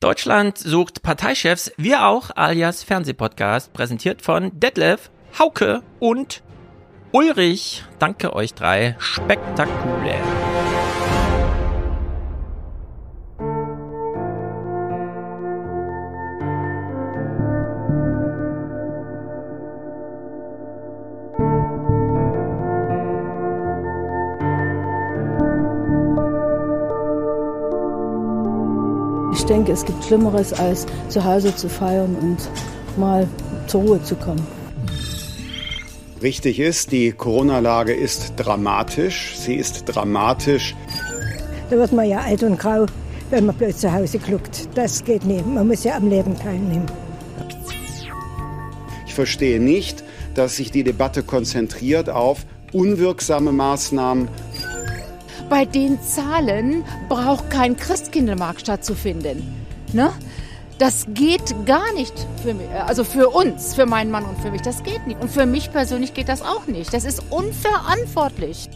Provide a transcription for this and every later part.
Deutschland sucht Parteichefs, wir auch, alias Fernsehpodcast, präsentiert von Detlef, Hauke und Ulrich. Danke euch drei. Spektakulär. Es gibt Schlimmeres, als zu Hause zu feiern und mal zur Ruhe zu kommen. Richtig ist, die Corona-Lage ist dramatisch. Sie ist dramatisch. Da wird man ja alt und grau, wenn man bloß zu Hause gluckt. Das geht nicht. Man muss ja am Leben teilnehmen. Ich verstehe nicht, dass sich die Debatte konzentriert auf unwirksame Maßnahmen. Bei den Zahlen braucht kein Christkindlmarkt stattzufinden. Ne? Das geht gar nicht für mich, also für uns, für meinen Mann und für mich. Das geht nicht. Und für mich persönlich geht das auch nicht. Das ist unverantwortlich.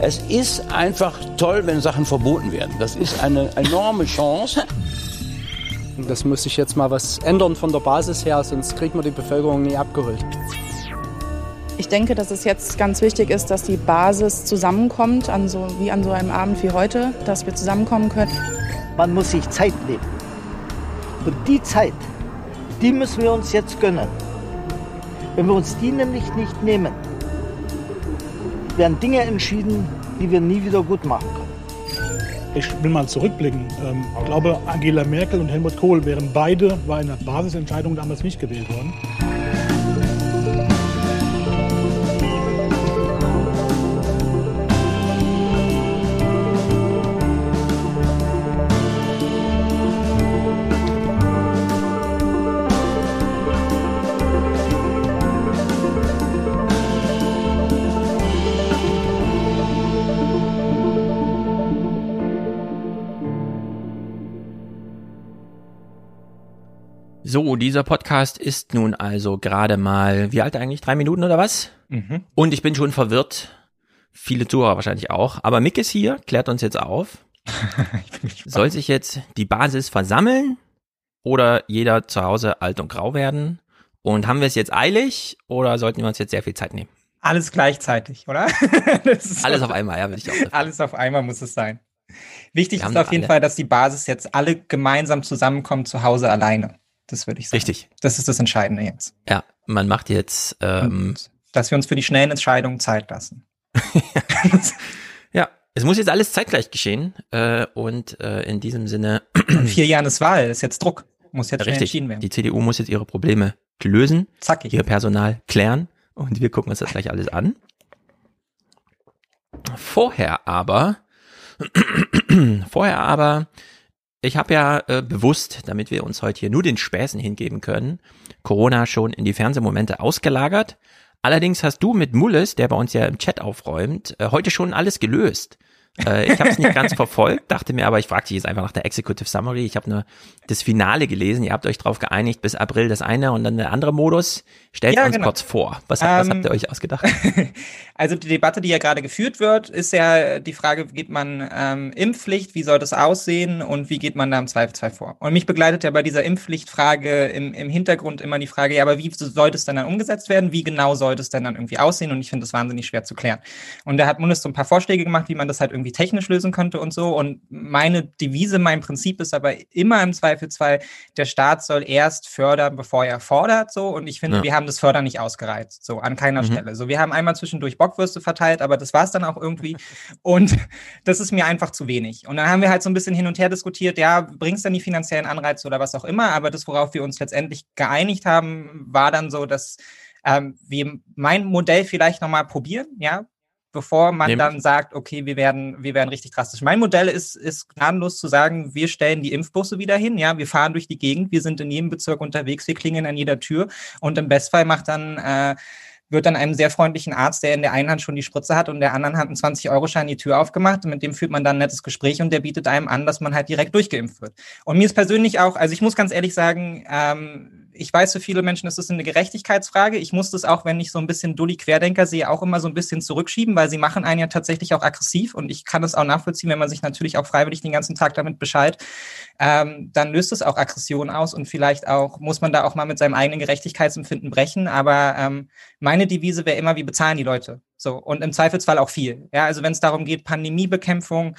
Es ist einfach toll, wenn Sachen verboten werden. Das ist eine enorme Chance. Das muss sich jetzt mal was ändern von der Basis her, sonst kriegt man die Bevölkerung nie abgeholt. Ich denke, dass es jetzt ganz wichtig ist, dass die Basis zusammenkommt, an so, wie an so einem Abend wie heute, dass wir zusammenkommen können. Man muss sich Zeit nehmen. Und die Zeit, die müssen wir uns jetzt gönnen. Wenn wir uns die nämlich nicht nehmen, werden Dinge entschieden, die wir nie wieder gut machen können. Ich will mal zurückblicken. Ich glaube, Angela Merkel und Helmut Kohl wären beide bei einer Basisentscheidung damals nicht gewählt worden. So, dieser Podcast ist nun also gerade mal, wie alt eigentlich? Drei Minuten oder was? Mhm. Und ich bin schon verwirrt. Viele Zuhörer wahrscheinlich auch. Aber Mick ist hier, klärt uns jetzt auf. Soll sich jetzt die Basis versammeln oder jeder zu Hause alt und grau werden? Und haben wir es jetzt eilig oder sollten wir uns jetzt sehr viel Zeit nehmen? Alles gleichzeitig, oder? alles auf einmal, ja, würde ich auch. Alles auf einmal muss es sein. Wichtig ist auf jeden alle. Fall, dass die Basis jetzt alle gemeinsam zusammenkommt zu Hause alleine. Das würde ich sagen. Richtig. Das ist das Entscheidende jetzt. Ja, man macht jetzt. Ähm, dass wir uns für die schnellen Entscheidungen Zeit lassen. ja, es muss jetzt alles zeitgleich geschehen. Äh, und äh, in diesem Sinne. In vier Jahren ist Wahl, ist jetzt Druck. Muss jetzt Richtig. entschieden werden. Die CDU muss jetzt ihre Probleme lösen, Zackig. ihr Personal klären und wir gucken uns das gleich alles an. Vorher aber, vorher aber ich habe ja äh, bewusst, damit wir uns heute hier nur den Späßen hingeben können, Corona schon in die Fernsehmomente ausgelagert. Allerdings hast du mit Mulles, der bei uns ja im Chat aufräumt, äh, heute schon alles gelöst. Äh, ich habe es nicht ganz verfolgt, dachte mir aber, ich frage dich jetzt einfach nach der Executive Summary. Ich habe nur das Finale gelesen. Ihr habt euch darauf geeinigt, bis April das eine und dann der andere Modus. Stellt ja, uns genau. kurz vor. Was, ähm, was habt ihr euch ausgedacht? Also die Debatte, die ja gerade geführt wird, ist ja die Frage, geht man ähm, Impfpflicht, wie soll das aussehen und wie geht man da im Zweifelsfall vor? Und mich begleitet ja bei dieser Impfpflichtfrage im, im Hintergrund immer die Frage, ja, aber wie soll das denn dann umgesetzt werden? Wie genau soll das denn dann irgendwie aussehen? Und ich finde das wahnsinnig schwer zu klären. Und da hat Mundes so ein paar Vorschläge gemacht, wie man das halt irgendwie technisch lösen könnte und so. Und meine Devise, mein Prinzip ist aber immer im Zweifelsfall, der Staat soll erst fördern, bevor er fordert. So. Und ich finde, ja. wir haben das Fördern nicht ausgereizt. So, an keiner mhm. Stelle. So, wir haben einmal zwischendurch Bockwürste verteilt, aber das war es dann auch irgendwie. Und das ist mir einfach zu wenig. Und dann haben wir halt so ein bisschen hin und her diskutiert, ja, bringst dann die finanziellen Anreize oder was auch immer. Aber das, worauf wir uns letztendlich geeinigt haben, war dann so, dass ähm, wir mein Modell vielleicht nochmal probieren, ja, bevor man Nehmen. dann sagt, okay, wir werden, wir werden richtig drastisch. Mein Modell ist, ist gnadenlos zu sagen, wir stellen die Impfbusse wieder hin, ja, wir fahren durch die Gegend, wir sind in jedem Bezirk unterwegs, wir klingeln an jeder Tür und im Bestfall macht dann äh, wird dann einem sehr freundlichen Arzt, der in der einen Hand schon die Spritze hat und in der anderen Hand einen 20-Euro-Schein die Tür aufgemacht. Und mit dem führt man dann ein nettes Gespräch und der bietet einem an, dass man halt direkt durchgeimpft wird. Und mir ist persönlich auch, also ich muss ganz ehrlich sagen, ähm, ich weiß, für viele Menschen ist es eine Gerechtigkeitsfrage. Ich muss das auch, wenn ich so ein bisschen dulli Querdenker sehe, auch immer so ein bisschen zurückschieben, weil sie machen einen ja tatsächlich auch aggressiv und ich kann es auch nachvollziehen, wenn man sich natürlich auch freiwillig den ganzen Tag damit bescheid, ähm, dann löst es auch Aggression aus und vielleicht auch, muss man da auch mal mit seinem eigenen Gerechtigkeitsempfinden brechen. Aber ähm, meine Devise wäre immer, wie bezahlen die Leute? So, und im Zweifelsfall auch viel. Ja, also wenn es darum geht, Pandemiebekämpfung,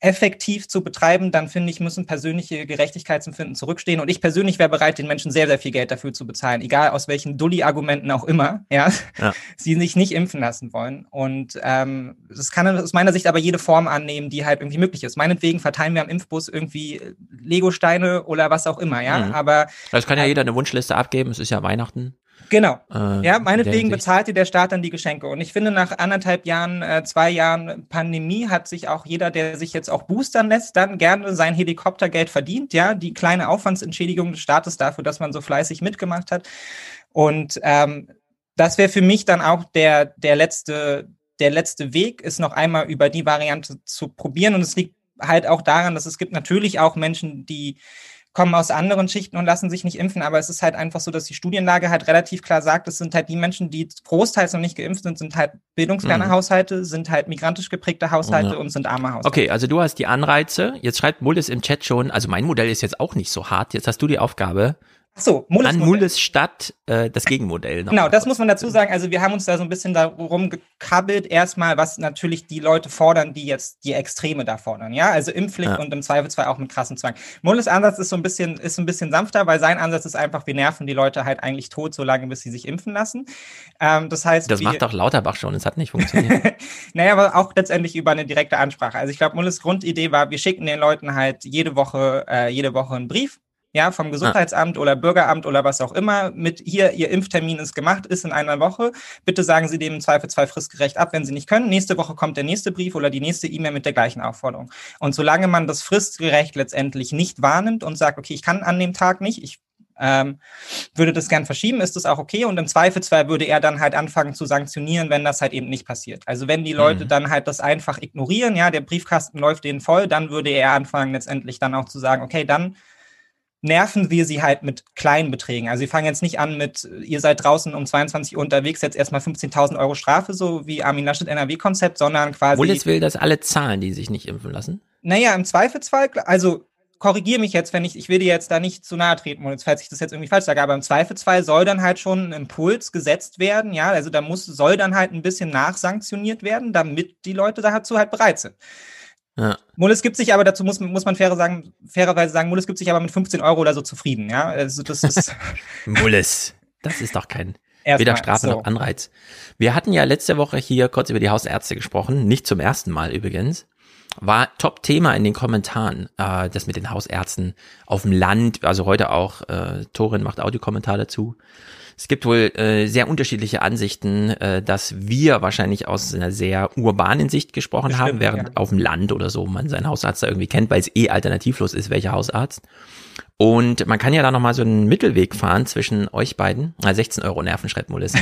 effektiv zu betreiben, dann finde ich, müssen persönliche Gerechtigkeitsempfinden zurückstehen. Und ich persönlich wäre bereit, den Menschen sehr, sehr viel Geld dafür zu bezahlen, egal aus welchen Dulli-Argumenten auch immer, ja, ja, sie sich nicht impfen lassen wollen. Und ähm, das kann aus meiner Sicht aber jede Form annehmen, die halt irgendwie möglich ist. Meinetwegen verteilen wir am Impfbus irgendwie Lego-Steine oder was auch immer, ja. Mhm. Aber das kann ja äh, jeder eine Wunschliste abgeben. Es ist ja Weihnachten. Genau. Äh, ja, meinetwegen bezahlt dir der Staat dann die Geschenke. Und ich finde, nach anderthalb Jahren, äh, zwei Jahren Pandemie hat sich auch jeder, der sich jetzt auch boostern lässt, dann gerne sein Helikoptergeld verdient. Ja, die kleine Aufwandsentschädigung des Staates dafür, dass man so fleißig mitgemacht hat. Und ähm, das wäre für mich dann auch der, der letzte, der letzte Weg, ist noch einmal über die Variante zu probieren. Und es liegt halt auch daran, dass es gibt natürlich auch Menschen, die kommen aus anderen Schichten und lassen sich nicht impfen. Aber es ist halt einfach so, dass die Studienlage halt relativ klar sagt, es sind halt die Menschen, die großteils noch nicht geimpft sind, sind halt bildungsferne mhm. Haushalte, sind halt migrantisch geprägte Haushalte ja. und sind arme Haushalte. Okay, also du hast die Anreize. Jetzt schreibt Mullis im Chat schon, also mein Modell ist jetzt auch nicht so hart. Jetzt hast du die Aufgabe, so, Mulles An Mulles statt äh, das Gegenmodell. Genau, das muss man dazu sagen. Also wir haben uns da so ein bisschen darum gekabbelt, erstmal, was natürlich die Leute fordern, die jetzt die Extreme da fordern. Ja, also Impfpflicht ja. und im Zweifelsfall auch mit krassen Zwang. Mulles Ansatz ist so ein bisschen, ist ein bisschen sanfter, weil sein Ansatz ist einfach, wir nerven die Leute halt eigentlich tot, solange bis sie sich impfen lassen. Ähm, das heißt, das wir, macht doch Lauterbach schon. Es hat nicht funktioniert. naja, aber auch letztendlich über eine direkte Ansprache. Also ich glaube, Mulles Grundidee war, wir schicken den Leuten halt jede Woche, äh, jede Woche einen Brief ja, vom Gesundheitsamt oder Bürgeramt oder was auch immer, mit hier, Ihr Impftermin ist gemacht, ist in einer Woche. Bitte sagen Sie dem im Zweifelsfall fristgerecht ab, wenn Sie nicht können. Nächste Woche kommt der nächste Brief oder die nächste E-Mail mit der gleichen Aufforderung. Und solange man das fristgerecht letztendlich nicht wahrnimmt und sagt, okay, ich kann an dem Tag nicht, ich ähm, würde das gern verschieben, ist das auch okay. Und im Zweifelsfall würde er dann halt anfangen zu sanktionieren, wenn das halt eben nicht passiert. Also wenn die Leute mhm. dann halt das einfach ignorieren, ja, der Briefkasten läuft denen voll, dann würde er anfangen letztendlich dann auch zu sagen, okay, dann nerven wir sie halt mit kleinen Beträgen. Also sie fangen jetzt nicht an mit, ihr seid draußen um 22 Uhr unterwegs, jetzt erstmal 15.000 Euro Strafe, so wie Armin Laschet NRW-Konzept, sondern quasi. Willis will, dass alle zahlen, die sich nicht impfen lassen? Naja, im Zweifelsfall, also korrigiere mich jetzt, wenn ich, ich will dir jetzt da nicht zu nahe treten, falls ich das jetzt irgendwie falsch sage, aber im Zweifelsfall soll dann halt schon ein Impuls gesetzt werden, ja, also da muss, soll dann halt ein bisschen nachsanktioniert werden, damit die Leute dazu halt bereit sind. Ja. Mullis gibt sich aber, dazu muss, muss man faire sagen, fairerweise sagen, Mullis gibt sich aber mit 15 Euro oder so zufrieden, ja. Also das ist. Mullis, das ist doch kein. Erst weder Strafe so. noch Anreiz. Wir hatten ja letzte Woche hier kurz über die Hausärzte gesprochen, nicht zum ersten Mal übrigens. War Top-Thema in den Kommentaren, äh, das mit den Hausärzten auf dem Land, also heute auch, äh, Torin macht Audiokommentar dazu. Es gibt wohl äh, sehr unterschiedliche Ansichten, äh, dass wir wahrscheinlich aus einer sehr urbanen Sicht gesprochen Bestimmt, haben, während ja. auf dem Land oder so man seinen Hausarzt da irgendwie kennt, weil es eh alternativlos ist, welcher Hausarzt. Und man kann ja da nochmal so einen Mittelweg fahren zwischen euch beiden. Na, 16 Euro Nerven, schreibt Molis.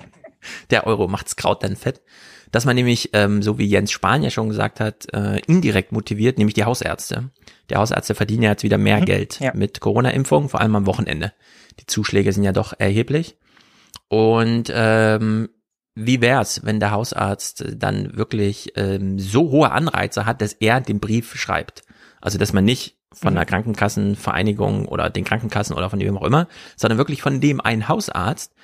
Der Euro macht's Kraut dann fett. Dass man nämlich, ähm, so wie Jens Spahn ja schon gesagt hat, äh, indirekt motiviert, nämlich die Hausärzte. Die Hausärzte verdienen ja jetzt wieder mehr mhm, Geld ja. mit Corona-Impfung, vor allem am Wochenende. Die Zuschläge sind ja doch erheblich. Und ähm, wie wär's, wenn der Hausarzt dann wirklich ähm, so hohe Anreize hat, dass er den Brief schreibt? Also dass man nicht von der mhm. Krankenkassenvereinigung oder den Krankenkassen oder von wem auch immer, sondern wirklich von dem einen Hausarzt.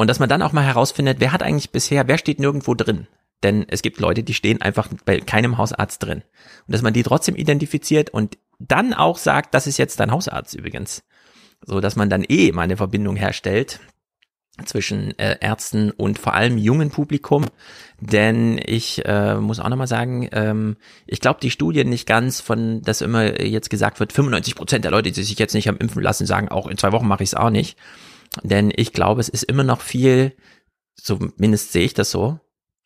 Und dass man dann auch mal herausfindet, wer hat eigentlich bisher, wer steht nirgendwo drin? Denn es gibt Leute, die stehen einfach bei keinem Hausarzt drin. Und dass man die trotzdem identifiziert und dann auch sagt, das ist jetzt dein Hausarzt übrigens so dass man dann eh mal eine Verbindung herstellt zwischen äh, Ärzten und vor allem jungen Publikum, denn ich äh, muss auch nochmal sagen, ähm, ich glaube die Studien nicht ganz von, dass immer jetzt gesagt wird, 95 Prozent der Leute, die sich jetzt nicht haben impfen lassen, sagen auch in zwei Wochen mache ich es auch nicht, denn ich glaube, es ist immer noch viel, zumindest sehe ich das so,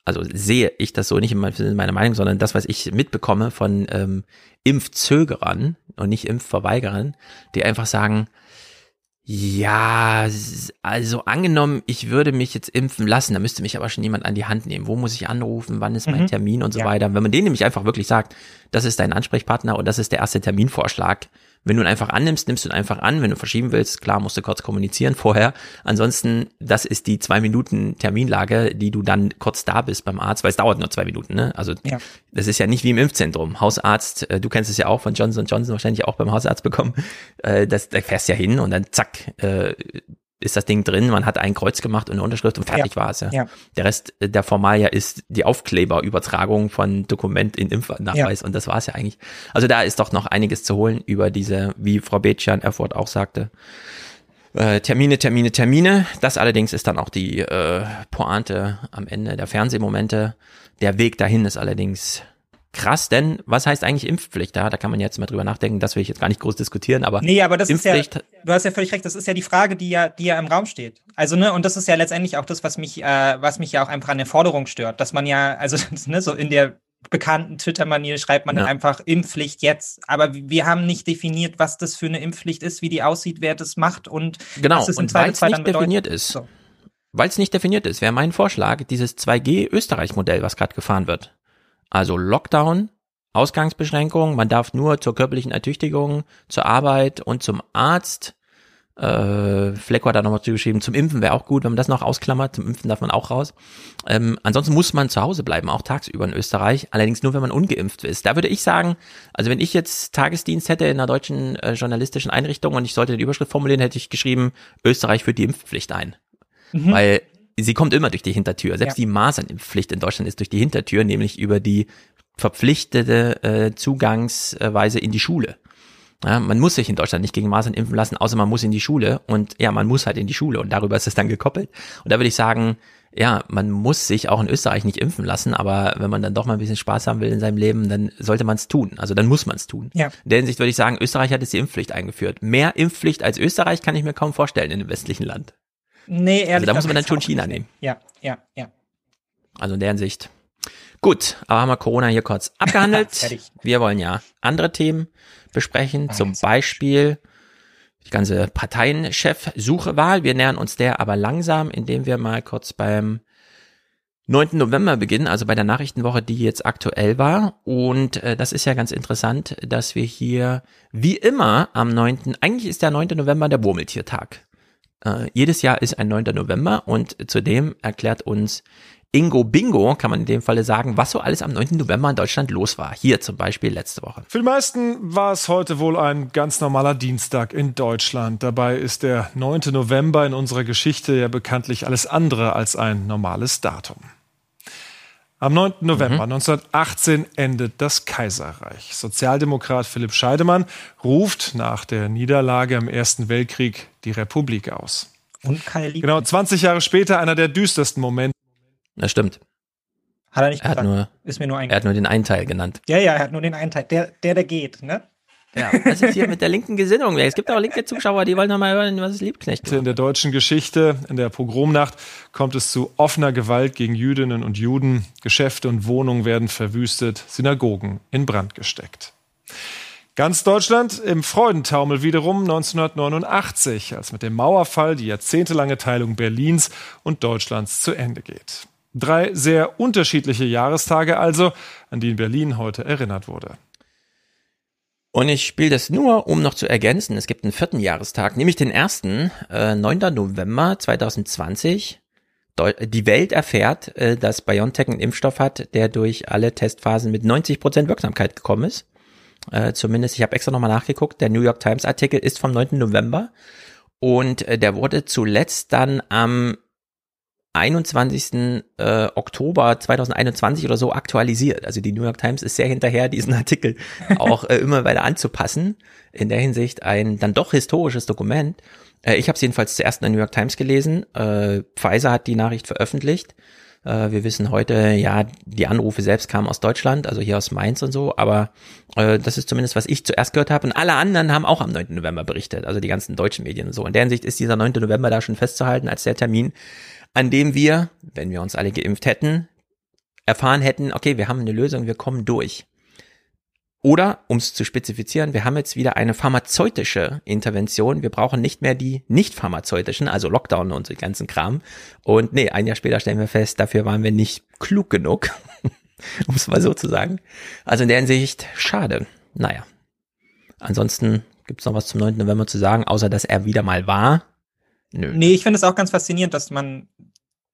also sehe ich das so nicht in meiner Meinung, sondern das, was ich mitbekomme von ähm, Impfzögerern und nicht Impfverweigerern, die einfach sagen, ja, also angenommen, ich würde mich jetzt impfen lassen, da müsste mich aber schon jemand an die Hand nehmen. Wo muss ich anrufen? Wann ist mein mhm. Termin und so ja. weiter? Wenn man denen nämlich einfach wirklich sagt, das ist dein Ansprechpartner und das ist der erste Terminvorschlag, Wenn du ihn einfach annimmst, nimmst du ihn einfach an. Wenn du verschieben willst, klar, musst du kurz kommunizieren vorher. Ansonsten, das ist die zwei Minuten Terminlage, die du dann kurz da bist beim Arzt, weil es dauert nur zwei Minuten. Ne? Also ja. das ist ja nicht wie im Impfzentrum. Hausarzt, äh, du kennst es ja auch von Johnson Johnson wahrscheinlich auch beim Hausarzt bekommen. Äh, das, da fährst ja hin und dann zack, äh, ist das Ding drin, man hat ein Kreuz gemacht und eine Unterschrift und fertig ja. war es ja. ja. Der Rest äh, der Formalia ist die Aufkleberübertragung von Dokument in Impfnachweis ja. und das war es ja eigentlich. Also da ist doch noch einiges zu holen über diese, wie Frau Betschan Erfurt auch sagte, äh, Termine, Termine, Termine. Das allerdings ist dann auch die äh, Pointe am Ende der Fernsehmomente. Der Weg dahin ist allerdings krass, denn was heißt eigentlich Impfpflicht? Ja, da kann man jetzt mal drüber nachdenken, das will ich jetzt gar nicht groß diskutieren, aber Nee, aber das Impfpflicht, ist ja du hast ja völlig recht, das ist ja die Frage, die ja die ja im Raum steht. Also ne, und das ist ja letztendlich auch das, was mich äh, was mich ja auch einfach an der Forderung stört, dass man ja also ne, so in der bekannten Twitter-Manier schreibt man ja. einfach Impfpflicht jetzt. Aber wir haben nicht definiert, was das für eine Impfpflicht ist, wie die aussieht, wer das macht und genau. was es und weil es nicht definiert ist. So. Weil es nicht definiert ist, wäre mein Vorschlag, dieses 2G Österreich-Modell, was gerade gefahren wird. Also Lockdown, Ausgangsbeschränkungen, man darf nur zur körperlichen Ertüchtigung, zur Arbeit und zum Arzt. Äh, Fleck hat da nochmal zugeschrieben, zum Impfen wäre auch gut, wenn man das noch ausklammert. Zum Impfen darf man auch raus. Ähm, ansonsten muss man zu Hause bleiben, auch tagsüber in Österreich. Allerdings nur, wenn man ungeimpft ist. Da würde ich sagen, also wenn ich jetzt Tagesdienst hätte in einer deutschen äh, journalistischen Einrichtung und ich sollte die Überschrift formulieren, hätte ich geschrieben, Österreich führt die Impfpflicht ein. Mhm. Weil sie kommt immer durch die Hintertür. Selbst ja. die Masernimpfpflicht in Deutschland ist durch die Hintertür, nämlich über die verpflichtete äh, Zugangsweise in die Schule. Ja, man muss sich in Deutschland nicht gegen Masern impfen lassen, außer man muss in die Schule und ja, man muss halt in die Schule und darüber ist es dann gekoppelt. Und da würde ich sagen, ja, man muss sich auch in Österreich nicht impfen lassen, aber wenn man dann doch mal ein bisschen Spaß haben will in seinem Leben, dann sollte man es tun. Also dann muss man es tun. Ja. In der Hinsicht würde ich sagen, Österreich hat jetzt die Impfpflicht eingeführt. Mehr Impfpflicht als Österreich kann ich mir kaum vorstellen in einem westlichen Land. Nee, ehrlich. Also da muss man dann schon China nehmen. Ja, ja, ja. Also in der Hinsicht. Gut, aber haben wir Corona hier kurz abgehandelt. wir wollen ja andere Themen besprechen, zum Beispiel die ganze Parteienchef-Suchewahl. Wir nähern uns der aber langsam, indem wir mal kurz beim 9. November beginnen, also bei der Nachrichtenwoche, die jetzt aktuell war. Und äh, das ist ja ganz interessant, dass wir hier wie immer am 9., eigentlich ist der 9. November der Wurmeltiertag. Äh, jedes Jahr ist ein 9. November und zudem erklärt uns Ingo Bingo, kann man in dem Falle sagen, was so alles am 9. November in Deutschland los war. Hier zum Beispiel letzte Woche. Für die meisten war es heute wohl ein ganz normaler Dienstag in Deutschland. Dabei ist der 9. November in unserer Geschichte ja bekanntlich alles andere als ein normales Datum. Am 9. November mhm. 1918 endet das Kaiserreich. Sozialdemokrat Philipp Scheidemann ruft nach der Niederlage im Ersten Weltkrieg die Republik aus. Und Kai Liebknecht. Genau, 20 Jahre später einer der düstersten Momente. Das stimmt. Hat er nicht er hat nur, Ist mir nur Er hat nur den einen Teil genannt. Ja, ja, er hat nur den einen Teil. Der, der, der geht, ne? Ja, was ist hier mit der linken Gesinnung? Es gibt auch linke Zuschauer, die wollen noch mal hören, was ist Liebknecht. In der deutschen Geschichte, in der Pogromnacht, kommt es zu offener Gewalt gegen Jüdinnen und Juden. Geschäfte und Wohnungen werden verwüstet, Synagogen in Brand gesteckt. Ganz Deutschland im Freudentaumel wiederum 1989, als mit dem Mauerfall die jahrzehntelange Teilung Berlins und Deutschlands zu Ende geht. Drei sehr unterschiedliche Jahrestage also, an die in Berlin heute erinnert wurde. Und ich spiele das nur, um noch zu ergänzen. Es gibt einen vierten Jahrestag, nämlich den ersten, äh, 9. November 2020. Die Welt erfährt, äh, dass BioNTech einen Impfstoff hat, der durch alle Testphasen mit 90 Prozent Wirksamkeit gekommen ist. Äh, zumindest, ich habe extra nochmal nachgeguckt, der New York Times Artikel ist vom 9. November. Und äh, der wurde zuletzt dann am 21. Äh, Oktober 2021 oder so aktualisiert. Also die New York Times ist sehr hinterher, diesen Artikel auch äh, immer weiter anzupassen. In der Hinsicht ein dann doch historisches Dokument. Äh, ich habe es jedenfalls zuerst in der New York Times gelesen. Pfizer hat die Nachricht veröffentlicht. Wir wissen heute, ja, die Anrufe selbst kamen aus Deutschland, also hier aus Mainz und so, aber das ist zumindest, was ich zuerst gehört habe. Und alle anderen haben auch am 9. November berichtet, also die ganzen deutschen Medien und so. In der Hinsicht ist dieser 9. November da schon festzuhalten als der Termin, an dem wir, wenn wir uns alle geimpft hätten, erfahren hätten, okay, wir haben eine Lösung, wir kommen durch. Oder, um es zu spezifizieren, wir haben jetzt wieder eine pharmazeutische Intervention. Wir brauchen nicht mehr die nicht pharmazeutischen, also Lockdown und so ganzen Kram. Und nee, ein Jahr später stellen wir fest, dafür waren wir nicht klug genug, um es mal so zu sagen. Also in der Hinsicht, schade. Naja. Ansonsten Gibt es noch was zum 9. November zu sagen, außer dass er wieder mal war? Nö. Nee, ich finde es auch ganz faszinierend, dass man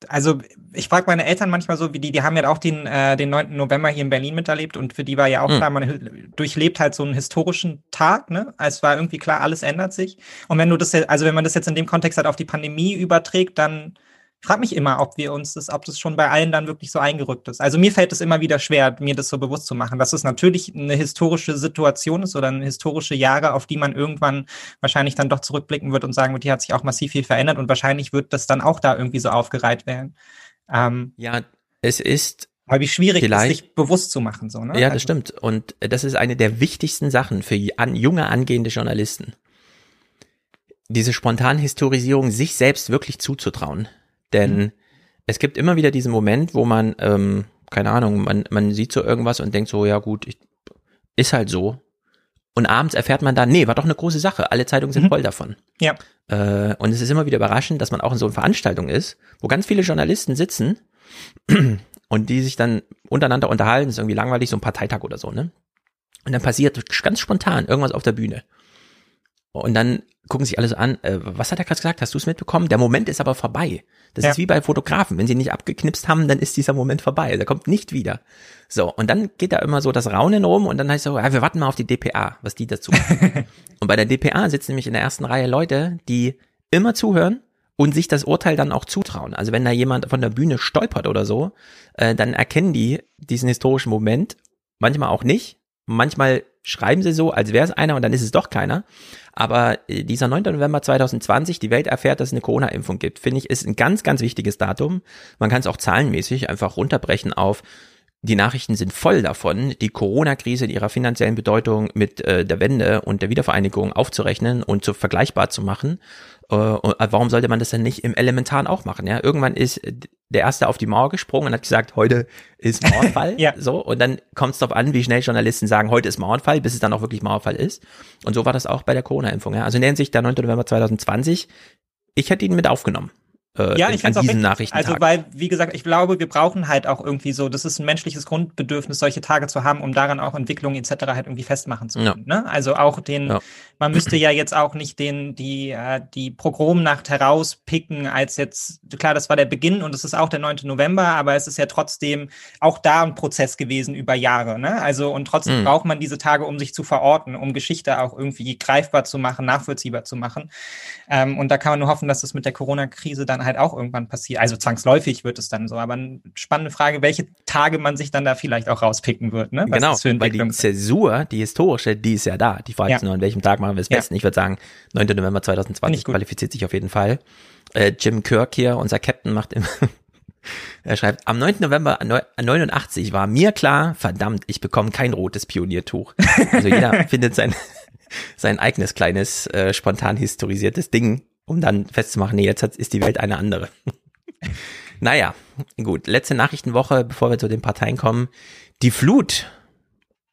also ich frage meine Eltern manchmal so, wie die, die haben ja auch den, äh, den 9. November hier in Berlin miterlebt und für die war ja auch mhm. klar, man durchlebt halt so einen historischen Tag, ne? Es war irgendwie klar, alles ändert sich. Und wenn du das, also wenn man das jetzt in dem Kontext halt auf die Pandemie überträgt, dann ich frage mich immer, ob wir uns das, ob das schon bei allen dann wirklich so eingerückt ist. Also mir fällt es immer wieder schwer, mir das so bewusst zu machen, dass es natürlich eine historische Situation ist oder eine historische Jahre, auf die man irgendwann wahrscheinlich dann doch zurückblicken wird und sagen wird, die hat sich auch massiv viel verändert und wahrscheinlich wird das dann auch da irgendwie so aufgereiht werden. Ähm, ja, es ist aber wie schwierig ist, sich bewusst zu machen, so, ne? Ja, das also. stimmt. Und das ist eine der wichtigsten Sachen für junge angehende Journalisten. Diese spontane Historisierung sich selbst wirklich zuzutrauen. Denn mhm. es gibt immer wieder diesen Moment, wo man, ähm, keine Ahnung, man, man sieht so irgendwas und denkt so, ja gut, ich, ist halt so. Und abends erfährt man dann, nee, war doch eine große Sache. Alle Zeitungen sind mhm. voll davon. Ja. Äh, und es ist immer wieder überraschend, dass man auch in so einer Veranstaltung ist, wo ganz viele Journalisten sitzen und die sich dann untereinander unterhalten. Das ist irgendwie langweilig, so ein Parteitag oder so, ne? Und dann passiert ganz spontan irgendwas auf der Bühne. Und dann gucken sich alles an, äh, was hat er gerade gesagt? Hast du es mitbekommen? Der Moment ist aber vorbei. Das ja. ist wie bei Fotografen. Wenn sie nicht abgeknipst haben, dann ist dieser Moment vorbei. Der kommt nicht wieder. So, und dann geht da immer so das Raunen rum und dann heißt es so, ja, wir warten mal auf die DPA, was die dazu machen. und bei der DPA sitzen nämlich in der ersten Reihe Leute, die immer zuhören und sich das Urteil dann auch zutrauen. Also wenn da jemand von der Bühne stolpert oder so, äh, dann erkennen die diesen historischen Moment, manchmal auch nicht. Manchmal schreiben sie so, als wäre es einer und dann ist es doch keiner. Aber äh, dieser 9. November 2020, die Welt erfährt, dass es eine Corona-Impfung gibt, finde ich, ist ein ganz, ganz wichtiges Datum. Man kann es auch zahlenmäßig einfach runterbrechen auf die Nachrichten sind voll davon, die Corona-Krise in ihrer finanziellen Bedeutung mit äh, der Wende und der Wiedervereinigung aufzurechnen und zu vergleichbar zu machen. Äh, warum sollte man das denn nicht im Elementaren auch machen? Ja, irgendwann ist der erste auf die Mauer gesprungen und hat gesagt, heute ist Mauerfall. ja. So und dann kommt es darauf an, wie schnell Journalisten sagen, heute ist Mauerfall, bis es dann auch wirklich Mauerfall ist. Und so war das auch bei der Corona-Impfung. Ja? Also in der Hinsicht der 9. November 2020. Ich hätte ihn mit aufgenommen äh, ja, ich an diesen auch Nachrichten. Also, weil, wie gesagt, ich glaube, wir brauchen halt auch irgendwie so, das ist ein menschliches Grundbedürfnis, solche Tage zu haben, um daran auch Entwicklungen etc. halt irgendwie festmachen zu können. Ja. Ne? Also auch den, ja. man müsste ja jetzt auch nicht den, die, äh, die Programmnacht herauspicken, als jetzt, klar, das war der Beginn und es ist auch der 9. November, aber es ist ja trotzdem auch da ein Prozess gewesen über Jahre. Ne? Also, und trotzdem mhm. braucht man diese Tage, um sich zu verorten, um Geschichte auch irgendwie greifbar zu machen, nachvollziehbar zu machen. Ähm, und da kann man nur hoffen, dass das mit der Corona-Krise dann halt halt auch irgendwann passiert. Also zwangsläufig wird es dann so. Aber eine spannende Frage, welche Tage man sich dann da vielleicht auch rauspicken wird. Ne? Was genau, weil die Zäsur, die historische, die ist ja da. Die Frage ja. ist nur, an welchem Tag machen wir es besten. Ja. Ich würde sagen, 9. November 2020 qualifiziert sich auf jeden Fall. Äh, Jim Kirk hier, unser Captain, macht immer Er schreibt, am 9. November 89 war mir klar, verdammt, ich bekomme kein rotes Pioniertuch. Also jeder findet sein, sein eigenes kleines, äh, spontan historisiertes Ding um dann festzumachen, nee, jetzt ist die Welt eine andere. naja, gut. Letzte Nachrichtenwoche, bevor wir zu den Parteien kommen. Die Flut.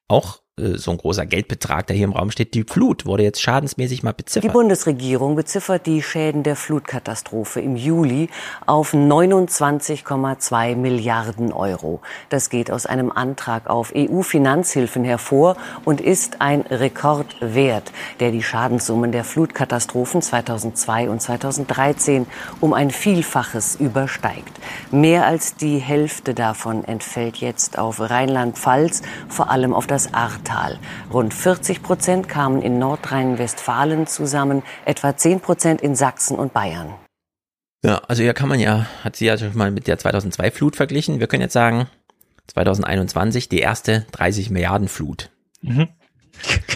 Auch so ein großer Geldbetrag, der hier im Raum steht. Die Flut wurde jetzt schadensmäßig mal beziffert. Die Bundesregierung beziffert die Schäden der Flutkatastrophe im Juli auf 29,2 Milliarden Euro. Das geht aus einem Antrag auf EU-Finanzhilfen hervor und ist ein Rekordwert, der die Schadenssummen der Flutkatastrophen 2002 und 2013 um ein Vielfaches übersteigt. Mehr als die Hälfte davon entfällt jetzt auf Rheinland-Pfalz, vor allem auf das Ahrtal. Tal. Rund 40 Prozent kamen in Nordrhein-Westfalen zusammen, etwa 10 Prozent in Sachsen und Bayern. Ja, also hier kann man ja, hat sie ja schon mal mit der 2002 Flut verglichen. Wir können jetzt sagen, 2021 die erste 30 Milliarden Flut. Mhm.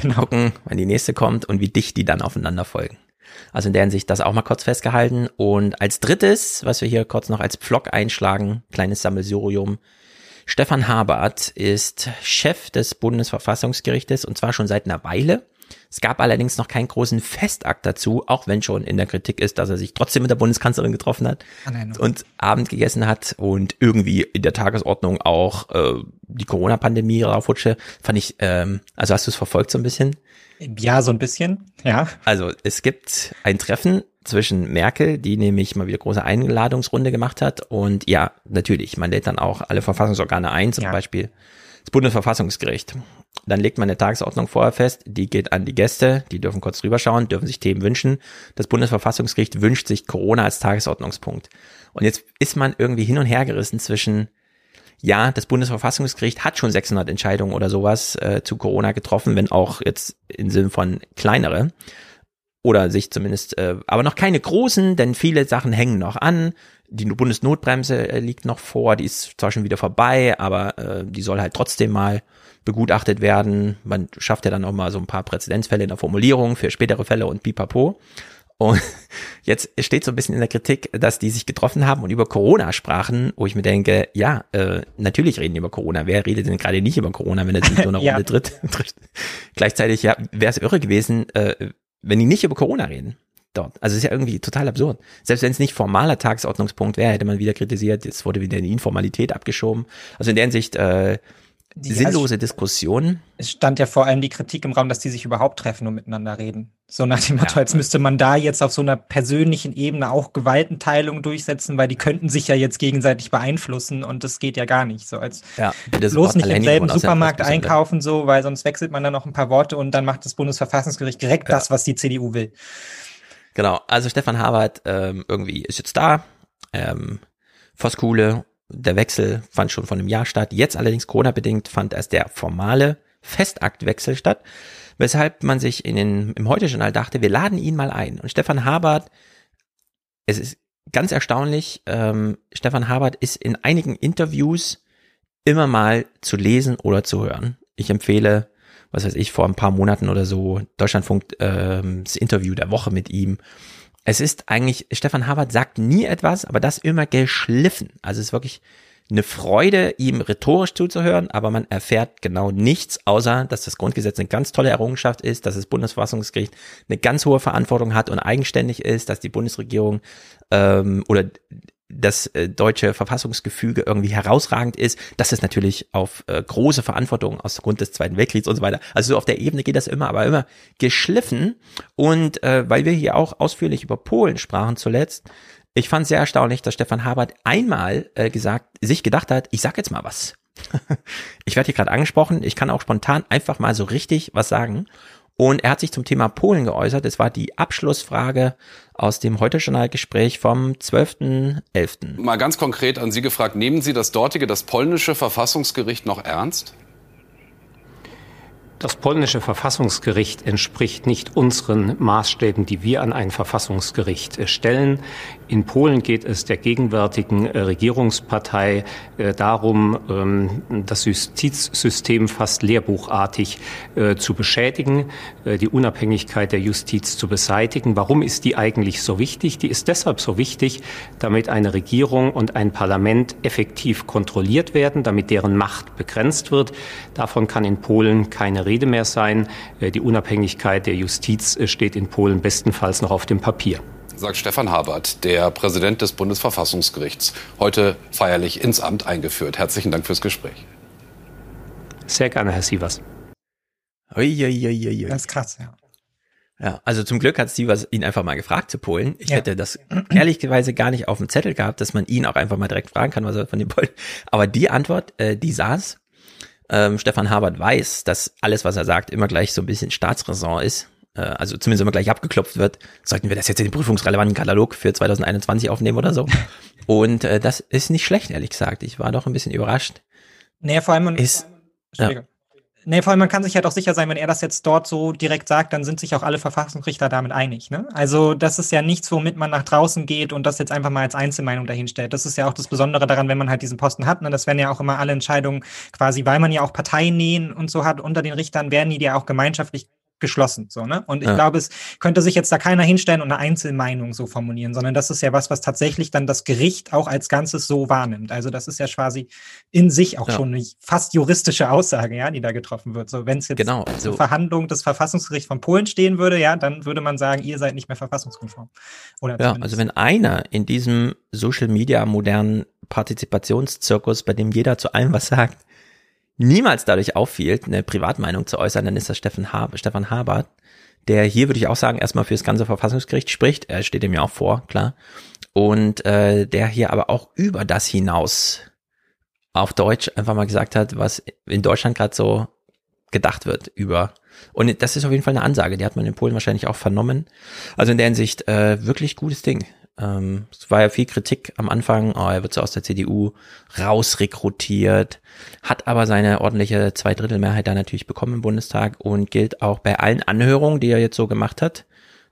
Genau. Gucken, wann die nächste kommt und wie dicht die dann aufeinander folgen. Also in der Hinsicht das auch mal kurz festgehalten. Und als drittes, was wir hier kurz noch als Pflock einschlagen, kleines Sammelsurium, Stefan Habert ist Chef des Bundesverfassungsgerichtes und zwar schon seit einer Weile. Es gab allerdings noch keinen großen Festakt dazu, auch wenn schon in der Kritik ist, dass er sich trotzdem mit der Bundeskanzlerin getroffen hat und Abend gegessen hat und irgendwie in der Tagesordnung auch äh, die Corona-Pandemie raufrutsche. Fand ich, ähm, also hast du es verfolgt so ein bisschen? Ja, so ein bisschen, ja. Also es gibt ein Treffen zwischen Merkel, die nämlich mal wieder große Einladungsrunde gemacht hat. Und ja, natürlich, man lädt dann auch alle Verfassungsorgane ein, zum ja. Beispiel das Bundesverfassungsgericht. dann legt man eine Tagesordnung vorher fest, die geht an die Gäste, die dürfen kurz drüber schauen, dürfen sich Themen wünschen. Das Bundesverfassungsgericht wünscht sich Corona als Tagesordnungspunkt. Und jetzt ist man irgendwie hin und her gerissen zwischen, ja, das Bundesverfassungsgericht hat schon 600 Entscheidungen oder sowas äh, zu Corona getroffen, wenn auch jetzt im Sinn von kleinere oder sich zumindest, äh, aber noch keine großen, denn viele Sachen hängen noch an. Die Bundesnotbremse äh, liegt noch vor, die ist zwar schon wieder vorbei, aber äh, die soll halt trotzdem mal begutachtet werden. Man schafft ja dann auch mal so ein paar Präzedenzfälle in der Formulierung für spätere Fälle und pipapo. Und jetzt steht so ein bisschen in der Kritik, dass die sich getroffen haben und über Corona sprachen, wo ich mir denke, ja, äh, natürlich reden die über Corona. Wer redet denn gerade nicht über Corona, wenn er sich so eine Runde tritt? Gleichzeitig, ja, wäre es irre gewesen, äh, wenn die nicht über Corona reden. Dort. Also ist ja irgendwie total absurd. Selbst wenn es nicht formaler Tagesordnungspunkt wäre, hätte man wieder kritisiert, jetzt wurde wieder in die Informalität abgeschoben. Also in der Hinsicht, äh, die, sinnlose Diskussion. Es stand ja vor allem die Kritik im Raum, dass die sich überhaupt treffen und miteinander reden. So nach dem Motto, ja. jetzt müsste man da jetzt auf so einer persönlichen Ebene auch Gewaltenteilung durchsetzen, weil die könnten sich ja jetzt gegenseitig beeinflussen und das geht ja gar nicht. So als ja, bloß nicht im selben Supermarkt einkaufen, so, weil sonst wechselt man dann noch ein paar Worte und dann macht das Bundesverfassungsgericht direkt ja. das, was die CDU will. Genau, also Stefan Habert ähm, irgendwie ist jetzt da. Ähm, Voskuhle der Wechsel fand schon vor einem Jahr statt. Jetzt allerdings Corona-bedingt fand erst der formale Festaktwechsel statt, weshalb man sich in den, im Heute-Journal dachte, wir laden ihn mal ein. Und Stefan Habert, es ist ganz erstaunlich, ähm, Stefan Habert ist in einigen Interviews immer mal zu lesen oder zu hören. Ich empfehle, was weiß ich, vor ein paar Monaten oder so, Deutschlandfunk, ähm, das Interview der Woche mit ihm es ist eigentlich, Stefan Habert sagt nie etwas, aber das immer geschliffen. Also es ist wirklich eine Freude, ihm rhetorisch zuzuhören, aber man erfährt genau nichts, außer dass das Grundgesetz eine ganz tolle Errungenschaft ist, dass das Bundesverfassungsgericht eine ganz hohe Verantwortung hat und eigenständig ist, dass die Bundesregierung ähm, oder das äh, deutsche Verfassungsgefüge irgendwie herausragend ist, dass es natürlich auf äh, große Verantwortung aus Grund des Zweiten Weltkriegs und so weiter. Also so auf der Ebene geht das immer, aber immer geschliffen. Und äh, weil wir hier auch ausführlich über Polen sprachen zuletzt, ich fand sehr erstaunlich, dass Stefan Habert einmal äh, gesagt, sich gedacht hat, ich sag jetzt mal was. ich werde hier gerade angesprochen, ich kann auch spontan einfach mal so richtig was sagen. Und er hat sich zum Thema Polen geäußert. Es war die Abschlussfrage aus dem Heute-Journal-Gespräch vom 12.11. Mal ganz konkret an Sie gefragt, nehmen Sie das dortige, das polnische Verfassungsgericht noch ernst? Das polnische Verfassungsgericht entspricht nicht unseren Maßstäben, die wir an ein Verfassungsgericht stellen. In Polen geht es der gegenwärtigen äh, Regierungspartei äh, darum, ähm, das Justizsystem fast lehrbuchartig äh, zu beschädigen, die Unabhängigkeit der Justiz zu beseitigen. Warum ist die eigentlich so wichtig? Die ist deshalb so wichtig, damit eine Regierung und ein Parlament effektiv kontrolliert werden, damit deren Macht begrenzt wird. Davon kann in Polen keine Rede mehr sein. Die Unabhängigkeit der Justiz steht in Polen bestenfalls noch auf dem Papier sagt Stefan Habert, der Präsident des Bundesverfassungsgerichts, heute feierlich ins Amt eingeführt. Herzlichen Dank fürs Gespräch. Sehr gerne, Herr Sievers. Uiuiuiui. Das ist krass, ja. Ja, also zum Glück hat Sievers ihn einfach mal gefragt zu Polen. Ich ja. hätte das ehrlicherweise gar nicht auf dem Zettel gehabt, dass man ihn auch einfach mal direkt fragen kann, was er von den Polen. Aber die Antwort, äh, die saß. Ähm, Stefan Habert weiß, dass alles, was er sagt, immer gleich so ein bisschen Staatsräson ist äh, also zumindest immer gleich abgeklopft wird, sollten wir das jetzt in den prüfungsrelevanten Katalog für 2021 aufnehmen oder so. Und äh, das ist nicht schlecht, ehrlich gesagt. Ich war doch ein bisschen überrascht. Nee, vor allem ist, ja. Nee, vor allem man kann sich halt auch sicher sein, wenn er das jetzt dort so direkt sagt, dann sind sich auch alle Verfassungsrichter damit einig. Ne? Also das ist ja nichts, womit man nach draußen geht und das jetzt einfach mal als Einzelmeinung dahinstellt. Das ist ja auch das Besondere daran, wenn man halt diesen Posten hat. Ne? Das werden ja auch immer alle Entscheidungen quasi, weil man ja auch Parteinähen und so hat unter den Richtern, werden die ja auch gemeinschaftlich geschlossen. So, ne? Und ich ja. glaube, es könnte sich jetzt da keiner hinstellen und eine Einzelmeinung so formulieren, sondern das ist ja was, was tatsächlich dann das Gericht auch als Ganzes so wahrnimmt. Also das ist ja quasi in sich auch ja. schon eine fast juristische Aussage, ja, die da getroffen wird. So, wenn es jetzt genau, also, zur Verhandlung des Verfassungsgerichts von Polen stehen würde, ja, dann würde man sagen, ihr seid nicht mehr verfassungskonform. Oder ja, also wenn einer in diesem Social Media modernen Partizipationszirkus, bei dem jeder zu allem was sagt, niemals dadurch auffiel, eine Privatmeinung zu äußern, dann ist das Stefan, Hab Stefan Habert, der hier, würde ich auch sagen, erstmal für das ganze Verfassungsgericht spricht. Er steht ihm ja auch vor, klar. Und äh, der hier aber auch über das hinaus auf Deutsch einfach mal gesagt hat, was in Deutschland gerade so gedacht wird über. Und das ist auf jeden Fall eine Ansage, die hat man in Polen wahrscheinlich auch vernommen. Also in der Hinsicht äh, wirklich gutes Ding. Ähm, es war ja viel Kritik am Anfang, oh, er wird so aus der CDU rausrekrutiert, hat aber seine ordentliche Zweidrittelmehrheit da natürlich bekommen im Bundestag und gilt auch bei allen Anhörungen, die er jetzt so gemacht hat,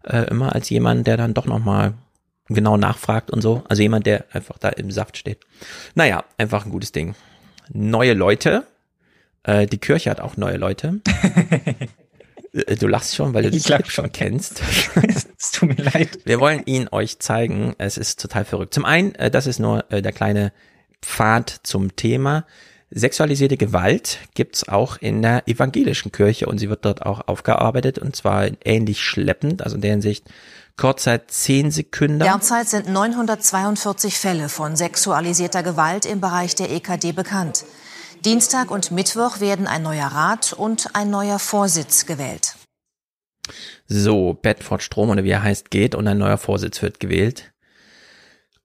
äh, immer als jemand, der dann doch nochmal genau nachfragt und so. Also jemand, der einfach da im Saft steht. Naja, einfach ein gutes Ding. Neue Leute. Äh, die Kirche hat auch neue Leute. Äh, du lachst schon, weil du Ich den lach Clip schon kennst. es tut mir leid. Wir wollen ihn euch zeigen. Es ist total verrückt. Zum einen, äh, das ist nur äh, der kleine Pfad zum Thema. Sexualisierte Gewalt gibt's auch in der evangelischen Kirche und sie wird dort auch aufgearbeitet und zwar ähnlich schleppend, also in der Hinsicht kurzer zehn Sekunden. Derzeit sind 942 Fälle von sexualisierter Gewalt im Bereich der EKD bekannt. Dienstag und Mittwoch werden ein neuer Rat und ein neuer Vorsitz gewählt. So, Bedford Strom oder wie er heißt, geht und ein neuer Vorsitz wird gewählt.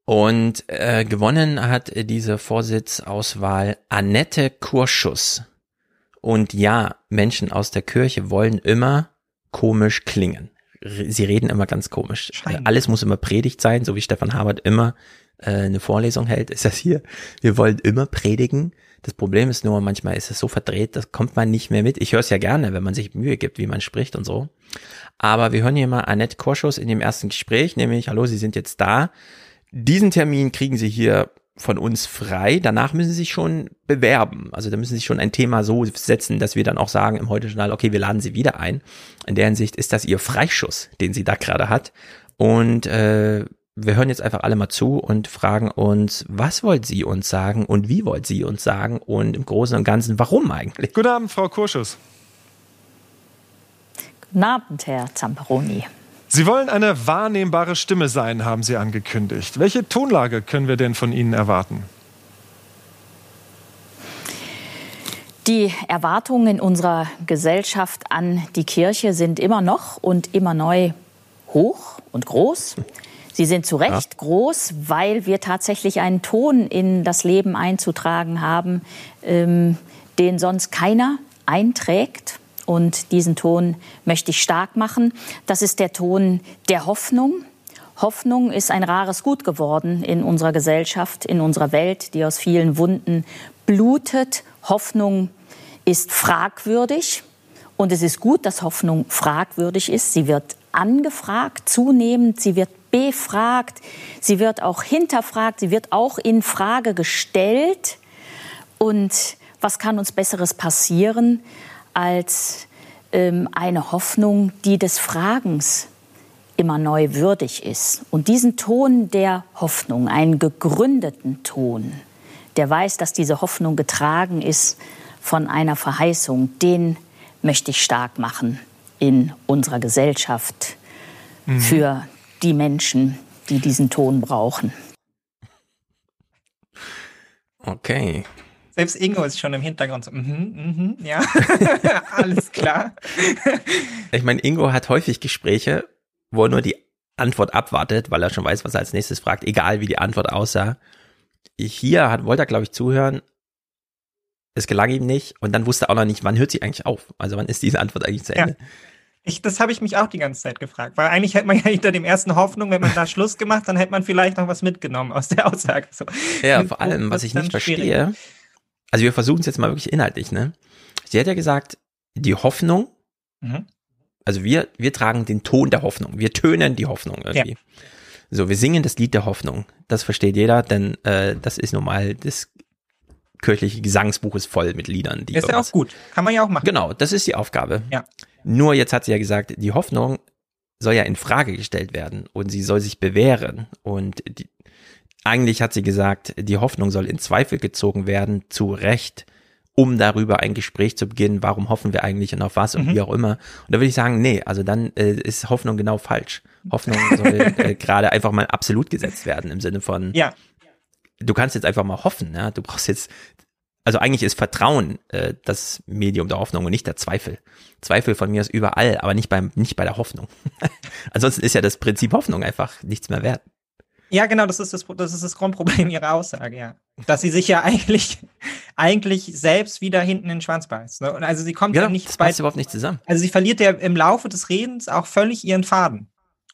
Und äh, gewonnen hat diese Vorsitzauswahl Annette Kurschus. Und ja, Menschen aus der Kirche wollen immer komisch klingen. Sie reden immer ganz komisch. Äh, alles muss immer Predigt sein, so wie Stefan Habert immer äh, eine Vorlesung hält, ist das hier. Wir wollen immer predigen. Das Problem ist nur, manchmal ist es so verdreht, das kommt man nicht mehr mit. Ich höre es ja gerne, wenn man sich Mühe gibt, wie man spricht und so. Aber wir hören hier mal Annette Korschus in dem ersten Gespräch, nämlich, hallo, Sie sind jetzt da. Diesen Termin kriegen Sie hier von uns frei. Danach müssen Sie sich schon bewerben. Also da müssen Sie sich schon ein Thema so setzen, dass wir dann auch sagen im Heute-Journal, okay, wir laden Sie wieder ein. In der Hinsicht ist das Ihr Freischuss, den sie da gerade hat. Und äh, wir hören jetzt einfach alle mal zu und fragen uns, was wollt sie uns sagen und wie wollt sie uns sagen und im Großen und Ganzen, warum eigentlich? Guten Abend, Frau Kurschus. Guten Abend, Herr Zamperoni. Sie wollen eine wahrnehmbare Stimme sein, haben Sie angekündigt. Welche Tonlage können wir denn von Ihnen erwarten? Die Erwartungen in unserer Gesellschaft an die Kirche sind immer noch und immer neu hoch und groß. Sie sind zu Recht groß, weil wir tatsächlich einen Ton in das Leben einzutragen haben, ähm, den sonst keiner einträgt. Und diesen Ton möchte ich stark machen. Das ist der Ton der Hoffnung. Hoffnung ist ein rares Gut geworden in unserer Gesellschaft, in unserer Welt, die aus vielen Wunden blutet. Hoffnung ist fragwürdig. Und es ist gut, dass Hoffnung fragwürdig ist. Sie wird angefragt zunehmend, sie wird befragt, sie wird auch hinterfragt, sie wird auch in Frage gestellt. Und was kann uns Besseres passieren als ähm, eine Hoffnung, die des Fragens immer neu würdig ist. Und diesen Ton der Hoffnung, einen gegründeten Ton, der weiß, dass diese Hoffnung getragen ist von einer Verheißung, den möchte ich stark machen in unserer Gesellschaft Mhm. für die Menschen, die diesen Ton brauchen. Okay. Selbst Ingo ist schon im Hintergrund so, mhm, mhm, ja, alles klar. Ich meine, Ingo hat häufig Gespräche, wo er nur die Antwort abwartet, weil er schon weiß, was er als nächstes fragt, egal wie die Antwort aussah. Hier hat, wollte er, glaube ich, zuhören. Es gelang ihm nicht und dann wusste er auch noch nicht, wann hört sie eigentlich auf? Also wann ist diese Antwort eigentlich zu Ende? Ich, das habe ich mich auch die ganze Zeit gefragt, weil eigentlich hätte man ja hinter dem ersten Hoffnung, wenn man da Schluss gemacht, dann hätte man vielleicht noch was mitgenommen aus der Aussage. So. Ja, vor allem, was ich nicht schwierig. verstehe, also wir versuchen es jetzt mal wirklich inhaltlich, ne? Sie hat ja gesagt, die Hoffnung, Mhm. also wir, wir tragen den Ton der Hoffnung, wir tönen die Hoffnung irgendwie. So, wir singen das Lied der Hoffnung. Das versteht jeder, denn äh, das ist nun mal das kirchliche Gesangbuch ist voll mit Liedern. Die Ist ja auch gut. Kann man ja auch machen. Genau, das ist die Aufgabe. Ja. Nur jetzt hat sie ja gesagt, die Hoffnung soll ja in Frage gestellt werden und sie soll sich bewähren. Und die, eigentlich hat sie gesagt, die Hoffnung soll in Zweifel gezogen werden, zu Recht, um darüber ein Gespräch zu beginnen, warum hoffen wir eigentlich und auf was und Mhm. wie auch immer. Und da würde ich sagen, nee, also dann äh, ist Hoffnung genau falsch. Hoffnung soll äh, gerade einfach mal absolut gesetzt werden im Sinne von, Ja. du kannst jetzt einfach mal hoffen, ja? du brauchst jetzt, also eigentlich ist Vertrauen äh, das Medium der Hoffnung und nicht der Zweifel. Zweifel von mir ist überall, aber nicht beim, nicht bei der Hoffnung. Ansonsten ist ja das Prinzip Hoffnung einfach nichts mehr wert. Ja, genau, das ist das, das ist das Grundproblem ihrer Aussage, ja. Dass sie sich ja eigentlich, eigentlich selbst wieder hinten in den Schwanz beißt. Ne? Und also sie kommt Genau, ja nicht das passt überhaupt nicht zusammen. Also sie verliert ja im Laufe des Redens auch völlig ihren Faden.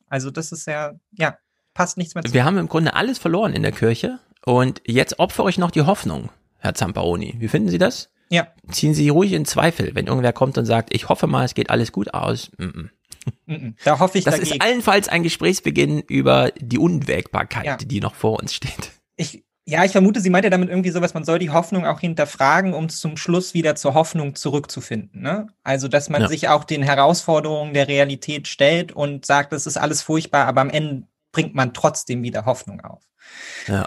Also das ist ja, ja, passt nichts mehr zu. Wir haben im Grunde alles verloren in der Kirche und jetzt opfere ich noch die Hoffnung, Herr Zamparoni. Wie finden Sie das? Ja. Ziehen Sie ruhig in Zweifel, wenn irgendwer kommt und sagt, ich hoffe mal, es geht alles gut aus. Mm -mm. Mhm. Da hoffe ich Das dagegen. ist allenfalls ein Gesprächsbeginn über die Unwägbarkeit, Ja. die noch vor uns steht. Ich, ja, ich vermute, sie meint ja damit irgendwie sowas, man soll die Hoffnung auch hinterfragen, um zum Schluss wieder zur Hoffnung zurückzufinden. Ne? Also, dass man Ja. sich auch den Herausforderungen der Realität stellt und sagt, das ist alles furchtbar, aber am Ende bringt man trotzdem wieder Hoffnung auf. Ja.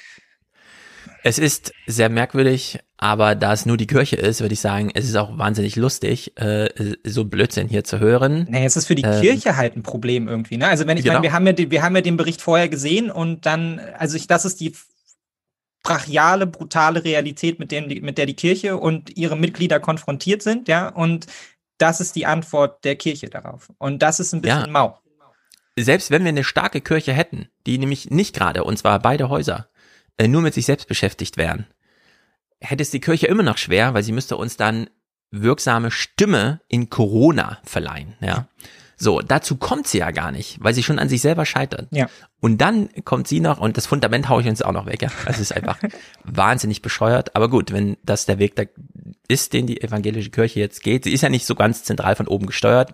Es ist sehr merkwürdig, aber da es nur die Kirche ist, würde ich sagen, es ist auch wahnsinnig lustig, äh, so Blödsinn hier zu hören. Nee, es ist für die Ähm, Kirche halt ein Problem irgendwie. Ne? Also wenn ich Genau. meine, wir haben ja, den- wir haben ja den Bericht vorher gesehen und dann, also ich, das ist die brachiale, brutale Realität, mit, dem, mit der die Kirche und ihre Mitglieder konfrontiert sind, ja, und das ist die Antwort der Kirche darauf. Und das ist ein bisschen Ja. mau. Selbst wenn wir eine starke Kirche hätten, die nämlich nicht gerade, und zwar beide Häuser, äh, nur mit sich selbst beschäftigt wären, hätte es die Kirche immer noch schwer, weil sie müsste uns dann wirksame Stimme in Corona verleihen, ja. So, dazu kommt sie ja gar nicht, weil sie schon an sich selber scheitert. Ja. Und dann kommt sie noch und das Fundament haue ich uns auch noch weg, ja. Also es ist einfach wahnsinnig bescheuert. Aber gut, wenn das der Weg da ist, den die evangelische Kirche jetzt geht, sie ist ja nicht so ganz zentral von oben gesteuert.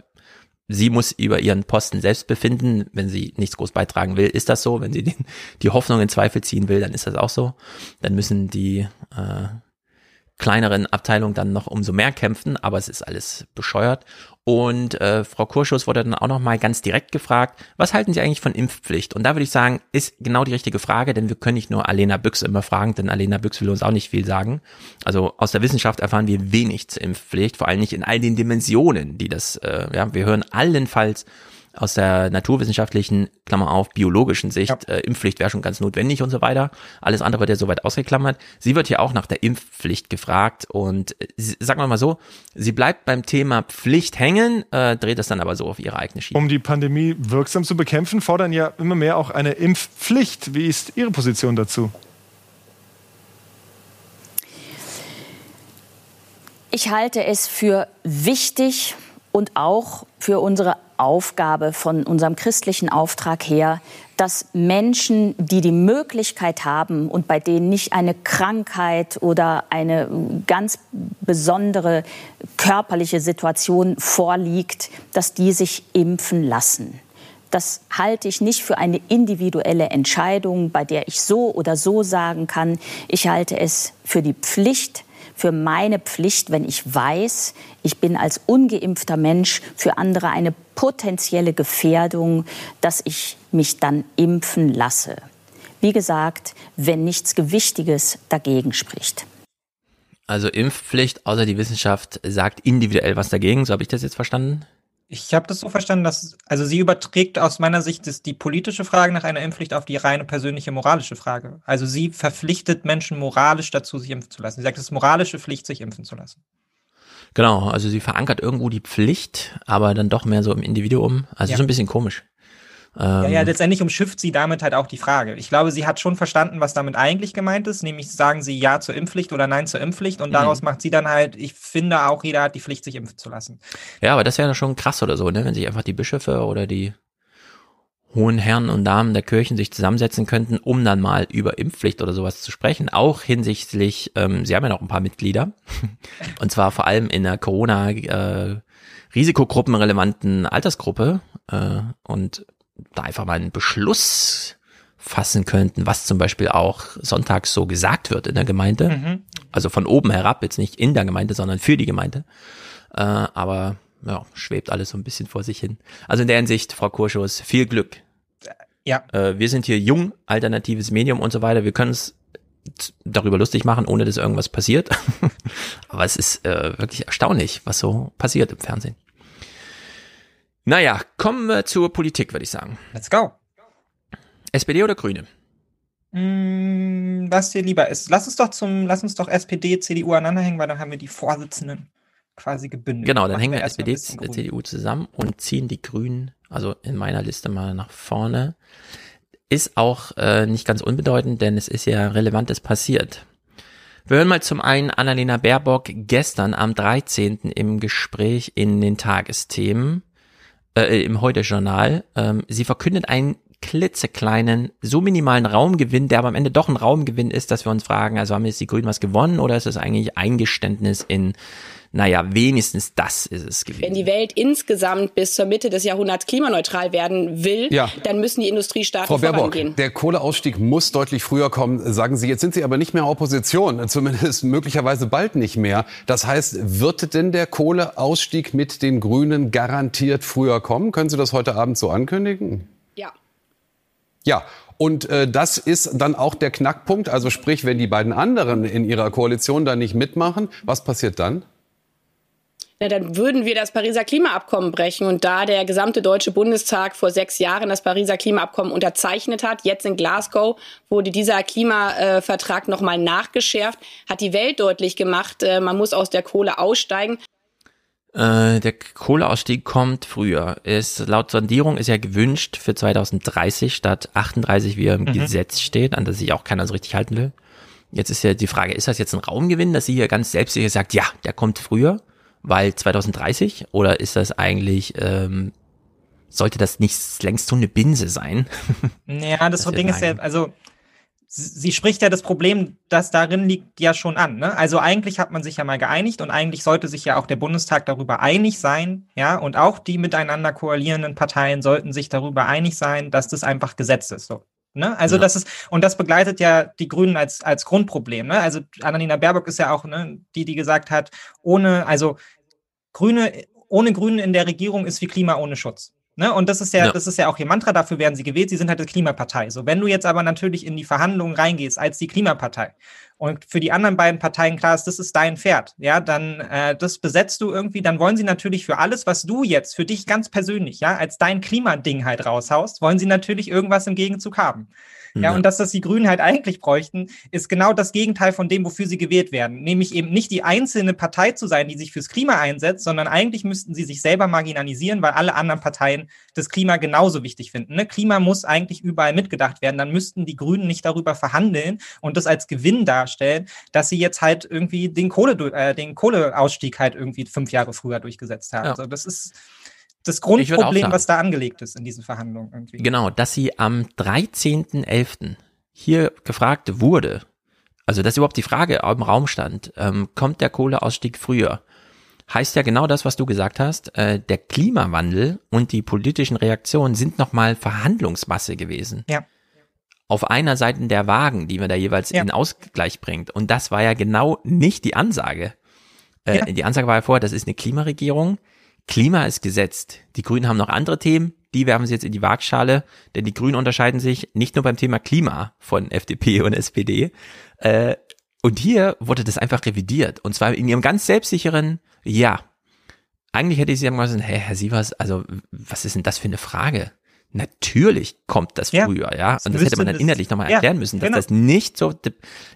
Sie muss über ihren Posten selbst befinden. Wenn sie nichts groß beitragen will, ist das so. Wenn sie den, die Hoffnung in Zweifel ziehen will, dann ist das auch so. Dann müssen die äh, kleineren Abteilungen dann noch umso mehr kämpfen, aber es ist alles bescheuert. Und äh, Frau Kurschus wurde dann auch noch mal ganz direkt gefragt, was halten Sie eigentlich von Impfpflicht? Und da würde ich sagen, ist genau die richtige Frage, denn wir können nicht nur Alena Büchs immer fragen, denn Alena Büchs will uns auch nicht viel sagen. Also aus der Wissenschaft erfahren wir wenig zur Impfpflicht, vor allem nicht in all den Dimensionen, die das, äh, ja, wir hören allenfalls aus der naturwissenschaftlichen, Klammer auf, biologischen Sicht, äh, Impfpflicht wäre schon ganz notwendig und so weiter. Alles andere wird ja soweit ausgeklammert. Sie wird hier auch nach der Impfpflicht gefragt und äh, sagen wir mal so, sie bleibt beim Thema Pflicht hängen, äh, dreht das dann aber so auf ihre eigene Schiene. Um die Pandemie wirksam zu bekämpfen, fordern ja immer mehr auch eine Impfpflicht. Wie ist Ihre Position dazu? Ich halte es für wichtig und auch für unsere Aufgabe von unserem christlichen Auftrag her, dass Menschen, die die Möglichkeit haben und bei denen nicht eine Krankheit oder eine ganz besondere körperliche Situation vorliegt, dass die sich impfen lassen. Das halte ich nicht für eine individuelle Entscheidung, bei der ich so oder so sagen kann. Ich halte es für die Pflicht, für meine Pflicht, wenn ich weiß, ich bin als ungeimpfter Mensch für andere eine potenzielle Gefährdung, dass ich mich dann impfen lasse. Wie gesagt, wenn nichts Gewichtiges dagegen spricht. Also Impfpflicht, außer die Wissenschaft sagt individuell was dagegen, so habe ich das jetzt verstanden? Ich habe das so verstanden, dass also sie überträgt aus meiner Sicht das, die politische Frage nach einer Impfpflicht auf die reine persönliche moralische Frage. Also sie verpflichtet Menschen moralisch dazu, sich impfen zu lassen. Sie sagt, es ist moralische Pflicht, sich impfen zu lassen. Genau, also sie verankert irgendwo die Pflicht, aber dann doch mehr so im Individuum. Also Ja. so ein bisschen komisch. Ja, ja, Ähm, letztendlich umschifft sie damit halt auch die Frage. Ich glaube, sie hat schon verstanden, was damit eigentlich gemeint ist, nämlich sagen sie Ja zur Impfpflicht oder Nein zur Impfpflicht und Mhm. daraus macht sie dann halt, ich finde auch, jeder hat die Pflicht, sich impfen zu lassen. Ja, aber das wäre schon krass oder so, ne? Wenn sich einfach die Bischöfe oder die hohen Herren und Damen der Kirchen sich zusammensetzen könnten, um dann mal über Impfpflicht oder sowas zu sprechen. Auch hinsichtlich, ähm, sie haben ja noch ein paar Mitglieder. und zwar vor allem in der Corona äh, Risikogruppenrelevanten Altersgruppe äh, und da einfach mal einen Beschluss fassen könnten, was zum Beispiel auch sonntags so gesagt wird in der Gemeinde. Mhm. Also von oben herab, jetzt nicht in der Gemeinde, sondern für die Gemeinde. Äh, aber ja, schwebt alles so ein bisschen vor sich hin. Also in der Hinsicht, Frau Kurschus, viel Glück. Ja. Äh, wir sind hier jung, alternatives Medium und so weiter. Wir können es darüber lustig machen, ohne dass irgendwas passiert. aber es ist äh, wirklich erstaunlich, was so passiert im Fernsehen. Naja, kommen wir zur Politik, würde ich sagen. Let's go. SPD oder Grüne? Mm, was dir lieber ist. Lass uns doch zum, lass uns doch SPD, CDU aneinander hängen, weil dann haben wir die Vorsitzenden quasi gebündelt. Genau, dann Machen hängen wir SPD. CDU zusammen und ziehen die Grünen, also in meiner Liste mal nach vorne. ist auch äh, nicht ganz unbedeutend, denn es ist ja Relevantes passiert. Wir hören mal zum einen Annalena Baerbock gestern am 13. im Gespräch in den Tagesthemen, äh, im Heute-Journal. Ähm, sie verkündet einen klitzekleinen, so minimalen Raumgewinn, der aber am Ende doch ein Raumgewinn ist, dass wir uns fragen, also haben jetzt die Grünen was gewonnen oder ist es eigentlich Eingeständnis in naja, wenigstens das ist es gewesen. Wenn die Welt insgesamt bis zur Mitte des Jahrhunderts klimaneutral werden will, ja. dann müssen die Industriestaaten Frau Baerbock, vorangehen. Der Kohleausstieg muss deutlich früher kommen, sagen Sie. Jetzt sind Sie aber nicht mehr Opposition, zumindest möglicherweise bald nicht mehr. Das heißt, wird denn der Kohleausstieg mit den Grünen garantiert früher kommen? Können Sie das heute Abend so ankündigen? Ja. Ja, und äh, das ist dann auch der Knackpunkt. Also sprich, wenn die beiden anderen in ihrer Koalition da nicht mitmachen, was passiert dann? Na, dann würden wir das Pariser Klimaabkommen brechen. Und da der gesamte Deutsche Bundestag vor sechs Jahren das Pariser Klimaabkommen unterzeichnet hat, jetzt in Glasgow wurde dieser Klimavertrag nochmal nachgeschärft, hat die Welt deutlich gemacht, äh, man muss aus der Kohle aussteigen. Äh, der Kohleausstieg kommt früher. Ist, laut Sondierung ist ja gewünscht für 2030 statt 38, wie er im mhm. Gesetz steht, an das sich auch keiner so richtig halten will. Jetzt ist ja die Frage, ist das jetzt ein Raumgewinn, dass sie hier ganz selbstsicher sagt, ja, der kommt früher? Weil 2030 oder ist das eigentlich, ähm, sollte das nicht längst so eine Binse sein? Ja, das, das Ding ist ja, also sie spricht ja das Problem, das darin liegt, ja schon an. Ne? Also eigentlich hat man sich ja mal geeinigt und eigentlich sollte sich ja auch der Bundestag darüber einig sein, ja, und auch die miteinander koalierenden Parteien sollten sich darüber einig sein, dass das einfach Gesetz ist. So. Ne? Also ja. das ist, und das begleitet ja die Grünen als, als Grundproblem. Ne? Also Annalena Baerbock ist ja auch ne, die, die gesagt hat, ohne, also Grüne, ohne Grüne in der Regierung ist wie Klima ohne Schutz. Ne? Und das ist ja, ja, das ist ja auch ihr Mantra, dafür werden sie gewählt, sie sind halt die Klimapartei. So, wenn du jetzt aber natürlich in die Verhandlungen reingehst als die Klimapartei und für die anderen beiden Parteien klar ist, das ist dein Pferd, ja, dann äh, das besetzt du irgendwie, dann wollen sie natürlich für alles, was du jetzt für dich ganz persönlich, ja, als dein Klimading halt raushaust, wollen sie natürlich irgendwas im Gegenzug haben. Ja, ja, und dass das die Grünen halt eigentlich bräuchten, ist genau das Gegenteil von dem, wofür sie gewählt werden. Nämlich eben nicht die einzelne Partei zu sein, die sich fürs Klima einsetzt, sondern eigentlich müssten sie sich selber marginalisieren, weil alle anderen Parteien das Klima genauso wichtig finden. Ne? Klima muss eigentlich überall mitgedacht werden. Dann müssten die Grünen nicht darüber verhandeln und das als Gewinn darstellen, dass sie jetzt halt irgendwie den, Kohle, äh, den Kohleausstieg halt irgendwie fünf Jahre früher durchgesetzt haben. Ja. Also das ist das Grundproblem, was da angelegt ist in diesen Verhandlungen irgendwie. Genau, dass sie am 13.11. hier gefragt wurde, also dass überhaupt die Frage im Raum stand, ähm, kommt der Kohleausstieg früher? Heißt ja genau das, was du gesagt hast. Äh, der Klimawandel und die politischen Reaktionen sind nochmal Verhandlungsmasse gewesen. Ja. Auf einer Seite der Wagen, die man da jeweils ja. in Ausgleich bringt. Und das war ja genau nicht die Ansage. Äh, ja. Die Ansage war ja vorher, das ist eine Klimaregierung Klima ist gesetzt. Die Grünen haben noch andere Themen, die werfen sie jetzt in die Waagschale, denn die Grünen unterscheiden sich nicht nur beim Thema Klima von FDP und SPD. Äh, und hier wurde das einfach revidiert. Und zwar in ihrem ganz selbstsicheren Ja. Eigentlich hätte ich sie sagen müssen, hey, Herr Sievers, also was ist denn das für eine Frage? Natürlich kommt das ja, früher, ja. Und das hätte man dann innerlich nochmal erklären ja, müssen, dass genau. das nicht so,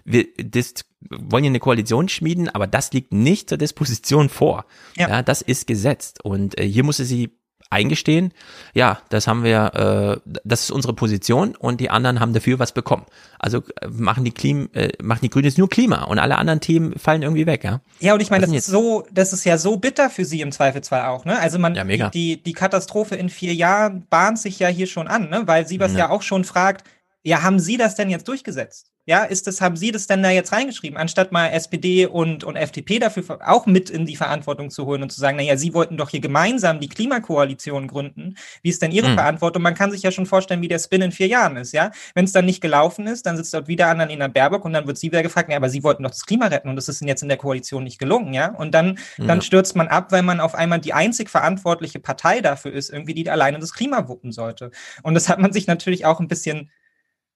wir das wollen ja eine Koalition schmieden, aber das liegt nicht zur Disposition vor. Ja, ja das ist gesetzt. Und äh, hier musste sie eingestehen, ja, das haben wir, äh, das ist unsere Position und die anderen haben dafür was bekommen. Also äh, machen die Klim, äh, machen die Grünen jetzt nur Klima und alle anderen Themen fallen irgendwie weg, ja. Ja, und ich meine, das ist so, das ist ja so bitter für sie im Zweifelsfall auch, ne? Also man, ja, mega. Die, die Katastrophe in vier Jahren bahnt sich ja hier schon an, ne? Weil sie was ja. ja auch schon fragt, ja, haben Sie das denn jetzt durchgesetzt? Ja, ist das, haben Sie das denn da jetzt reingeschrieben, anstatt mal SPD und, und FDP dafür auch mit in die Verantwortung zu holen und zu sagen, naja, Sie wollten doch hier gemeinsam die Klimakoalition gründen. Wie ist denn Ihre hm. Verantwortung? Man kann sich ja schon vorstellen, wie der Spin in vier Jahren ist, ja. Wenn es dann nicht gelaufen ist, dann sitzt dort wieder Annalena Baerbock und dann wird sie wieder gefragt, ja, aber Sie wollten doch das Klima retten und das ist Ihnen jetzt in der Koalition nicht gelungen, ja. Und dann, ja. dann stürzt man ab, weil man auf einmal die einzig verantwortliche Partei dafür ist, irgendwie, die alleine das Klima wuppen sollte. Und das hat man sich natürlich auch ein bisschen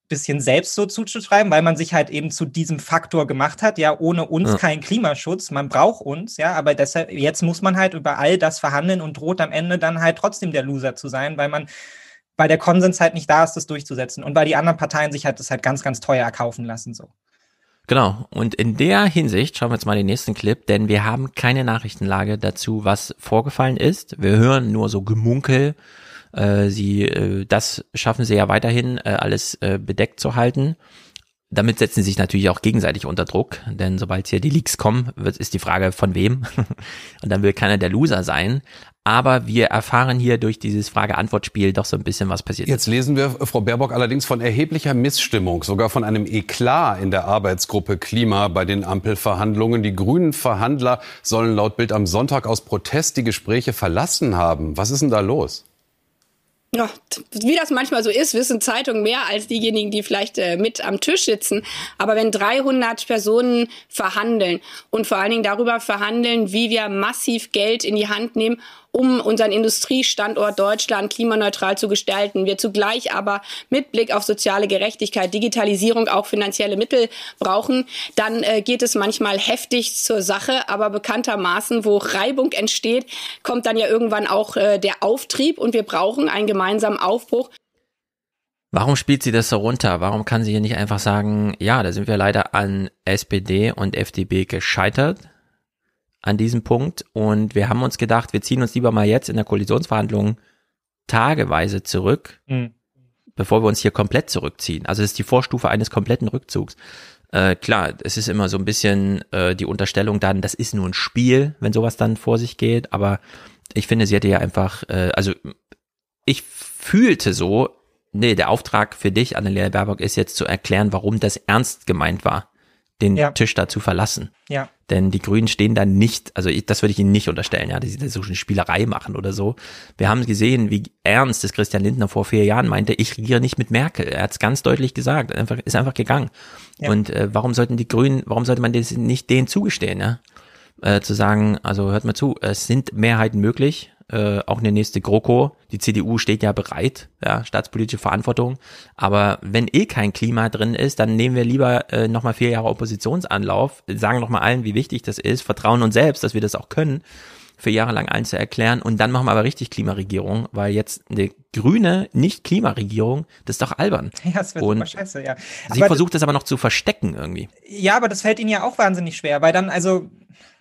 bisschen selbst so zuzuschreiben, weil man sich halt eben zu diesem Faktor gemacht hat, ja, ohne uns ja. kein Klimaschutz, man braucht uns, ja, aber deshalb, jetzt muss man halt über all das verhandeln und droht am Ende dann halt trotzdem der Loser zu sein, weil man, weil der Konsens halt nicht da ist, das durchzusetzen und weil die anderen Parteien sich halt das halt ganz, ganz teuer erkaufen lassen, so. Genau. Und in der Hinsicht schauen wir jetzt mal den nächsten Clip, denn wir haben keine Nachrichtenlage dazu, was vorgefallen ist. Wir hören nur so Gemunkel, Äh, sie, äh, das schaffen sie ja weiterhin, äh, alles äh, bedeckt zu halten. Damit setzen sie sich natürlich auch gegenseitig unter Druck, denn sobald hier die Leaks kommen, wird, ist die Frage von wem. Und dann will keiner der Loser sein. Aber wir erfahren hier durch dieses Frage-Antwort-Spiel doch so ein bisschen, was passiert. Jetzt lesen wir, Frau Baerbock, allerdings von erheblicher Missstimmung, sogar von einem Eklat in der Arbeitsgruppe Klima bei den Ampelverhandlungen. Die grünen Verhandler sollen laut Bild am Sonntag aus Protest die Gespräche verlassen haben. Was ist denn da los? Ja, wie das manchmal so ist, wissen Zeitungen mehr als diejenigen, die vielleicht äh, mit am Tisch sitzen. Aber wenn 300 Personen verhandeln und vor allen Dingen darüber verhandeln, wie wir massiv Geld in die Hand nehmen, um unseren Industriestandort Deutschland klimaneutral zu gestalten. Wir zugleich aber mit Blick auf soziale Gerechtigkeit, Digitalisierung auch finanzielle Mittel brauchen, dann äh, geht es manchmal heftig zur Sache. Aber bekanntermaßen, wo Reibung entsteht, kommt dann ja irgendwann auch äh, der Auftrieb und wir brauchen einen gemeinsamen Aufbruch. Warum spielt sie das so runter? Warum kann sie hier nicht einfach sagen, ja, da sind wir leider an SPD und FDP gescheitert? An diesem Punkt und wir haben uns gedacht, wir ziehen uns lieber mal jetzt in der Koalitionsverhandlung tageweise zurück, mhm. bevor wir uns hier komplett zurückziehen. Also es ist die Vorstufe eines kompletten Rückzugs. Äh, klar, es ist immer so ein bisschen äh, die Unterstellung dann, das ist nur ein Spiel, wenn sowas dann vor sich geht, aber ich finde, sie hätte ja einfach, äh, also ich fühlte so, nee, der Auftrag für dich, Annalena Baerbock, ist jetzt zu erklären, warum das ernst gemeint war, den ja. Tisch da zu verlassen. Ja. Denn die Grünen stehen da nicht, also ich, das würde ich ihnen nicht unterstellen, ja, dass sie so eine Spielerei machen oder so. Wir haben gesehen, wie ernst es Christian Lindner vor vier Jahren meinte, ich regiere nicht mit Merkel. Er hat es ganz deutlich gesagt, einfach, ist einfach gegangen. Ja. Und äh, warum sollten die Grünen, warum sollte man das nicht denen zugestehen, ja? Äh, zu sagen, also hört mal zu, es sind Mehrheiten möglich, äh, auch eine nächste GroKo. Die CDU steht ja bereit, ja, staatspolitische Verantwortung. Aber wenn eh kein Klima drin ist, dann nehmen wir lieber äh, nochmal vier Jahre Oppositionsanlauf, sagen nochmal allen, wie wichtig das ist, vertrauen uns selbst, dass wir das auch können, für Jahre lang allen zu erklären. Und dann machen wir aber richtig Klimaregierung, weil jetzt eine grüne Nicht-Klimaregierung, das ist doch albern. Ja, das wird und scheiße, ja. Sie versucht das aber noch zu verstecken irgendwie. Ja, aber das fällt ihnen ja auch wahnsinnig schwer, weil dann, also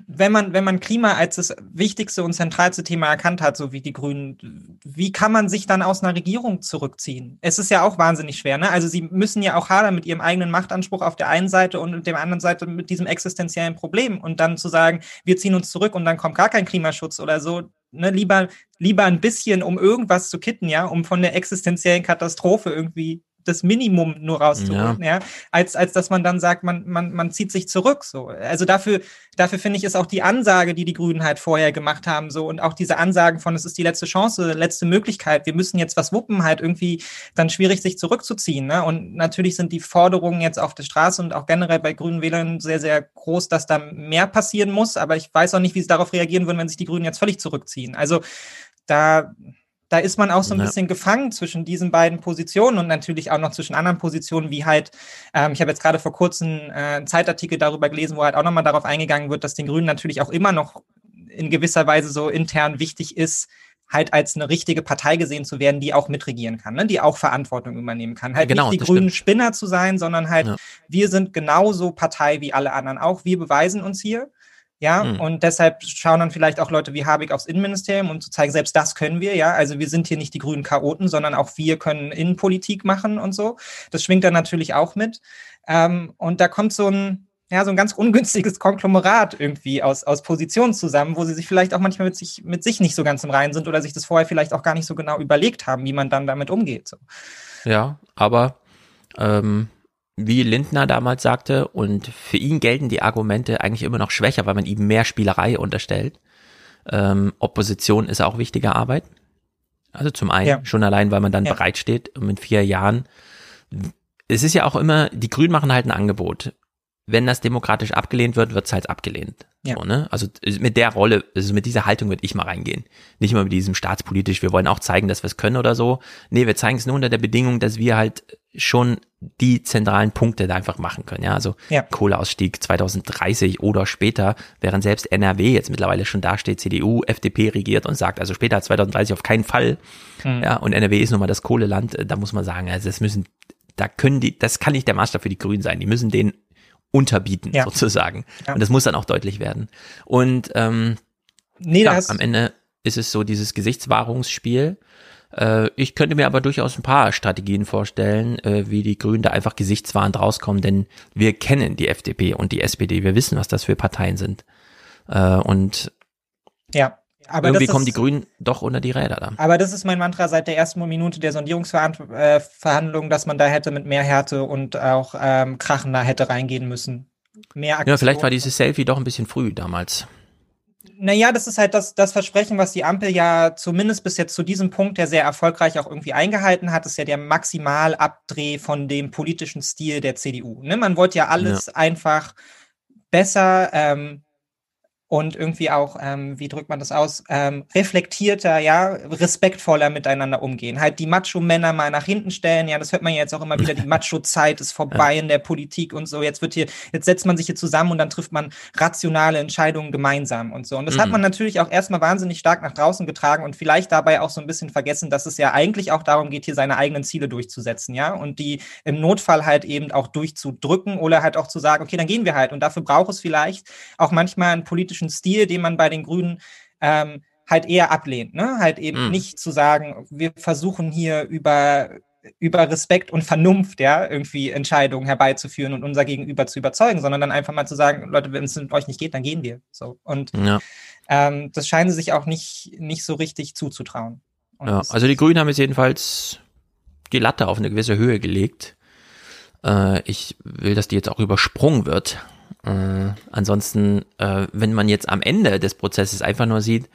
wenn man, wenn man Klima als das wichtigste und zentralste Thema erkannt hat, so wie die Grünen, wie kann man sich dann aus einer Regierung zurückziehen? Es ist ja auch wahnsinnig schwer, ne? Also sie müssen ja auch hadern mit ihrem eigenen Machtanspruch auf der einen Seite und mit der anderen Seite mit diesem existenziellen Problem und dann zu sagen, wir ziehen uns zurück und dann kommt gar kein Klimaschutz oder so, ne? Lieber, lieber ein bisschen, um irgendwas zu kitten, ja, um von der existenziellen Katastrophe irgendwie das Minimum nur rauszuholen, ja. ja, als, als dass man dann sagt, man, man, man zieht sich zurück, so. Also dafür, dafür finde ich, ist auch die Ansage, die die Grünen halt vorher gemacht haben, so, und auch diese Ansagen von, es ist die letzte Chance, letzte Möglichkeit, wir müssen jetzt was wuppen, halt irgendwie dann schwierig, sich zurückzuziehen, ne? Und natürlich sind die Forderungen jetzt auf der Straße und auch generell bei Grünen Wählern sehr, sehr groß, dass da mehr passieren muss, aber ich weiß auch nicht, wie sie darauf reagieren würden, wenn sich die Grünen jetzt völlig zurückziehen. Also, da, da ist man auch so ein ja. bisschen gefangen zwischen diesen beiden Positionen und natürlich auch noch zwischen anderen Positionen, wie halt, ähm, ich habe jetzt gerade vor kurzem äh, einen Zeitartikel darüber gelesen, wo halt auch nochmal darauf eingegangen wird, dass den Grünen natürlich auch immer noch in gewisser Weise so intern wichtig ist, halt als eine richtige Partei gesehen zu werden, die auch mitregieren kann, ne? die auch Verantwortung übernehmen kann. Halt genau, nicht die grünen stimmt. Spinner zu sein, sondern halt, ja. wir sind genauso Partei wie alle anderen auch. Wir beweisen uns hier. Ja, mhm. und deshalb schauen dann vielleicht auch Leute wie Habeck aufs Innenministerium, um zu zeigen, selbst das können wir, ja. Also wir sind hier nicht die grünen Chaoten, sondern auch wir können Innenpolitik machen und so. Das schwingt dann natürlich auch mit. Ähm, und da kommt so ein, ja, so ein ganz ungünstiges Konglomerat irgendwie aus, aus Positionen zusammen, wo sie sich vielleicht auch manchmal mit sich, mit sich nicht so ganz im Reinen sind oder sich das vorher vielleicht auch gar nicht so genau überlegt haben, wie man dann damit umgeht. So. Ja, aber ähm, wie Lindner damals sagte, und für ihn gelten die Argumente eigentlich immer noch schwächer, weil man ihm mehr Spielerei unterstellt. Ähm, Opposition ist auch wichtige Arbeit. Also zum einen, ja. schon allein, weil man dann ja. bereitsteht, um in vier Jahren. Es ist ja auch immer, die Grünen machen halt ein Angebot. Wenn das demokratisch abgelehnt wird, wird es halt abgelehnt. Ja. So, ne? Also mit der Rolle, also mit dieser Haltung würde ich mal reingehen. Nicht immer mit diesem staatspolitisch, wir wollen auch zeigen, dass wir es können oder so. Nee, wir zeigen es nur unter der Bedingung, dass wir halt schon die zentralen Punkte da einfach machen können. Ja, also ja. Kohleausstieg 2030 oder später, während selbst NRW jetzt mittlerweile schon dasteht, CDU, FDP regiert und sagt, also später als 2030 auf keinen Fall. Mhm. Ja, und NRW ist nun mal das Kohleland, da muss man sagen, also das müssen, da können die, das kann nicht der Maßstab für die Grünen sein. Die müssen den unterbieten, ja. sozusagen. Ja. Und das muss dann auch deutlich werden. Und ähm, nee, ja, am Ende ist es so dieses Gesichtswahrungsspiel. Äh, ich könnte mir aber durchaus ein paar Strategien vorstellen, äh, wie die Grünen da einfach gesichtswahrend rauskommen, denn wir kennen die FDP und die SPD, wir wissen, was das für Parteien sind. Äh, und ja. Aber irgendwie kommen ist- die Grünen doch unter die Räder da. Aber das ist mein Mantra seit der ersten Minute der Sondierungsverhandlungen, dass man da hätte mit mehr Härte und auch ähm, Krachen da hätte reingehen müssen. Mehr Ja, vielleicht war Aktion. dieses Selfie doch ein bisschen früh damals. Naja, das ist halt das, das Versprechen, was die Ampel ja zumindest bis jetzt zu diesem Punkt, der sehr erfolgreich auch irgendwie eingehalten hat, ist ja der Maximalabdreh von dem politischen Stil der CDU. Ne? Man wollte ja alles einfach besser ähm, und irgendwie auch, ähm, wie drückt man das aus, ähm, reflektierter, ja, respektvoller miteinander umgehen. Halt die Macho-Männer mal nach hinten stellen, ja, das hört man ja jetzt auch immer wieder, die Macho-Zeit ist vorbei in der Politik und so. Jetzt wird hier, jetzt setzt man sich hier zusammen und dann trifft man rationale Entscheidungen gemeinsam und so. Und das hat Mhm. man natürlich auch erstmal wahnsinnig stark nach draußen getragen und vielleicht dabei auch so ein bisschen vergessen, dass es ja eigentlich auch darum geht, hier seine eigenen Ziele durchzusetzen, ja, und die im Notfall halt eben auch durchzudrücken oder halt auch zu sagen, okay, dann gehen wir halt. Und dafür braucht es vielleicht auch manchmal einen politischen Stil, den man bei den Grünen ähm, halt eher ablehnt, ne? Halt eben Mhm. nicht zu sagen, wir versuchen hier über über Respekt und Vernunft, ja, irgendwie Entscheidungen herbeizuführen und unser Gegenüber zu überzeugen, sondern dann einfach mal zu sagen, Leute, wenn es mit euch nicht geht, dann gehen wir. So. Und Ja. ähm, das scheinen sie sich auch nicht, nicht so richtig zuzutrauen. Ja, also die Grünen haben jetzt jedenfalls die Latte auf eine gewisse Höhe gelegt. Äh, ich will, dass die jetzt auch übersprungen wird. Äh, ansonsten, äh, wenn man jetzt am Ende des Prozesses einfach nur sieht,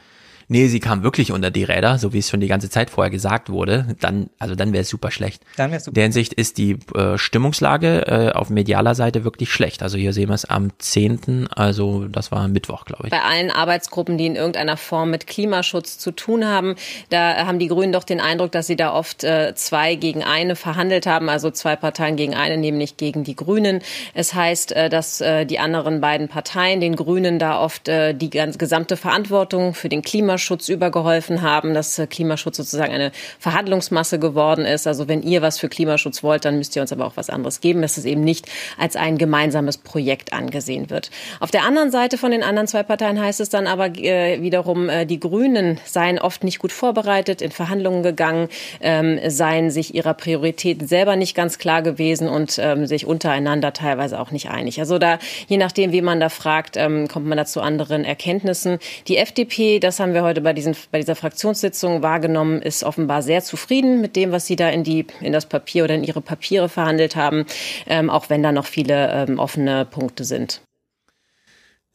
nee, sie kam wirklich unter die Räder, so wie es schon die ganze Zeit vorher gesagt wurde, dann, also dann wäre es super schlecht. Dann wär's super In der Hinsicht ist die äh, Stimmungslage äh, auf medialer Seite wirklich schlecht. Also hier sehen wir es am 10., also das war Mittwoch, glaube ich. Bei allen Arbeitsgruppen, die in irgendeiner Form mit Klimaschutz zu tun haben, da haben die Grünen doch den Eindruck, dass sie da oft äh, zwei gegen eine verhandelt haben, also zwei Parteien gegen eine, nämlich gegen die Grünen. Es heißt, äh, dass äh, die anderen beiden Parteien den Grünen da oft äh, die ganz gesamte Verantwortung für den Klimaschutz übergeholfen haben, dass äh, Klimaschutz sozusagen eine Verhandlungsmasse geworden ist. Also wenn ihr was für Klimaschutz wollt, dann müsst ihr uns aber auch was anderes geben, dass es eben nicht als ein gemeinsames Projekt angesehen wird. Auf der anderen Seite von den anderen zwei Parteien heißt es dann aber äh, wiederum, äh, die Grünen seien oft nicht gut vorbereitet, in Verhandlungen gegangen, ähm, seien sich ihrer Prioritäten selber nicht ganz klar gewesen und ähm, sich untereinander teilweise auch nicht einig. Also da, je nachdem, wie man da fragt, ähm, kommt man da zu anderen Erkenntnissen. Die FDP, das haben wir heute bei, diesen, bei dieser Fraktionssitzung wahrgenommen, ist offenbar sehr zufrieden mit dem, was sie da in, die, in das Papier oder in ihre Papiere verhandelt haben, ähm, auch wenn da noch viele ähm, offene Punkte sind.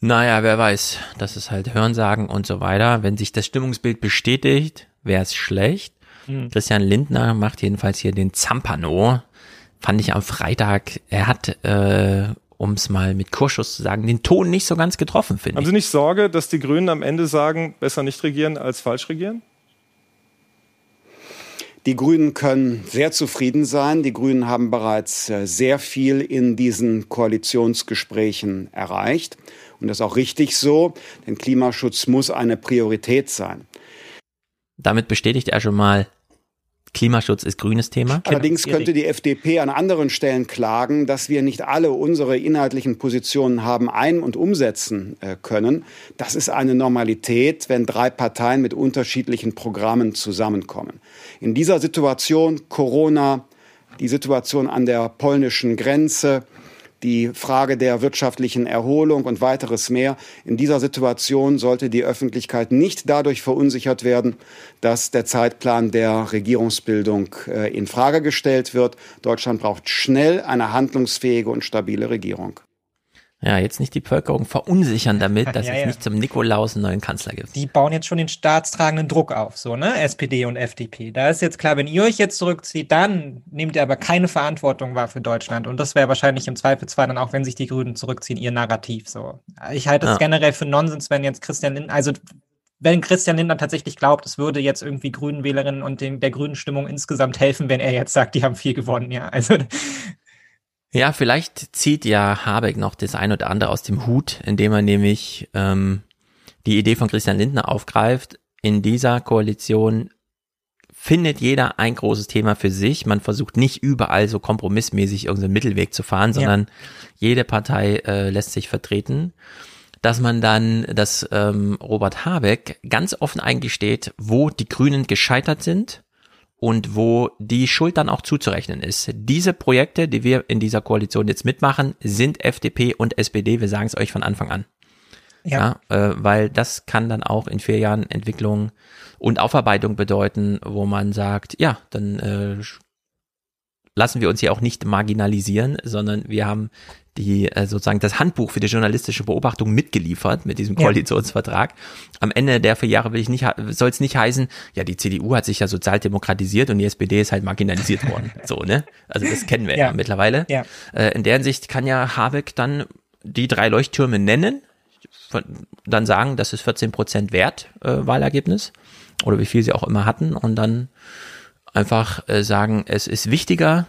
Naja, wer weiß. Das ist halt Hörensagen und so weiter. Wenn sich das Stimmungsbild bestätigt, wäre es schlecht. Mhm. Christian Lindner macht jedenfalls hier den Zampano. Fand ich am Freitag, er hat, äh, um es mal mit Kursschuss zu sagen, den Ton nicht so ganz getroffen, finde Haben ich. Sie nicht Sorge, dass die Grünen am Ende sagen, besser nicht regieren als falsch regieren? Die Grünen können sehr zufrieden sein. Die Grünen haben bereits äh, sehr viel in diesen Koalitionsgesprächen erreicht. Und das ist auch richtig so, denn Klimaschutz muss eine Priorität sein. Damit bestätigt er schon mal, Klimaschutz ist grünes Thema. Allerdings könnte die FDP an anderen Stellen klagen, dass wir nicht alle unsere inhaltlichen Positionen haben ein- und umsetzen äh, können. Das ist eine Normalität, wenn drei Parteien mit unterschiedlichen Programmen zusammenkommen. In dieser Situation Corona, die Situation an der polnischen Grenze, die Frage der wirtschaftlichen Erholung und weiteres mehr. In dieser Situation sollte die Öffentlichkeit nicht dadurch verunsichert werden, dass der Zeitplan der Regierungsbildung äh, in Frage gestellt wird. Deutschland braucht schnell eine handlungsfähige und stabile Regierung. Ja, jetzt nicht die Bevölkerung verunsichern damit, dass Ja, es ja. nicht zum Nikolaus einen neuen Kanzler gibt. die bauen jetzt schon den staatstragenden Druck auf, so, ne? SPD und FDP. Da ist jetzt klar, wenn ihr euch jetzt zurückzieht, dann nehmt ihr aber keine Verantwortung wahr für Deutschland. Und das wäre wahrscheinlich im Zweifelsfall dann auch, wenn sich die Grünen zurückziehen, ihr Narrativ, so. Ich halte es Ja. generell für Nonsens, wenn jetzt Christian Lindner, also, wenn Christian Lindner tatsächlich glaubt, es würde jetzt irgendwie Grünen Wählerinnen und den, der grünen Stimmung insgesamt helfen, wenn er jetzt sagt, die haben viel gewonnen, ja. Also, Ja, vielleicht zieht ja Habeck noch das ein oder andere aus dem Hut, indem er nämlich ähm, die Idee von Christian Lindner aufgreift. In dieser Koalition findet jeder ein großes Thema für sich. Man versucht nicht überall so kompromissmäßig irgendeinen Mittelweg zu fahren, Ja. sondern jede Partei äh, lässt sich vertreten. Dass man dann, dass ähm, Robert Habeck ganz offen eingesteht, wo die Grünen gescheitert sind und wo die Schuld dann auch zuzurechnen ist. Diese Projekte, die wir in dieser Koalition jetzt mitmachen, sind FDP und SPD, wir sagen es euch von Anfang an. Ja, ja äh, weil das kann dann auch in vier Jahren Entwicklung und Aufarbeitung bedeuten, wo man sagt, ja, dann äh, lassen wir uns hier auch nicht marginalisieren, sondern wir haben die äh, sozusagen das Handbuch für die journalistische Beobachtung mitgeliefert mit diesem Koalitionsvertrag. Ja. Am Ende der vier Jahre will ich nicht soll es nicht heißen, ja die CDU hat sich ja sozialdemokratisiert und die SPD ist halt marginalisiert worden. so ne, also das kennen wir ja, ja mittlerweile. Ja. Äh, in der Hinsicht kann ja Habeck dann die drei Leuchttürme nennen, von, dann sagen, das ist 14 Prozent wert äh, Wahlergebnis oder wie viel sie auch immer hatten und dann einfach äh, sagen, es ist wichtiger,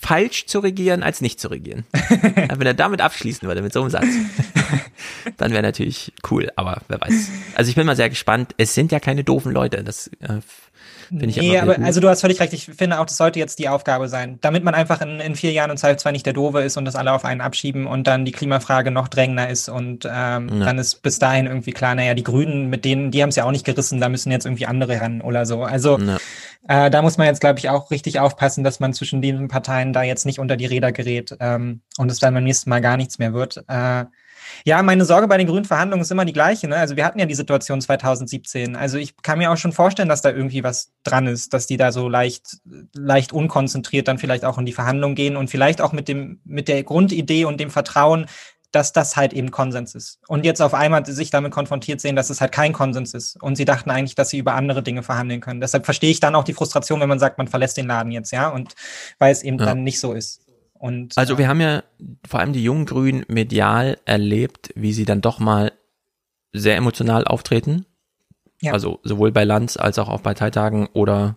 falsch zu regieren, als nicht zu regieren. Wenn er damit abschließen würde, mit so einem Satz, dann wäre natürlich cool, aber wer weiß. Also ich bin mal sehr gespannt. Es sind ja keine doofen Leute. Das äh, Finde ich nee, aber also du hast völlig recht. Ich finde auch, das sollte jetzt die Aufgabe sein, damit man einfach in, in vier Jahren und zwar nicht der Dove ist und das alle auf einen abschieben und dann die Klimafrage noch drängender ist und ähm, ja. dann ist bis dahin irgendwie klar, naja, die Grünen, mit denen, die haben es ja auch nicht gerissen, da müssen jetzt irgendwie andere ran oder so. Also ja. äh, da muss man jetzt, glaube ich, auch richtig aufpassen, dass man zwischen den Parteien da jetzt nicht unter die Räder gerät ähm, und es dann beim nächsten Mal gar nichts mehr wird. Äh, ja, meine Sorge bei den grünen Verhandlungen ist immer die gleiche. Ne? Also wir hatten ja die Situation 2017. Also ich kann mir auch schon vorstellen, dass da irgendwie was dran ist, dass die da so leicht, leicht unkonzentriert dann vielleicht auch in die Verhandlungen gehen und vielleicht auch mit dem, mit der Grundidee und dem Vertrauen, dass das halt eben Konsens ist. Und jetzt auf einmal sich damit konfrontiert sehen, dass es halt kein Konsens ist. Und sie dachten eigentlich, dass sie über andere Dinge verhandeln können. Deshalb verstehe ich dann auch die Frustration, wenn man sagt, man verlässt den Laden jetzt, ja, und weil es eben ja. dann nicht so ist. Und, also wir haben ja vor allem die jungen Grünen medial erlebt, wie sie dann doch mal sehr emotional auftreten. Ja. Also sowohl bei Lanz als auch auf Parteitagen oder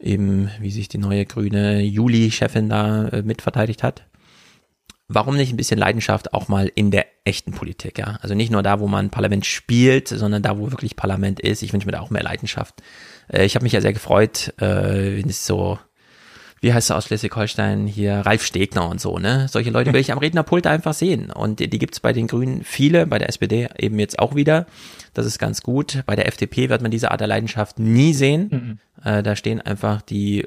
eben, wie sich die neue grüne Juli-Chefin da äh, mitverteidigt hat. Warum nicht ein bisschen Leidenschaft auch mal in der echten Politik, ja? Also nicht nur da, wo man Parlament spielt, sondern da, wo wirklich Parlament ist. Ich wünsche mir da auch mehr Leidenschaft. Äh, ich habe mich ja sehr gefreut, äh, wenn es so wie heißt er aus Schleswig-Holstein hier, Ralf Stegner und so, ne? Solche Leute will ich am Rednerpult einfach sehen. Und die, die gibt's bei den Grünen viele, bei der SPD eben jetzt auch wieder. Das ist ganz gut. Bei der FDP wird man diese Art der Leidenschaft nie sehen. Mhm. Äh, da stehen einfach die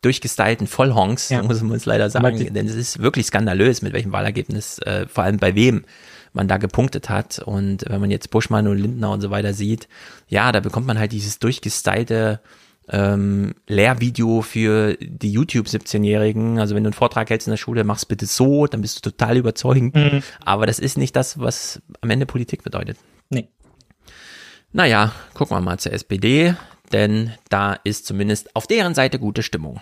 durchgestylten Vollhonks, ja. muss man es leider sagen. Denn es ist wirklich skandalös, mit welchem Wahlergebnis, äh, vor allem bei wem man da gepunktet hat. Und wenn man jetzt Buschmann und Lindner und so weiter sieht, ja, da bekommt man halt dieses durchgestylte ähm, Lehrvideo für die YouTube 17-Jährigen. Also wenn du einen Vortrag hältst in der Schule, mach's bitte so, dann bist du total überzeugend. Mhm. Aber das ist nicht das, was am Ende Politik bedeutet. Nee. Naja, gucken wir mal zur SPD, denn da ist zumindest auf deren Seite gute Stimmung.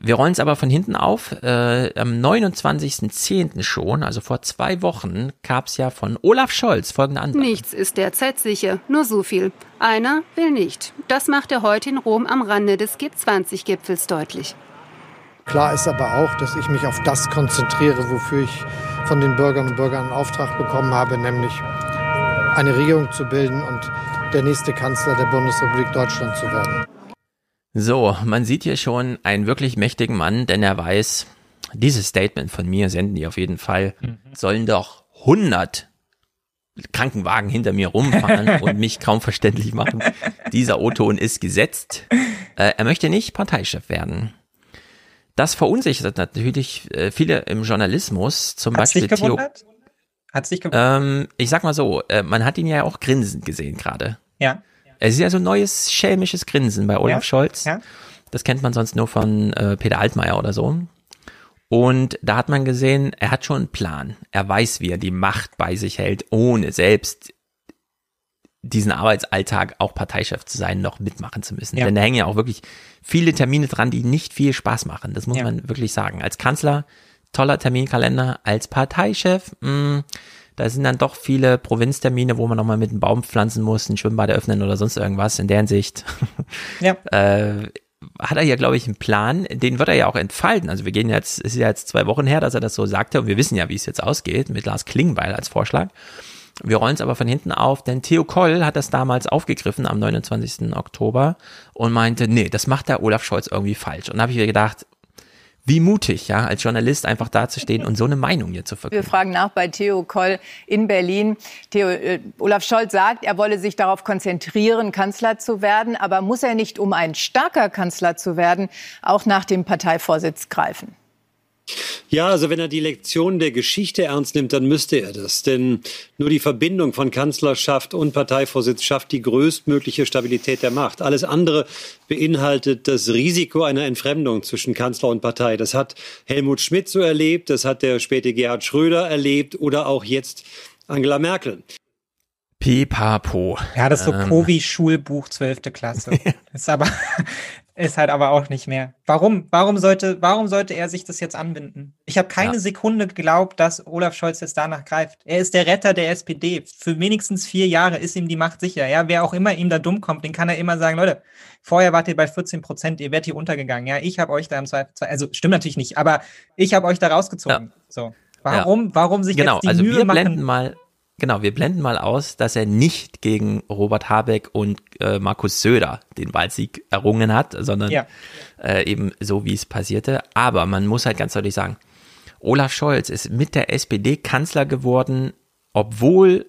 Wir rollen es aber von hinten auf. Äh, am 29.10. schon, also vor zwei Wochen, gab es ja von Olaf Scholz folgende Antwort. Nichts ist derzeit sicher, nur so viel. Einer will nicht. Das macht er heute in Rom am Rande des G20-Gipfels deutlich. Klar ist aber auch, dass ich mich auf das konzentriere, wofür ich von den Bürgerinnen und Bürgern einen Auftrag bekommen habe, nämlich eine Regierung zu bilden und der nächste Kanzler der Bundesrepublik Deutschland zu werden. So, man sieht hier schon einen wirklich mächtigen Mann, denn er weiß, dieses Statement von mir senden die auf jeden Fall, mhm. sollen doch 100 Krankenwagen hinter mir rumfahren und mich kaum verständlich machen. Dieser O-Ton ist gesetzt. Äh, er möchte nicht Parteichef werden. Das verunsichert natürlich äh, viele im Journalismus, zum Hat's Beispiel? Theo. Hat's dich gewundert? Ähm, ich sag mal so, äh, man hat ihn ja auch grinsend gesehen gerade. Ja. Es ist ja so ein neues schelmisches Grinsen bei Olaf ja, Scholz. Ja. Das kennt man sonst nur von äh, Peter Altmaier oder so. Und da hat man gesehen, er hat schon einen Plan. Er weiß, wie er die Macht bei sich hält, ohne selbst diesen Arbeitsalltag auch Parteichef zu sein, noch mitmachen zu müssen. Ja. Denn da hängen ja auch wirklich viele Termine dran, die nicht viel Spaß machen. Das muss ja. man wirklich sagen. Als Kanzler toller Terminkalender, als Parteichef mh, mm, da sind dann doch viele Provinztermine, wo man nochmal mit einem Baum pflanzen muss, ein Schwimmbad eröffnen oder sonst irgendwas. In der Hinsicht ja. äh, hat er ja, glaube ich, einen Plan, den wird er ja auch entfalten. Also wir gehen jetzt, es ist ja jetzt zwei Wochen her, dass er das so sagte und wir wissen ja, wie es jetzt ausgeht mit Lars Klingbeil als Vorschlag. Wir rollen es aber von hinten auf, denn Theo Koll hat das damals aufgegriffen am 29. Oktober und meinte, nee, das macht der Olaf Scholz irgendwie falsch. Und da habe ich mir gedacht, wie mutig, ja, als Journalist einfach dazustehen und so eine Meinung hier zu Wir verkünden. fragen nach bei Theo Koll in Berlin. Theo, äh, Olaf Scholz sagt, er wolle sich darauf konzentrieren, Kanzler zu werden. Aber muss er nicht, um ein starker Kanzler zu werden, auch nach dem Parteivorsitz greifen? Ja, also wenn er die Lektion der Geschichte ernst nimmt, dann müsste er das. Denn nur die Verbindung von Kanzlerschaft und Parteivorsitz schafft die größtmögliche Stabilität der Macht. Alles andere beinhaltet das Risiko einer Entfremdung zwischen Kanzler und Partei. Das hat Helmut Schmidt so erlebt, das hat der späte Gerhard Schröder erlebt oder auch jetzt Angela Merkel. Pipapo. Ja, das ist so Ähm, Kovi-Schulbuch 12. Klasse. ist aber, ist halt aber auch nicht mehr. Warum? Warum sollte, warum sollte er sich das jetzt anbinden? Ich habe keine Ja. Sekunde geglaubt, dass Olaf Scholz jetzt danach greift. Er ist der Retter der SPD. Für wenigstens vier Jahre ist ihm die Macht sicher. Ja, wer auch immer ihm da dumm kommt, den kann er immer sagen, Leute, vorher wart ihr bei 14 Prozent, ihr werdet hier untergegangen. Ja, ich habe euch da im Zweifel, also stimmt natürlich nicht, aber ich habe euch da rausgezogen. So. Warum, warum sich genau, jetzt die also Mühe wir machen? blenden mal, genau, wir blenden mal aus, dass er nicht gegen Robert Habeck und äh, Markus Söder den Wahlsieg errungen hat, sondern Ja. äh, eben so, wie es passierte. Aber man muss halt ganz deutlich sagen, Olaf Scholz ist mit der SPD Kanzler geworden, obwohl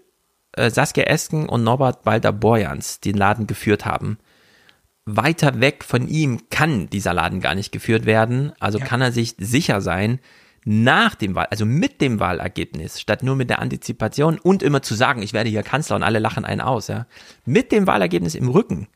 äh, Saskia Esken und Norbert Walter-Borjans den Laden geführt haben. Weiter weg von ihm kann dieser Laden gar nicht geführt werden. Also kann er sich sicher sein, nach dem Wahl, also mit dem Wahlergebnis, statt nur mit der Antizipation und immer zu sagen, ich werde hier Kanzler und alle lachen einen aus, ja. Mit dem Wahlergebnis im Rücken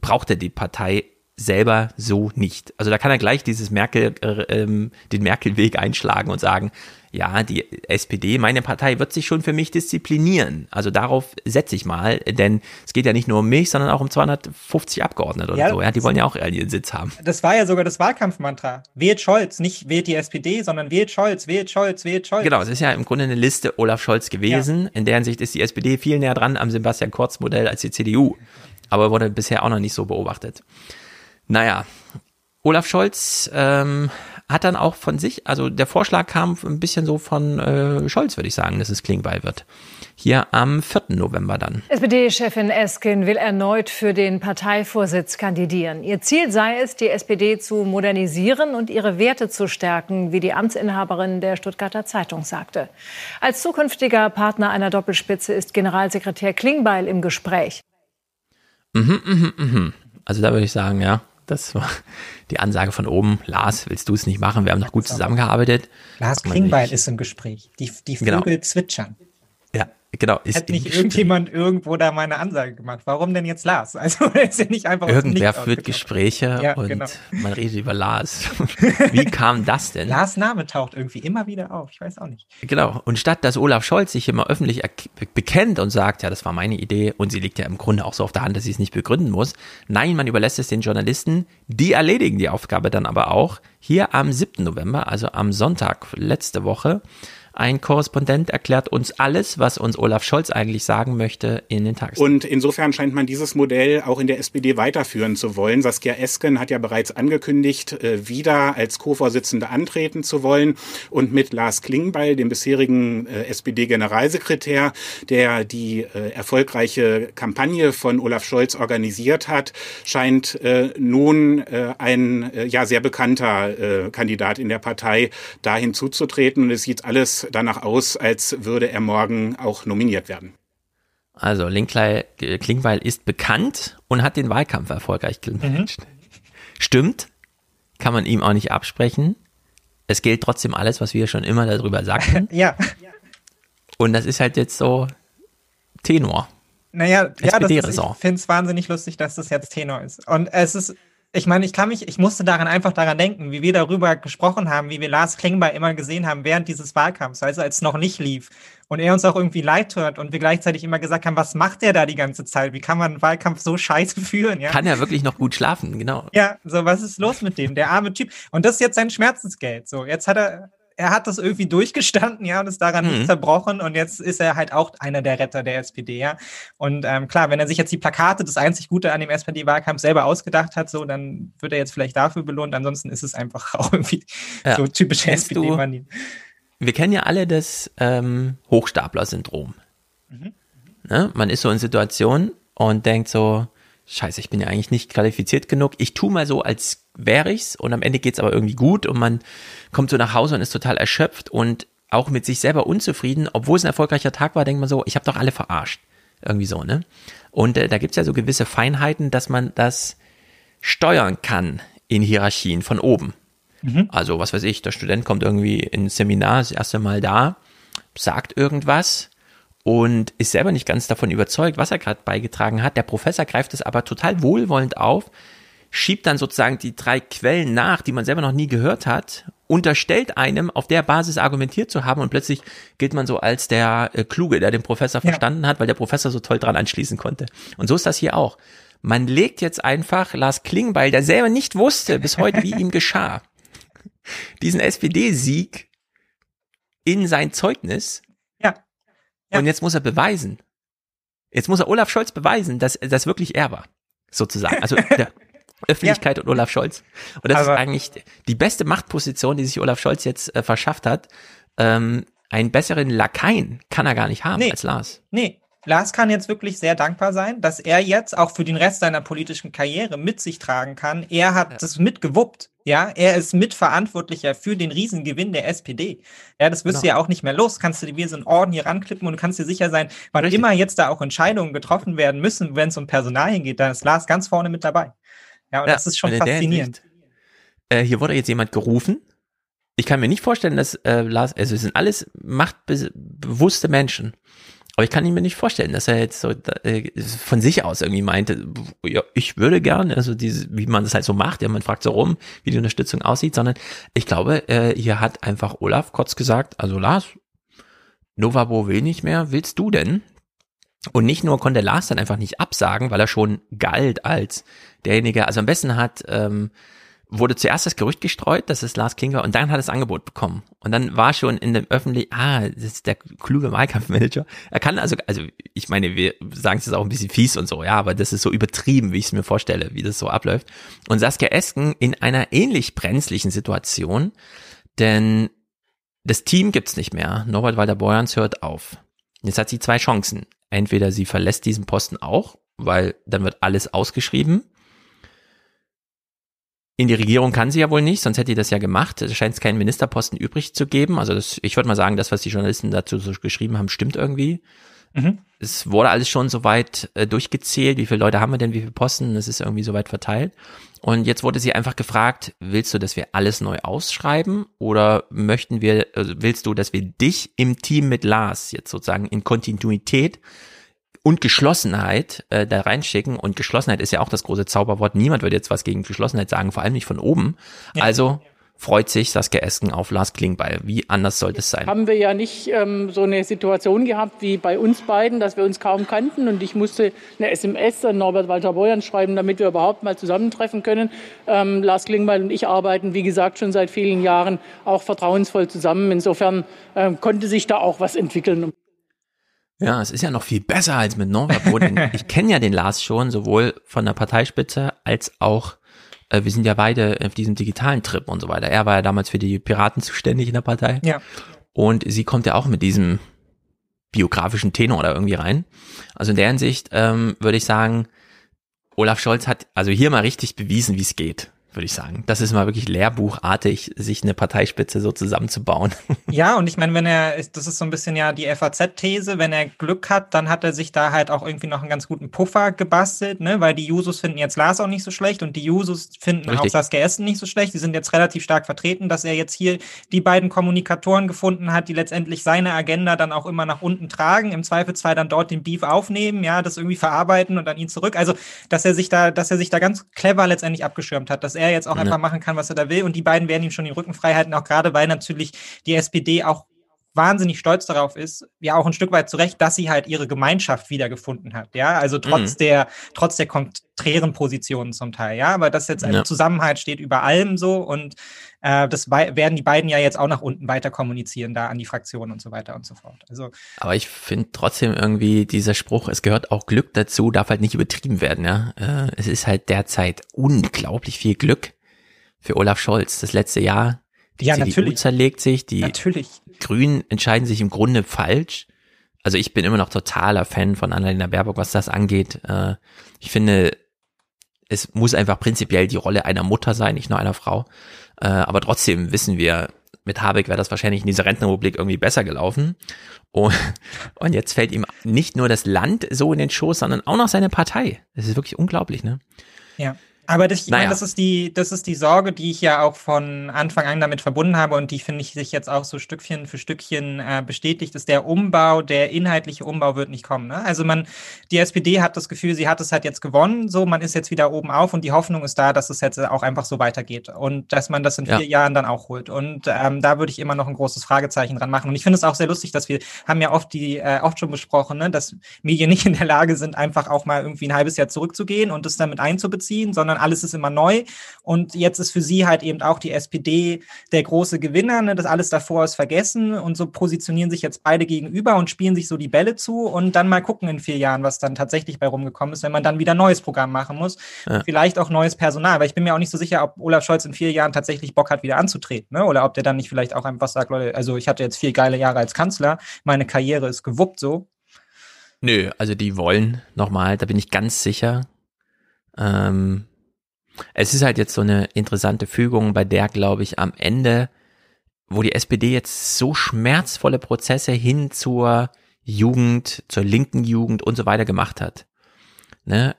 braucht er die Partei selber so nicht. Also da kann er gleich dieses Merkel, äh, ähm, den Merkel-Weg einschlagen und sagen, ja, die SPD, meine Partei wird sich schon für mich disziplinieren. Also darauf setze ich mal, denn es geht ja nicht nur um mich, sondern auch um 250 Abgeordnete oder Ja, so. Ja, die wollen ja auch ihren Sitz haben. Das war ja sogar das Wahlkampfmantra. Wählt Scholz, nicht wählt die SPD, sondern wählt Scholz, wählt Scholz, wählt Scholz. Genau, es ist ja im Grunde eine Liste Olaf Scholz gewesen. In der Hinsicht ist die SPD viel näher dran am Sebastian Kurz Modell als die CDU. Aber wurde bisher auch noch nicht so beobachtet. Naja, Olaf Scholz ähm, hat dann auch von sich, also der Vorschlag kam ein bisschen so von äh, Scholz, würde ich sagen, dass es Klingbeil wird. Hier am 4. November dann. SPD-Chefin Esken will erneut für den Parteivorsitz kandidieren. Ihr Ziel sei es, die SPD zu modernisieren und ihre Werte zu stärken, wie die Amtsinhaberin der Stuttgarter Zeitung sagte. Als zukünftiger Partner einer Doppelspitze ist Generalsekretär Klingbeil im Gespräch. Mhm, mhm, mhm. Also da würde ich sagen, ja, das war die Ansage von oben. Lars, willst du es nicht machen? Wir haben noch gut zusammengearbeitet. Lars Klingbeil ist im Gespräch. Die, die Genau. Vögel zwitschern. Ja, genau. Ist Hat nicht irgendjemand irgendwo da mal eine Ansage gemacht? Warum denn jetzt Lars? Also ist ja nicht einfach Irgendwer führt. Gespräche Ja, und genau. man redet über Lars. Wie kam das denn? Lars Name taucht irgendwie immer wieder auf. Ich weiß auch nicht. Genau. Und statt dass Olaf Scholz sich immer öffentlich bekennt und sagt, ja, das war meine Idee und sie liegt ja im Grunde auch so auf der Hand, dass sie es nicht begründen muss. Nein, man überlässt es den Journalisten. Die erledigen die Aufgabe dann aber auch. Hier am 7. November, also am Sonntag letzte Woche, ein Korrespondent erklärt uns alles, was uns Olaf Scholz eigentlich sagen möchte in den Tages. Und insofern scheint man dieses Modell auch in der SPD weiterführen zu wollen. Saskia Esken hat ja bereits angekündigt, äh, wieder als Co-Vorsitzende antreten zu wollen. Und mit Lars Klingbeil, dem bisherigen äh, SPD-Generalsekretär, der die äh, erfolgreiche Kampagne von Olaf Scholz organisiert hat, scheint nun ein ja sehr bekannter Kandidat in der Partei dahin zuzutreten. Und es sieht alles danach aus, als würde er morgen auch nominiert werden. Also Linklei, Klingbeil ist bekannt und hat den Wahlkampf erfolgreich gemanagt. Stimmt, kann man ihm auch nicht absprechen. Es gilt trotzdem alles, was wir schon immer darüber sagten. Ja. Und das ist halt jetzt so Tenor. Naja, ja, das ist, ich finde es wahnsinnig lustig, dass das jetzt Tenor ist. Und es ist, ich meine, ich kann mich, ich musste daran einfach daran denken, wie wir darüber gesprochen haben, wie wir Lars Klingbeil immer gesehen haben während dieses Wahlkampfs, also als es noch nicht lief. Und er uns auch irgendwie leid tut und wir gleichzeitig immer gesagt haben, was macht der da die ganze Zeit? Wie kann man einen Wahlkampf so scheiße führen? Ja? Kann er wirklich noch gut schlafen, genau. Ja, so was ist los mit dem? Der arme Typ. Und das ist jetzt sein Schmerzensgeld. So, jetzt hat er, er hat das irgendwie durchgestanden, ja, und ist daran Mhm. nicht zerbrochen. Und jetzt ist er halt auch einer der Retter der SPD, ja. Und ähm, klar, wenn er sich jetzt die Plakate, das einzig Gute an dem SPD-Wahlkampf selber ausgedacht hat, so, dann wird er jetzt vielleicht dafür belohnt. Ansonsten ist es einfach auch irgendwie Ja. so du- SPD-Manie. Wir kennen ja alle das ähm, Hochstapler-Syndrom. Mhm. Ne? Man ist so in Situationen und denkt so, scheiße, ich bin ja eigentlich nicht qualifiziert genug. Ich tu mal so, als wäre ich's und am Ende geht's aber irgendwie gut und man kommt so nach Hause und ist total erschöpft und auch mit sich selber unzufrieden, obwohl es ein erfolgreicher Tag war, denkt man so, ich habe doch alle verarscht. Irgendwie so, ne? Und äh, da gibt's ja so gewisse Feinheiten, dass man das steuern kann in Hierarchien von oben. Mhm. Also, was weiß ich, der Student kommt irgendwie ins Seminar, das erste Mal da, sagt irgendwas und ist selber nicht ganz davon überzeugt, was er gerade beigetragen hat. Der Professor greift es aber total wohlwollend auf, schiebt dann sozusagen die drei Quellen nach, die man selber noch nie gehört hat, unterstellt einem, auf der Basis argumentiert zu haben und plötzlich gilt man so als der äh, Kluge, der den Professor Ja. verstanden hat, weil der Professor so toll dran anschließen konnte. Und so ist das hier auch. Man legt jetzt einfach Lars Klingbeil, der selber nicht wusste bis heute, wie ihm geschah, diesen SPD-Sieg in sein Zeugnis. Ja. Und jetzt muss er beweisen. Jetzt muss er Olaf Scholz beweisen, dass das wirklich er war. Sozusagen. Also der Öffentlichkeit und Olaf Scholz. Und das Aber- ist eigentlich die beste Machtposition, die sich Olaf Scholz jetzt äh, verschafft hat. Ähm, einen besseren Lakaien kann er gar nicht haben Nee. als Lars. Nee, Lars kann jetzt wirklich sehr dankbar sein, dass er jetzt auch für den Rest seiner politischen Karriere mit sich tragen kann. Er hat das mitgewuppt. Ja, er ist mitverantwortlicher für den Riesengewinn der SPD. Ja, das wirst du Genau. ja auch nicht mehr los. Kannst du dir wie so einen Orden hier ranklippen und du kannst dir sicher sein, wann immer jetzt da auch Entscheidungen getroffen werden müssen, wenn es um Personalien geht, dann ist Lars ganz vorne mit dabei. Ja, und Ja, das ist schon faszinierend. Äh, hier wurde jetzt jemand gerufen. Ich kann mir nicht vorstellen, dass äh, Lars, also es sind alles machtbewusste Menschen. Aber ich kann mir nicht vorstellen, dass er jetzt so äh, von sich aus irgendwie meinte, ja, ich würde gerne, also diese, wie man das halt so macht, ja, man fragt so rum, wie die Unterstützung aussieht, sondern ich glaube, äh, hier hat einfach Olaf kurz gesagt, also Lars, Novabo will nicht mehr, willst du denn? Und nicht nur konnte Lars dann einfach nicht absagen, weil er schon galt als derjenige, also am besten hat, ähm, wurde zuerst das Gerücht gestreut, dass es Lars King war, und dann hat er das Angebot bekommen. Und dann war schon in dem öffentlich, ah, das ist der kluge Wahlkampfmanager. Er kann also, also ich meine, wir sagen es jetzt auch ein bisschen fies und so, ja, aber das ist so übertrieben, wie ich es mir vorstelle, wie das so abläuft. Und Saskia Esken in einer ähnlich brenzlichen Situation, denn das Team gibt's nicht mehr. Norbert Walter-Borjans hört auf. Jetzt hat sie zwei Chancen. Entweder sie verlässt diesen Posten auch, weil dann wird alles ausgeschrieben. In die Regierung kann sie ja wohl nicht, sonst hätte sie das ja gemacht. Es scheint keinen Ministerposten übrig zu geben. Also das, ich würde mal sagen, das, was die Journalisten dazu so geschrieben haben, stimmt irgendwie. Mhm. Es wurde alles schon soweit äh, durchgezählt. Wie viele Leute haben wir denn, wie viele Posten? Es ist irgendwie soweit verteilt. Und jetzt wurde sie einfach gefragt, willst du, dass wir alles neu ausschreiben? Oder möchten wir, also willst du, dass wir dich im Team mit Lars jetzt sozusagen in Kontinuität und Geschlossenheit äh, da reinschicken. Und Geschlossenheit ist ja auch das große Zauberwort. Niemand würde jetzt was gegen Geschlossenheit sagen, vor allem nicht von oben. Also freut sich Saskia Esken auf Lars Klingbeil. Wie anders sollte es sein? haben wir ja nicht ähm, so eine Situation gehabt wie bei uns beiden, dass wir uns kaum kannten und ich musste eine SMS an Norbert Walter Borjans schreiben, damit wir überhaupt mal zusammentreffen können. Ähm, Lars Klingbeil und ich arbeiten, wie gesagt, schon seit vielen Jahren auch vertrauensvoll zusammen. Insofern ähm, konnte sich da auch was entwickeln. Ja, es ist ja noch viel besser als mit Norbert Boden. ich kenne ja den Lars schon, sowohl von der Parteispitze als auch, äh, wir sind ja beide auf diesem digitalen Trip und so weiter. Er war ja damals für die Piraten zuständig in der Partei. Ja. Und sie kommt ja auch mit diesem biografischen Tenor da irgendwie rein. Also in der Hinsicht ähm, würde ich sagen, Olaf Scholz hat also hier mal richtig bewiesen, wie es geht, würde ich sagen. Das ist mal wirklich lehrbuchartig, sich eine Parteispitze so zusammenzubauen. Ja, und ich meine, wenn er, das ist so ein bisschen ja die FAZ-These, wenn er Glück hat, dann hat er sich da halt auch irgendwie noch einen ganz guten Puffer gebastelt, ne? Weil die Jusos finden jetzt Lars auch nicht so schlecht und die Jusos finden auch Richtig. Saskia Essen nicht so schlecht. Die sind jetzt relativ stark vertreten, dass er jetzt hier die beiden Kommunikatoren gefunden hat, die letztendlich seine Agenda dann auch immer nach unten tragen, im Zweifelsfall dann dort den Beef aufnehmen, ja, das irgendwie verarbeiten und dann ihn zurück. Also, dass er sich da, dass er sich da ganz clever letztendlich abgeschirmt hat, dass er jetzt auch Ja. einfach machen kann, was er da will und die beiden werden ihm schon den Rücken frei halten, auch gerade weil natürlich die SPD auch wahnsinnig stolz darauf ist, ja auch ein Stück weit zurecht, dass sie halt ihre Gemeinschaft wiedergefunden hat, ja, also trotz Mhm. der, trotz der konträren Positionen zum Teil, ja, aber dass jetzt ein Ja. Zusammenhalt steht über allem so und äh, das werden die beiden ja jetzt auch nach unten weiter kommunizieren, da an die Fraktionen und so weiter und so fort. Also Aber ich finde trotzdem irgendwie dieser Spruch, es gehört auch Glück dazu, darf halt nicht übertrieben werden, ja. Äh, es ist halt derzeit unglaublich viel Glück für Olaf Scholz. Das letzte Jahr, die Ja, CDU natürlich. zerlegt sich, die Natürlich. Grünen entscheiden sich im Grunde falsch. Also ich bin immer noch totaler Fan von Annalena Baerbock, was das angeht. Äh, ich finde, es muss einfach prinzipiell die Rolle einer Mutter sein, nicht nur einer Frau. Äh, aber trotzdem wissen wir, mit Habeck wäre das wahrscheinlich in dieser Rentenrepublik irgendwie besser gelaufen. Und, und jetzt fällt ihm nicht nur das Land so in den Schoß, sondern auch noch seine Partei. Das ist wirklich unglaublich, ne? Ja. Aber das, Naja. meine, das ist die, das ist die Sorge, die ich ja auch von Anfang an damit verbunden habe und die finde ich sich jetzt auch so Stückchen für Stückchen äh, bestätigt, ist der Umbau, der inhaltliche Umbau wird nicht kommen. Ne? Also man, die SPD hat das Gefühl, sie hat es halt jetzt gewonnen, so man ist jetzt wieder oben auf und die Hoffnung ist da, dass es jetzt auch einfach so weitergeht und dass man das in Ja. vier Jahren dann auch holt. Und ähm, da würde ich immer noch ein großes Fragezeichen dran machen. Und ich finde es auch sehr lustig, dass wir haben ja oft die äh, oft schon besprochen, ne, dass Medien nicht in der Lage sind, einfach auch mal irgendwie ein halbes Jahr zurückzugehen und das damit einzubeziehen, sondern alles ist immer neu. Und jetzt ist für sie halt eben auch die SPD der große Gewinner. Ne? Das alles davor ist vergessen und so positionieren sich jetzt beide gegenüber und spielen sich so die Bälle zu und dann mal gucken in vier Jahren, was dann tatsächlich bei rumgekommen ist, wenn man dann wieder ein neues Programm machen muss. Ja. Vielleicht auch neues Personal, weil ich bin mir auch nicht so sicher, ob Olaf Scholz in vier Jahren tatsächlich Bock hat, wieder anzutreten. Ne? Oder ob der dann nicht vielleicht auch einfach sagt, Leute, also ich hatte jetzt vier geile Jahre als Kanzler, meine Karriere ist gewuppt so. Nö, also die wollen nochmal, da bin ich ganz sicher. Ähm, es ist halt jetzt so eine interessante Fügung, bei der, glaube ich, am Ende, wo die SPD jetzt so schmerzvolle Prozesse hin zur Jugend, zur linken Jugend und so weiter gemacht hat, ne,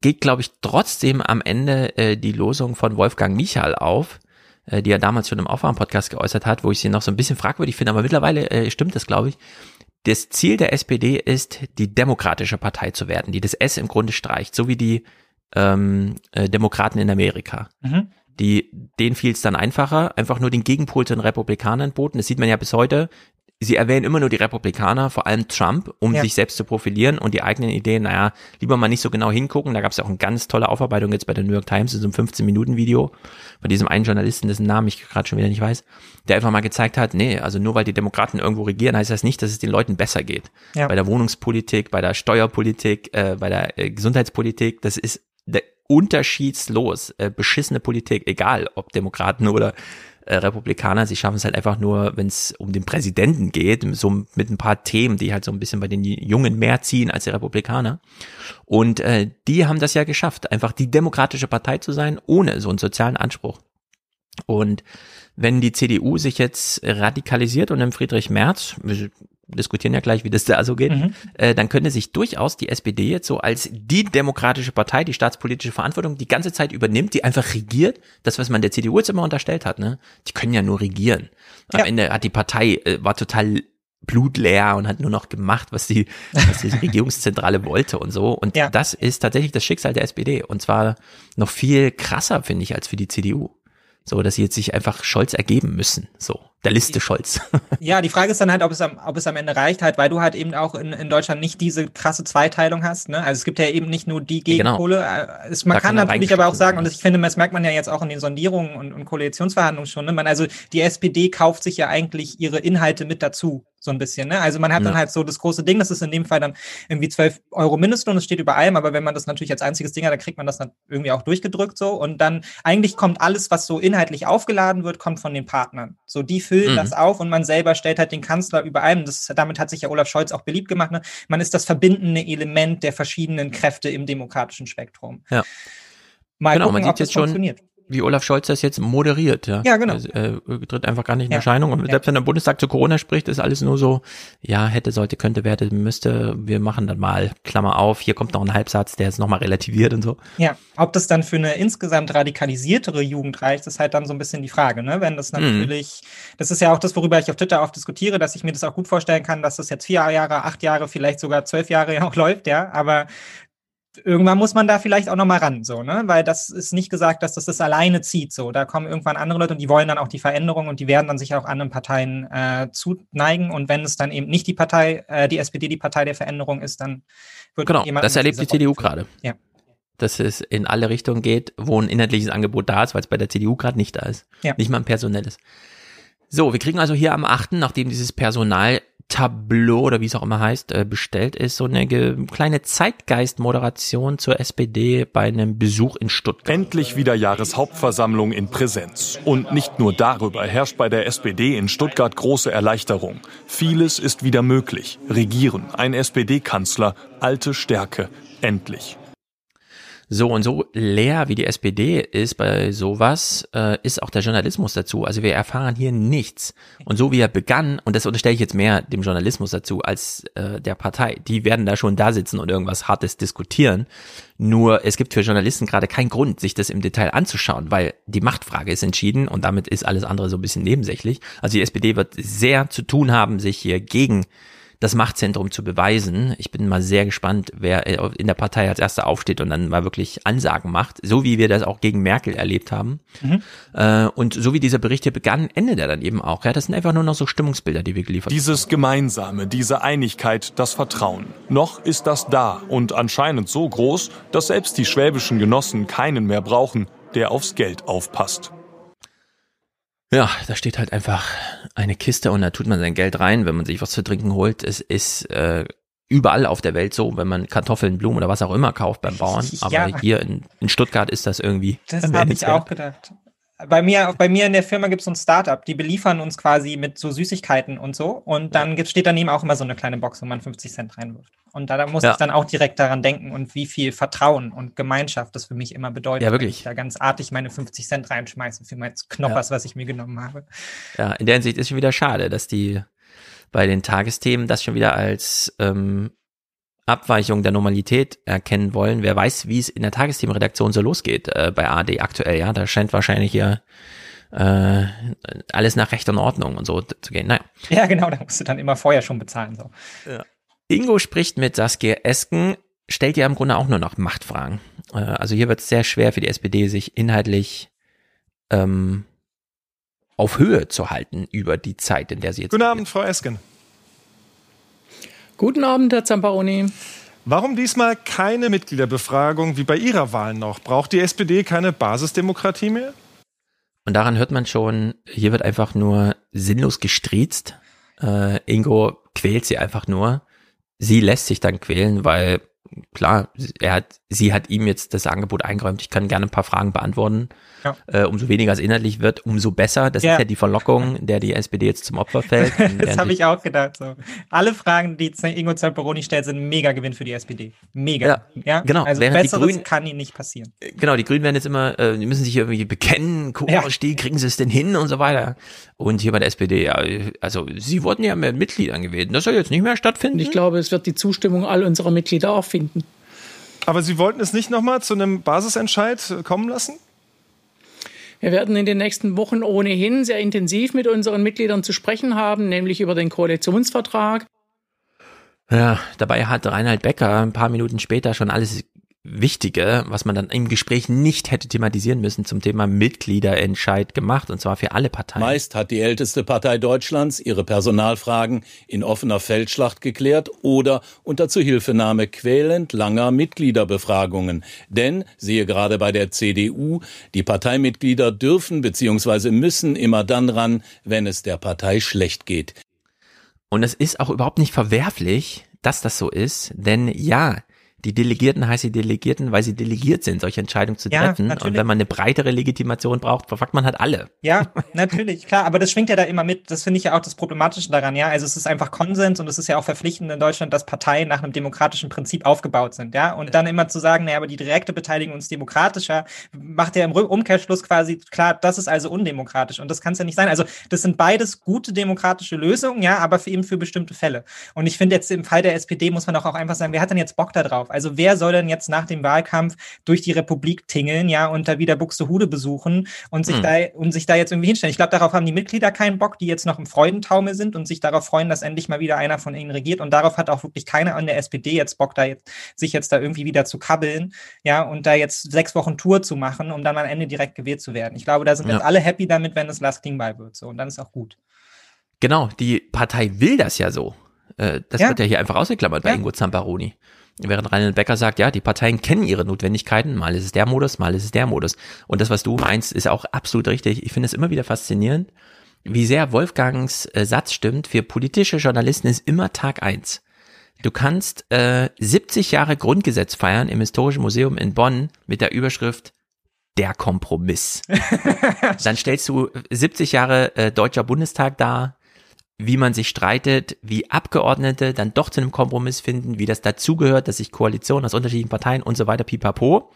geht, glaube ich, trotzdem am Ende äh, die Losung von Wolfgang Michal auf, äh, die er damals schon im Aufwärm-Podcast geäußert hat, wo ich sie noch so ein bisschen fragwürdig finde, aber mittlerweile äh, stimmt das, glaube ich. Das Ziel der SPD ist, die demokratische Partei zu werden, die das S im Grunde streicht, so wie die ähm, äh, Demokraten in Amerika. Mhm. Die, denen fiel es dann einfacher, einfach nur den Gegenpol zu den Republikanern boten. Das sieht man ja bis heute. Sie erwähnen immer nur die Republikaner, vor allem Trump, um Ja. sich selbst zu profilieren und die eigenen Ideen, naja, lieber mal nicht so genau hingucken. Da gab es ja auch eine ganz tolle Aufarbeitung jetzt bei der New York Times in so einem 15-Minuten-Video von diesem einen Journalisten, dessen Namen ich gerade schon wieder nicht weiß, der einfach mal gezeigt hat, nee, also nur weil die Demokraten irgendwo regieren, heißt das nicht, dass es den Leuten besser geht. Ja. Bei der Wohnungspolitik, bei der Steuerpolitik, äh, bei der äh, Gesundheitspolitik, das ist unterschiedslos äh, beschissene Politik, egal ob Demokraten oder äh, Republikaner, sie schaffen es halt einfach nur, wenn es um den Präsidenten geht, so mit ein paar Themen, die halt so ein bisschen bei den Jungen mehr ziehen als die Republikaner. Und äh, die haben das ja geschafft, einfach die demokratische Partei zu sein, ohne so einen sozialen Anspruch. Und wenn die CDU sich jetzt radikalisiert und im Friedrich Merz, diskutieren ja gleich, wie das da so geht, Mhm. äh, dann könnte sich durchaus die SPD jetzt so als die demokratische Partei, die staatspolitische Verantwortung die ganze Zeit übernimmt, die einfach regiert, das, was man der CDU jetzt immer unterstellt hat, ne? Die können ja nur regieren. Am Ja. Ende hat die Partei, äh, war total blutleer und hat nur noch gemacht, was die, was die Regierungszentrale wollte und so. Und Ja. das ist tatsächlich das Schicksal der SPD. Und zwar noch viel krasser, finde ich, als für die CDU. So, dass sie jetzt sich einfach Scholz ergeben müssen. So, der Liste Scholz. Ja, die Frage ist dann halt, ob es am, ob es am Ende reicht, halt, weil du halt eben auch in, in Deutschland nicht diese krasse Zweiteilung hast. Ne? Also es gibt ja eben nicht nur die Genau. Gegenpole. äh, Es, man Da kann kann natürlich aber auch sagen, und das, ich finde, das merkt man ja jetzt auch in den Sondierungen und, und Koalitionsverhandlungen schon. Ne? Man, also die SPD kauft sich ja eigentlich ihre Inhalte mit dazu. So ein bisschen, ne? Also man hat dann Ja. halt so das große Ding, das ist in dem Fall dann irgendwie 12 Euro Mindestlohn, das steht über allem, aber wenn man das natürlich als einziges Ding hat, dann kriegt man das dann irgendwie auch durchgedrückt so und dann eigentlich kommt alles, was so inhaltlich aufgeladen wird, kommt von den Partnern. So, die füllen Mhm. das auf und man selber stellt halt den Kanzler über allem. Das, damit hat sich ja Olaf Scholz auch beliebt gemacht. Ne? Man ist das verbindende Element der verschiedenen Kräfte im demokratischen Spektrum. Ja. Mal genau, gucken, man ob sieht das jetzt schon, funktioniert. Wie Olaf Scholz das jetzt moderiert. Ja, Ja, genau. Also, äh, tritt einfach gar nicht in Ja. Erscheinung. Und Ja. selbst wenn der Bundestag zu Corona spricht, ist alles nur so, ja, hätte, sollte, könnte, werde, müsste. Wir machen dann mal, Klammer auf, hier kommt noch ein Halbsatz, der ist nochmal relativiert und so. Ja, ob das dann für eine insgesamt radikalisiertere Jugend reicht, ist halt dann so ein bisschen die Frage, ne? Wenn das Mhm. natürlich, das ist ja auch das, worüber ich auf Twitter oft diskutiere, dass ich mir das auch gut vorstellen kann, dass das jetzt vier Jahre, acht Jahre, vielleicht sogar zwölf Jahre ja auch läuft, ja, aber irgendwann muss man da vielleicht auch nochmal ran, so, ne? Weil das ist nicht gesagt, dass das das alleine zieht, so. Da kommen irgendwann andere Leute und die wollen dann auch die Veränderung und die werden dann sicher auch anderen Parteien äh, zuneigen und wenn es dann eben nicht die Partei, äh, die SPD die Partei der Veränderung ist, dann wird Genau, jemand das erlebt die CDU gerade. Ja. Dass es in alle Richtungen geht, wo ein inhaltliches Angebot da ist, weil es bei der CDU gerade nicht da ist. Ja. Nicht mal ein personelles. So, wir kriegen also hier am 8., nachdem dieses Personaltableau oder wie es auch immer heißt, äh, bestellt ist, so eine kleine Zeitgeist-Moderation zur SPD bei einem Besuch in Stuttgart. Endlich wieder Jahreshauptversammlung in Präsenz. Und nicht nur darüber herrscht bei der SPD in Stuttgart große Erleichterung. Vieles ist wieder möglich. Regieren, ein SPD-Kanzler, alte Stärke, endlich. So und so leer wie die SPD ist bei sowas, äh, ist auch der Journalismus dazu. Also wir erfahren hier nichts. Und so wie er begann, und das unterstelle ich jetzt mehr dem Journalismus dazu als äh, der Partei, die werden da schon da sitzen und irgendwas Hartes diskutieren. Nur es gibt für Journalisten gerade keinen Grund, sich das im Detail anzuschauen, weil die Machtfrage ist entschieden und damit ist alles andere so ein bisschen nebensächlich. Also die SPD wird sehr zu tun haben, sich hier gegen das Machtzentrum zu beweisen. Ich bin mal sehr gespannt, wer in der Partei als erster aufsteht und dann mal wirklich Ansagen macht, so wie wir das auch gegen Merkel erlebt haben. Mhm. Äh, und so wie dieser Bericht hier begann, endet er dann eben auch. Ja, das sind einfach nur noch so Stimmungsbilder, die wir geliefert Dieses Gemeinsame, diese Einigkeit, das Vertrauen. Noch ist das da und anscheinend so groß, dass selbst die schwäbischen Genossen keinen mehr brauchen, der aufs Geld aufpasst. Ja, da steht halt einfach eine Kiste und da tut man sein Geld rein, wenn man sich was zu trinken holt. Es ist äh, überall auf der Welt so, wenn man Kartoffeln, Blumen oder was auch immer kauft beim Bauern. Aber ja. hier in, in Stuttgart ist das irgendwie. Das habe ich auch gedacht bei mir, bei mir in der Firma gibt es so ein Startup, die beliefern uns quasi mit so Süßigkeiten und so. Und dann gibt, steht daneben auch immer so eine kleine Box, wo man 50 Cent reinwirft. Und da, da muss ja. ich dann auch direkt daran denken und wie viel Vertrauen und Gemeinschaft das für mich immer bedeutet. Ja, wirklich. Wenn ich da ganz artig meine 50 Cent reinschmeiße für mein Knoppers, ja. was ich mir genommen habe. Ja, in der Hinsicht ist schon wieder schade, dass die bei den Tagesthemen das schon wieder als ähm, Abweichung der Normalität erkennen wollen. Wer weiß, wie es in der Tagesthemenredaktion so losgeht äh, bei AD aktuell. Ja, da scheint wahrscheinlich hier äh, alles nach Recht und Ordnung und so zu gehen. Naja. Ja, genau, da musst du dann immer vorher schon bezahlen. So. Ja. Ingo spricht mit Saskia Esken, stellt ja im Grunde auch nur noch Machtfragen. Äh, also hier wird es sehr schwer für die SPD, sich inhaltlich ähm, auf Höhe zu halten über die Zeit, in der sie jetzt. Guten Abend, Frau Esken. Guten Abend, Herr Zamparoni. Warum diesmal keine Mitgliederbefragung wie bei Ihrer Wahl noch? Braucht die SPD keine Basisdemokratie mehr? Und daran hört man schon, hier wird einfach nur sinnlos gestriezt. Äh, Ingo quält sie einfach nur. Sie lässt sich dann quälen, weil klar, er hat, sie hat ihm jetzt das Angebot eingeräumt, ich kann gerne ein paar Fragen beantworten. Ja. Äh, umso weniger es inhaltlich wird, umso besser. Das ja. ist ja die Verlockung, der die SPD jetzt zum Opfer fällt. das habe ich auch gedacht. So. Alle Fragen, die Ingo Zamperoni stellt, sind ein mega Gewinn für die SPD. Mega. Ja, ja? genau. Also Während Besseres die Grünen, kann ihnen nicht passieren. Genau, die Grünen werden jetzt immer, äh, die müssen sich irgendwie bekennen, ja. kriegen sie es denn hin und so weiter. Und hier bei der SPD, ja, also sie wurden ja mit Mitgliedern gewählt. Das soll jetzt nicht mehr stattfinden. ich glaube, es wird die Zustimmung all unserer Mitglieder auch finden. Aber Sie wollten es nicht nochmal zu einem Basisentscheid kommen lassen? Wir werden in den nächsten Wochen ohnehin sehr intensiv mit unseren Mitgliedern zu sprechen haben, nämlich über den Koalitionsvertrag. Ja, dabei hat Reinhard Becker ein paar Minuten später schon alles Wichtige, was man dann im Gespräch nicht hätte thematisieren müssen, zum Thema Mitgliederentscheid gemacht, und zwar für alle Parteien. Meist hat die älteste Partei Deutschlands ihre Personalfragen in offener Feldschlacht geklärt oder unter Zuhilfenahme quälend langer Mitgliederbefragungen. Denn, siehe gerade bei der CDU, die Parteimitglieder dürfen bzw. müssen immer dann ran, wenn es der Partei schlecht geht. Und es ist auch überhaupt nicht verwerflich, dass das so ist, denn ja, die Delegierten heißt die Delegierten, weil sie delegiert sind, solche Entscheidungen zu treffen. Ja, und wenn man eine breitere Legitimation braucht, verfackt man halt alle. Ja, natürlich, klar. Aber das schwingt ja da immer mit. Das finde ich ja auch das Problematische daran, ja. Also es ist einfach Konsens und es ist ja auch verpflichtend in Deutschland, dass Parteien nach einem demokratischen Prinzip aufgebaut sind, ja. Und dann immer zu sagen, naja, aber die direkte Beteiligung ist demokratischer, macht ja im Umkehrschluss quasi klar, das ist also undemokratisch. Und das kann es ja nicht sein. Also das sind beides gute demokratische Lösungen, ja, aber für eben für bestimmte Fälle. Und ich finde jetzt im Fall der SPD muss man auch, auch einfach sagen, wer hat denn jetzt Bock da drauf? Also wer soll denn jetzt nach dem Wahlkampf durch die Republik tingeln, ja, und da wieder Buxtehude besuchen und sich hm. da und sich da jetzt irgendwie hinstellen? Ich glaube, darauf haben die Mitglieder keinen Bock, die jetzt noch im Freudentaumel sind und sich darauf freuen, dass endlich mal wieder einer von ihnen regiert. Und darauf hat auch wirklich keiner an der SPD jetzt Bock, da jetzt, sich jetzt da irgendwie wieder zu kabbeln, ja, und da jetzt sechs Wochen Tour zu machen, um dann am Ende direkt gewählt zu werden. Ich glaube, da sind ja. jetzt alle happy damit, wenn es Lars Klingbeil wird. So, und dann ist auch gut. Genau, die Partei will das ja so. Äh, das ja. wird ja hier einfach ausgeklammert bei ja. Ingo Zamparoni. Während Reinhold Becker sagt, ja, die Parteien kennen ihre Notwendigkeiten, mal ist es der Modus, mal ist es der Modus. Und das, was du meinst, ist auch absolut richtig. Ich finde es immer wieder faszinierend, wie sehr Wolfgangs äh, Satz stimmt. Für politische Journalisten ist immer Tag eins. Du kannst äh, 70 Jahre Grundgesetz feiern im Historischen Museum in Bonn mit der Überschrift der Kompromiss. Dann stellst du 70 Jahre äh, Deutscher Bundestag dar, wie man sich streitet, wie Abgeordnete dann doch zu einem Kompromiss finden, wie das dazugehört, dass sich Koalitionen aus unterschiedlichen Parteien und so weiter pipapo.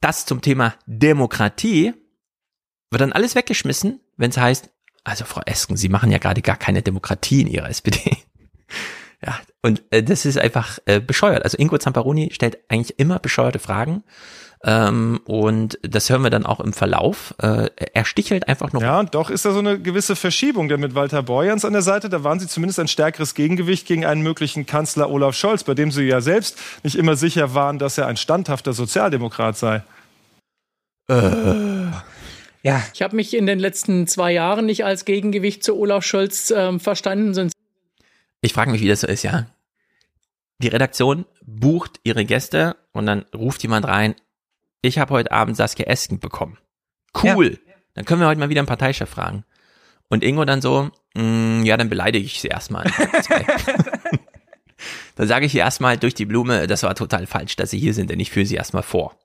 das zum Thema Demokratie wird dann alles weggeschmissen, wenn es heißt, also Frau Esken, Sie machen ja gerade gar keine Demokratie in Ihrer SPD. ja, und äh, das ist einfach äh, bescheuert. Also Ingo Zamparoni stellt eigentlich immer bescheuerte Fragen. Ähm, und das hören wir dann auch im Verlauf. Äh, er stichelt einfach nur. Ja, und doch ist da so eine gewisse Verschiebung, denn mit Walter Borjans an der Seite, da waren sie zumindest ein stärkeres Gegengewicht gegen einen möglichen Kanzler Olaf Scholz, bei dem sie ja selbst nicht immer sicher waren, dass er ein standhafter Sozialdemokrat sei. Äh. Ja. Ich habe mich in den letzten zwei Jahren nicht als Gegengewicht zu Olaf Scholz ähm, verstanden. Sonst ich frage mich, wie das so ist, ja. Die Redaktion bucht ihre Gäste und dann ruft jemand rein, ich habe heute Abend Saskia Esken bekommen. Cool. Ja. Dann können wir heute mal wieder einen Parteichef fragen. Und Ingo dann so, mm, ja, dann beleidige ich sie erstmal. dann sage ich ihr erstmal durch die Blume, das war total falsch, dass sie hier sind, denn ich führe sie erstmal vor.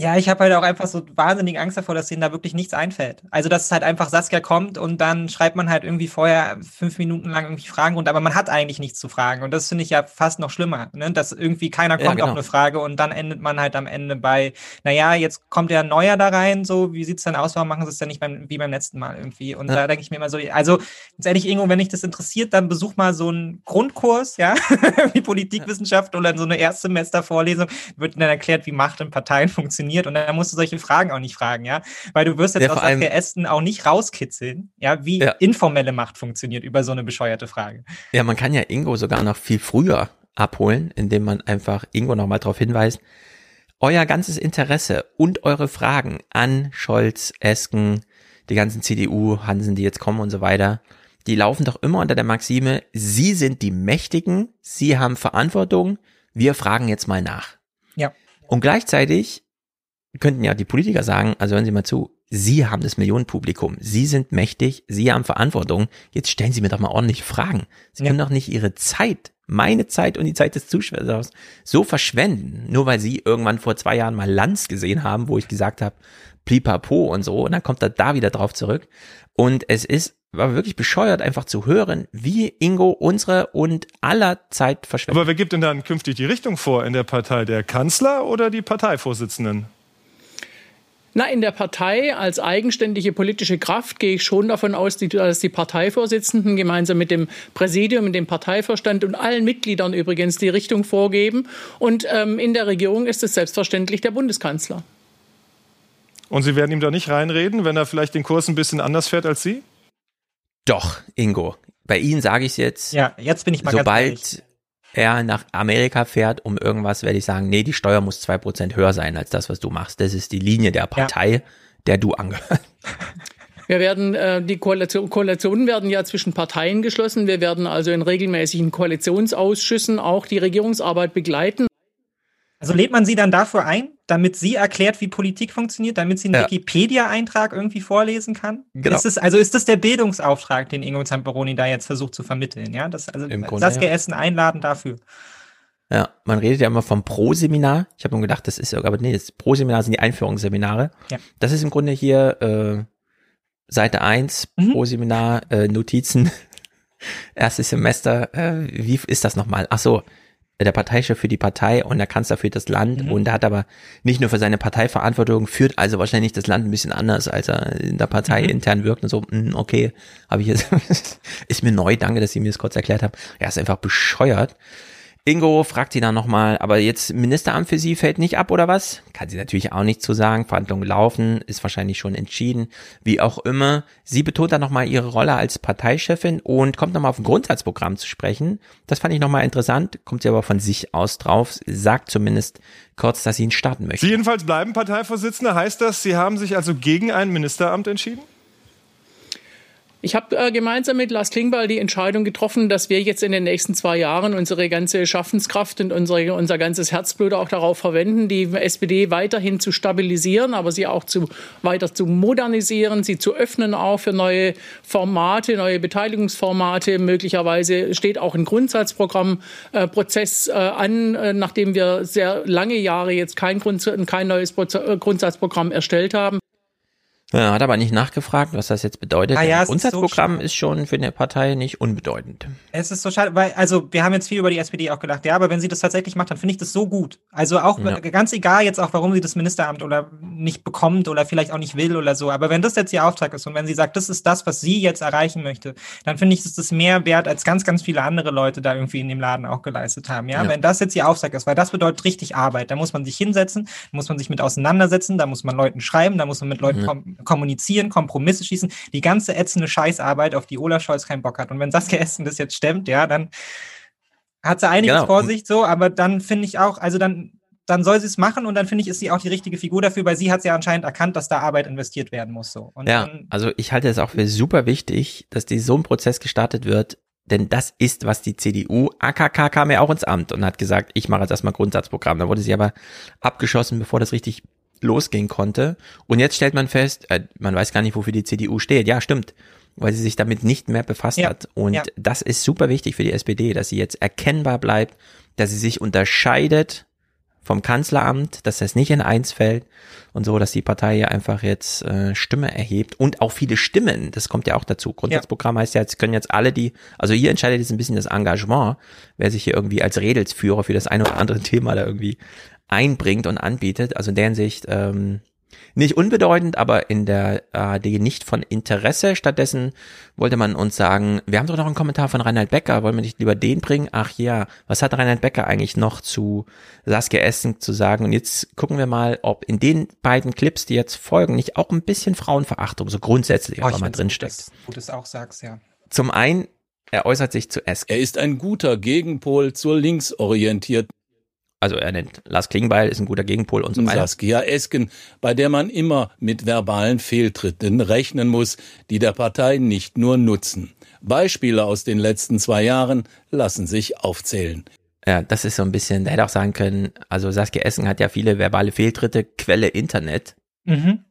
Ja, ich habe halt auch einfach so wahnsinnig Angst davor, dass denen da wirklich nichts einfällt. Also, dass es halt einfach Saskia kommt und dann schreibt man halt irgendwie vorher fünf Minuten lang irgendwie Fragen runter, aber man hat eigentlich nichts zu fragen. Und das finde ich ja fast noch schlimmer, ne? dass irgendwie keiner kommt ja, genau. auf eine Frage und dann endet man halt am Ende bei, naja, jetzt kommt ja ein Neuer da rein, so, wie sieht's denn aus? Warum machen sie es denn nicht beim, wie beim letzten Mal irgendwie? Und ja. da denke ich mir immer so, also, ganz ehrlich, Ingo, wenn dich das interessiert, dann besuch mal so einen Grundkurs, ja, wie Politikwissenschaft oder so eine Erstsemestervorlesung, wird dann erklärt, wie Macht in Parteien funktioniert funktioniert und dann musst du solche Fragen auch nicht fragen, ja, weil du wirst jetzt ja, aus Esten auch nicht rauskitzeln, ja, wie ja. informelle Macht funktioniert über so eine bescheuerte Frage. Ja, man kann ja Ingo sogar noch viel früher abholen, indem man einfach Ingo nochmal darauf hinweist, euer ganzes Interesse und eure Fragen an Scholz, Esken, die ganzen CDU, Hansen, die jetzt kommen und so weiter, die laufen doch immer unter der Maxime, sie sind die Mächtigen, sie haben Verantwortung, wir fragen jetzt mal nach. Ja. Und gleichzeitig könnten ja die Politiker sagen, also hören Sie mal zu, Sie haben das Millionenpublikum, Sie sind mächtig, Sie haben Verantwortung, jetzt stellen Sie mir doch mal ordentlich Fragen. Sie ja. können doch nicht Ihre Zeit, meine Zeit und die Zeit des Zuschauers so verschwenden, nur weil Sie irgendwann vor zwei Jahren mal Lanz gesehen haben, wo ich gesagt habe, plipapo und so, und dann kommt er da wieder drauf zurück. Und es ist war wirklich bescheuert, einfach zu hören, wie Ingo unsere und aller Zeit verschwendet. Aber wer gibt denn dann künftig die Richtung vor in der Partei? Der Kanzler oder die Parteivorsitzenden? Na, in der Partei als eigenständige politische Kraft gehe ich schon davon aus, dass die Parteivorsitzenden gemeinsam mit dem Präsidium, mit dem Parteiverstand und allen Mitgliedern übrigens die Richtung vorgeben. Und ähm, in der Regierung ist es selbstverständlich der Bundeskanzler. Und Sie werden ihm da nicht reinreden, wenn er vielleicht den Kurs ein bisschen anders fährt als Sie? Doch, Ingo. Bei Ihnen sage ich es jetzt. Ja, jetzt bin ich mal sobald, ganz er nach Amerika fährt, um irgendwas, werde ich sagen, nee, die Steuer muss zwei Prozent höher sein als das, was du machst. Das ist die Linie der Partei, ja. der du angehörst. Wir werden, äh, die Koalition, Koalitionen werden ja zwischen Parteien geschlossen. Wir werden also in regelmäßigen Koalitionsausschüssen auch die Regierungsarbeit begleiten. Also lädt man sie dann dafür ein, damit sie erklärt, wie Politik funktioniert, damit sie einen ja. Wikipedia-Eintrag irgendwie vorlesen kann? Genau. Ist es, also ist das der Bildungsauftrag, den Ingo Zamperoni da jetzt versucht zu vermitteln? Ja, das, also Im Grunde, Saskia ja. Essen einladen dafür. Ja, man redet ja immer vom Pro-Seminar. Ich habe nur gedacht, das ist, aber nee, das Pro-Seminar sind die Einführungsseminare. Ja. Das ist im Grunde hier äh, Seite 1, mhm. Pro-Seminar, äh, Notizen, erstes Semester. Äh, wie ist das nochmal? Ach so, der Parteichef für die Partei und der Kanzler für das Land mhm. und er hat aber nicht nur für seine Partei Verantwortung, führt also wahrscheinlich das Land ein bisschen anders, als er in der Partei mhm. intern wirkt und so, hm, okay, habe ich jetzt, ist mir neu, danke, dass Sie mir das kurz erklärt haben. Er ist einfach bescheuert. Ingo fragt sie dann nochmal, aber jetzt Ministeramt für sie fällt nicht ab oder was? Kann sie natürlich auch nicht zu sagen. Verhandlungen laufen, ist wahrscheinlich schon entschieden. Wie auch immer. Sie betont dann nochmal ihre Rolle als Parteichefin und kommt nochmal auf ein Grundsatzprogramm zu sprechen. Das fand ich nochmal interessant. Kommt sie aber von sich aus drauf. Sagt zumindest kurz, dass sie ihn starten möchte. Sie jedenfalls bleiben Parteivorsitzende. Heißt das, Sie haben sich also gegen ein Ministeramt entschieden? Ich habe äh, gemeinsam mit Lars Klingbeil die Entscheidung getroffen, dass wir jetzt in den nächsten zwei Jahren unsere ganze Schaffenskraft und unsere, unser ganzes Herzblut auch darauf verwenden, die SPD weiterhin zu stabilisieren, aber sie auch zu, weiter zu modernisieren, sie zu öffnen auch für neue Formate, neue Beteiligungsformate. Möglicherweise steht auch ein Grundsatzprogrammprozess äh, äh, an, äh, nachdem wir sehr lange Jahre jetzt kein, Grund, kein neues Proz Grundsatzprogramm erstellt haben. Ja, hat aber nicht nachgefragt, was das jetzt bedeutet. Ah ja, Ein es ist Grundsatzprogramm so ist schon für eine Partei nicht unbedeutend. Es ist so schade, weil, also wir haben jetzt viel über die SPD auch gedacht, ja, aber wenn sie das tatsächlich macht, dann finde ich das so gut. Also auch Ja. ganz egal jetzt auch, warum sie das Ministeramt oder nicht bekommt oder vielleicht auch nicht will oder so, aber wenn das jetzt ihr Auftrag ist und wenn sie sagt, das ist das, was sie jetzt erreichen möchte, dann finde ich, ist das mehr wert, als ganz, ganz viele andere Leute da irgendwie in dem Laden auch geleistet haben. Ja, Ja. wenn das jetzt ihr Auftrag ist, weil das bedeutet richtig Arbeit. Da muss man sich hinsetzen, muss man sich mit auseinandersetzen, da muss man Leuten schreiben, da muss man mit Leuten Ja. kom kommunizieren, Kompromisse schließen, die ganze ätzende Scheißarbeit, auf die Olaf Scholz keinen Bock hat. Und wenn Saskia Essen das jetzt stemmt, ja, dann hat sie einiges Genau. vor sich, so, aber dann finde ich auch, also dann, dann soll sie es machen und dann finde ich, ist sie auch die richtige Figur dafür, weil sie hat ja anscheinend erkannt, dass da Arbeit investiert werden muss, so. Und Ja, dann, also ich halte es auch für super wichtig, dass die, so ein Prozess gestartet wird, denn das ist, was die CDU, AKK kam ja auch ins Amt und hat gesagt, ich mache jetzt erstmal Grundsatzprogramm. Da wurde sie aber abgeschossen, bevor das richtig losgehen konnte. Und jetzt stellt man fest, äh, man weiß gar nicht, wofür die CDU steht. Ja, stimmt. Weil sie sich damit nicht mehr befasst Ja, hat. Und ja. das ist super wichtig für die SPD, dass sie jetzt erkennbar bleibt, dass sie sich unterscheidet vom Kanzleramt, dass das nicht in eins fällt und so, dass die Partei ja einfach jetzt äh, Stimme erhebt und auch viele Stimmen, das kommt ja auch dazu. Grundsatzprogramm heißt ja, jetzt können jetzt alle die, also hier entscheidet jetzt ein bisschen das Engagement, wer sich hier irgendwie als Redelsführer für das eine oder andere Thema da irgendwie einbringt und anbietet. Also in der Hinsicht ähm, nicht unbedeutend, aber in der ARD nicht von Interesse. Stattdessen wollte man uns sagen, wir haben doch noch einen Kommentar von Reinhard Becker, wollen wir nicht lieber den bringen? Ach ja, was hat Reinhard Becker eigentlich noch zu Saskia Essen zu sagen? Und jetzt gucken wir mal, ob in den beiden Clips, die jetzt folgen, nicht auch ein bisschen Frauenverachtung so grundsätzlich Oh, einfach ich mal drinsteckt. gut, dass- du auch sagst, ja. Zum einen, er äußert sich zu Essen. Er ist ein guter Gegenpol zur linksorientierten Also er nennt Lars Klingbeil, ist ein guter Gegenpol und so weiter. Saskia Esken, bei der man immer mit verbalen Fehltritten rechnen muss, die der Partei nicht nur nutzen. Beispiele aus den letzten zwei Jahren lassen sich aufzählen. Ja, das ist so ein bisschen, der hätte auch sagen können, also Saskia Essen hat ja viele verbale Fehltritte, Quelle Internet. Mhm.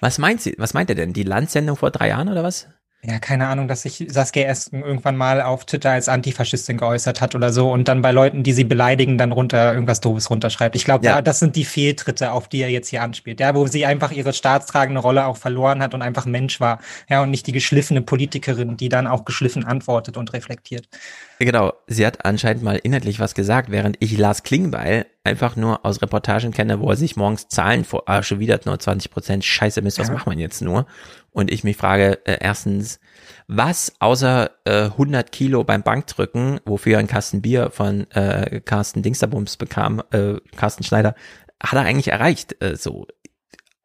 Was meint sie, was meint er denn? Die Landsendung vor drei Jahren oder was? Ja, keine Ahnung, dass sich Saskia Esken irgendwann mal auf Twitter als Antifaschistin geäußert hat oder so und dann bei Leuten, die sie beleidigen, dann runter irgendwas Doofes runterschreibt. Ich glaube, Ja. da, das sind die Fehltritte, auf die er jetzt hier anspielt. Ja, wo sie einfach ihre staatstragende Rolle auch verloren hat und einfach Mensch war. Ja, und nicht die geschliffene Politikerin, die dann auch geschliffen antwortet und reflektiert. Genau, sie hat anscheinend mal inhaltlich was gesagt, während ich Lars Klingbeil einfach nur aus Reportagen kenne, wo er sich morgens Zahlen vor, ah, schon wieder nur 20 Prozent, scheiße Mist, was Ja. macht man jetzt nur? Und ich mich frage, äh, erstens, was außer äh, 100 Kilo beim Bankdrücken, wofür er einen Kasten Bier von äh, Carsten Dingsterbums bekam, äh, Carsten Schneider, hat er eigentlich erreicht? Äh, so,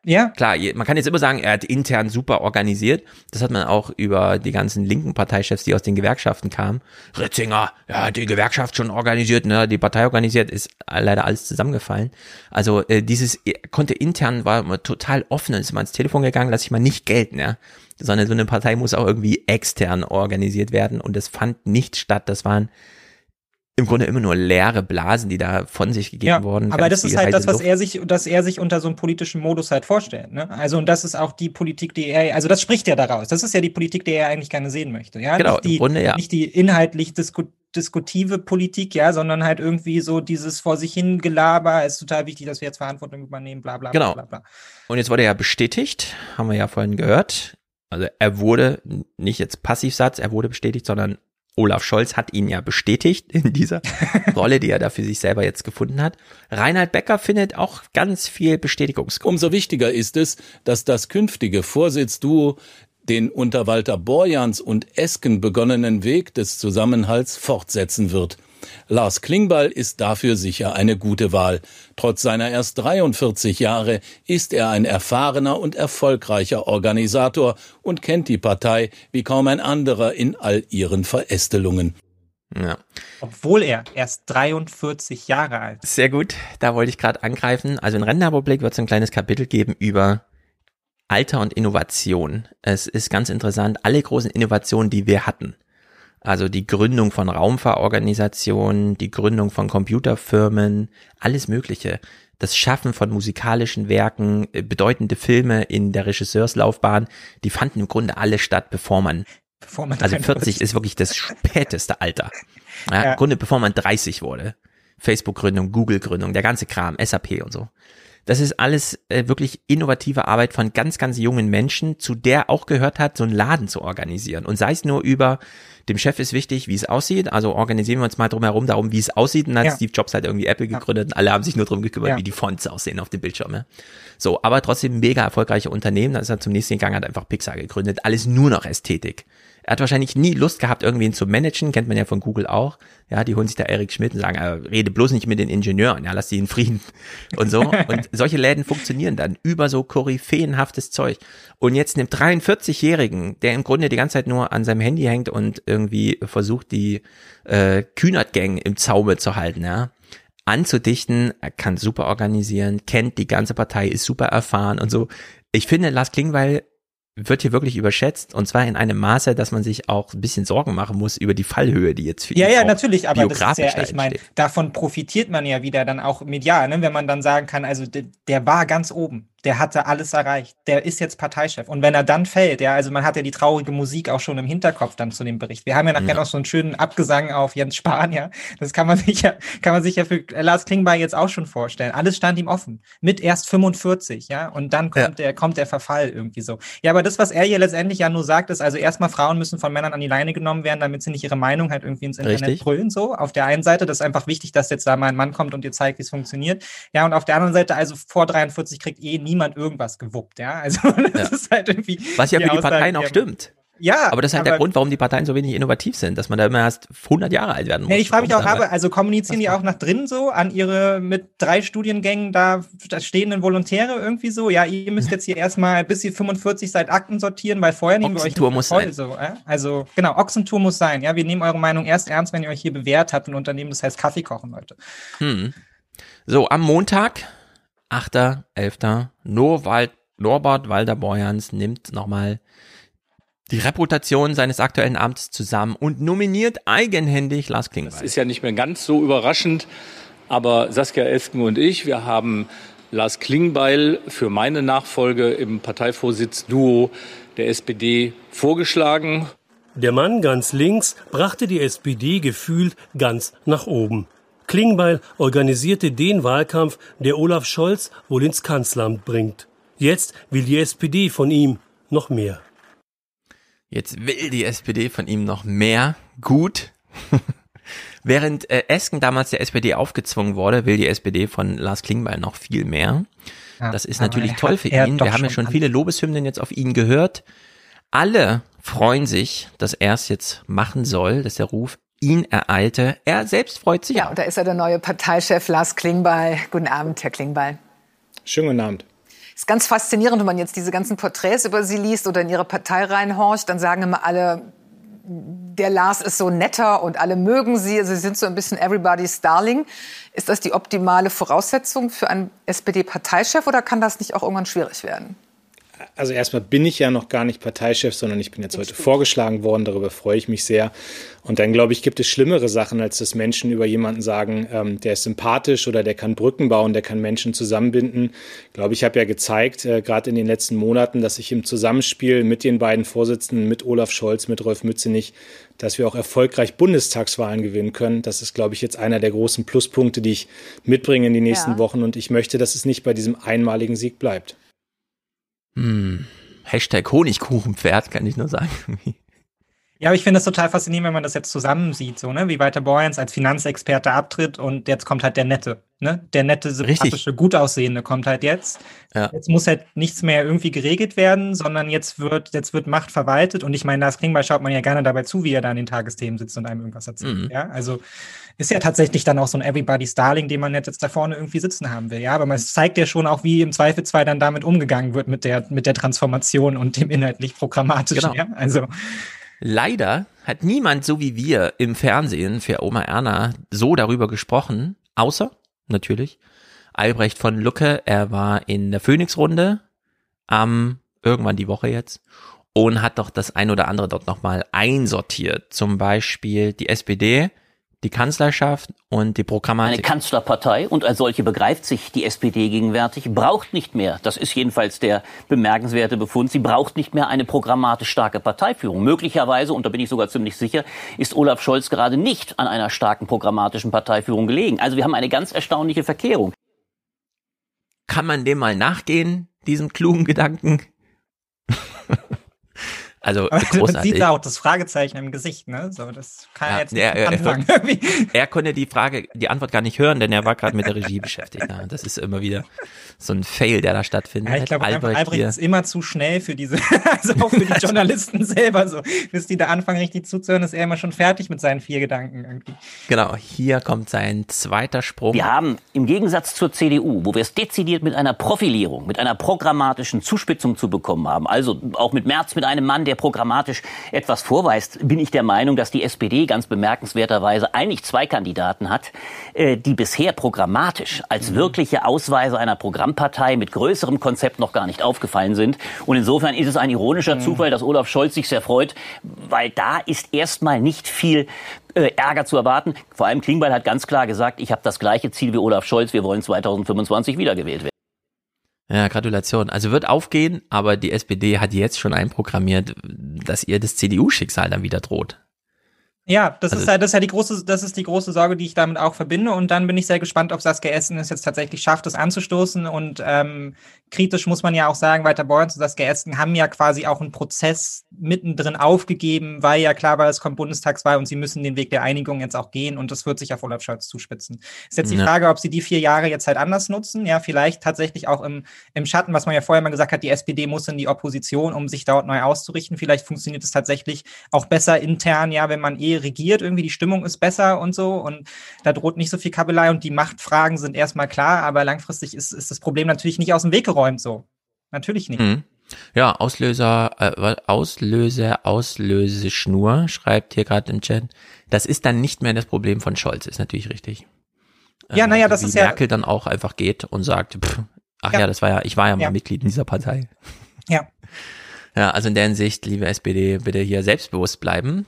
Ja. Klar, man kann jetzt immer sagen, er hat intern super organisiert. Das hat man auch über die ganzen linken Parteichefs, die aus den Gewerkschaften kamen. Ritzinger, ja, hat die Gewerkschaft schon organisiert, ne, die Partei organisiert, ist leider alles zusammengefallen. Also äh, dieses konnte intern war immer total offen und ist mal ins Telefon gegangen, lass ich mal nicht gelten, ja. Sondern so eine Partei muss auch irgendwie extern organisiert werden und das fand nicht statt. Das waren im Grunde immer nur leere Blasen, die da von sich gegeben Ja, wurden. aber das ist halt das, was Luft. er sich, dass er sich unter so einem politischen Modus halt vorstellt. Ne? Also und das ist auch die Politik, die er, also das spricht ja daraus. Das ist ja die Politik, die er eigentlich gerne sehen möchte. Ja, Genau, nicht im die, Grunde ja. nicht die inhaltlich disku diskutive Politik, ja, sondern halt irgendwie so dieses vor sich hin Gelaber. Es ist total wichtig, dass wir jetzt Verantwortung übernehmen, bla bla Genau. bla bla. bla. Und jetzt wurde er ja bestätigt, haben wir ja vorhin gehört. Also er wurde, nicht jetzt Passivsatz, er wurde bestätigt, sondern Olaf Scholz hat ihn ja bestätigt in dieser Rolle, die er da für sich selber jetzt gefunden hat. Reinhard Becker findet auch ganz viel Bestätigungsgrund. Umso wichtiger ist es, dass das künftige Vorsitzduo den unter Walter Borjans und Esken begonnenen Weg des Zusammenhalts fortsetzen wird. Lars Klingbeil ist dafür sicher eine gute Wahl. Trotz seiner erst 43 Jahre ist er ein erfahrener und erfolgreicher Organisator und kennt die Partei wie kaum ein anderer in all ihren Verästelungen. Ja. Obwohl er erst 43 Jahre alt ist. Sehr gut, da wollte ich gerade angreifen. Also in Rentenrepublik wird es ein kleines Kapitel geben über Alter und Innovation. Es ist ganz interessant, alle großen Innovationen, die wir hatten. Also die Gründung von Raumfahrorganisationen, die Gründung von Computerfirmen, alles Mögliche. Das Schaffen von musikalischen Werken, äh, bedeutende Filme in der Regisseurslaufbahn, die fanden im Grunde alle statt, bevor man, Bevor man also 43 40 ist wirklich das späteste Alter. Ja, Ja. Im Grunde, bevor man 30 wurde. Facebook-Gründung, Google-Gründung, der ganze Kram, SAP und so. Das ist alles äh, wirklich innovative Arbeit von ganz, ganz jungen Menschen, zu der auch gehört hat, so einen Laden zu organisieren. Und sei es nur über, dem Chef ist wichtig, wie es aussieht, also organisieren wir uns mal drum herum darum, wie es aussieht. Und dann hat Ja. Steve Jobs halt irgendwie Apple gegründet und alle haben sich nur drum gekümmert, Ja. wie die Fonts aussehen auf dem Bildschirm. Ja. So, aber trotzdem mega erfolgreiche Unternehmen. Dann ist er zum nächsten gegangen, hat einfach Pixar gegründet. Alles nur noch Ästhetik. Er hat wahrscheinlich nie Lust gehabt, irgendwen zu managen, kennt man ja von Google auch. Ja, die holen sich da Eric Schmidt und sagen, äh, rede bloß nicht mit den Ingenieuren, ja, lass die in Frieden und so. Und solche Läden funktionieren dann über so koryphäenhaftes Zeug. Und jetzt einem 43-Jährigen, der im Grunde die ganze Zeit nur an seinem Handy hängt und irgendwie versucht, die äh, Kühnert-Gang im Zaume zu halten, ja, anzudichten, er kann super organisieren, kennt die ganze Partei, ist super erfahren und so. Ich finde, Lars Klingbeil wird hier wirklich überschätzt und zwar in einem Maße, dass man sich auch ein bisschen Sorgen machen muss über die Fallhöhe, die jetzt für Ja, ihn ja, auch natürlich, aber das ist ja, da ich meine, davon profitiert man ja wieder dann auch medial, ne? wenn man dann sagen kann, also der, der war ganz oben, der hatte alles erreicht, der ist jetzt Parteichef. Und wenn er dann fällt, ja, also man hat ja die traurige Musik auch schon im Hinterkopf dann zu dem Bericht. Wir haben ja nachher Ja. noch so einen schönen Abgesang auf Jens Spahn, ja. Das kann man sich ja, kann man sich ja für Lars Klingbeil jetzt auch schon vorstellen. Alles stand ihm offen. Mit erst 45, ja. Und dann kommt der, kommt der Verfall irgendwie so. Ja, aber das, was er hier letztendlich ja nur sagt, ist, also erstmal Frauen müssen von Männern an die Leine genommen werden, damit sie nicht ihre Meinung halt irgendwie ins Internet Richtig. brüllen, so. Auf der einen Seite, das ist einfach wichtig, dass jetzt da mal ein Mann kommt und dir zeigt, wie es funktioniert. Ja, und auf der anderen Seite, also vor 43 kriegt eh niemand irgendwas gewuppt, ja. Also das ist halt irgendwie. Was ja für die Aussage, Parteien auch die- stimmt. Ja, aber das ist halt der aber- Grund, warum die Parteien so wenig innovativ sind, dass man da immer erst 100 Jahre alt werden muss. Nee, ich frage mich auch, habe, also kommunizieren die auch nach drinnen so an ihre mit drei Studiengängen da da stehenden Volontäre irgendwie so? Ja, ihr müsst jetzt hier erstmal bis ihr 45 seid Akten sortieren, weil vorher nehmen wir euch Ochsentour muss voll, sein. So, äh? Also genau, Ochsentour muss sein. Ja, wir nehmen eure Meinung erst ernst, wenn ihr euch hier bewährt habt. Ein Unternehmen, das heißt Kaffee kochen, Leute. Hm. So, am Montag, 8.11., Norwald, Norbert Walder-Borjans nimmt nochmal die Reputation seines aktuellen Amts zusammen und nominiert eigenhändig Lars Klingbeil. Das ist ja nicht mehr ganz so überraschend, aber Saskia Esken und ich, wir haben Lars Klingbeil für meine Nachfolge im Parteivorsitz-Duo der SPD vorgeschlagen. Der Mann ganz links brachte die SPD gefühlt ganz nach oben. Klingbeil organisierte den Wahlkampf, der Olaf Scholz wohl ins Kanzleramt bringt. Jetzt will die SPD von ihm noch mehr. Jetzt will die SPD von ihm noch mehr. Gut. Während äh, Esken damals der SPD aufgezwungen wurde, will die SPD von Lars Klingbeil noch viel mehr. Ja, das ist natürlich toll für ihn. Wir haben ja schon schon viele Lobeshymnen jetzt auf ihn gehört. Alle freuen sich, dass er es jetzt machen soll, dass der Ruf ihn ereilte. Er selbst freut sich. Ja, und da ist er der neue Parteichef Lars Klingbeil. Guten Abend, Herr Klingbeil. Schönen guten Abend. ist ganz faszinierend, wenn man jetzt diese ganzen Porträts über sie liest oder in ihre Partei reinhorcht, dann sagen immer alle, der Lars ist so netter und alle mögen sie. Sie sind so ein bisschen everybody's darling. Ist das die optimale Voraussetzung für einen SPD-Parteichef oder kann das nicht auch irgendwann schwierig werden? Also erstmal bin ich ja noch gar nicht Parteichef, sondern ich bin jetzt heute vorgeschlagen worden. Darüber freue ich mich sehr. Und dann glaube ich, gibt es schlimmere Sachen, als dass Menschen über jemanden sagen, ähm, der ist sympathisch oder der kann Brücken bauen, der kann Menschen zusammenbinden. Ich glaube, ich habe ja gezeigt, äh, gerade in den letzten Monaten, dass ich im Zusammenspiel mit den beiden Vorsitzenden, mit Olaf Scholz, mit Rolf Mützenich, dass wir auch erfolgreich Bundestagswahlen gewinnen können. Das ist, glaube ich, jetzt einer der großen Pluspunkte, die ich mitbringe in die nächsten Ja. Wochen. Und ich möchte, dass es nicht bei diesem einmaligen Sieg bleibt. Hm. Hashtag Honigkuchenpferd, kann ich nur sagen. Ja, aber ich finde es total faszinierend, wenn man das jetzt zusammen sieht, so, ne, wie Walter Borjans als Finanzexperte abtritt und jetzt kommt halt der Nette, ne, der nette, sympathische, gut aussehende kommt halt jetzt. Ja. Jetzt muss halt nichts mehr irgendwie geregelt werden, sondern jetzt wird, jetzt wird Macht verwaltet und ich meine, Lars Klingbeil schaut man ja gerne dabei zu, wie er da an den Tagesthemen sitzt und einem irgendwas erzählt, Mhm. ja, also ist ja tatsächlich dann auch so ein Everybody's Darling, den man jetzt, da vorne irgendwie sitzen haben will, ja, aber man zeigt ja schon auch, wie im Zweifelsfall dann damit umgegangen wird mit der, mit der Transformation und dem inhaltlich programmatischen, Genau. ja, also Leider hat niemand so wie wir im Fernsehen für Oma Erna so darüber gesprochen, außer natürlich Albrecht von Lucke. Er war in der Phoenix-Runde am irgendwann die Woche jetzt und hat doch das ein oder andere dort nochmal einsortiert. Zum Beispiel die SPD, die Kanzlerschaft und die Eine Programmatik. Kanzlerpartei und als solche begreift sich die SPD gegenwärtig, braucht nicht mehr, das ist jedenfalls der bemerkenswerte Befund, sie braucht nicht mehr eine programmatisch starke Parteiführung. Möglicherweise, und da bin ich sogar ziemlich sicher, ist Olaf Scholz gerade nicht an einer starken programmatischen Parteiführung gelegen. Also wir haben eine ganz erstaunliche Verkehrung. kann man dem mal nachgehen, diesem klugen Gedanken? Also Aber großartig. Man sieht da auch das Fragezeichen im Gesicht, ne? So, das kann ja, jetzt nicht er, er, anfangen. er, er konnte die Frage, die Antwort gar nicht hören, denn er war gerade mit der Regie beschäftigt. Ja, das ist immer wieder so ein Fail, der da stattfindet. Ja, ich glaube, Albrecht, Albrecht Albrecht ist immer zu schnell für diese, also auch für die Journalisten selber so. Bis die da anfangen, richtig zuzuhören, ist er immer schon fertig mit seinen vier Gedanken irgendwie. Genau, hier kommt sein zweiter Sprung. Wir haben im Gegensatz zur CDU, wo wir es dezidiert mit einer Profilierung, mit einer programmatischen Zuspitzung zu bekommen haben, also auch mit März mit einem Mann, der programmatisch etwas vorweist, bin ich der Meinung, dass die SPD ganz bemerkenswerterweise eigentlich zwei Kandidaten hat, äh, die bisher programmatisch als wirkliche Ausweise einer Programmpartei mit größerem Konzept noch gar nicht aufgefallen sind. Und insofern ist es ein ironischer Zufall, dass Olaf Scholz sich sehr freut, weil da ist erstmal nicht viel äh, Ärger zu erwarten. Vor allem Klingbeil hat ganz klar gesagt, ich habe das gleiche Ziel wie Olaf Scholz, wir wollen 2025 wiedergewählt werden. Ja, Gratulation. Also wird aufgehen, aber die SPD hat jetzt schon einprogrammiert, dass ihr das CDU-Schicksal dann wieder droht. Ja, das Also- ist ja, das ist ja die große, das ist die große Sorge, die ich damit auch verbinde. Und dann bin ich sehr gespannt, ob Saskia Essen es jetzt tatsächlich schafft, das anzustoßen. Und ähm, kritisch muss man ja auch sagen, Walter Borns und Saskia Essen haben ja quasi auch einen Prozess mittendrin aufgegeben, weil ja klar war, es kommt Bundestagswahl und sie müssen den Weg der Einigung jetzt auch gehen und das wird sich auf Olaf Scholz zuspitzen. Ist jetzt die Ja. Frage, ob sie die vier Jahre jetzt halt anders nutzen. Ja, vielleicht tatsächlich auch im, im Schatten, was man ja vorher mal gesagt hat, die SPD muss in die Opposition, um sich dort neu auszurichten. Vielleicht funktioniert es tatsächlich auch besser intern, ja, wenn man eh regiert, irgendwie die Stimmung ist besser und so und da droht nicht so viel Kabelei und die Machtfragen sind erstmal klar, aber langfristig ist, ist das Problem natürlich nicht aus dem Weg geräumt so. Natürlich nicht. Mhm. Ja, Auslöser, äh, Auslöser, Auslöseschnur, schreibt hier gerade im Chat. Das ist dann nicht mehr das Problem von Scholz, ist natürlich richtig. Ja, naja, das wie ist ja- Merkel dann auch einfach geht und sagt, pff, ach ja. Ja. das war ja, ich war ja mal Ja. Mitglied in dieser Partei. Ja. Ja, also in der Hinsicht, liebe SPD, bitte hier selbstbewusst bleiben.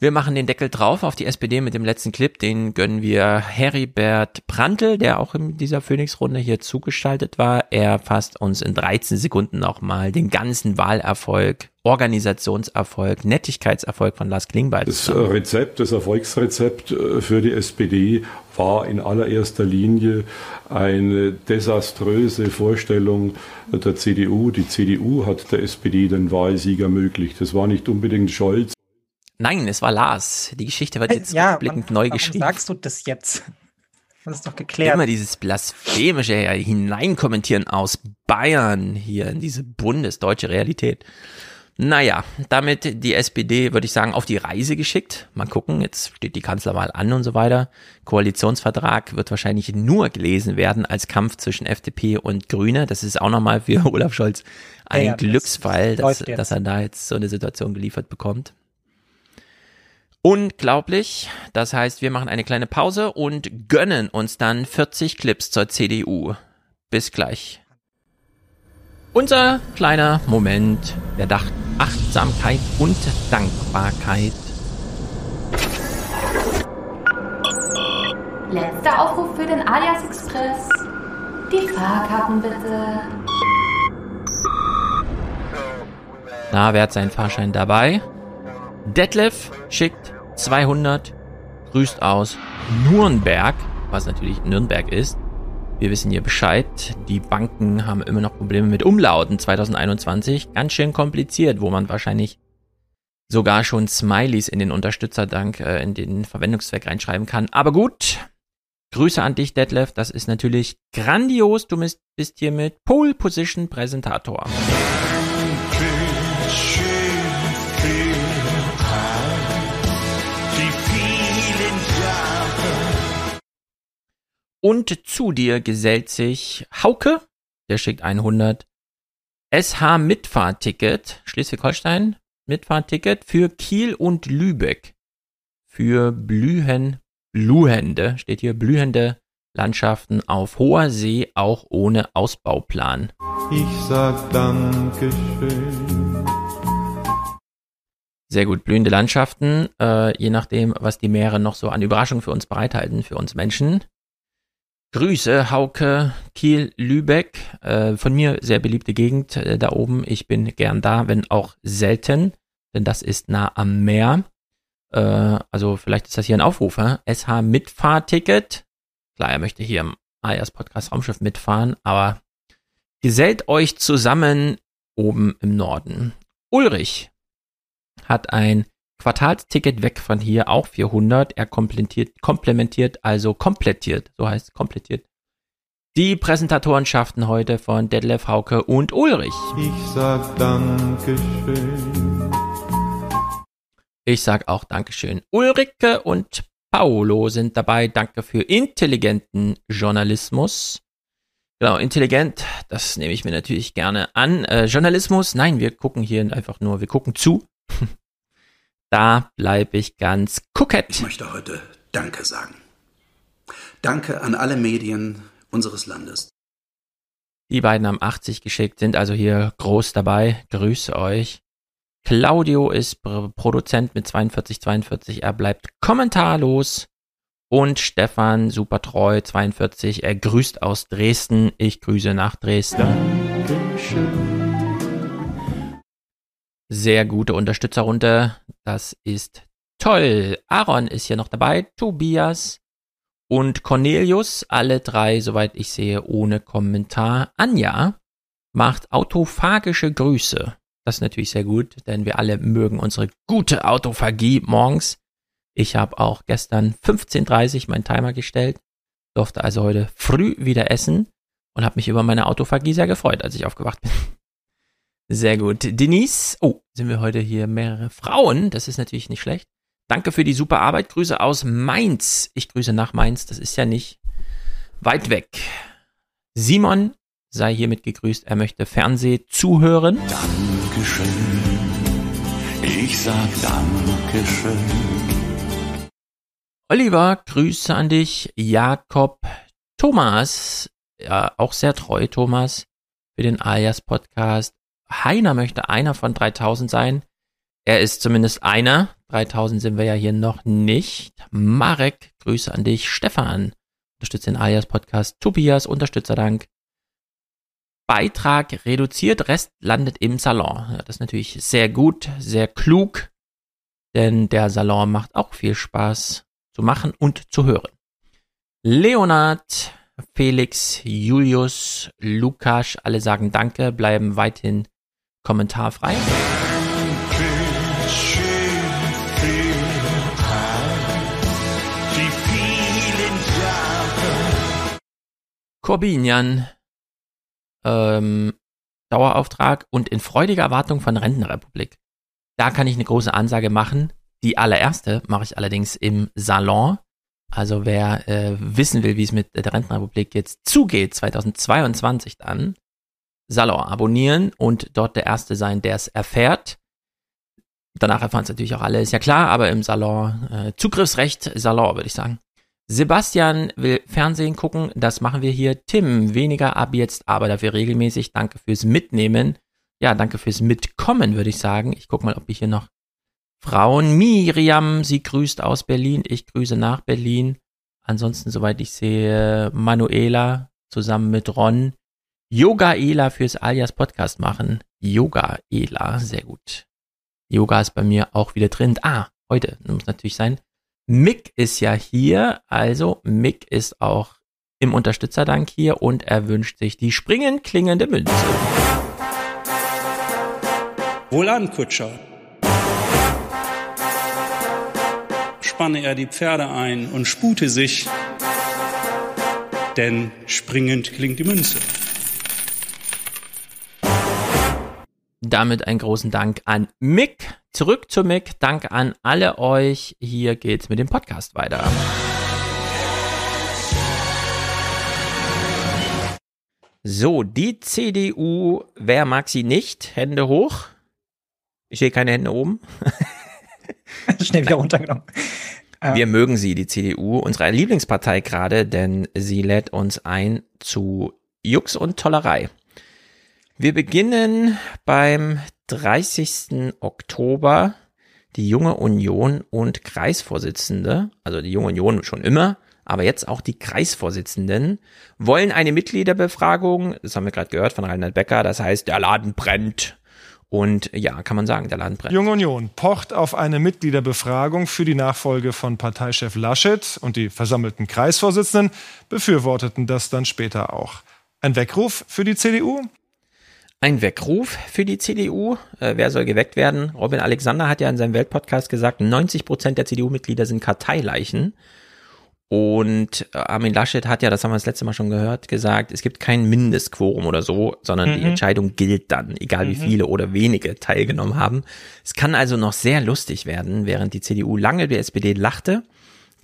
Wir machen den Deckel drauf auf die SPD mit dem letzten Clip. Den gönnen wir Heribert Prantl, der auch in dieser Phoenix-Runde hier zugeschaltet war. Er fasst uns in 13 Sekunden nochmal den ganzen Wahlerfolg, Organisationserfolg, Nettigkeitserfolg von Lars Klingbeil Das. Rezept, das Erfolgsrezept äh, für die SPD war in allererster Linie eine desaströse Vorstellung der CDU. Die CDU hat der SPD den Wahlsieg ermöglicht. Das war nicht unbedingt Scholz. Nein, es war Lars. Die Geschichte wird jetzt ja, rückblickend neu geschrieben. sagst du das jetzt? Das ist doch geklärt. Immer dieses blasphemische Hineinkommentieren aus Bayern hier in diese bundesdeutsche Realität. Naja, damit die SPD, würde ich sagen, auf die Reise geschickt. Mal gucken, jetzt steht die Kanzlerwahl an und so weiter. Koalitionsvertrag wird wahrscheinlich nur gelesen werden als Kampf zwischen FDP und Grüne. Das ist auch nochmal für Olaf Scholz ein Ja, Glücksfall, das dass, dass er da jetzt so eine Situation geliefert bekommt. Unglaublich. Das heißt, wir machen eine kleine Pause und gönnen uns dann 40 Clips zur CDU. Bis gleich. Unser kleiner Moment der Dach Achtsamkeit und Dankbarkeit. Letzter Aufruf für den Alias Express. Die Fahrkarten bitte. Na, wer hat seinen Fahrschein dabei? Detlef schickt 200, grüßt aus Nürnberg, was natürlich Nürnberg ist. Wir wissen hier Bescheid. Die Banken haben immer noch Probleme mit Umlauten 2021. Ganz schön kompliziert, wo man wahrscheinlich sogar schon Smileys in den Unterstützerdank, äh, in den Verwendungszweck reinschreiben kann. Aber gut. Grüße an dich, Detlef. Das ist natürlich grandios. Du bist, bist hier mit Pole Position Präsentator. Und zu dir gesellt sich Hauke, der schickt 100. SH Mitfahrticket, Schleswig-Holstein, Mitfahrticket für Kiel und Lübeck. Für Blühen, blühende, steht hier, blühende Landschaften auf hoher See, auch ohne Ausbauplan. Ich sag Dankeschön. Sehr gut, blühende Landschaften, äh, je nachdem, was die Meere noch so an Überraschungen für uns bereithalten, für uns Menschen. Grüße, Hauke, Kiel, Lübeck. Äh, von mir sehr beliebte Gegend äh, da oben. Ich bin gern da, wenn auch selten, denn das ist nah am Meer. Äh, also vielleicht ist das hier ein Aufruf. Hä? SH Mitfahrticket. Klar, er möchte hier am, alias Podcast Raumschiff mitfahren, aber gesellt euch zusammen oben im Norden. Ulrich hat ein Quartalsticket weg von hier, auch 400. Er komplettiert, komplementiert, also komplettiert, so heißt es, komplettiert. Die Präsentatorenschaften heute von Detlef Hauke und Ulrich. Ich sag Dankeschön. Ich sag auch Dankeschön. Ulrike und Paolo sind dabei. Danke für intelligenten Journalismus. Genau, intelligent, das nehme ich mir natürlich gerne an. Äh, Journalismus, nein, wir gucken hier einfach nur, wir gucken zu. da bleibe ich ganz kokett. Ich möchte heute Danke sagen. Danke an alle Medien unseres Landes. Die beiden haben 80 geschickt, sind also hier groß dabei. Grüße euch. Claudio ist Produzent mit 42, 42. Er bleibt kommentarlos. Und Stefan, super treu, 42. Er grüßt aus Dresden. Ich grüße nach Dresden. Sehr gute Unterstützerrunde. Das ist toll. Aaron ist hier noch dabei. Tobias und Cornelius. Alle drei, soweit ich sehe, ohne Kommentar. Anja macht autophagische Grüße. Das ist natürlich sehr gut, denn wir alle mögen unsere gute Autophagie morgens. Ich habe auch gestern 15.30 Uhr meinen Timer gestellt, durfte also heute früh wieder essen und habe mich über meine Autophagie sehr gefreut, als ich aufgewacht bin. Sehr gut. Denise, oh, sind wir heute hier mehrere Frauen, das ist natürlich nicht schlecht. Danke für die super Arbeit. Grüße aus Mainz. Ich grüße nach Mainz, das ist ja nicht weit weg. Simon sei hiermit gegrüßt, er möchte Fernseh zuhören. Dankeschön. Ich sag Dankeschön. Oliver, Grüße an dich. Jakob, Thomas, ja, auch sehr treu, Thomas, für den Alias Podcast. Heiner möchte einer von 3000 sein. Er ist zumindest einer. 3000 sind wir ja hier noch nicht. Marek, Grüße an dich. Stefan, unterstützt den Alias Podcast. Tobias, Unterstützerdank. Beitrag reduziert, Rest landet im Salon. Das ist natürlich sehr gut, sehr klug, denn der Salon macht auch viel Spaß zu machen und zu hören. Leonard, Felix, Julius, Lukas, alle sagen Danke, bleiben weiterhin kommentarfrei. Corbinian, ähm, Dauerauftrag und in freudiger Erwartung von Rentenrepublik. Da kann ich eine große Ansage machen. Die allererste mache ich allerdings im Salon. Also wer äh, wissen will, wie es mit der Rentenrepublik jetzt zugeht, 2022 dann, Salon abonnieren und dort der Erste sein, der es erfährt. Danach erfahren es natürlich auch alle, ist ja klar, aber im Salon, äh, Zugriffsrecht Salon, würde ich sagen. Sebastian will Fernsehen gucken, das machen wir hier. Tim, weniger ab jetzt, aber dafür regelmäßig. Danke fürs Mitnehmen. Ja, danke fürs Mitkommen, würde ich sagen. Ich gucke mal, ob ich hier noch Frauen. Miriam, sie grüßt aus Berlin. Ich grüße nach Berlin. Ansonsten, soweit ich sehe, Manuela zusammen mit Ron. Yoga-Ela fürs Alias Podcast machen. Yoga-Ela, sehr gut. Yoga ist bei mir auch wieder drin. Ah, heute muss natürlich sein. Mick ist ja hier, also Mick ist auch im Unterstützerdank hier und er wünscht sich die springend klingende Münze. Wohlan, Kutscher. Spanne er die Pferde ein und spute sich, denn springend klingt die Münze. Damit einen großen Dank an Mick. Zurück zu Mick. Dank an alle euch. Hier geht's mit dem Podcast weiter. So, die CDU, wer mag sie nicht? Hände hoch. Ich sehe keine Hände oben. Schnell wieder runtergenommen. Wir mögen sie, die CDU, unsere Lieblingspartei gerade, denn sie lädt uns ein zu Jux und Tollerei. Wir beginnen beim 30. Oktober. Die Junge Union und Kreisvorsitzende, also die Junge Union schon immer, aber jetzt auch die Kreisvorsitzenden, wollen eine Mitgliederbefragung, das haben wir gerade gehört von Reinhard Becker, das heißt, der Laden brennt. Und ja, kann man sagen, der Laden brennt. Junge Union pocht auf eine Mitgliederbefragung für die Nachfolge von Parteichef Laschet und die versammelten Kreisvorsitzenden befürworteten das dann später auch. Ein Weckruf für die CDU? Ein Weckruf für die CDU. Äh, wer soll geweckt werden? Robin Alexander hat ja in seinem Weltpodcast gesagt, 90 Prozent der CDU-Mitglieder sind Karteileichen. Und äh, Armin Laschet hat ja, das haben wir das letzte Mal schon gehört, gesagt, es gibt kein Mindestquorum oder so, sondern mhm. die Entscheidung gilt dann, egal wie mhm. viele oder wenige teilgenommen haben. Es kann also noch sehr lustig werden, während die CDU lange die SPD lachte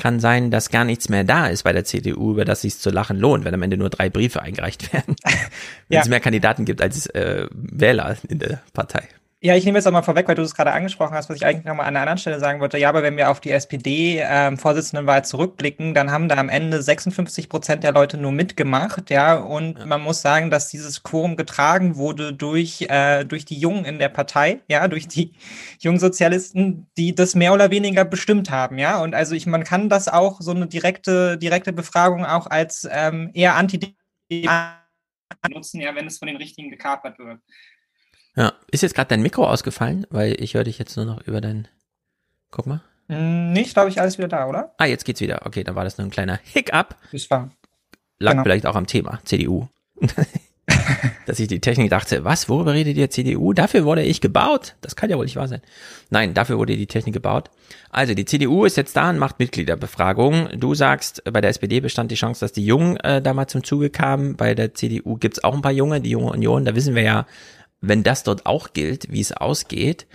kann sein, dass gar nichts mehr da ist bei der CDU, über das sich zu lachen lohnt, wenn am Ende nur drei Briefe eingereicht werden. wenn ja. es mehr Kandidaten gibt als äh, Wähler in der Partei. Ja, ich nehme jetzt auch mal vorweg, weil du es gerade angesprochen hast, was ich eigentlich nochmal an einer anderen Stelle sagen wollte. Ja, aber wenn wir auf die SPD-Vorsitzendenwahl ähm, zurückblicken, dann haben da am Ende 56 Prozent der Leute nur mitgemacht, ja. Und ja. man muss sagen, dass dieses Quorum getragen wurde durch, äh, durch die Jungen in der Partei, ja, durch die jungen Sozialisten, die das mehr oder weniger bestimmt haben, ja. Und also ich, man kann das auch so eine direkte, direkte Befragung auch als ähm, eher anti nutzen, ja, wenn es von den Richtigen gekapert wird. Ja, ist jetzt gerade dein Mikro ausgefallen, weil ich höre dich jetzt nur noch über dein. Guck mal. Hm, nicht, glaube ich, alles wieder da, oder? Ah, jetzt geht's wieder. Okay, dann war das nur ein kleiner Hiccup. Das war. Lag genau. vielleicht auch am Thema CDU. Dass ich die Technik dachte, was, worüber redet ihr CDU? Dafür wurde ich gebaut? Das kann ja wohl nicht wahr sein. Nein, dafür wurde die Technik gebaut. Also, die CDU ist jetzt da und macht Mitgliederbefragungen. Du sagst, bei der SPD bestand die Chance, dass die Jungen äh, da mal zum Zuge kamen. Bei der CDU gibt's auch ein paar Junge, die Junge Union. Da wissen wir ja, wenn das dort auch gilt, wie es ausgeht.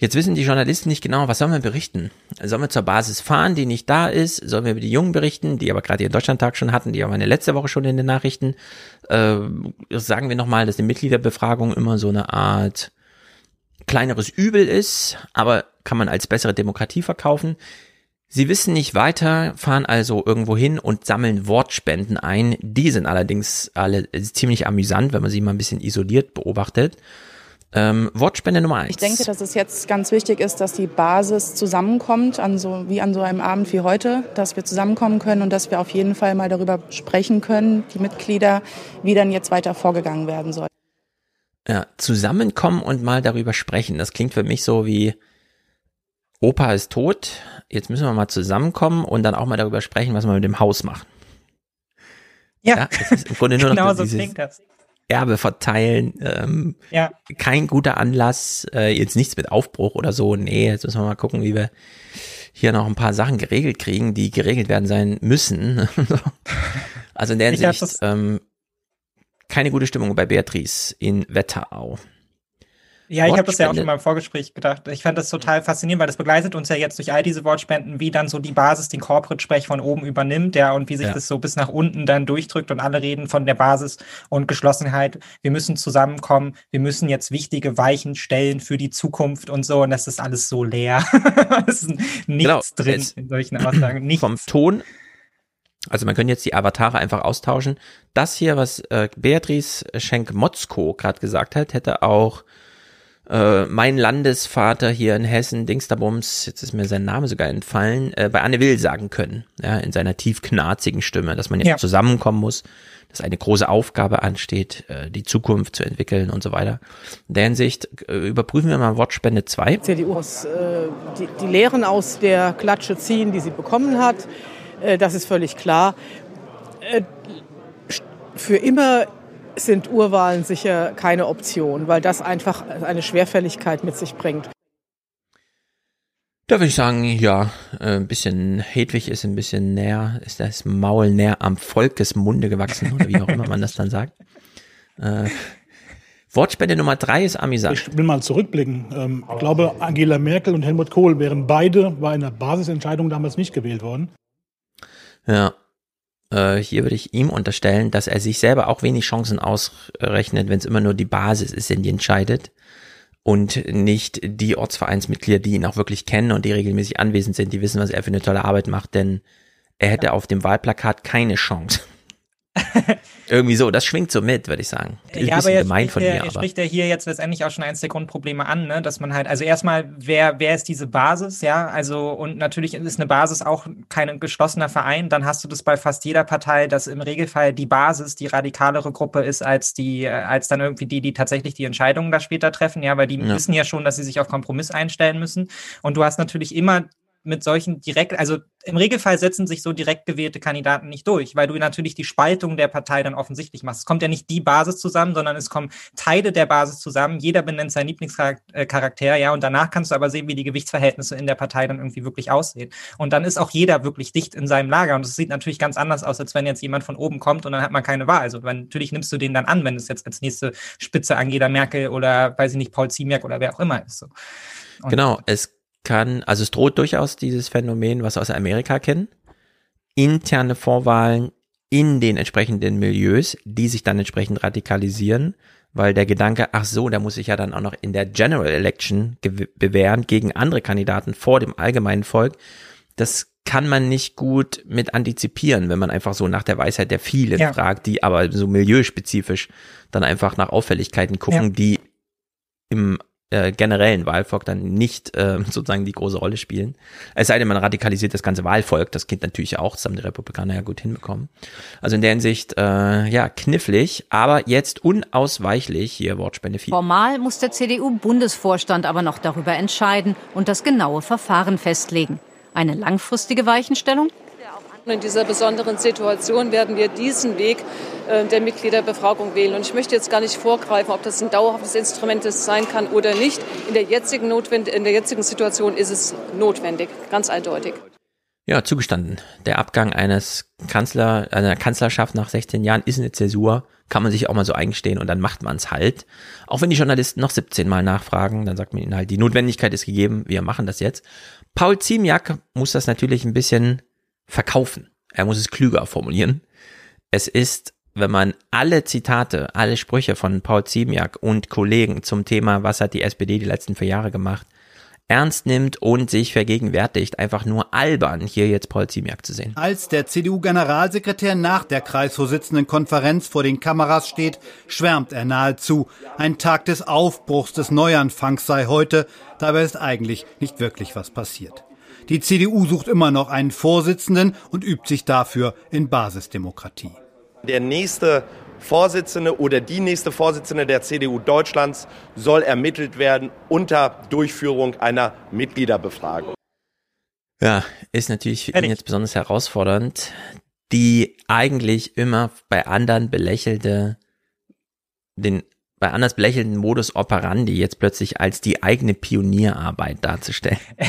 Jetzt wissen die Journalisten nicht genau, was sollen wir berichten? Sollen wir zur Basis fahren, die nicht da ist? Sollen wir über die Jungen berichten, die aber gerade ihren Deutschlandtag schon hatten, die aber eine letzte Woche schon in den Nachrichten? Äh, sagen wir nochmal, dass die Mitgliederbefragung immer so eine Art kleineres Übel ist, aber kann man als bessere Demokratie verkaufen. Sie wissen nicht weiter, fahren also irgendwo hin und sammeln Wortspenden ein. Die sind allerdings alle ziemlich amüsant, wenn man sie mal ein bisschen isoliert beobachtet. Ähm, Wortspende Nummer eins. Ich denke, dass es jetzt ganz wichtig ist, dass die Basis zusammenkommt, an so, wie an so einem Abend wie heute, dass wir zusammenkommen können und dass wir auf jeden Fall mal darüber sprechen können, die Mitglieder, wie dann jetzt weiter vorgegangen werden soll. Ja, zusammenkommen und mal darüber sprechen. Das klingt für mich so wie Opa ist tot, jetzt müssen wir mal zusammenkommen und dann auch mal darüber sprechen, was wir mit dem Haus machen. Ja, ja das ist im Grunde nur noch genau so klingt das. Erbe verteilen, ähm, ja. kein guter Anlass, äh, jetzt nichts mit Aufbruch oder so, nee, jetzt müssen wir mal gucken, wie wir hier noch ein paar Sachen geregelt kriegen, die geregelt werden sein müssen. also in der Hinsicht ähm, keine gute Stimmung bei Beatrice in Wetterau. Ja, ich habe das ja auch schon mal im Vorgespräch gedacht. Ich fand das total faszinierend, weil das begleitet uns ja jetzt durch all diese Wortspenden, wie dann so die Basis den Corporate-Sprech von oben übernimmt, ja, und wie sich ja. das so bis nach unten dann durchdrückt und alle reden von der Basis und Geschlossenheit. Wir müssen zusammenkommen, wir müssen jetzt wichtige Weichen stellen für die Zukunft und so, und das ist alles so leer. es ist nichts genau, drin in solchen Aussagen. Nichts. Vom Ton also man könnte jetzt die Avatare einfach austauschen. Das hier, was äh, Beatrice Schenk-Motzko gerade gesagt hat, hätte auch äh, mein Landesvater hier in Hessen, Dingsterbums, jetzt ist mir sein Name sogar entfallen, äh, bei Anne Will sagen können, ja, in seiner tief knarzigen Stimme, dass man jetzt ja. zusammenkommen muss, dass eine große Aufgabe ansteht, äh, die Zukunft zu entwickeln und so weiter. In der Hinsicht äh, überprüfen wir mal Wortspende 2. CDU muss äh, die, die Lehren aus der Klatsche ziehen, die sie bekommen hat. Äh, das ist völlig klar. Äh, für immer sind Urwahlen sicher keine Option, weil das einfach eine Schwerfälligkeit mit sich bringt. Da würde ich sagen, ja, äh, ein bisschen Hedwig ist ein bisschen näher, ist das Maul näher am Volkesmunde gewachsen oder wie auch immer man das dann sagt. Äh, Wortspende Nummer drei ist amüsant. Ich will mal zurückblicken. Ähm, ich glaube, Angela Merkel und Helmut Kohl wären beide bei einer Basisentscheidung damals nicht gewählt worden. Ja, äh, hier würde ich ihm unterstellen, dass er sich selber auch wenig Chancen ausrechnet, wenn es immer nur die Basis ist, die entscheidet und nicht die Ortsvereinsmitglieder, die ihn auch wirklich kennen und die regelmäßig anwesend sind, die wissen, was er für eine tolle Arbeit macht, denn er hätte auf dem Wahlplakat keine Chance. Irgendwie so, das schwingt so mit, würde ich sagen. Ist Ja, ein aber er gemein spricht, von ja- mir, er aber. spricht ja hier jetzt letztendlich auch schon eins der Grundprobleme an, ne? dass man halt, also erstmal, wer, wer ist diese Basis, ja, also und natürlich ist eine Basis auch kein geschlossener Verein, dann hast du das bei fast jeder Partei, dass im Regelfall die Basis die radikalere Gruppe ist als die, äh, als dann irgendwie die, die tatsächlich die Entscheidungen da später treffen, ja, weil die Ja. wissen ja schon, dass sie sich auf Kompromiss einstellen müssen und du hast natürlich immer mit solchen direkt, also im Regelfall setzen sich so direkt gewählte Kandidaten nicht durch, weil du natürlich die Spaltung der Partei dann offensichtlich machst. Es kommt ja nicht die Basis zusammen, sondern es kommen Teile der Basis zusammen. Jeder benennt seinen Lieblingscharakter, ja, und danach kannst du aber sehen, wie die Gewichtsverhältnisse in der Partei dann irgendwie wirklich aussehen. Und dann ist auch jeder wirklich dicht in seinem Lager. Und es sieht natürlich ganz anders aus, als wenn jetzt jemand von oben kommt und dann hat man keine Wahl. Also wenn, natürlich nimmst du den dann an, wenn es jetzt als nächste Spitze Angela Merkel oder weiß ich nicht, Paul Ziemiak oder wer auch immer ist. So. Genau, es kann, also es droht durchaus dieses Phänomen, was wir aus Amerika kennen. Interne Vorwahlen in den entsprechenden Milieus, die sich dann entsprechend radikalisieren, weil der Gedanke, ach so, da muss ich ja dann auch noch in der General Election bewähren gegen andere Kandidaten vor dem allgemeinen Volk, das kann man nicht gut mit antizipieren, wenn man einfach so nach der Weisheit der vielen Ja. fragt, die aber so milieuspezifisch dann einfach nach Auffälligkeiten gucken, Ja. die im äh, generellen Wahlvolk dann nicht äh, sozusagen die große Rolle spielen. Es sei denn, man radikalisiert das ganze Wahlvolk, das geht natürlich auch, das haben die Republikaner ja gut hinbekommen. Also in der Hinsicht, äh, ja, knifflig, aber jetzt unausweichlich, hier Wortspende 4. Formal muss der CDU-Bundesvorstand aber noch darüber entscheiden und das genaue Verfahren festlegen. Eine langfristige Weichenstellung? In dieser besonderen Situation werden wir diesen Weg äh, der Mitgliederbefragung wählen. Und ich möchte jetzt gar nicht vorgreifen, ob das ein dauerhaftes Instrument sein kann oder nicht. In der jetzigen, Notwend in der jetzigen Situation ist es notwendig, ganz eindeutig. Ja, zugestanden. Der Abgang eines Kanzler, einer Kanzlerschaft nach 16 Jahren ist eine Zäsur, kann man sich auch mal so eingestehen und dann macht man es halt. Auch wenn die Journalisten noch 17 Mal nachfragen, dann sagt man ihnen halt, die Notwendigkeit ist gegeben, wir machen das jetzt. Paul Ziemiak muss das natürlich ein bisschen verkaufen. Er muss es klüger formulieren. Es ist, wenn man alle Zitate, alle Sprüche von Paul Ziemiak und Kollegen zum Thema, was hat die SPD die letzten vier Jahre gemacht, ernst nimmt und sich vergegenwärtigt, einfach nur albern, hier jetzt Paul Ziemiak zu sehen. Als der CDU-Generalsekretär nach der Kreisvorsitzendenkonferenz vor den Kameras steht, schwärmt er nahezu. Ein Tag des Aufbruchs, des Neuanfangs sei heute. Dabei ist eigentlich nicht wirklich was passiert. Die CDU sucht immer noch einen Vorsitzenden und übt sich dafür in Basisdemokratie. Der nächste Vorsitzende oder die nächste Vorsitzende der CDU Deutschlands soll ermittelt werden unter Durchführung einer Mitgliederbefragung. Ja, ist natürlich für ihn jetzt besonders herausfordernd. Die eigentlich immer bei anderen belächelte, den bei anders belächelten Modus operandi jetzt plötzlich als die eigene Pionierarbeit darzustellen.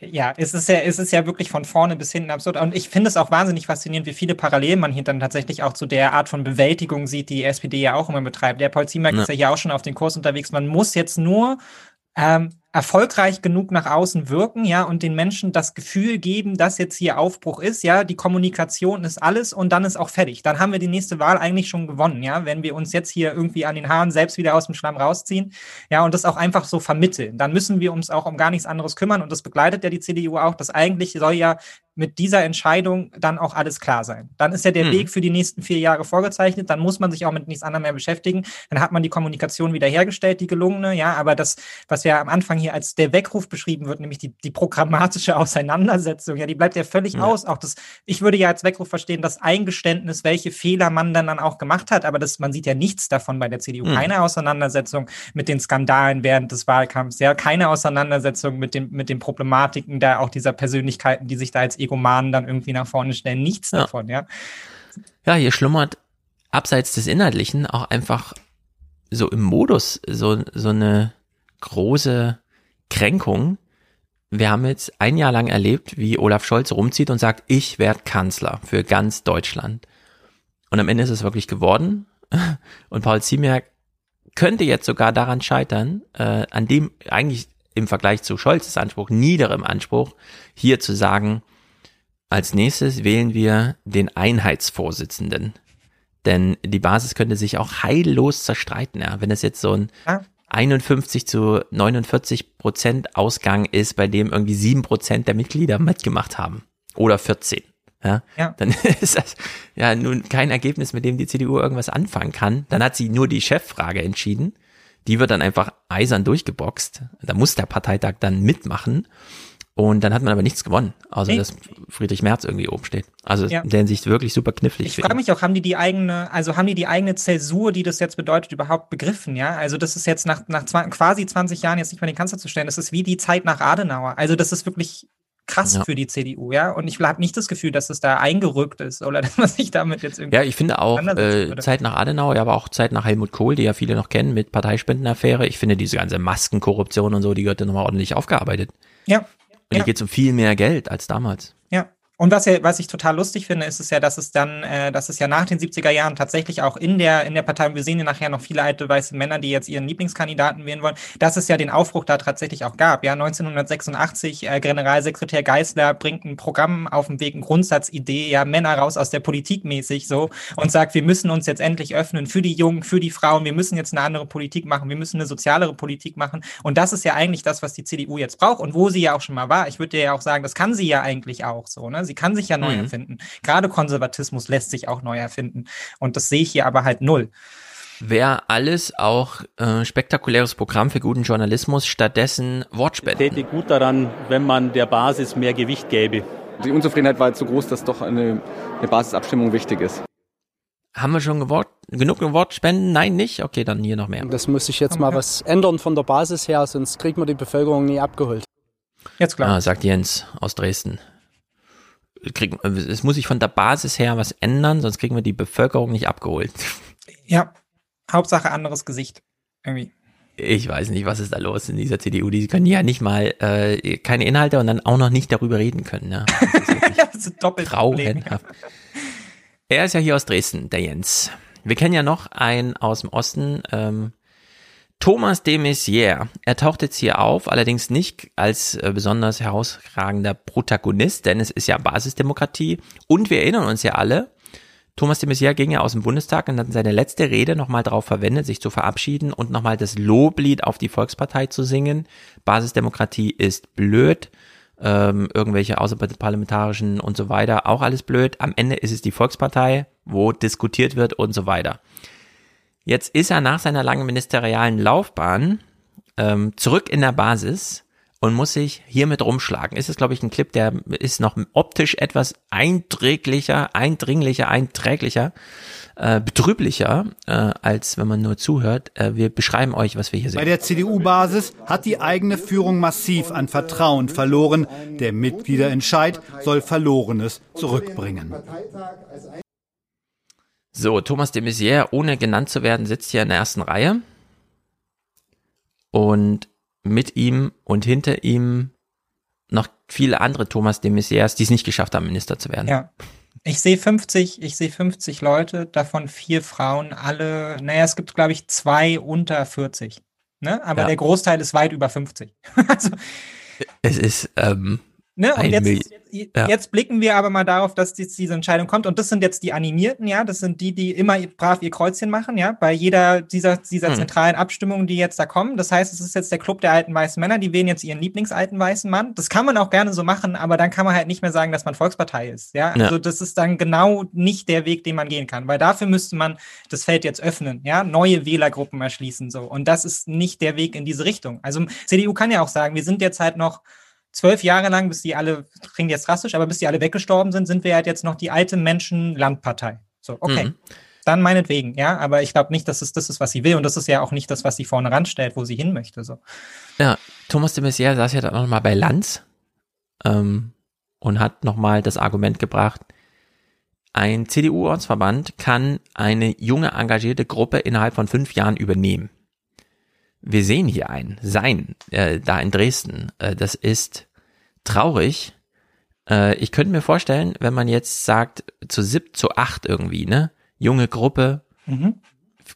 Ja, es ist ja, es ist ja wirklich von vorne bis hinten absurd. Und ich finde es auch wahnsinnig faszinierend, wie viele Parallelen man hier dann tatsächlich auch zu der Art von Bewältigung sieht, die SPD ja auch immer betreibt. Der Paul Ziemerk Ja. ist ja hier auch schon auf den Kurs unterwegs. Man muss jetzt nur ähm, erfolgreich genug nach außen wirken, ja, und den Menschen das Gefühl geben, dass jetzt hier Aufbruch ist, ja, die Kommunikation ist alles und dann ist auch fertig. Dann haben wir die nächste Wahl eigentlich schon gewonnen, ja, wenn wir uns jetzt hier irgendwie an den Haaren selbst wieder aus dem Schlamm rausziehen, ja, und das auch einfach so vermitteln. Dann müssen wir uns auch um gar nichts anderes kümmern und das begleitet ja die CDU auch. Das eigentlich soll ja mit dieser Entscheidung dann auch alles klar sein. Dann ist ja der Mhm. Weg für die nächsten vier Jahre vorgezeichnet. Dann muss man sich auch mit nichts anderem mehr beschäftigen. Dann hat man die Kommunikation wiederhergestellt, die gelungene. Ja, aber das, was ja am Anfang hier als der Weckruf beschrieben wird, nämlich die, die programmatische Auseinandersetzung, ja, die bleibt ja völlig Ja. aus. Auch das, ich würde ja als Weckruf verstehen, das Eingeständnis, welche Fehler man dann, dann auch gemacht hat. Aber das, man sieht ja nichts davon bei der CDU. Mhm. Keine Auseinandersetzung mit den Skandalen während des Wahlkampfs. Ja, keine Auseinandersetzung mit den, mit den Problematiken da auch dieser Persönlichkeiten, die sich da als Egomanen dann irgendwie nach vorne stellen. Nichts Ja. davon, ja. Ja, hier schlummert abseits des Inhaltlichen auch einfach so im Modus so, so eine große Kränkung. Wir haben jetzt ein Jahr lang erlebt, wie Olaf Scholz rumzieht und sagt, ich werde Kanzler für ganz Deutschland. Und am Ende ist es wirklich geworden. Und Paul Ziemiak könnte jetzt sogar daran scheitern, äh, an dem eigentlich im Vergleich zu Scholzes Anspruch, niederem Anspruch, hier zu sagen, als nächstes wählen wir den Einheitsvorsitzenden. Denn die Basis könnte sich auch heillos zerstreiten, ja. Wenn es jetzt so ein Ja. 51 zu 49 Prozent Ausgang ist, bei dem irgendwie sieben Prozent der Mitglieder mitgemacht haben. Oder 14. ja, Ja. dann ist das ja nun kein Ergebnis, mit dem die CDU irgendwas anfangen kann. Dann hat sie nur die Cheffrage entschieden. Die wird dann einfach eisern durchgeboxt. Da muss der Parteitag dann mitmachen. Und dann hat man aber nichts gewonnen. Also, Nee. dass Friedrich Merz irgendwie oben steht. Also, Ja. in der Hinsicht wirklich super knifflig. Ich frage mich auch, haben die die eigene, also haben die die eigene Zäsur, die das jetzt bedeutet, überhaupt begriffen, ja? Also das ist jetzt nach, nach quasi 20 Jahren jetzt nicht mehr den Kanzler zu stellen. Das ist wie die Zeit nach Adenauer. Also das ist wirklich krass Ja. für die CDU, ja? Und ich habe nicht das Gefühl, dass es da eingerückt ist oder dass man sich damit jetzt irgendwie Ja, ich finde auch äh. Zeit nach Adenauer, ja, aber auch Zeit nach Helmut Kohl, die ja viele noch kennen mit Parteispendenaffäre. Ich finde diese ganze Maskenkorruption und so, die gehört ja nochmal ordentlich aufgearbeitet. Ja. Und Ja. hier geht es um viel mehr Geld als damals. Ja. Und was, ja, was ich total lustig finde, ist es ja, dass es dann, äh, dass es ja nach den 70er Jahren tatsächlich auch in der, in der Partei, und wir sehen ja nachher noch viele alte weiße Männer, die jetzt ihren Lieblingskandidaten wählen wollen, dass es ja den Aufbruch da tatsächlich auch gab. Ja, 1986, äh, Generalsekretär Geisler bringt ein Programm auf den Weg, eine Grundsatzidee, ja, Männer raus aus der Politik mäßig so und sagt, wir müssen uns jetzt endlich öffnen für die Jungen, für die Frauen, wir müssen jetzt eine andere Politik machen, wir müssen eine sozialere Politik machen. Und das ist ja eigentlich das, was die CDU jetzt braucht und wo sie ja auch schon mal war. Ich würde ja auch sagen, das kann sie ja eigentlich auch so. Ne? Sie kann sich ja neu Mhm. erfinden. Gerade Konservatismus lässt sich auch neu erfinden. Und das sehe ich hier aber halt null. Wäre alles auch äh, spektakuläres Programm für guten Journalismus, stattdessen Wortspenden. täte gut daran, wenn man der Basis mehr Gewicht gäbe. Die Unzufriedenheit war jetzt so groß, dass doch eine, eine Basisabstimmung wichtig ist. Haben wir schon gewort genug Wortspenden? Nein, nicht? Okay, dann hier noch mehr. Das muss sich jetzt mal was ändern von der Basis her, sonst kriegt man die Bevölkerung nie abgeholt. Jetzt Ah, sagt Jens aus Dresden. Krieg, es muss sich von der Basis her was ändern, sonst kriegen wir die Bevölkerung nicht abgeholt. Ja, Hauptsache anderes Gesicht. Irgendwie. Ich weiß nicht, was ist da los in dieser CDU. Die können ja nicht mal äh, keine Inhalte und dann auch noch nicht darüber reden können. Ja. Das ist doppelt Grauenhaft. Er ist ja hier aus Dresden, der Jens. Wir kennen ja noch einen aus dem Osten, ähm, Thomas de Maizière. Er taucht jetzt hier auf, allerdings nicht als äh, besonders herausragender Protagonist, denn es ist ja Basisdemokratie. Und wir erinnern uns ja alle, Thomas de Maizière ging ja aus dem Bundestag und hat seine letzte Rede nochmal darauf verwendet, sich zu verabschieden und nochmal das Loblied auf die Volkspartei zu singen. Basisdemokratie ist blöd, ähm, irgendwelche außerparlamentarischen und so weiter, auch alles blöd. Am Ende ist es die Volkspartei, wo diskutiert wird und so weiter. Jetzt ist er nach seiner langen ministerialen Laufbahn ähm, zurück in der Basis und muss sich hiermit rumschlagen. Ist es, glaube ich, ein Clip, der ist noch optisch etwas einträglicher, eindringlicher, einträglicher, äh, betrüblicher, äh, als wenn man nur zuhört. Äh, wir beschreiben euch, was wir hier Bei sehen. der CDU-Basis hat die eigene Führung massiv an Vertrauen verloren. Der Mitgliederentscheid soll Verlorenes zurückbringen. So, Thomas de Maizière, ohne genannt zu werden, sitzt hier in der ersten Reihe. Und mit ihm und hinter ihm noch viele andere Thomas de Maizières, die es nicht geschafft haben, Minister zu werden. Ja. Ich sehe 50, ich sehe 50 Leute, davon vier Frauen, alle, naja, es gibt, glaube ich, zwei unter 40. Ne? Aber Ja. der Großteil ist weit über 50. Es ist, ähm, Ne? Und jetzt, Mil- ja. jetzt blicken wir aber mal darauf, dass jetzt diese Entscheidung kommt. Und das sind jetzt die Animierten, ja. Das sind die, die immer brav ihr Kreuzchen machen, ja. Bei jeder dieser, dieser Hm. zentralen Abstimmungen, die jetzt da kommen. Das heißt, es ist jetzt der Club der alten weißen Männer. Die wählen jetzt ihren Lieblingsalten weißen Mann. Das kann man auch gerne so machen, aber dann kann man halt nicht mehr sagen, dass man Volkspartei ist, ja. Ja. Also das ist dann genau nicht der Weg, den man gehen kann. Weil dafür müsste man das Feld jetzt öffnen, ja. Neue Wählergruppen erschließen, so. Und das ist nicht der Weg in diese Richtung. Also CDU kann ja auch sagen, wir sind jetzt halt noch zwölf Jahre lang, bis die alle, klingt jetzt drastisch, aber bis die alle weggestorben sind, sind wir halt jetzt noch die alte Menschen-Landpartei. So, okay. Mhm. Dann meinetwegen, ja, aber ich glaube nicht, dass es das ist, was sie will und das ist ja auch nicht das, was sie vorne ranstellt, wo sie hin möchte. So. Ja, Thomas de Maizière saß ja dann auch noch mal bei Lanz ähm, und hat noch mal das Argument gebracht, ein CDU-Ortsverband kann eine junge, engagierte Gruppe innerhalb von fünf Jahren übernehmen. Wir sehen hier einen, sein, äh, da in Dresden. Äh, das ist traurig. Äh, ich könnte mir vorstellen, wenn man jetzt sagt, zu sieb, zu acht irgendwie, ne? Junge Gruppe, Mhm.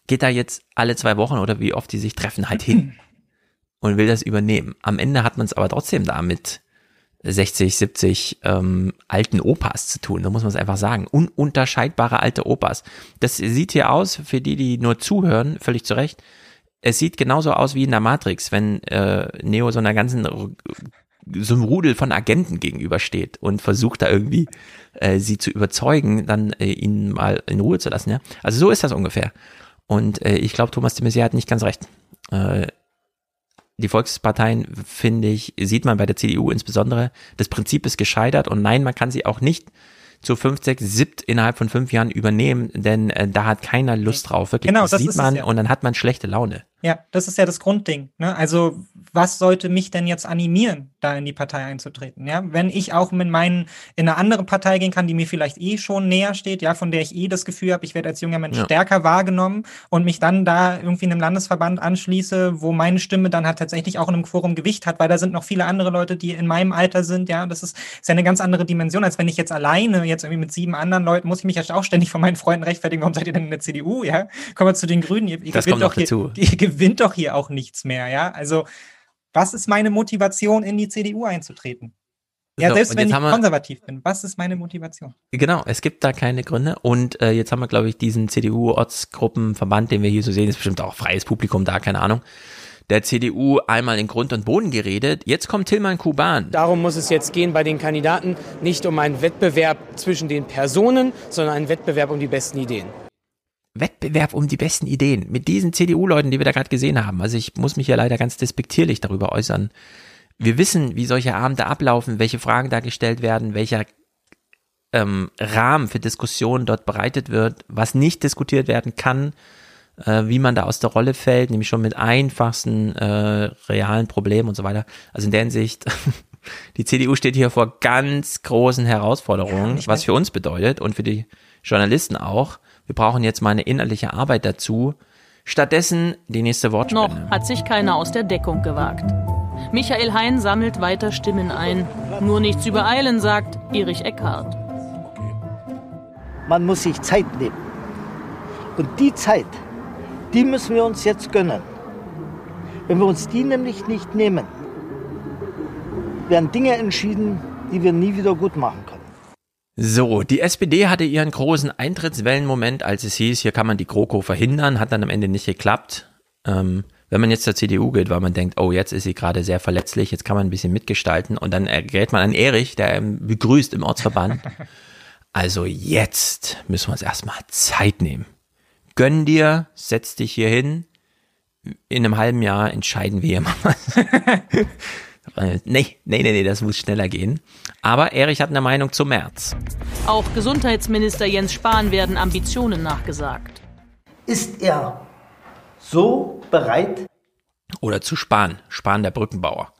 geht da jetzt alle zwei Wochen oder wie oft die sich treffen halt hin und will das übernehmen. Am Ende hat man es aber trotzdem da mit 60, 70 ähm, alten Opas zu tun. Da muss man es einfach sagen. Ununterscheidbare alte Opas. Das sieht hier aus, für die, die nur zuhören, völlig zu Recht. Es sieht genauso aus wie in der Matrix, wenn äh, Neo so einer ganzen so einem Rudel von Agenten gegenübersteht und versucht da irgendwie äh, sie zu überzeugen, dann äh, ihn mal in Ruhe zu lassen. Ja? Also so ist das ungefähr. Und äh, ich glaube, Thomas de Maizière hat nicht ganz recht. Äh, die Volksparteien, finde ich, sieht man bei der CDU insbesondere, das Prinzip ist gescheitert und nein, man kann sie auch nicht zu fünf, sechs, siebt innerhalb von fünf Jahren übernehmen, denn äh, da hat keiner Lust drauf. Wirklich, Genau, das, das sieht man ja. und dann hat man schlechte Laune. Ja, das ist ja das Grundding. Ne? Also, was sollte mich denn jetzt animieren, da in die Partei einzutreten? Ja, wenn ich auch mit meinen in eine andere Partei gehen kann, die mir vielleicht eh schon näher steht, ja, von der ich eh das Gefühl habe, ich werde als junger Mensch Ja. stärker wahrgenommen und mich dann da irgendwie einem Landesverband anschließe, wo meine Stimme dann halt tatsächlich auch in einem Quorum Gewicht hat, weil da sind noch viele andere Leute, die in meinem Alter sind. Ja, das ist, ist ja eine ganz andere Dimension, als wenn ich jetzt alleine, jetzt irgendwie mit sieben anderen Leuten, muss ich mich ja auch ständig von meinen Freunden rechtfertigen, warum seid ihr denn in der CDU? Ja, kommen wir zu den Grünen. Ihr, ihr Das kommt doch noch dazu. ihr gewinnt doch hier auch nichts mehr, ja. Also, was ist meine Motivation, in die CDU einzutreten? Ja, So, selbst wenn ich wir- konservativ bin, was ist meine Motivation? Genau, es gibt da keine Gründe. Und äh, jetzt haben wir, glaube ich, diesen CDU-Ortsgruppenverband, den wir hier so sehen, ist bestimmt auch freies Publikum da, keine Ahnung. Der CDU einmal in Grund und Boden geredet. Jetzt kommt Tilman Kuban. Darum muss es jetzt gehen bei den Kandidaten nicht um einen Wettbewerb zwischen den Personen, sondern einen Wettbewerb um die besten Ideen. Wettbewerb um die besten Ideen. Mit diesen CDU-Leuten, die wir da gerade gesehen haben. Also ich muss mich ja leider ganz despektierlich darüber äußern. Wir wissen, wie solche Abende ablaufen, welche Fragen da gestellt werden, welcher ähm, Rahmen für Diskussionen dort bereitet wird, was nicht diskutiert werden kann, äh, wie man da aus der Rolle fällt, nämlich schon mit einfachsten äh, realen Problemen und so weiter. Also in der Hinsicht, die CDU steht hier vor ganz großen Herausforderungen, was für uns bedeutet und für die Journalisten auch. Wir brauchen jetzt mal eine innerliche Arbeit dazu. Stattdessen die nächste Wortspende. Noch hat sich keiner aus der Deckung gewagt. Michael Hein sammelt weiter Stimmen ein. Nur nichts übereilen, sagt Erich Eckhardt. Man muss sich Zeit nehmen. Und die Zeit, die müssen wir uns jetzt gönnen. Wenn wir uns die nämlich nicht nehmen, werden Dinge entschieden, die wir nie wieder gut machen können. So, die SPD hatte ihren großen Eintrittswellenmoment, als es hieß, hier kann man die GroKo verhindern, hat dann am Ende nicht geklappt. Ähm, wenn man jetzt zur CDU geht, weil man denkt, oh, jetzt ist sie gerade sehr verletzlich, jetzt kann man ein bisschen mitgestalten und dann gerät man an Erich, der ähm, begrüßt im Ortsverband. Also jetzt müssen wir uns erstmal Zeit nehmen. Gönn dir, setz dich hier hin. In einem halben Jahr entscheiden wir mal was. nee, nee, nee, nee, das muss schneller gehen. Aber Erich hat eine Meinung zu März. Auch Gesundheitsminister Jens Spahn werden Ambitionen nachgesagt. Ist er so bereit, Oder zu Spahn, Spahn der Brückenbauer.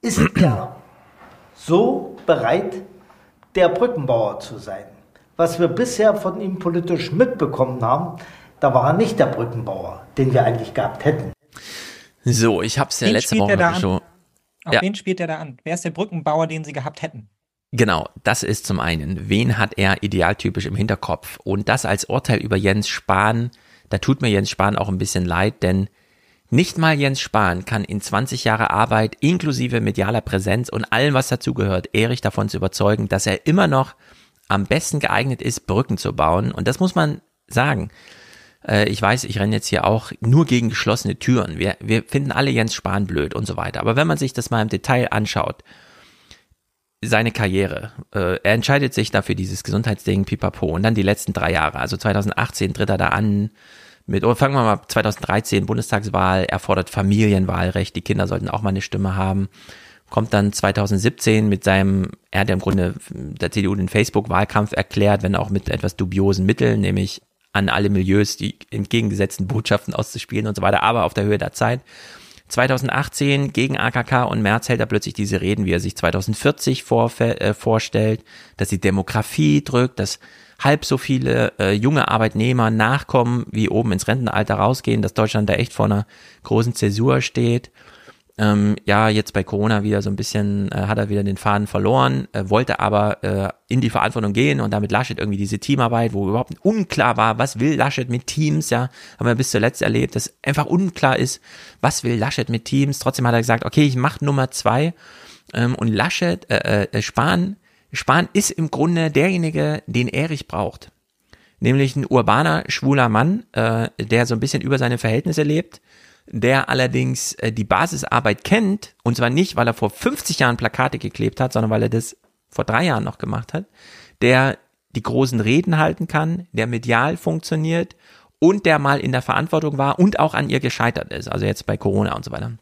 ist er so bereit, der Brückenbauer zu sein? Was wir bisher von ihm politisch mitbekommen haben, da war er nicht der Brückenbauer, den wir eigentlich gehabt hätten. So, ich hab's ja Wen letzte Woche schon. Auf Ja. wen spielt er da an? Wer ist der Brückenbauer, den sie gehabt hätten? Genau, das ist zum einen. Wen hat er idealtypisch im Hinterkopf? Und das als Urteil über Jens Spahn, da tut mir Jens Spahn auch ein bisschen leid, denn nicht mal Jens Spahn kann in 20 Jahre Arbeit inklusive medialer Präsenz und allem, was dazugehört, Erich davon zu überzeugen, dass er immer noch am besten geeignet ist, Brücken zu bauen. Und das muss man sagen. Äh, Ich weiß, ich renne jetzt hier auch nur gegen geschlossene Türen. Wir, wir finden alle Jens Spahn blöd und so weiter. Aber wenn man sich das mal im Detail anschaut, seine Karriere. Äh, er entscheidet sich dafür dieses Gesundheitsding, pipapo. Und dann die letzten drei Jahre. Also 2018 tritt er da an mit, oder fangen wir mal 2013 Bundestagswahl. Er fordert Familienwahlrecht. Die Kinder sollten auch mal eine Stimme haben. Kommt dann 2017 mit seinem, er hat ja im Grunde der CDU den Facebook-Wahlkampf erklärt, wenn auch mit etwas dubiosen Mitteln, nämlich an alle Milieus die entgegengesetzten Botschaften auszuspielen und so weiter, aber auf der Höhe der Zeit. 2018 gegen AKK und Merz hält er plötzlich diese Reden, wie er sich 2040 vorfe- äh, vorstellt, dass die Demografie drückt, dass halb so viele äh, junge Arbeitnehmer nachkommen, wie oben ins Rentenalter rausgehen, dass Deutschland da echt vor einer großen Zäsur steht. Ähm, ja, jetzt bei Corona wieder so ein bisschen, äh, hat er wieder den Faden verloren, äh, wollte aber äh, in die Verantwortung gehen und damit Laschet irgendwie diese Teamarbeit, wo überhaupt unklar war, was will Laschet mit Teams, ja, haben wir bis zuletzt erlebt, dass einfach unklar ist, was will Laschet mit Teams. Trotzdem hat er gesagt, okay, ich mache Nummer zwei ähm, und Laschet, äh, äh, Spahn, Spahn ist im Grunde derjenige, den Erich braucht. Nämlich ein urbaner, schwuler Mann, äh, der so ein bisschen über seine Verhältnisse lebt, der allerdings äh, die Basisarbeit kennt, und zwar nicht, weil er vor 50 Jahren Plakate geklebt hat, sondern weil er das vor drei Jahren noch gemacht hat, der die großen Reden halten kann, der medial funktioniert und der mal in der Verantwortung war und auch an ihr gescheitert ist, also jetzt bei Corona und so weiter.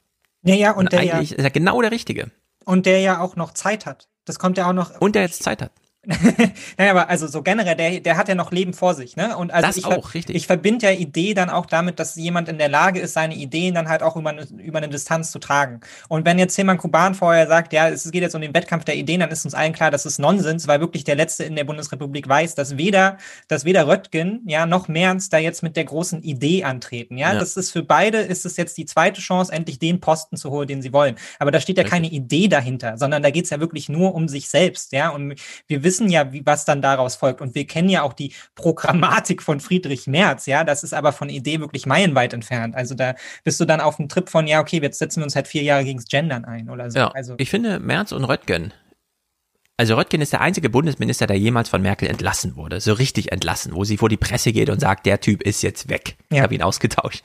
Ja, ja, und, Und der ja, eigentlich ist er genau der Richtige. und der ja auch noch Zeit hat. Das kommt ja auch noch. Und der jetzt Zeit hat. Naja, aber also so generell, der, der hat ja noch Leben vor sich, ne? Und also Das ich, auch, richtig. ich verbinde ja Idee dann auch damit, dass jemand in der Lage ist, seine Ideen dann halt auch über eine, über eine Distanz zu tragen. Und wenn jetzt Tilman Kuban vorher sagt, ja, es geht jetzt um den Wettkampf der Ideen, dann ist uns allen klar, das ist Nonsens, weil wirklich der Letzte in der Bundesrepublik weiß, dass weder, dass weder Röttgen, ja, noch Merz da jetzt mit der großen Idee antreten, ja? Ja. Das ist für beide, ist es jetzt die zweite Chance, endlich den Posten zu holen, den sie wollen. Aber da steht ja keine Idee dahinter, sondern da geht es ja wirklich nur um sich selbst, ja. Und wir wissen ja, wie, was dann daraus folgt. Und wir kennen ja auch die Programmatik von Friedrich Merz, ja. Das ist aber von Idee wirklich meilenweit entfernt. Also da bist du dann auf dem Trip von, ja, okay, jetzt setzen wir uns halt vier Jahre gegens Gendern ein oder so. Ja, Also, ich finde Merz und Röttgen. Also Röttgen ist der einzige Bundesminister, der jemals von Merkel entlassen wurde. So richtig entlassen, wo sie vor die Presse geht und sagt, der Typ ist jetzt weg. Ich Ja. habe ihn ausgetauscht.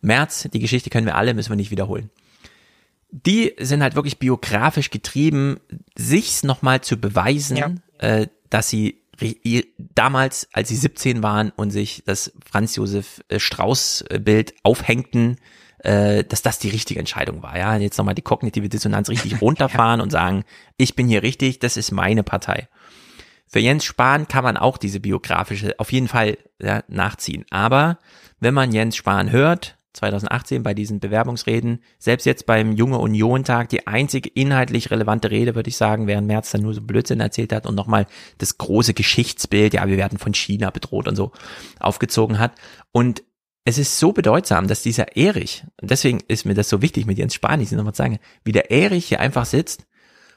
Merz, die Geschichte können wir alle, müssen wir nicht wiederholen. Die sind halt wirklich biografisch getrieben, sich's nochmal zu beweisen, äh, dass sie damals, als sie 17 waren und sich das Franz Josef äh, Strauß äh, Bild aufhängten, äh, dass das die richtige Entscheidung war. Ja, jetzt nochmal die kognitive Dissonanz richtig runterfahren und sagen, ich bin hier richtig, das ist meine Partei. Für Jens Spahn kann man auch diese biografische auf jeden Fall ja, nachziehen. Aber wenn man Jens Spahn hört, 2018 bei diesen Bewerbungsreden, selbst jetzt beim Junge Union-Tag, die einzige inhaltlich relevante Rede, würde ich sagen, während Merz dann nur so Blödsinn erzählt hat und nochmal das große Geschichtsbild, ja, wir werden von China bedroht und so, aufgezogen hat. Und es ist so bedeutsam, dass dieser Erich, und deswegen ist mir das so wichtig mit Jens Spahn, ich nochmal sagen, wie der Erich hier einfach sitzt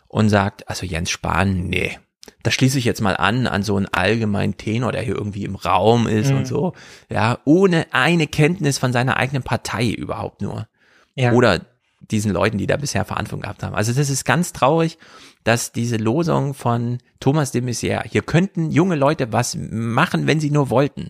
und sagt, also Jens Spahn, nee, da schließe ich jetzt mal an, an so einen allgemeinen Tenor, der hier irgendwie im Raum ist Mhm. und so, ja, ohne eine Kenntnis von seiner eigenen Partei überhaupt nur. Ja. Oder diesen Leuten, die da bisher Verantwortung gehabt haben. Also das ist ganz traurig, dass diese Losung von Thomas de Maizière, hier könnten junge Leute was machen, wenn sie nur wollten.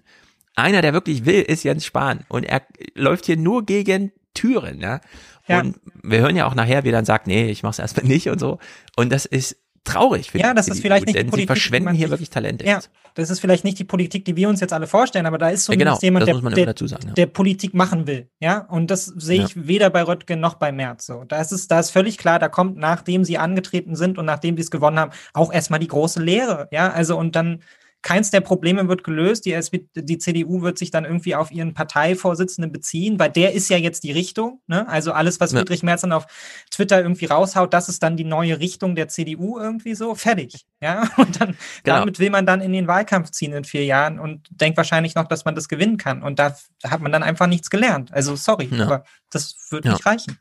Einer, der wirklich will, ist Jens Spahn. Und er läuft hier nur gegen Türen, ja. Ja. Und wir hören ja auch nachher, wie er dann sagt, nee, ich mach's erstmal nicht und so. Und das ist traurig für Ja, das ist vielleicht nicht die sie Politik, die verschwenden hier wirklich Talente. Ja, das ist vielleicht nicht die Politik, die wir uns jetzt alle vorstellen, aber da ist Ja, zumindest genau, jemand, der, der, sagen, ja. der Politik machen will. Ja, und das sehe ich weder bei Röttgen noch bei Merz so. Da ist es, da ist völlig klar, da kommt, nachdem sie angetreten sind und nachdem sie es gewonnen haben, auch erstmal die große Lehre. Ja, also und dann keins der Probleme wird gelöst. Die, SP, die CDU wird sich dann irgendwie auf ihren Parteivorsitzenden beziehen, weil der ist ja jetzt die Richtung. Ne? Also alles, was Ja. Friedrich Merz dann auf Twitter irgendwie raushaut, das ist dann die neue Richtung der CDU irgendwie so. Fertig. Ja, und dann Genau. damit will man dann in den Wahlkampf ziehen in vier Jahren und denkt wahrscheinlich noch, dass man das gewinnen kann. Und da hat man dann einfach nichts gelernt. Also sorry, Ja. aber das wird Ja. nicht reichen.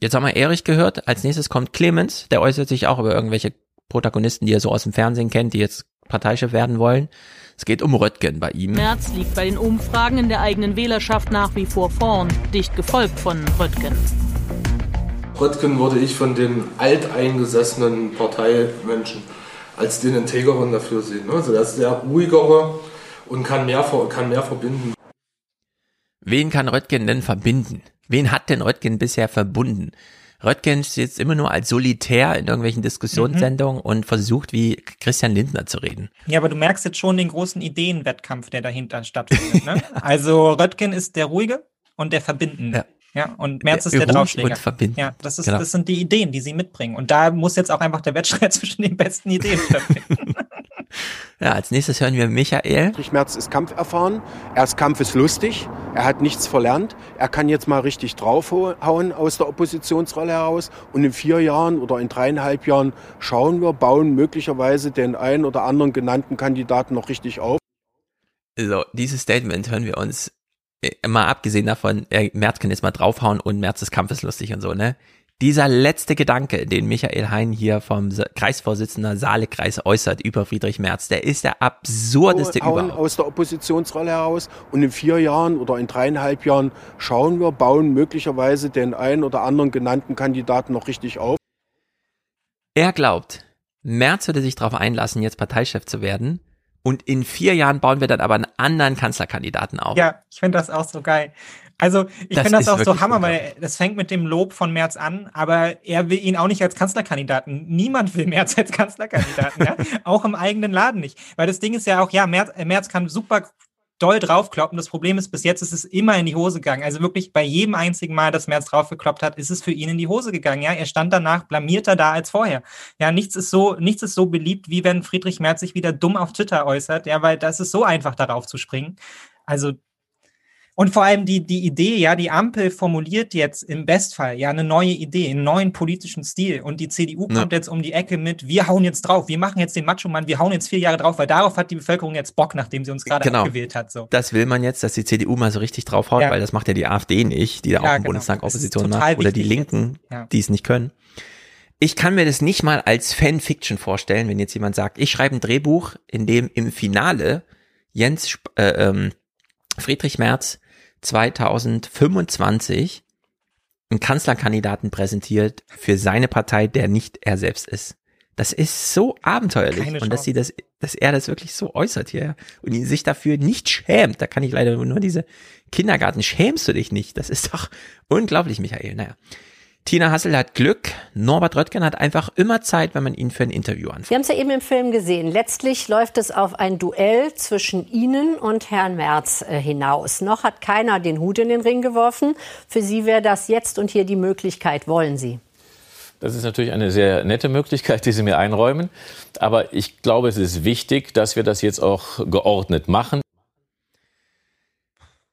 Jetzt haben wir Erich gehört. Als nächstes kommt Clemens. Der äußert sich auch über irgendwelche Protagonisten, die er so aus dem Fernsehen kennt, die jetzt Parteichef werden wollen. Es geht um Röttgen bei ihm. Merz liegt bei den Umfragen in der eigenen Wählerschaft nach wie vor vorn, dicht gefolgt von Röttgen. Röttgen würde ich von den alteingesessenen Parteimenschen als den Integeren dafür sehen. ne? Also der ist der ruhigere und kann mehr, kann mehr verbinden. Wen kann Röttgen denn verbinden? Wen hat denn Röttgen bisher verbunden? Röttgen sitzt immer nur als Solitär in irgendwelchen Diskussionssendungen und versucht wie Christian Lindner zu reden. Ja, aber du merkst jetzt schon den großen Ideenwettkampf, der dahinter stattfindet. Ne? also Röttgen ist der Ruhige und der Verbindende. Ja. und Merz Der ist der ruhig Draufschläger. und verbinden. Ja, das, ist, Genau. das sind die Ideen, die sie mitbringen. Und da muss jetzt auch einfach der Wettstreit zwischen den besten Ideen stattfinden. Ja, als nächstes hören wir Michael. Friedrich Merz ist kampferfahren, er ist kampfeslustig, er hat nichts verlernt, er kann jetzt mal richtig draufhauen aus der Oppositionsrolle heraus und in vier Jahren oder in dreieinhalb Jahren schauen wir, bauen möglicherweise den einen oder anderen genannten Kandidaten noch richtig auf. So, dieses Statement hören wir uns äh, mal abgesehen davon, äh, Merz kann jetzt mal draufhauen und Merz ist kampfeslustig und so, ne? Dieser letzte Gedanke, den Michael Hein hier vom Kreisvorsitzender Saale-Kreis äußert über Friedrich Merz, der ist der absurdeste hauen überhaupt. aus der Oppositionsrolle heraus und in vier Jahren oder in dreieinhalb Jahren schauen wir, bauen möglicherweise den einen oder anderen genannten Kandidaten noch richtig auf. Er glaubt, Merz würde sich darauf einlassen, jetzt Parteichef zu werden Und in vier Jahren bauen wir dann aber einen anderen Kanzlerkandidaten auf. Ja, ich finde das auch so geil. Also ich finde das auch so Hammer, weil das fängt mit dem Lob von Merz an, aber er will ihn auch nicht als Kanzlerkandidaten. Niemand will Merz als Kanzlerkandidaten, ja? auch im eigenen Laden nicht. Weil das Ding ist ja auch, ja, Merz, äh, Merz kann super doll draufkloppen. Das Problem ist, bis jetzt ist es immer in die Hose gegangen. Also wirklich bei jedem einzigen Mal, dass Merz draufgekloppt hat, ist es für ihn in die Hose gegangen. Ja, er stand danach blamierter da als vorher. Ja, nichts ist so, nichts ist so beliebt, wie wenn Friedrich Merz sich wieder dumm auf Twitter äußert. Ja, weil das ist so einfach darauf zu springen. Also und vor allem die, die Idee, ja, die Ampel formuliert jetzt im Bestfall ja eine neue Idee, einen neuen politischen Stil. Und die CDU Ja. kommt jetzt um die Ecke mit, wir hauen jetzt drauf, wir machen jetzt den Macho-Mann, wir hauen jetzt vier Jahre drauf, weil darauf hat die Bevölkerung jetzt Bock, nachdem sie uns gerade Genau. abgewählt hat. So. Das will man jetzt, dass die CDU mal so richtig draufhaut, Ja. weil das macht ja die AfD nicht, die da Ja, auch im genau. Bundestag Opposition macht, oder die Linken, die es nicht können. Ich kann mir das nicht mal als Fanfiction vorstellen, wenn jetzt jemand sagt, ich schreibe ein Drehbuch, in dem im Finale Jens äh, ähm, Friedrich Merz 2025 einen Kanzlerkandidaten präsentiert für seine Partei, der nicht er selbst ist. Das ist so abenteuerlich und dass sie das, dass er das wirklich so äußert hier und ihn sich dafür nicht schämt. Da kann ich leider nur diese Kindergarten schämst du dich nicht. Das ist doch unglaublich, Michael. Naja. Tina Hassel hat Glück. Norbert Röttgen hat einfach immer Zeit, wenn man ihn für ein Interview anfragt. Wir haben es ja eben im Film gesehen. Letztlich läuft es auf ein Duell zwischen Ihnen und Herrn Merz äh, hinaus. Noch hat keiner den Hut in den Ring geworfen. Für Sie wäre das jetzt und hier die Möglichkeit. Wollen Sie? Das ist natürlich eine sehr nette Möglichkeit, die Sie mir einräumen. Aber ich glaube, es ist wichtig, dass wir das jetzt auch geordnet machen.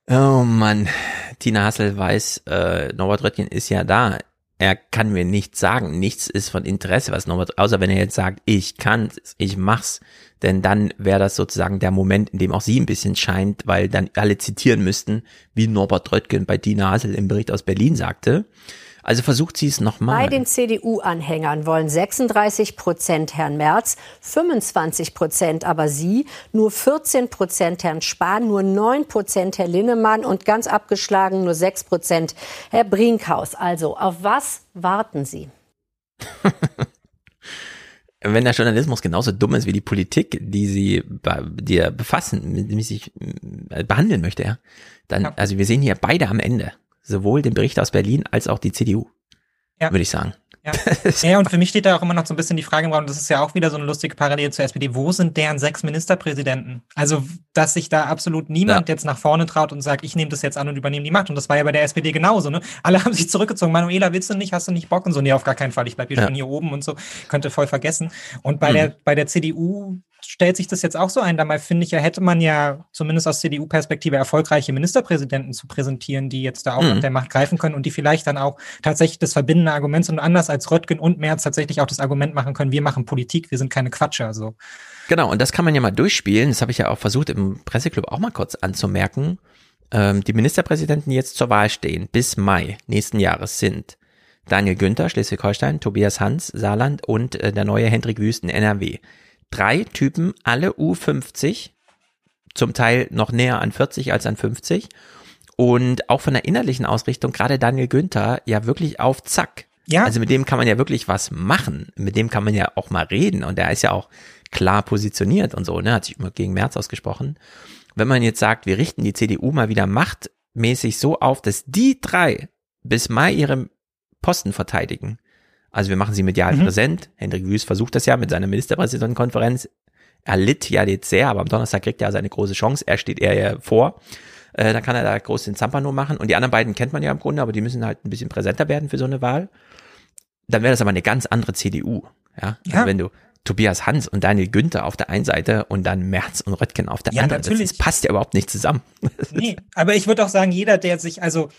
Oh Mann, Tina Hassel weiß, äh, Norbert Röttgen ist ja da. Er kann mir nichts sagen. Nichts ist von Interesse, was Norbert, außer wenn er jetzt sagt, ich kann's, ich mach's. Denn dann wäre das sozusagen der Moment, in dem auch sie ein bisschen scheint, weil dann alle zitieren müssten, wie Norbert Röttgen bei Tina Hassel im Bericht aus Berlin sagte. Also versucht sie es Bei nochmal. den CDU-Anhängern wollen 36 Prozent Herrn Merz, 25 Prozent aber Sie, nur 14 Prozent Herrn Spahn, nur 9 Prozent Herr Linnemann und ganz abgeschlagen nur 6 Prozent Herr Brinkhaus. Also auf was warten Sie? wenn der Journalismus genauso dumm ist wie die Politik, die sie die er befassen, mit dem sie sich äh, behandeln möchte, ja, dann, also wir sehen hier beide am Ende. Sowohl den Bericht aus Berlin als auch die CDU. Ja. Würde ich sagen. Ja. ja, und für mich steht da auch immer noch so ein bisschen die Frage im Raum, das ist ja auch wieder so eine lustige Parallele zur SPD, wo sind deren sechs Ministerpräsidenten? Also, dass sich da absolut niemand jetzt nach vorne traut und sagt, ich nehme das jetzt an und übernehme die Macht. Und das war ja bei der SPD genauso, ne? Alle haben sich zurückgezogen. Manuela, willst du nicht? Hast du nicht Bock? Und so, nee, auf gar keinen Fall. Ich bleib hier Ja. schon hier oben und so. Könnte voll vergessen. Und bei Mhm. der, bei der CDU stellt sich das jetzt auch so ein. Dabei finde ich ja, hätte man ja zumindest aus CDU-Perspektive erfolgreiche Ministerpräsidenten zu präsentieren, die jetzt da auch Mhm. an der Macht greifen können und die vielleicht dann auch tatsächlich das verbindende Argument sind und anders als Röttgen und Merz tatsächlich auch das Argument machen können, wir machen Politik, wir sind keine Quatscher. So. Genau, und das kann man ja mal durchspielen. Das habe ich ja auch versucht im Presseclub auch mal kurz anzumerken. Ähm, die Ministerpräsidenten, die jetzt zur Wahl stehen, bis Mai nächsten Jahres sind Daniel Günther, Schleswig-Holstein, Tobias Hans, Saarland und äh, der neue Hendrik Wüsten, NRW. Drei Typen, alle U50, zum Teil noch näher an 40 als an 50. Und auch von der innerlichen Ausrichtung, gerade Daniel Günther, ja wirklich auf Zack. Ja. Also mit dem kann man ja wirklich was machen. Mit dem kann man ja auch mal reden. Und der ist ja auch klar positioniert und so, ne? Hat sich immer gegen März ausgesprochen. Wenn man jetzt sagt, wir richten die CDU mal wieder machtmäßig so auf, dass die drei bis Mai ihre Posten verteidigen. Also wir machen sie medial Mhm. präsent. Hendrik Wüst versucht das ja mit seiner Ministerpräsidentenkonferenz. Er litt ja jetzt sehr, aber am Donnerstag kriegt er seine große Chance. Er steht er ja vor. Äh, dann kann er da groß den Zampano machen. Und die anderen beiden kennt man ja im Grunde, aber die müssen halt ein bisschen präsenter werden für so eine Wahl. Dann wäre das aber eine ganz andere CDU. Ja, also Ja. wenn du Tobias Hans und Daniel Günther auf der einen Seite und dann Merz und Röttgen auf der Ja, anderen. Das, natürlich. das passt ja überhaupt nicht zusammen. Nee, aber ich würde auch sagen, jeder, der sich, also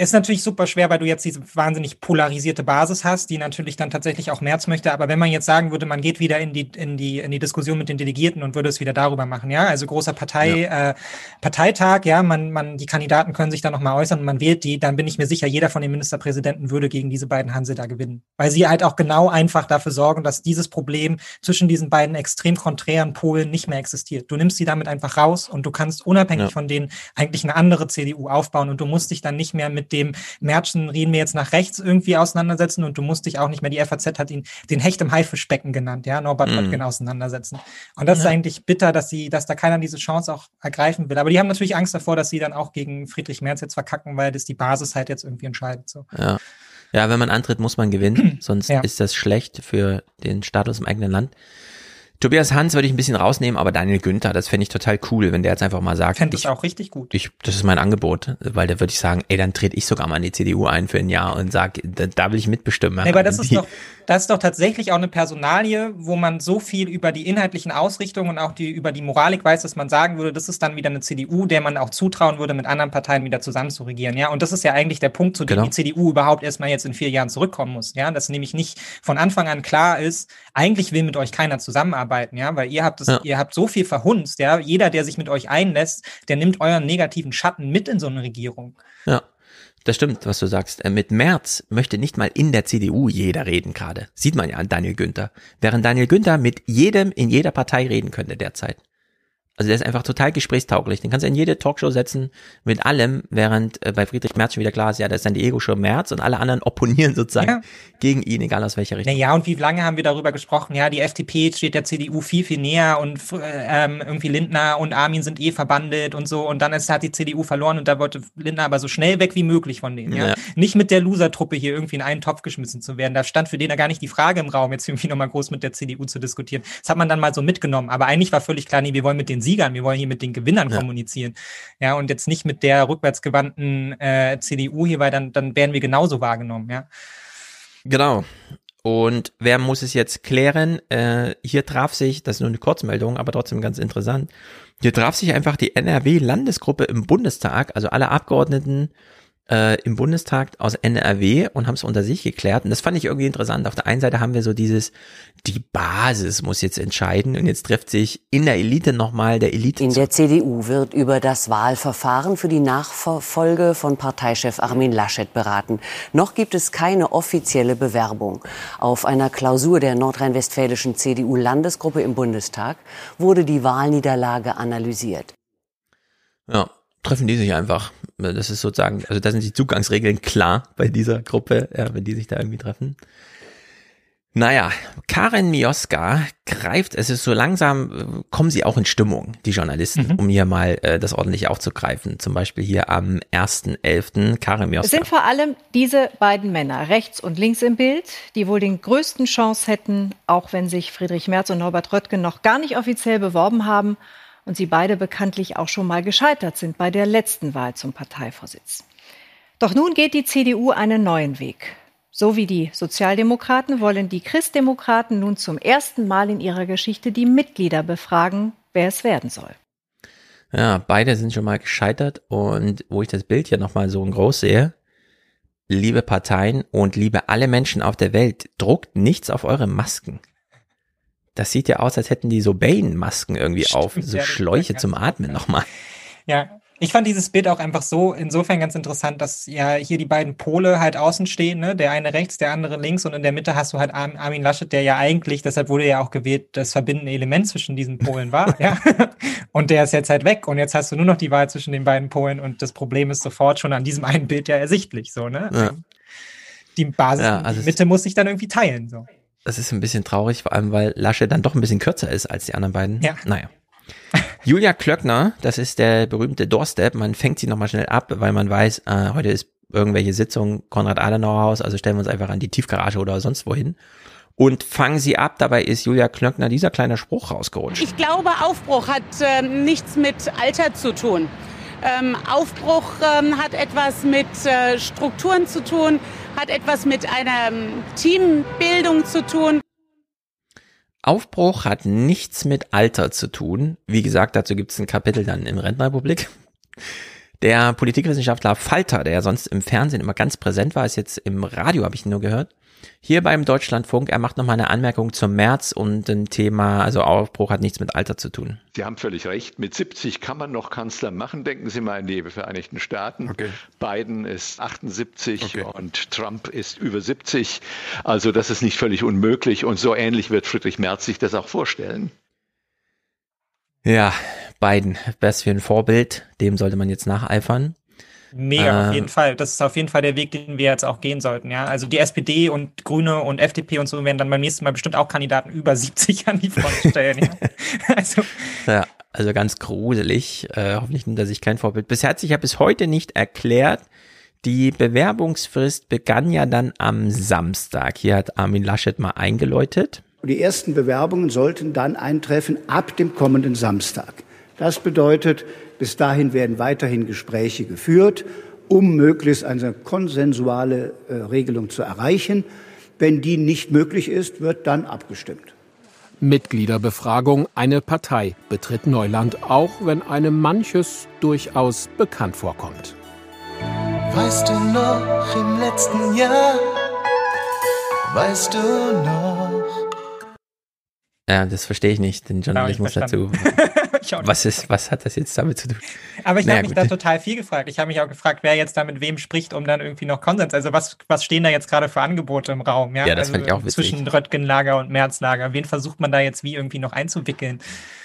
ist natürlich super schwer, weil du jetzt diese wahnsinnig polarisierte Basis hast, die natürlich dann tatsächlich auch März möchte. Aber wenn man jetzt sagen würde, man geht wieder in die, in die, in die Diskussion mit den Delegierten und würde es wieder darüber machen, ja, also großer Partei, äh, Parteitag, ja, man, man, die Kandidaten können sich da nochmal äußern und man wählt die, dann bin ich mir sicher, jeder von den Ministerpräsidenten würde gegen diese beiden Hanse da gewinnen. Weil sie halt auch genau einfach dafür sorgen, dass dieses Problem zwischen diesen beiden extrem konträren Polen nicht mehr existiert. Du nimmst sie damit einfach raus und du kannst unabhängig Ja. von denen eigentlich eine andere CDU aufbauen und du musst dich dann nicht mehr mit mit dem Märchen reden wir jetzt nach rechts irgendwie auseinandersetzen und du musst dich auch nicht mehr, die FAZ hat ihn den Hecht im Haifischbecken genannt, ja, Norbert Mhm. Röttgen auseinandersetzen. Und das ist Ja. eigentlich bitter, dass sie, dass da keiner diese Chance auch ergreifen will. Aber die haben natürlich Angst davor, dass sie dann auch gegen Friedrich Merz jetzt verkacken, weil das die Basis halt jetzt irgendwie entscheidet. So. Ja. Ja, wenn man antritt, muss man gewinnen, sonst Ja. ist das schlecht für den Status im eigenen Land. Tobias Hans würde ich ein bisschen rausnehmen, aber Daniel Günther, das fände ich total cool, wenn der jetzt einfach mal sagt, Fände ich auch richtig gut. ich, das ist mein Angebot, weil da würde ich sagen, ey, dann trete ich sogar mal in die CDU ein für ein Jahr und sag, da, da will ich mitbestimmen. Nee, aber das ist doch, das ist doch tatsächlich auch eine Personalie, wo man so viel über die inhaltlichen Ausrichtungen und auch die, über die Moralik weiß, dass man sagen würde, das ist dann wieder eine CDU, der man auch zutrauen würde, mit anderen Parteien wieder zusammen zu regieren. Ja, und das ist ja eigentlich der Punkt, zu dem Genau. die CDU überhaupt erstmal jetzt in vier Jahren zurückkommen muss. Ja, dass nämlich nicht von Anfang an klar ist, eigentlich will mit euch keiner zusammenarbeiten. Ja, weil ihr habt es, Ja. ihr habt so viel verhunzt. Ja, jeder, der sich mit euch einlässt, der nimmt euren negativen Schatten mit in so eine Regierung. Ja, das stimmt, was du sagst. Äh, Mit Merz möchte nicht mal in der CDU jeder reden gerade. Sieht man ja an Daniel Günther. Während Daniel Günther mit jedem in jeder Partei reden könnte derzeit. Also der ist einfach total gesprächstauglich. Den kannst du in jede Talkshow setzen mit allem, während äh, bei Friedrich Merz schon wieder klar ist, ja, das ist dann die Ego-Show Merz und alle anderen opponieren sozusagen Ja. gegen ihn, egal aus welcher Richtung. Naja, und wie lange haben wir darüber gesprochen? Ja, die FDP steht der CDU viel, viel näher und äh, ähm, irgendwie Lindner und Armin sind eh verbandelt und so. Und dann ist, hat die CDU verloren und da wollte Lindner aber so schnell weg wie möglich von denen. Ja? Ja. Nicht mit der Loser-Truppe hier irgendwie in einen Topf geschmissen zu werden. Da stand für den ja gar nicht die Frage im Raum, jetzt irgendwie nochmal groß mit der CDU zu diskutieren. Das hat man dann mal so mitgenommen. Aber eigentlich war völlig klar, nee, wir wollen mit den Siegern, wir wollen hier mit den Gewinnern Ja. kommunizieren. Ja, und jetzt nicht mit der rückwärtsgewandten äh, CDU hier, weil dann, dann werden wir genauso wahrgenommen, ja. Genau. Und wer muss es jetzt klären? Äh, hier traf sich, das ist nur eine Kurzmeldung, aber trotzdem ganz interessant. Hier traf sich einfach die NRW-Landesgruppe im Bundestag, also alle Abgeordneten äh, im Bundestag aus NRW und haben es unter sich geklärt. Und das fand ich irgendwie interessant. Auf der einen Seite haben wir so dieses, die Basis muss jetzt entscheiden und jetzt trifft sich in der Elite nochmal der Elite. In der CDU wird über das Wahlverfahren für die Nachfolge von Parteichef Armin Laschet beraten. Noch gibt es keine offizielle Bewerbung. Auf einer Klausur der nordrhein-westfälischen CDU-Landesgruppe im Bundestag wurde die Wahlniederlage analysiert. Ja, treffen die sich einfach. Das ist sozusagen, also da sind die Zugangsregeln klar bei dieser Gruppe, ja, wenn die sich da irgendwie treffen. Naja, Karin Mioska greift, es ist so langsam, kommen sie auch in Stimmung, die Journalisten, um hier mal äh, das ordentlich aufzugreifen. Zum Beispiel hier am 1.11. Karin Es Mioska. sind vor allem diese beiden Männer, rechts und links im Bild, die wohl den größten Chance hätten, auch wenn sich Friedrich Merz und Norbert Röttgen noch gar nicht offiziell beworben haben und sie beide bekanntlich auch schon mal gescheitert sind bei der letzten Wahl zum Parteivorsitz. Doch nun geht die CDU einen neuen Weg. So wie die Sozialdemokraten wollen die Christdemokraten nun zum ersten Mal in ihrer Geschichte die Mitglieder befragen, wer es werden soll. Ja, beide sind schon mal gescheitert und wo ich das Bild hier nochmal so groß sehe, liebe Parteien und liebe alle Menschen auf der Welt, druckt nichts auf eure Masken. Das sieht ja aus, als hätten die so Bane-Masken irgendwie auf, so ja, Schläuche zum Atmen nochmal. Ja, ich fand dieses Bild auch einfach so insofern ganz interessant, dass ja hier die beiden Pole halt außen stehen, ne? Der eine rechts, der andere links und in der Mitte hast du halt Armin Armin Laschet, der ja eigentlich, deshalb wurde ja auch gewählt, das verbindende Element zwischen diesen Polen war, ja. Und der ist jetzt halt weg und jetzt hast du nur noch die Wahl zwischen den beiden Polen und das Problem ist sofort schon an diesem einen Bild ja ersichtlich, so, ne? Ja. Die Basis, Ja, also die Mitte muss sich dann irgendwie teilen, so. Das ist ein bisschen traurig, vor allem weil Laschet dann doch ein bisschen kürzer ist als die anderen beiden. Ja. Naja. Julia Klöckner, das ist der berühmte Doorstep. Man fängt sie nochmal schnell ab, weil man weiß, äh, heute ist irgendwelche Sitzung Konrad-Adenauer-Haus, also stellen wir uns einfach an die Tiefgarage oder sonst wohin und fangen sie ab. Dabei ist Julia Klöckner dieser kleine Spruch rausgerutscht. Ich glaube, Aufbruch hat ähm, nichts mit Alter zu tun. Ähm, Aufbruch ähm, hat etwas mit äh, Strukturen zu tun, hat etwas mit einer ähm, Teambildung zu tun. Aufbruch hat nichts mit Alter zu tun. Wie gesagt, dazu gibt es ein Kapitel dann in Rentenrepublik. Der Politikwissenschaftler Falter, der ja sonst im Fernsehen immer ganz präsent war, ist jetzt im Radio, habe ich nur gehört. Hier beim Deutschlandfunk, er macht nochmal eine Anmerkung zum März und dem Thema, also Aufbruch hat nichts mit Alter zu tun. Sie haben völlig recht. Mit 70 kann man noch Kanzler machen. Denken Sie mal an die Vereinigten Staaten. Biden ist 78 und Trump ist über 70. Also das ist nicht völlig unmöglich. Und so ähnlich wird Friedrich Merz sich das auch vorstellen. Ja, Biden, was für ein Vorbild, dem sollte man jetzt nacheifern. Mega, Ähm, auf jeden Fall. Das ist auf jeden Fall der Weg, den wir jetzt auch gehen sollten, ja. Also die SPD und Grüne und FDP und so werden dann beim nächsten Mal bestimmt auch Kandidaten über 70 an die Front stellen, ja. Also, Ja, also ganz gruselig. Äh, hoffentlich nimmt er sich kein Vorbild. Bisher hat sich ja bis heute nicht erklärt. Die Bewerbungsfrist begann ja dann am Samstag. Hier hat Armin Laschet mal eingeläutet. Die ersten Bewerbungen sollten dann eintreffen ab dem kommenden Samstag. Das bedeutet, bis dahin werden weiterhin Gespräche geführt, um möglichst eine konsensuale äh, Regelung zu erreichen. Wenn die nicht möglich ist, wird dann abgestimmt. Mitgliederbefragung, eine Partei betritt Neuland, auch wenn einem manches durchaus bekannt vorkommt. Weißt du noch im letzten Jahr? Weißt du noch? Ja, das verstehe ich nicht, den Journalismus dazu. Was ist, was hat das jetzt damit zu tun? aber ich Naja, habe mich gut. da total viel gefragt. Ich habe mich auch gefragt, wer jetzt da mit wem spricht, um dann irgendwie noch Konsens. Also was, was stehen da jetzt gerade für Angebote im Raum? Ja, Ja, das also fand ich auch witzig. Zwischen Röttgen-Lager und Merz-Lager. Wen versucht man da jetzt wie irgendwie noch einzuwickeln?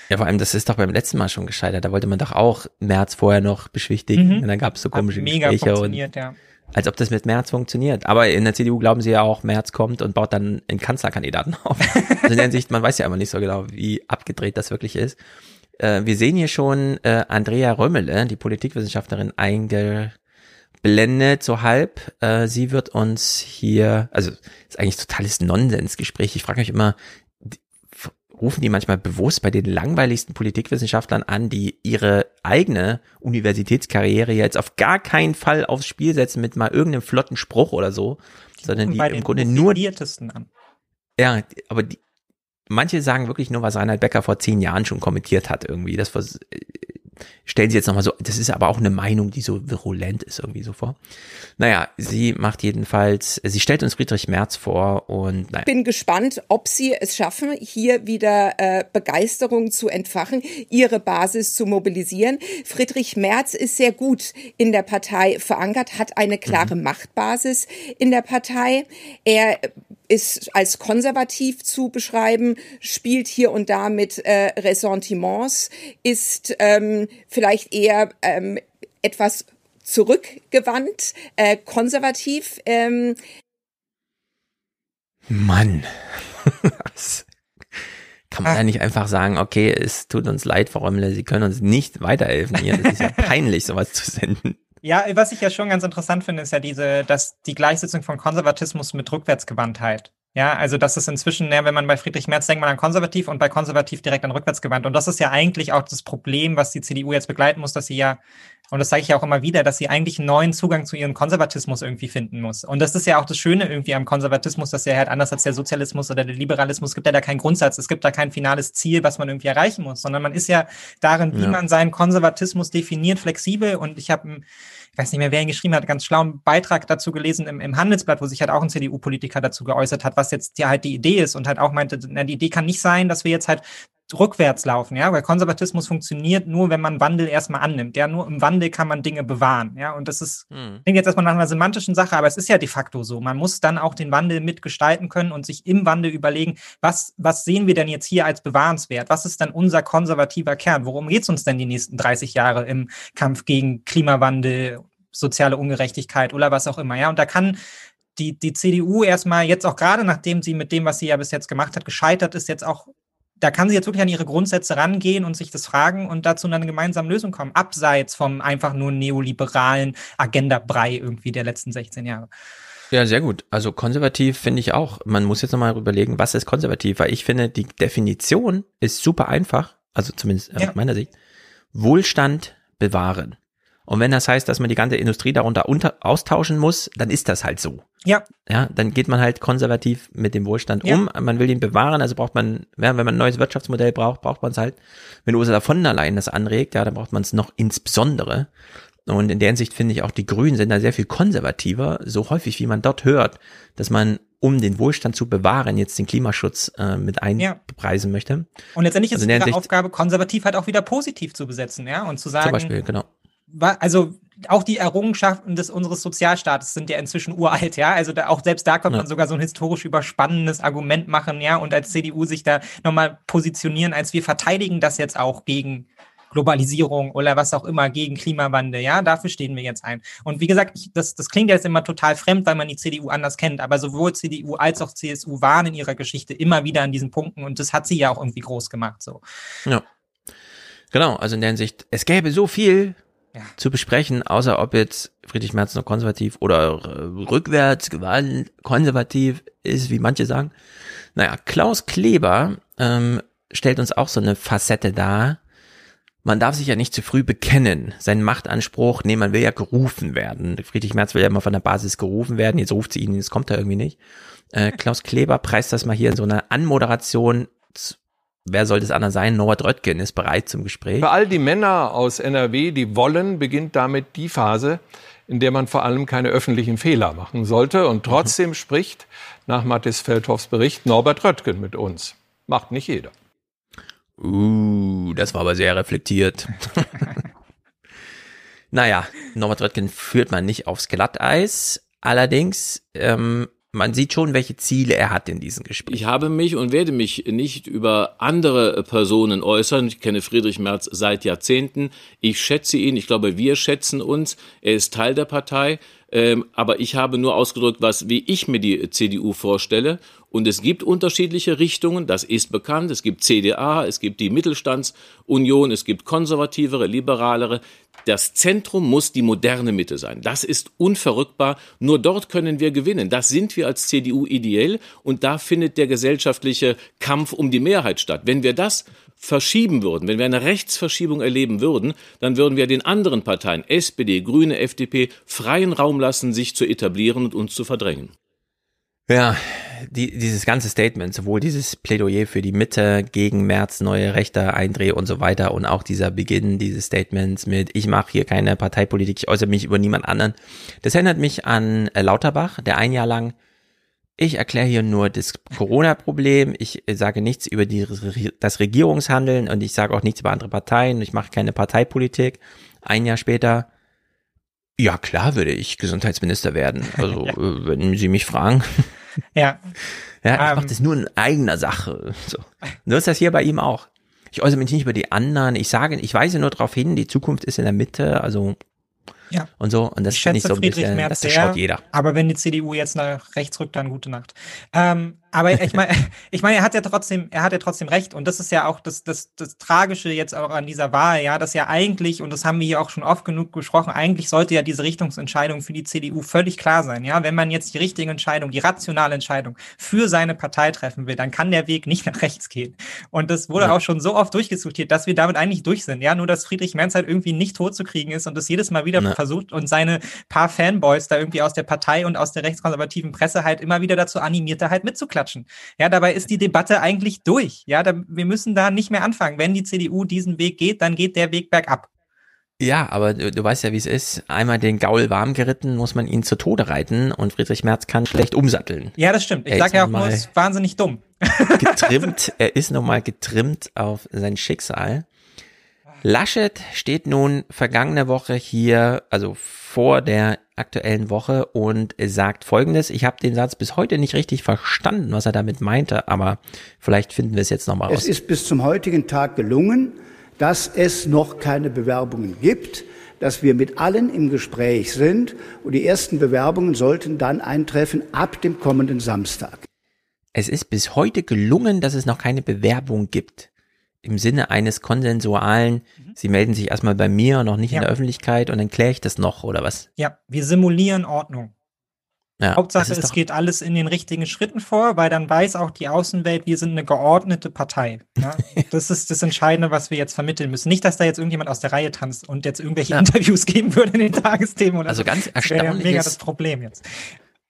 Ja, vor allem, das ist doch beim letzten Mal schon gescheitert. Da wollte man doch auch März vorher noch beschwichtigen. Mhm. Und dann gab es so Hat komische mega Gespräche. Und funktioniert, ja. Als ob das mit März funktioniert. Aber in der CDU glauben sie ja auch, März kommt und baut dann einen Kanzlerkandidaten auf. Also in der Hinsicht, man weiß ja immer nicht so genau, wie abgedreht das wirklich ist. Äh, wir sehen hier schon äh, Andrea Römmele, die Politikwissenschaftlerin, eingeblendet, so halb. Äh, sie wird uns hier, also ist eigentlich totales Nonsensgespräch. Ich frage mich immer, rufen die manchmal bewusst bei den langweiligsten Politikwissenschaftlern an, die ihre eigene Universitätskarriere jetzt auf gar keinen Fall aufs Spiel setzen mit mal irgendeinem flotten Spruch oder so, sondern die im Grunde nur an. ja, aber die, manche sagen wirklich nur, was Reinhard Becker vor zehn Jahren schon kommentiert hat irgendwie. Das stellen sie jetzt nochmal so, das ist aber auch eine Meinung, die so virulent ist irgendwie so vor. Naja, sie macht jedenfalls, sie stellt uns Friedrich Merz vor und naja. bin gespannt, ob Sie es schaffen, hier wieder äh, Begeisterung zu entfachen, Ihre Basis zu mobilisieren. Friedrich Merz ist sehr gut in der Partei verankert, hat eine klare Machtbasis in der Partei. Er ist als konservativ zu beschreiben, spielt hier und da mit äh, Ressentiments, ist ähm, vielleicht eher ähm, etwas zurückgewandt, äh, konservativ. Ähm, Mann. Kann man ja nicht einfach sagen, okay, es tut uns leid, Frau Römmle, Sie können uns nicht weiterhelfen hier. Das ist ja peinlich, sowas zu senden. Ja, was ich ja schon ganz interessant finde, ist ja diese, dass die Gleichsetzung von Konservatismus mit Rückwärtsgewandtheit. Ja, also das ist inzwischen, ja, wenn man bei Friedrich Merz denkt man an konservativ und bei konservativ direkt an rückwärtsgewandt. Und das ist ja eigentlich auch das Problem, was die CDU jetzt begleiten muss, dass sie ja, und das sage ich ja auch immer wieder, dass sie eigentlich einen neuen Zugang zu ihrem Konservatismus irgendwie finden muss. Und das ist ja auch das Schöne irgendwie am Konservatismus, dass er halt anders als der Sozialismus oder der Liberalismus gibt ja da keinen Grundsatz, es gibt da kein finales Ziel, was man irgendwie erreichen muss, sondern man ist ja darin, wie Ja. man seinen Konservatismus definiert, flexibel. Und ich habe ich weiß nicht mehr, wer ihn geschrieben hat, ganz schlauen Beitrag dazu gelesen im, im Handelsblatt, wo sich halt auch ein CDU-Politiker dazu geäußert hat, was jetzt ja halt die Idee ist und halt auch meinte, na, die Idee kann nicht sein, dass wir jetzt halt rückwärts laufen, ja, weil Konservatismus funktioniert nur, wenn man Wandel erstmal annimmt. Ja, nur im Wandel kann man Dinge bewahren, ja, und das ist, klingt jetzt erstmal nach einer semantischen Sache, aber es ist ja de facto so. Man muss dann auch den Wandel mitgestalten können und sich im Wandel überlegen, was, was sehen wir denn jetzt hier als bewahrenswert? Was ist dann unser konservativer Kern? Worum geht es uns denn die nächsten 30 Jahre im Kampf gegen Klimawandel, soziale Ungerechtigkeit oder was auch immer, ja, und da kann die, die CDU erstmal jetzt auch gerade, nachdem sie mit dem, was sie ja bis jetzt gemacht hat, gescheitert ist, jetzt auch da kann sie jetzt wirklich an ihre Grundsätze rangehen und sich das fragen und dazu eine gemeinsame Lösung kommen, abseits vom einfach nur neoliberalen Agenda-Brei irgendwie der letzten 16 Jahre. Ja, sehr gut. Also konservativ finde ich auch. Man muss jetzt nochmal überlegen, was ist konservativ, weil ich finde, die Definition ist super einfach, also zumindest Ja. aus meiner Sicht. Wohlstand bewahren. Und wenn das heißt, dass man die ganze Industrie darunter unter, austauschen muss, dann ist das halt so. Ja. Ja, dann geht man halt konservativ mit dem Wohlstand Ja. um. Man will ihn bewahren, also braucht man, ja, wenn man ein neues Wirtschaftsmodell braucht, braucht man es halt. Wenn Ursula von der Leyen das anregt, ja, dann braucht man es noch insbesondere. Und in der Hinsicht finde ich auch, die Grünen sind da sehr viel konservativer, so häufig wie man dort hört, dass man, um den Wohlstand zu bewahren, jetzt den Klimaschutz äh, mit einpreisen möchte. Und letztendlich ist Also es in der ihre Aufgabe, konservativ halt auch wieder positiv zu besetzen, ja, und zu sagen, Zum Beispiel, genau. Also auch die Errungenschaften des unseres Sozialstaates sind ja inzwischen uralt, ja. Also da, auch selbst da könnte Ja. man sogar so ein historisch überspannendes Argument machen, ja, und als CDU sich da nochmal positionieren, als wir verteidigen das jetzt auch gegen Globalisierung oder was auch immer, gegen Klimawandel, ja, dafür stehen wir jetzt ein. Und wie gesagt, ich, das, das klingt jetzt immer total fremd, weil man die CDU anders kennt, aber sowohl CDU als auch CSU waren in ihrer Geschichte immer wieder an diesen Punkten und das hat sie ja auch irgendwie groß gemacht, so. Ja. Genau, also in der Hinsicht, es gäbe so viel ja. zu besprechen, außer ob jetzt Friedrich Merz noch konservativ oder rückwärts gewalt konservativ ist, wie manche sagen. Naja, Klaus Kleber ähm, stellt uns auch so eine Facette dar. Man darf sich ja nicht zu früh bekennen. Sein Machtanspruch, nee, man will ja gerufen werden. Friedrich Merz will ja immer von der Basis gerufen werden. Jetzt ruft sie ihn, jetzt kommt er irgendwie nicht. Äh, Klaus Kleber preist das mal hier in so einer Anmoderation. Wer soll das anders sein? Norbert Röttgen ist bereit zum Gespräch. Für all die Männer aus NRW, die wollen, beginnt damit die Phase, in der man vor allem keine öffentlichen Fehler machen sollte. Und trotzdem mhm. spricht nach Mathis Feldhoffs Bericht Norbert Röttgen mit uns. Macht nicht jeder. Uh, das war aber sehr reflektiert. naja, Norbert Röttgen führt man nicht aufs Glatteis. Allerdings ähm, man sieht schon, welche Ziele er hat in diesem Gespräch. Ich habe mich und werde mich nicht über andere Personen äußern. Ich kenne Friedrich Merz seit Jahrzehnten. Ich schätze ihn. Ich glaube, wir schätzen uns. Er ist Teil der Partei. Ähm, aber ich habe nur ausgedrückt, was, wie ich mir die CDU vorstelle. Und es gibt unterschiedliche Richtungen, das ist bekannt. Es gibt CDA, es gibt die Mittelstandsunion, es gibt konservativere, liberalere. Das Zentrum muss die moderne Mitte sein. Das ist unverrückbar. Nur dort können wir gewinnen. Das sind wir als CDU ideell und da findet der gesellschaftliche Kampf um die Mehrheit statt. Wenn wir das verschieben würden, wenn wir eine Rechtsverschiebung erleben würden, dann würden wir den anderen Parteien, SPD, Grüne, FDP, freien Raum lassen, sich zu etablieren und uns zu verdrängen. Ja, die, dieses ganze Statement, sowohl dieses Plädoyer für die Mitte gegen März, neue Rechte, Eindreh und so weiter und auch dieser Beginn dieses Statements mit, ich mache hier keine Parteipolitik, ich äußere mich über niemand anderen, das erinnert mich an äh, Lauterbach, der ein Jahr lang, ich erkläre hier nur das Corona-Problem, ich sage nichts über die, das Regierungshandeln und ich sage auch nichts über andere Parteien, ich mache keine Parteipolitik. Ein Jahr später, ja, klar würde ich Gesundheitsminister werden. Also, ja. Äh, wenn Sie mich fragen. Ja. Ja, ich um, mache ähm. das nur in eigener Sache. So. Nur ist das hier bei ihm auch. Ich äußere mich nicht über die anderen. Ich sage, ich weise nur darauf hin, die Zukunft ist in der Mitte. Also ja. Und so. Und das finde ich so ein Friedrich bisschen, Merz das schaut jeder. Aber wenn die CDU jetzt nach rechts rückt, dann gute Nacht. Ähm, aber ich meine, ich meine, er hat ja trotzdem, er hat ja trotzdem recht. Und das ist ja auch das, das, das Tragische jetzt auch an dieser Wahl, ja, dass ja eigentlich, und das haben wir hier auch schon oft genug gesprochen, eigentlich sollte ja diese Richtungsentscheidung für die CDU völlig klar sein. Ja, wenn man jetzt die richtige Entscheidung, die rationale Entscheidung für seine Partei treffen will, dann kann der Weg nicht nach rechts gehen. Und das wurde ja. auch schon so oft durchdiskutiert, dass wir damit eigentlich durch sind. Ja, nur dass Friedrich Merz halt irgendwie nicht tot zu kriegen ist und das jedes Mal wieder ja. versucht und seine paar Fanboys da irgendwie aus der Partei und aus der rechtskonservativen Presse halt immer wieder dazu animiert, da halt mitzuklatschen klatschen. Ja, dabei ist die Debatte eigentlich durch. Ja, da, wir müssen da nicht mehr anfangen. Wenn die CDU diesen Weg geht, dann geht der Weg bergab. Ja, aber du, du weißt ja, wie es ist. Einmal den Gaul warm geritten, muss man ihn zu Tode reiten und Friedrich Merz kann schlecht umsatteln. Ja, das stimmt. Ich sage ja auch nur, es ist wahnsinnig dumm. Getrimmt, er ist nochmal getrimmt auf sein Schicksal. Laschet steht nun vergangene Woche hier, also vor der aktuellen Woche und sagt folgendes. Ich habe den Satz bis heute nicht richtig verstanden, was er damit meinte, aber vielleicht finden wir es jetzt nochmal raus. Es ist bis zum heutigen Tag gelungen, dass es noch keine Bewerbungen gibt, dass wir mit allen im Gespräch sind und die ersten Bewerbungen sollten dann eintreffen ab dem kommenden Samstag. Es ist bis heute gelungen, dass es noch keine Bewerbung gibt im Sinne eines konsensualen, mhm. Sie melden sich erstmal bei mir, noch nicht ja. in der Öffentlichkeit und dann kläre ich das noch, oder was? Ja, wir simulieren Ordnung. Ja, Hauptsache, es geht alles in den richtigen Schritten vor, weil dann weiß auch die Außenwelt, wir sind eine geordnete Partei. Ja? das ist das Entscheidende, was wir jetzt vermitteln müssen. Nicht, dass da jetzt irgendjemand aus der Reihe tanzt und jetzt irgendwelche ja. Interviews geben würde in den Tagesthemen oder Also so. ganz erstaunlich. Das mega das Problem jetzt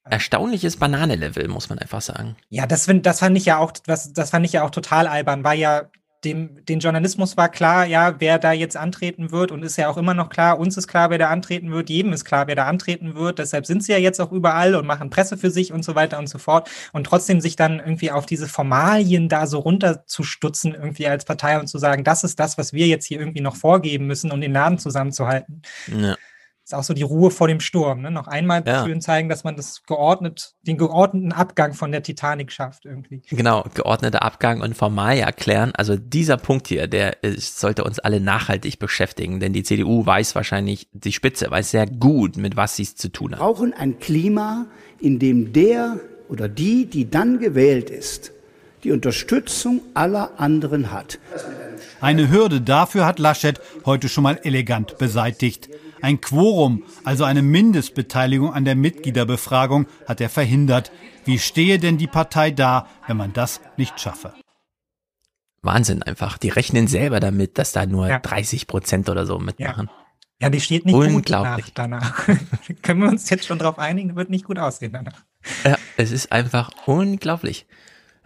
erstaunliches Bananelevel, muss man einfach sagen. Ja, das, find, das fand ich ja auch, das, das fand ich ja auch total albern, weil ja dem, den Journalismus war klar, ja, wer da jetzt antreten wird und ist ja auch immer noch klar, uns ist klar, wer da antreten wird, jedem ist klar, wer da antreten wird. Deshalb sind sie ja jetzt auch überall und machen Presse für sich und so weiter und so fort. Und trotzdem sich dann irgendwie auf diese Formalien da so runterzustutzen, irgendwie als Partei und zu sagen, das ist das, was wir jetzt hier irgendwie noch vorgeben müssen, um den Laden zusammenzuhalten. Ja. Ist auch so die Ruhe vor dem Sturm. Ne? Noch einmal Ja. schön zeigen, dass man das geordnet, den geordneten Abgang von der Titanic schafft irgendwie. Genau, geordneter Abgang und formal erklären. Also dieser Punkt hier, der ist, sollte uns alle nachhaltig beschäftigen, denn die CDU weiß wahrscheinlich, die Spitze weiß sehr gut, mit was sie es zu tun Wir hat. brauchen ein Klima, in dem der oder die, die dann gewählt ist, die Unterstützung aller anderen hat. Eine Hürde dafür hat Laschet heute schon mal elegant beseitigt. Ein Quorum, also eine Mindestbeteiligung an der Mitgliederbefragung, hat er verhindert. Wie stehe denn die Partei da, wenn man das nicht schaffe? Wahnsinn einfach. Die rechnen selber damit, dass da nur Ja. 30 Prozent oder so mitmachen. Ja, die steht nicht gut Unglaublich. danach. danach. Können wir uns jetzt schon drauf einigen? Wird nicht gut aussehen danach. Ja, es ist einfach unglaublich.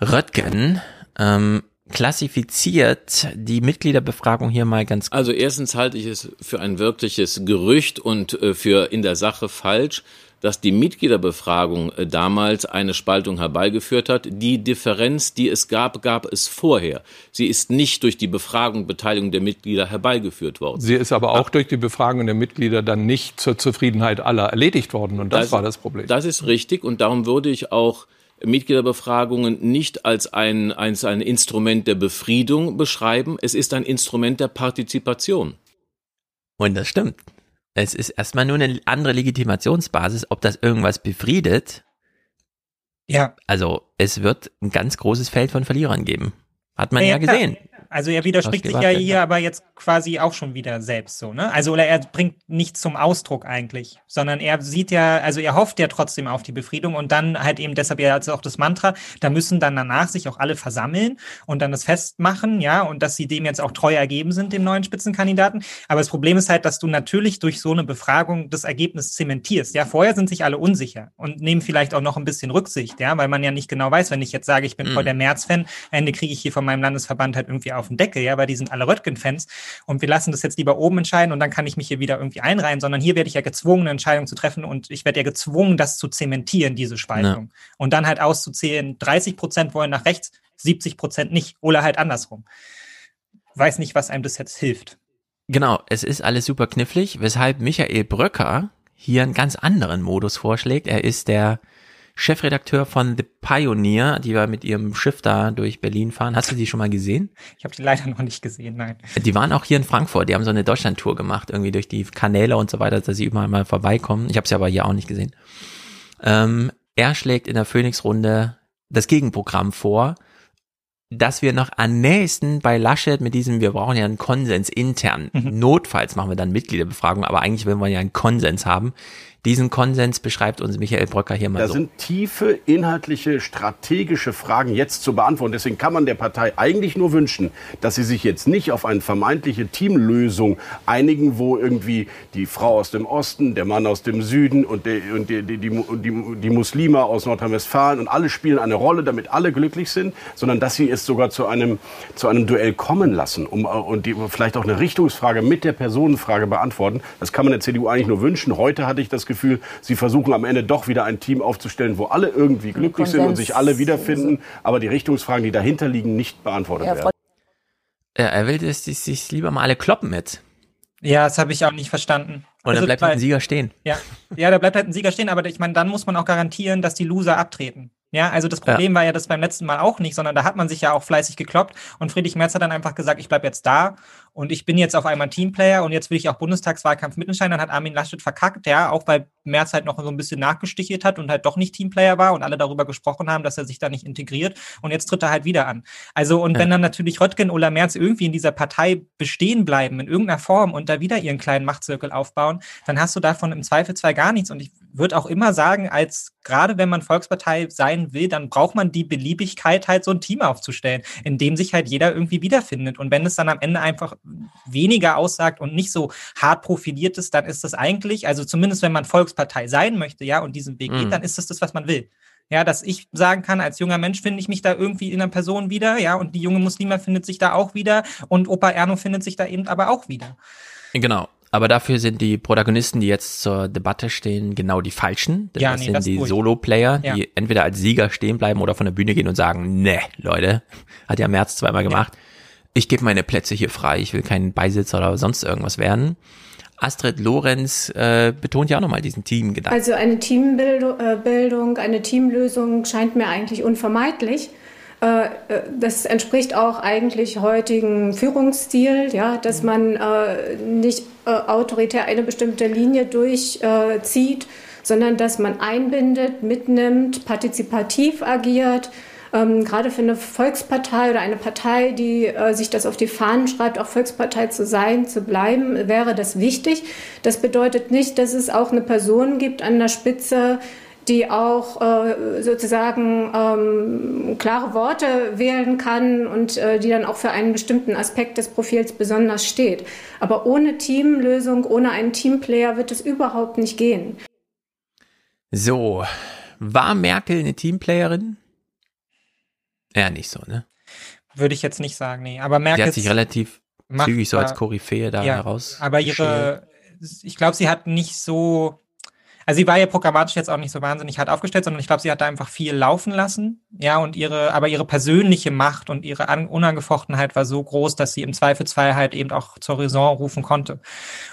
Röttgen ähm, klassifiziert die Mitgliederbefragung hier mal ganz Also erstens halte ich es für ein wirkliches Gerücht und äh, für in der Sache falsch, dass die Mitgliederbefragung äh, damals eine Spaltung herbeigeführt hat. Die Differenz, die es gab, gab es vorher. Sie ist nicht durch die Befragung, Beteiligung der Mitglieder herbeigeführt worden. Sie ist aber auch durch die Befragung der Mitglieder dann nicht zur Zufriedenheit aller erledigt worden. Und das, war das Problem. Das ist richtig und darum würde ich auch Mitgliederbefragungen nicht als ein, als ein Instrument der Befriedung beschreiben. Es ist ein Instrument der Partizipation. Und das stimmt. Es ist erstmal nur eine andere Legitimationsbasis, ob das irgendwas befriedet. Ja. Also es wird ein ganz großes Feld von Verlierern geben. Hat man ja, klar. gesehen. Also er widerspricht sich ja hier aber jetzt quasi auch schon wieder selbst so, ne? Also oder er bringt nichts zum Ausdruck eigentlich, sondern er sieht ja, also er hofft ja trotzdem auf die Befriedung und dann halt eben deshalb ja also auch das Mantra, da müssen dann danach sich auch alle versammeln und dann das festmachen, ja, und dass sie dem jetzt auch treu ergeben sind, dem neuen Spitzenkandidaten. Aber das Problem ist halt, dass du natürlich durch so eine Befragung das Ergebnis zementierst. Ja, vorher sind sich alle unsicher und nehmen vielleicht auch noch ein bisschen Rücksicht, ja, weil man ja nicht genau weiß, wenn ich jetzt sage, ich bin Mhm. voll der März-Fan, am Ende kriege ich hier von meinem Landesverband halt irgendwie auf den Deckel, ja, weil die sind alle Röttgen-Fans und wir lassen das jetzt lieber oben entscheiden und dann kann ich mich hier wieder irgendwie einreihen, sondern hier werde ich ja gezwungen, eine Entscheidung zu treffen und ich werde ja gezwungen, das zu zementieren, diese Spaltung. Und dann halt auszuzählen, 30 Prozent wollen nach rechts, 70 Prozent nicht oder halt andersrum. Weiß nicht, was einem das jetzt hilft. Genau, es ist alles super knifflig, weshalb Michael Bröcker hier einen ganz anderen Modus vorschlägt. Er ist der Chefredakteur von The Pioneer, die wir mit ihrem Schiff da durch Berlin fahren. Hast du die schon mal gesehen? Ich habe die leider noch nicht gesehen, nein. Die waren auch hier in Frankfurt, die haben so eine Deutschlandtour gemacht, irgendwie durch die Kanäle und so weiter, dass sie überall mal vorbeikommen. Ich habe sie aber hier auch nicht gesehen. Ähm, er schlägt in der Phoenix-Runde das Gegenprogramm vor, dass wir noch am nächsten bei Laschet mit diesem, wir brauchen ja einen Konsens intern. Notfalls machen wir dann Mitgliederbefragung, aber eigentlich will man ja einen Konsens haben. Diesen Konsens beschreibt uns Michael Bröcker hier mal Da so. sind tiefe, inhaltliche, strategische Fragen jetzt zu beantworten. Deswegen kann man der Partei eigentlich nur wünschen, dass sie sich jetzt nicht auf eine vermeintliche Teamlösung einigen, wo irgendwie die Frau aus dem Osten, der Mann aus dem Süden und, der, und die, die, die, die, Muslime aus Nordrhein-Westfalen und alle spielen eine Rolle, damit alle glücklich sind, sondern dass sie es sogar zu einem, zu einem Duell kommen lassen um, äh, und die, vielleicht auch eine Richtungsfrage mit der Personenfrage beantworten. Das kann man der CDU eigentlich nur wünschen. Heute hatte ich das Gefühl, sie versuchen am Ende doch wieder ein Team aufzustellen, wo alle irgendwie glücklich sind und Konsens. sich alle wiederfinden, aber die Richtungsfragen, die dahinter liegen, nicht beantwortet Ja, werden. Ja, er will, dass die sich lieber mal alle kloppen mit. Ja, das habe ich auch nicht verstanden. Und dann Also, bleibt halt ein Sieger stehen. Ja, ja, da bleibt halt ein Sieger stehen, aber ich meine, dann muss man auch garantieren, dass die Loser abtreten. Ja, also das Problem war ja das beim letzten Mal auch nicht, sondern da hat man sich ja auch fleißig gekloppt und Friedrich Merz hat dann einfach gesagt, ich bleib jetzt da und ich bin jetzt auf einmal Teamplayer und jetzt will ich auch Bundestagswahlkampf mitentscheiden. Dann hat Armin Laschet verkackt, ja, auch weil Merz halt noch so ein bisschen nachgestichelt hat und halt doch nicht Teamplayer war und alle darüber gesprochen haben, dass er sich da nicht integriert und jetzt tritt er halt wieder an. Also und Ja. wenn dann natürlich Röttgen oder Merz irgendwie in dieser Partei bestehen bleiben in irgendeiner Form und da wieder ihren kleinen Machtzirkel aufbauen, dann hast du davon im Zweifelsfall gar nichts und ich würde auch immer sagen, als gerade wenn man Volkspartei sein will, dann braucht man die Beliebigkeit, halt so ein Team aufzustellen, in dem sich halt jeder irgendwie wiederfindet. Und wenn es dann am Ende einfach weniger aussagt und nicht so hart profiliert ist, dann ist das eigentlich, also zumindest wenn man Volkspartei sein möchte, ja, und diesen Weg Mhm. geht, dann ist das das, was man will. Ja, dass ich sagen kann, als junger Mensch finde ich mich da irgendwie in einer Person wieder, ja, und die junge Muslima findet sich da auch wieder und Opa Erno findet sich da eben aber auch wieder. Genau. Aber dafür sind die Protagonisten, die jetzt zur Debatte stehen, genau die falschen. Denn Ja, das nee, sind das die. Solo-Player, Ja. die entweder als Sieger stehen bleiben oder von der Bühne gehen und sagen, ne, Leute, hat ja März zweimal gemacht. Ich gebe meine Plätze hier frei, ich will kein Beisitzer oder sonst irgendwas werden. Astrid Lorenz äh, betont ja auch nochmal diesen Teamgedanken. Also eine Teambildung, eine Teamlösung scheint mir eigentlich unvermeidlich. Äh, äh, das entspricht auch eigentlich heutigen Führungsstil, ja, dass man äh, nicht autoritär eine bestimmte Linie durchzieht, sondern dass man einbindet, mitnimmt, partizipativ agiert. Ähm, gerade für eine Volkspartei oder eine Partei, die äh, sich das auf die Fahnen schreibt, auch Volkspartei zu sein, zu bleiben, wäre das wichtig. Das bedeutet nicht, dass es auch eine Person gibt an der Spitze, die auch äh, sozusagen ähm, klare Worte wählen kann und äh, die dann auch für einen bestimmten Aspekt des Profils besonders steht. Aber ohne Teamlösung, ohne einen Teamplayer wird es überhaupt nicht gehen. So, war Merkel eine Teamplayerin? Ja, nicht so, ne? Würde ich jetzt nicht sagen, nee. Aber Merkel. Sie hat sich relativ zügig so als Koryphäe da ja, heraus. Aber ihre, ich glaube, sie hat nicht so also sie war ja programmatisch jetzt auch nicht so wahnsinnig hart aufgestellt, sondern ich glaube, sie hat da einfach viel laufen lassen. Ja, und ihre, aber ihre persönliche Macht und ihre Unangefochtenheit war so groß, dass sie im Zweifelsfall halt eben auch zur Raison rufen konnte.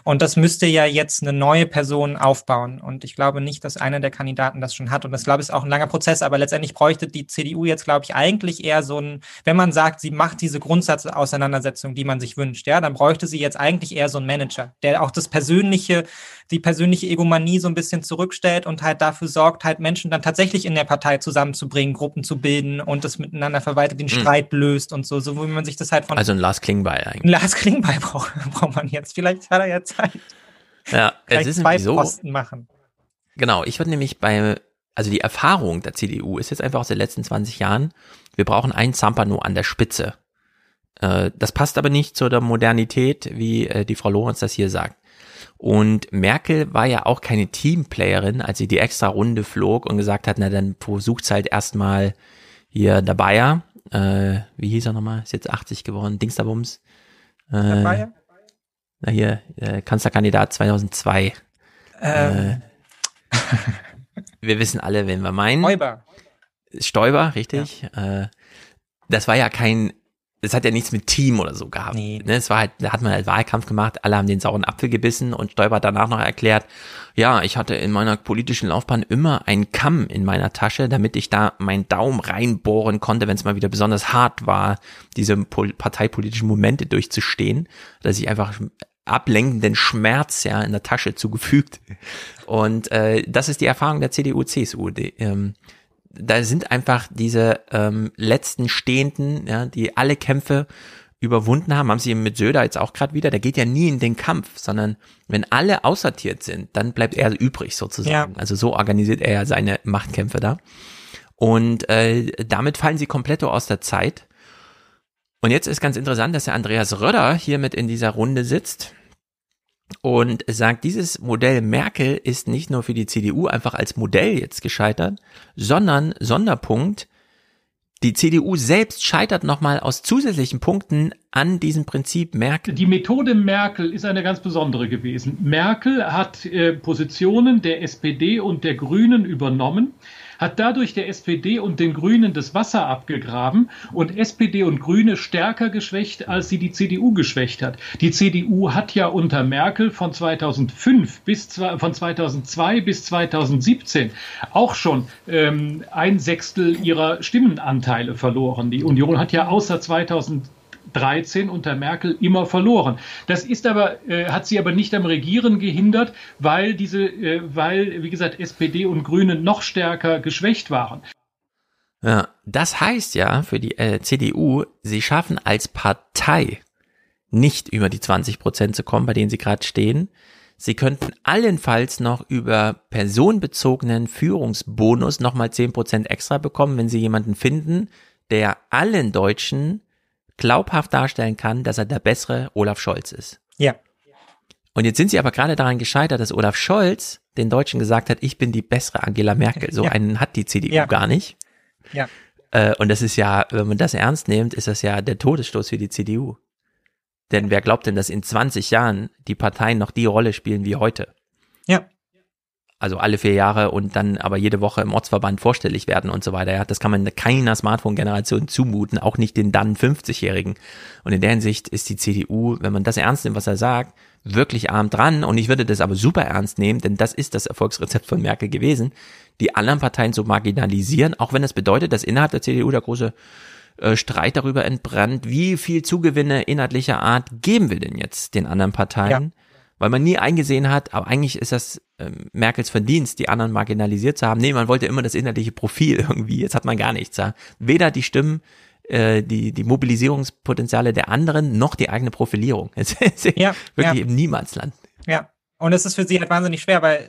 Und das müsste ja jetzt eine neue Person aufbauen. Und ich glaube nicht, dass einer der Kandidaten das schon hat. Und das glaube ich ist auch ein langer Prozess, aber letztendlich bräuchte die CDU jetzt, glaube ich, eigentlich eher so ein, wenn man sagt, sie macht diese Grundsatzauseinandersetzung, die man sich wünscht, ja, dann bräuchte sie jetzt eigentlich eher so einen Manager, der auch das persönliche, die persönliche Egomanie so ein bisschen zurückstellt und halt dafür sorgt, halt Menschen dann tatsächlich in der Partei zusammenzubringen, Gruppen zu bilden und das miteinander verwaltet, den mhm. Streit löst und so, so wie man sich das halt von. Also ein Lars Klingbeil eigentlich. Ein Lars Klingbeil braucht, braucht man jetzt. Vielleicht hat er ja Zeit. Ja, es ist zwei so. Posten machen. Genau, ich würde nämlich bei, also die Erfahrung der CDU ist jetzt einfach aus den letzten 20 Jahren, wir brauchen einen Zampano an der Spitze. Äh, das passt aber nicht zu der Modernität, wie äh, die Frau Lorenz das hier sagt. Und Merkel war ja auch keine Teamplayerin, als sie die extra Runde flog und gesagt hat, na dann versucht's halt erstmal hier der Bayer, äh, wie hieß er nochmal, ist jetzt 80 geworden, Dingsterbums. Äh, der Bayer? Na hier, äh, Kanzlerkandidat 2002. Ähm. Äh, wir wissen alle, wen wir meinen. Stoiber. Stoiber, richtig. Ja. Äh, das war ja kein das hat ja nichts mit Team oder so gehabt. Nee. Ne, es war halt, da hat man halt Wahlkampf gemacht, alle haben den sauren Apfel gebissen und Stoiber hat danach noch erklärt, ja, ich hatte in meiner politischen Laufbahn immer einen Kamm in meiner Tasche, damit ich da meinen Daumen reinbohren konnte, wenn es mal wieder besonders hart war, diese parteipolitischen Momente durchzustehen, dass ich einfach ablenkenden Schmerz ja in der Tasche zugefügt. Und äh, das ist die Erfahrung der CDU, CSU. Die, ähm, da sind einfach diese ähm, letzten Stehenden, ja, die alle Kämpfe überwunden haben, haben sie mit Söder jetzt auch gerade wieder, der geht ja nie in den Kampf, sondern wenn alle aussortiert sind, dann bleibt er übrig sozusagen. Ja. Also so organisiert er ja seine Machtkämpfe da. Und äh, damit fallen sie komplett aus der Zeit. Und jetzt ist ganz interessant, dass der Andreas Röder hier mit in dieser Runde sitzt und sagt, dieses Modell Merkel ist nicht nur für die CDU einfach als Modell jetzt gescheitert, sondern Sonderpunkt, die CDU selbst scheitert nochmal aus zusätzlichen Punkten an diesem Prinzip Merkel. Die Methode Merkel ist eine ganz besondere gewesen. Merkel hat äh, Positionen der SPD und der Grünen übernommen hat dadurch der SPD und den Grünen das Wasser abgegraben und SPD und Grüne stärker geschwächt, als sie die CDU geschwächt hat. Die CDU hat ja unter Merkel von 2005 bis von 2002 bis 2017 auch schon ähm, ein Sechstel ihrer Stimmenanteile verloren. Die Union hat ja außer 2000 13 unter Merkel immer verloren. Das ist aber, äh, hat sie aber nicht am Regieren gehindert, weil diese, äh, weil, wie gesagt, SPD und Grüne noch stärker geschwächt waren. Ja, das heißt ja für die äh, CDU, sie schaffen als Partei nicht über die 20 Prozent zu kommen, bei denen sie gerade stehen. Sie könnten allenfalls noch über personenbezogenen Führungsbonus nochmal 10 Prozent extra bekommen, wenn sie jemanden finden, der allen Deutschen glaubhaft darstellen kann, dass er der bessere Olaf Scholz ist. Ja. Und jetzt sind sie aber gerade daran gescheitert, dass Olaf Scholz den Deutschen gesagt hat, ich bin die bessere Angela Merkel. So ja. einen hat die CDU ja. gar nicht. Ja. Äh, und das ist ja, wenn man das ernst nimmt, ist das ja der Todesstoß für die CDU. Denn wer glaubt denn, dass in 20 Jahren die Parteien noch die Rolle spielen wie heute? Also alle vier Jahre und dann aber jede Woche im Ortsverband vorstellig werden und so weiter. Ja, das kann man keiner Smartphone-Generation zumuten, auch nicht den dann 50-Jährigen. Und in der Hinsicht ist die CDU, wenn man das ernst nimmt, was er sagt, wirklich arm dran. Und ich würde das aber super ernst nehmen, denn das ist das Erfolgsrezept von Merkel gewesen, die anderen Parteien zu marginalisieren, auch wenn das bedeutet, dass innerhalb der CDU der große äh, Streit darüber entbrannt, wie viel Zugewinne inhaltlicher Art geben wir denn jetzt den anderen Parteien? Ja weil man nie eingesehen hat, aber eigentlich ist das äh, Merkels Verdienst, die anderen marginalisiert zu haben. Nee, man wollte immer das inhaltliche Profil irgendwie. Jetzt hat man gar nichts. Ja. Weder die Stimmen, äh, die, die Mobilisierungspotenziale der anderen, noch die eigene Profilierung. Es ist ja, wirklich ja. im Niemandsland. Ja. Und es ist für sie halt wahnsinnig schwer, weil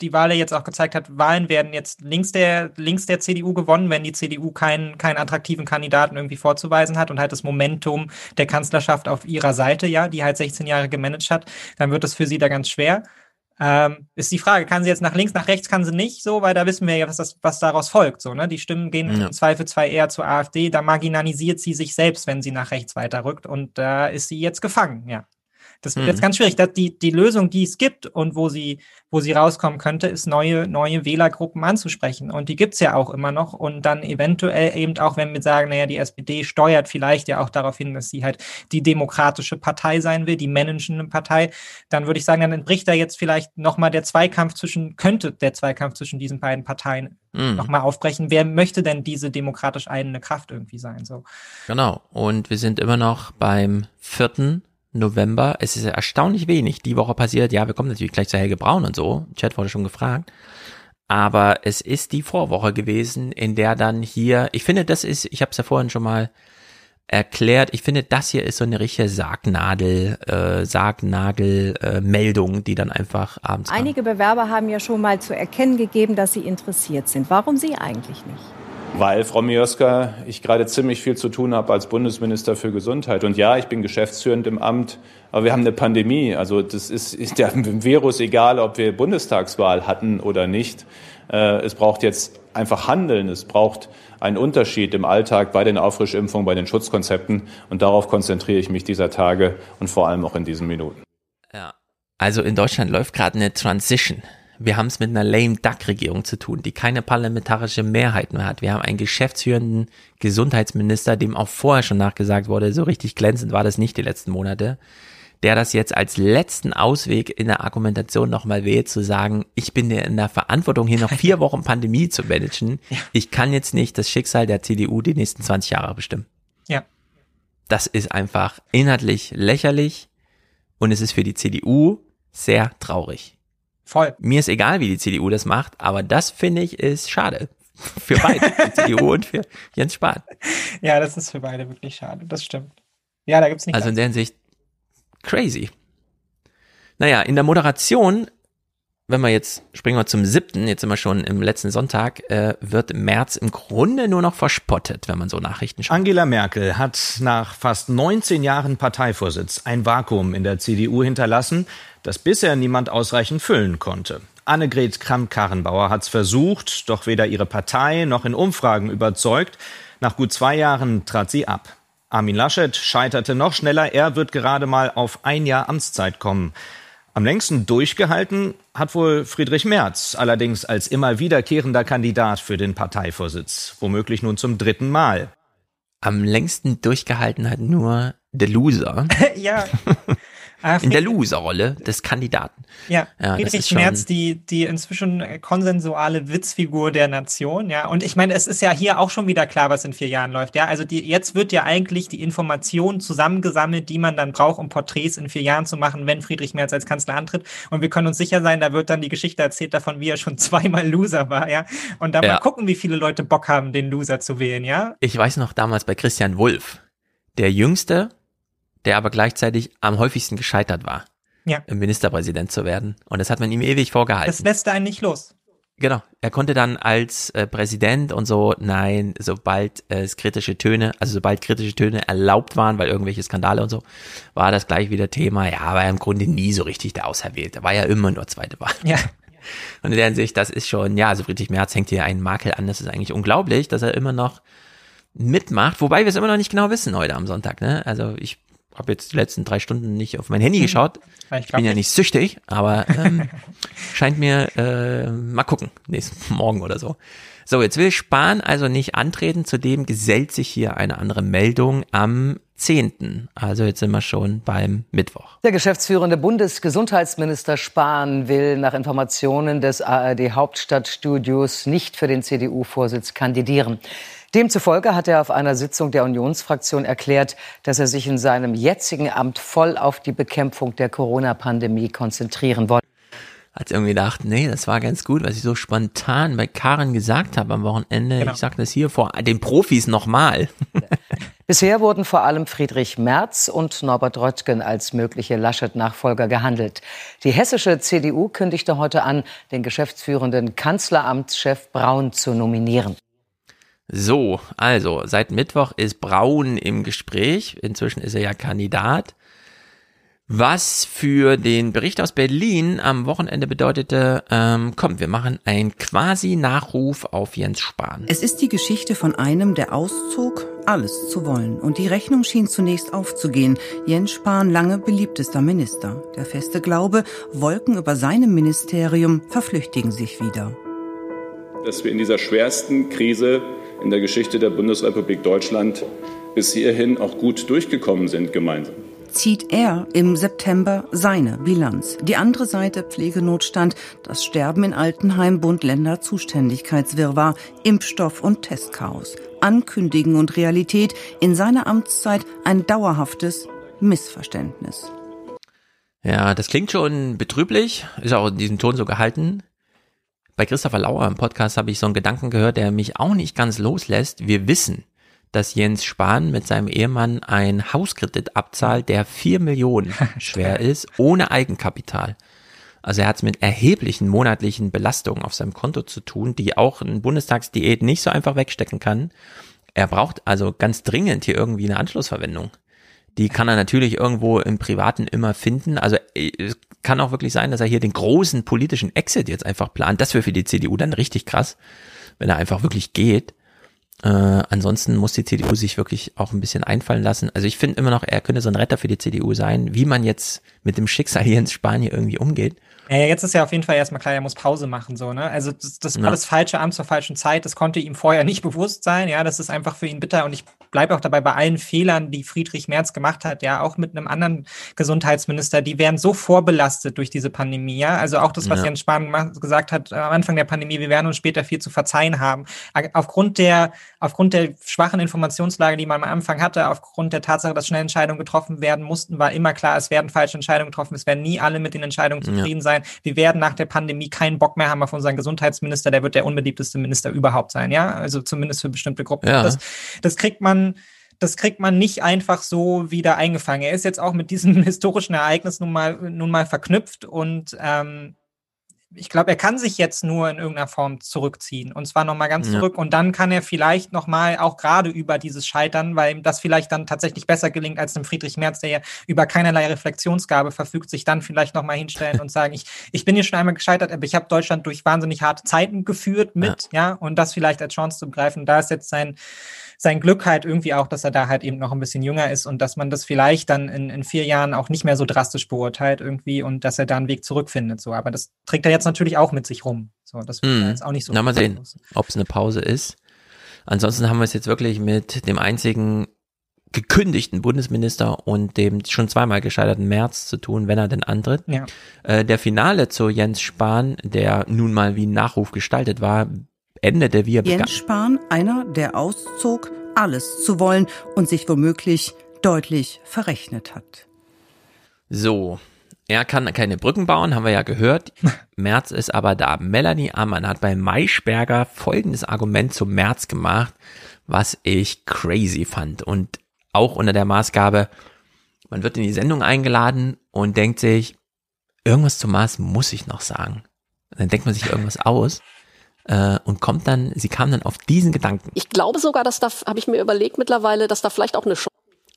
die Wahl ja jetzt auch gezeigt hat, Wahlen werden jetzt links der, links der CDU gewonnen, wenn die CDU keinen, keinen attraktiven Kandidaten irgendwie vorzuweisen hat und halt das Momentum der Kanzlerschaft auf ihrer Seite, ja, die halt 16 Jahre gemanagt hat, dann wird es für sie da ganz schwer. Ähm, ist die Frage, kann sie jetzt nach links, nach rechts, kann sie nicht so, weil da wissen wir ja, was, das, was daraus folgt. So, ne? Die Stimmen gehen ja. im Zweifelsfall eher zur AfD, da marginalisiert sie sich selbst, wenn sie nach rechts weiterrückt und da ist sie jetzt gefangen, ja. Das wird mhm. jetzt ganz schwierig. Dass die, die Lösung, die es gibt und wo sie, wo sie rauskommen könnte, ist neue, neue Wählergruppen anzusprechen. Und die gibt's ja auch immer noch. Und dann eventuell eben auch, wenn wir sagen, naja, die SPD steuert vielleicht ja auch darauf hin, dass sie halt die demokratische Partei sein will, die managende Partei, dann würde ich sagen, dann entbricht da jetzt vielleicht nochmal der Zweikampf zwischen, könnte der Zweikampf zwischen diesen beiden Parteien mhm. nochmal aufbrechen. Wer möchte denn diese demokratisch einende Kraft irgendwie sein? So. Genau. Und wir sind immer noch beim vierten November. Es ist erstaunlich wenig. Die Woche passiert, ja, wir kommen natürlich gleich zu Helge Braun und so. Chat wurde schon gefragt. Aber es ist die Vorwoche gewesen, in der dann hier, ich finde, das ist, ich habe es ja vorhin schon mal erklärt, ich finde, das hier ist so eine richtige Sargnadel, äh, Sargnagel-Meldung, äh, die dann einfach abends. Einige Bewerber haben ja schon mal zu erkennen gegeben, dass sie interessiert sind. Warum Sie eigentlich nicht? Weil, Frau Mioska, ich gerade ziemlich viel zu tun habe als Bundesminister für Gesundheit. Und ja, ich bin geschäftsführend im Amt, aber wir haben eine Pandemie. Also das ist, der Virus egal, ob wir Bundestagswahl hatten oder nicht. Äh, es braucht jetzt einfach Handeln. Es braucht einen Unterschied im Alltag bei den Auffrischimpfungen, bei den Schutzkonzepten. Und darauf konzentriere ich mich dieser Tage und vor allem auch in diesen Minuten. Ja. Also in Deutschland läuft gerade eine Transition wir haben es mit einer lame Duck-Regierung zu tun, die keine parlamentarische Mehrheit mehr hat. Wir haben einen geschäftsführenden Gesundheitsminister, dem auch vorher schon nachgesagt wurde, so richtig glänzend war das nicht die letzten Monate, der das jetzt als letzten Ausweg in der Argumentation nochmal wählt, zu sagen, ich bin in der Verantwortung, hier noch vier Wochen Pandemie zu managen. Ich kann jetzt nicht das Schicksal der CDU die nächsten 20 Jahre bestimmen. Ja. Das ist einfach inhaltlich lächerlich und es ist für die CDU sehr traurig. Voll. Mir ist egal, wie die CDU das macht, aber das finde ich ist schade. Für beide, für die CDU und für Jens Spahn. Ja, das ist für beide wirklich schade, das stimmt. Ja, da gibt's nicht. Also in der Hinsicht crazy. Naja, in der Moderation wenn wir jetzt, springen wir zum siebten, jetzt sind wir schon im letzten Sonntag, äh, wird März im Grunde nur noch verspottet, wenn man so Nachrichten schaut. Angela Merkel hat nach fast 19 Jahren Parteivorsitz ein Vakuum in der CDU hinterlassen, das bisher niemand ausreichend füllen konnte. Annegret Kramp-Karrenbauer hat es versucht, doch weder ihre Partei noch in Umfragen überzeugt. Nach gut zwei Jahren trat sie ab. Armin Laschet scheiterte noch schneller. Er wird gerade mal auf ein Jahr Amtszeit kommen. Am längsten durchgehalten hat wohl Friedrich Merz, allerdings als immer wiederkehrender Kandidat für den Parteivorsitz, womöglich nun zum dritten Mal. Am längsten durchgehalten hat nur der Loser. ja. Ah, in der Loser-Rolle des Kandidaten. Ja, ja Friedrich Merz, die, die inzwischen konsensuale Witzfigur der Nation, ja. Und ich meine, es ist ja hier auch schon wieder klar, was in vier Jahren läuft, ja. Also die, jetzt wird ja eigentlich die Information zusammengesammelt, die man dann braucht, um Porträts in vier Jahren zu machen, wenn Friedrich Merz als Kanzler antritt. Und wir können uns sicher sein, da wird dann die Geschichte erzählt davon, wie er schon zweimal Loser war, ja. Und dann ja. mal gucken, wie viele Leute Bock haben, den Loser zu wählen, ja. Ich weiß noch damals bei Christian Wulff, der Jüngste der aber gleichzeitig am häufigsten gescheitert war, ja. Ministerpräsident zu werden. Und das hat man ihm ewig vorgehalten. Das lässt einen nicht los. Genau. Er konnte dann als äh, Präsident und so, nein, sobald äh, es kritische Töne, also sobald kritische Töne erlaubt waren, weil irgendwelche Skandale und so, war das gleich wieder Thema. Ja, war er im Grunde nie so richtig der Auserwählte. War ja immer nur zweite Wahl. Ja. Und in der Hinsicht, das ist schon, ja, also Friedrich Merz hängt hier einen Makel an. Das ist eigentlich unglaublich, dass er immer noch mitmacht, wobei wir es immer noch nicht genau wissen heute am Sonntag. Ne? Also ich habe jetzt die letzten drei Stunden nicht auf mein Handy mhm. geschaut. Ich, ich bin ja nicht süchtig, aber ähm, scheint mir äh, mal gucken, nächsten Morgen oder so. So, jetzt will Spahn also nicht antreten, zudem gesellt sich hier eine andere Meldung am 10. Also jetzt sind wir schon beim Mittwoch. Der geschäftsführende Bundesgesundheitsminister Spahn will nach Informationen des ARD Hauptstadtstudios nicht für den CDU-Vorsitz kandidieren. Demzufolge hat er auf einer Sitzung der Unionsfraktion erklärt, dass er sich in seinem jetzigen Amt voll auf die Bekämpfung der Corona-Pandemie konzentrieren wolle hat irgendwie gedacht, nee, das war ganz gut, was ich so spontan bei Karen gesagt habe am Wochenende. Genau. Ich sage das hier vor den Profis nochmal. Bisher wurden vor allem Friedrich Merz und Norbert Röttgen als mögliche Laschet-Nachfolger gehandelt. Die hessische CDU kündigte heute an, den geschäftsführenden Kanzleramtschef Braun zu nominieren. So, also seit Mittwoch ist Braun im Gespräch. Inzwischen ist er ja Kandidat. Was für den Bericht aus Berlin am Wochenende bedeutete, ähm, komm, wir machen ein quasi Nachruf auf Jens Spahn. Es ist die Geschichte von einem, der auszog, alles zu wollen. Und die Rechnung schien zunächst aufzugehen. Jens Spahn, lange beliebtester Minister. Der feste Glaube, Wolken über seinem Ministerium verflüchtigen sich wieder. Dass wir in dieser schwersten Krise in der Geschichte der Bundesrepublik Deutschland bis hierhin auch gut durchgekommen sind gemeinsam zieht er im September seine Bilanz. Die andere Seite Pflegenotstand, das Sterben in Altenheim, Bund, Länder, Zuständigkeitswirrwarr, Impfstoff und Testchaos. Ankündigen und Realität in seiner Amtszeit ein dauerhaftes Missverständnis. Ja, das klingt schon betrüblich, ist auch in diesem Ton so gehalten. Bei Christopher Lauer im Podcast habe ich so einen Gedanken gehört, der mich auch nicht ganz loslässt. Wir wissen, dass Jens Spahn mit seinem Ehemann ein Hauskredit abzahlt, der vier Millionen schwer ist, ohne Eigenkapital. Also er hat es mit erheblichen monatlichen Belastungen auf seinem Konto zu tun, die auch ein Bundestagsdiät nicht so einfach wegstecken kann. Er braucht also ganz dringend hier irgendwie eine Anschlussverwendung. Die kann er natürlich irgendwo im Privaten immer finden. Also äh, kann auch wirklich sein, dass er hier den großen politischen Exit jetzt einfach plant. Das wäre für die CDU dann richtig krass, wenn er einfach wirklich geht. Äh, ansonsten muss die CDU sich wirklich auch ein bisschen einfallen lassen. Also ich finde immer noch, er könnte so ein Retter für die CDU sein, wie man jetzt mit dem Schicksal hier in Spanien irgendwie umgeht. Ja, jetzt ist ja auf jeden Fall erstmal klar, er muss Pause machen, so, ne? Also das, das ja. alles falsche Amt zur falschen Zeit, das konnte ihm vorher nicht bewusst sein, ja, das ist einfach für ihn bitter und ich bleibe auch dabei bei allen Fehlern, die Friedrich Merz gemacht hat, ja, auch mit einem anderen Gesundheitsminister, die werden so vorbelastet durch diese Pandemie, ja. Also auch das, was ja. Jens Spahn gesagt hat am Anfang der Pandemie, wir werden uns später viel zu verzeihen haben. Aufgrund der, aufgrund der schwachen Informationslage, die man am Anfang hatte, aufgrund der Tatsache, dass schnell Entscheidungen getroffen werden mussten, war immer klar, es werden falsche Entscheidungen getroffen, es werden nie alle mit den Entscheidungen zufrieden ja. sein sein. Wir werden nach der Pandemie keinen Bock mehr haben auf unseren Gesundheitsminister. Der wird der unbeliebteste Minister überhaupt sein, ja. Also zumindest für bestimmte Gruppen. Ja. Das, das kriegt man das kriegt man nicht einfach so wieder eingefangen. Er ist jetzt auch mit diesem historischen Ereignis nun mal, nun mal verknüpft und ähm, ich glaube, er kann sich jetzt nur in irgendeiner Form zurückziehen und zwar nochmal ganz ja. zurück und dann kann er vielleicht nochmal auch gerade über dieses Scheitern, weil ihm das vielleicht dann tatsächlich besser gelingt als dem Friedrich Merz, der ja über keinerlei Reflexionsgabe verfügt, sich dann vielleicht nochmal hinstellen und sagen, ich, ich bin hier schon einmal gescheitert, aber ich habe Deutschland durch wahnsinnig harte Zeiten geführt mit, ja. ja, und das vielleicht als Chance zu begreifen. Da ist jetzt sein sein Glück halt irgendwie auch, dass er da halt eben noch ein bisschen jünger ist und dass man das vielleicht dann in, in vier Jahren auch nicht mehr so drastisch beurteilt irgendwie und dass er da einen Weg zurückfindet. So, aber das trägt er jetzt natürlich auch mit sich rum. So, das wird mm. jetzt auch nicht so. Na, mal sehen, ob es eine Pause ist. Ansonsten haben wir es jetzt wirklich mit dem einzigen gekündigten Bundesminister und dem schon zweimal gescheiterten März zu tun, wenn er denn antritt. Ja. Äh, der Finale zu Jens Spahn, der nun mal wie ein Nachruf gestaltet war, endete wie er begann. Jens Spahn, einer, der auszog, alles zu wollen und sich womöglich deutlich verrechnet hat. So, er kann keine Brücken bauen, haben wir ja gehört. Merz ist aber da. Melanie Ammann hat bei Maischberger folgendes Argument zum März gemacht, was ich crazy fand. Und auch unter der Maßgabe, man wird in die Sendung eingeladen und denkt sich, irgendwas zum Maß muss ich noch sagen. Dann denkt man sich irgendwas aus äh, und kommt dann, sie kam dann auf diesen Gedanken. Ich glaube sogar, dass da, habe ich mir überlegt mittlerweile, dass da vielleicht auch eine Chance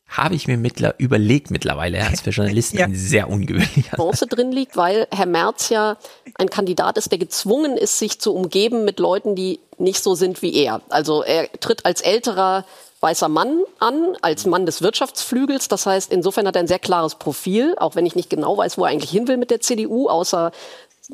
habe ich mir mittler überlegt mittlerweile, ja, ist für Journalisten ja. sehr ungewöhnlich. Chance drin liegt, weil Herr Merz ja ein Kandidat ist, der gezwungen ist, sich zu umgeben mit Leuten, die nicht so sind wie er. Also er tritt als älterer weißer Mann an, als Mann des Wirtschaftsflügels. Das heißt, insofern hat er ein sehr klares Profil, auch wenn ich nicht genau weiß, wo er eigentlich hin will mit der CDU, außer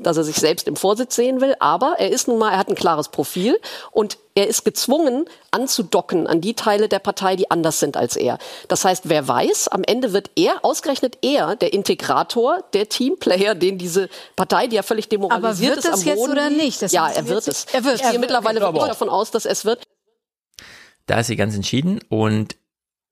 dass er sich selbst im Vorsitz sehen will. Aber er ist nun mal, er hat ein klares Profil und er ist gezwungen anzudocken an die Teile der Partei, die anders sind als er. Das heißt, wer weiß, am Ende wird er, ausgerechnet er, der Integrator, der Teamplayer, den diese Partei, die ja völlig demoralisiert Aber wird ist, das am jetzt Boden oder nicht? Das ja, er wir wird es. Er wird Ich es. gehe mittlerweile auch. davon aus, dass es wird. Da ist sie ganz entschieden und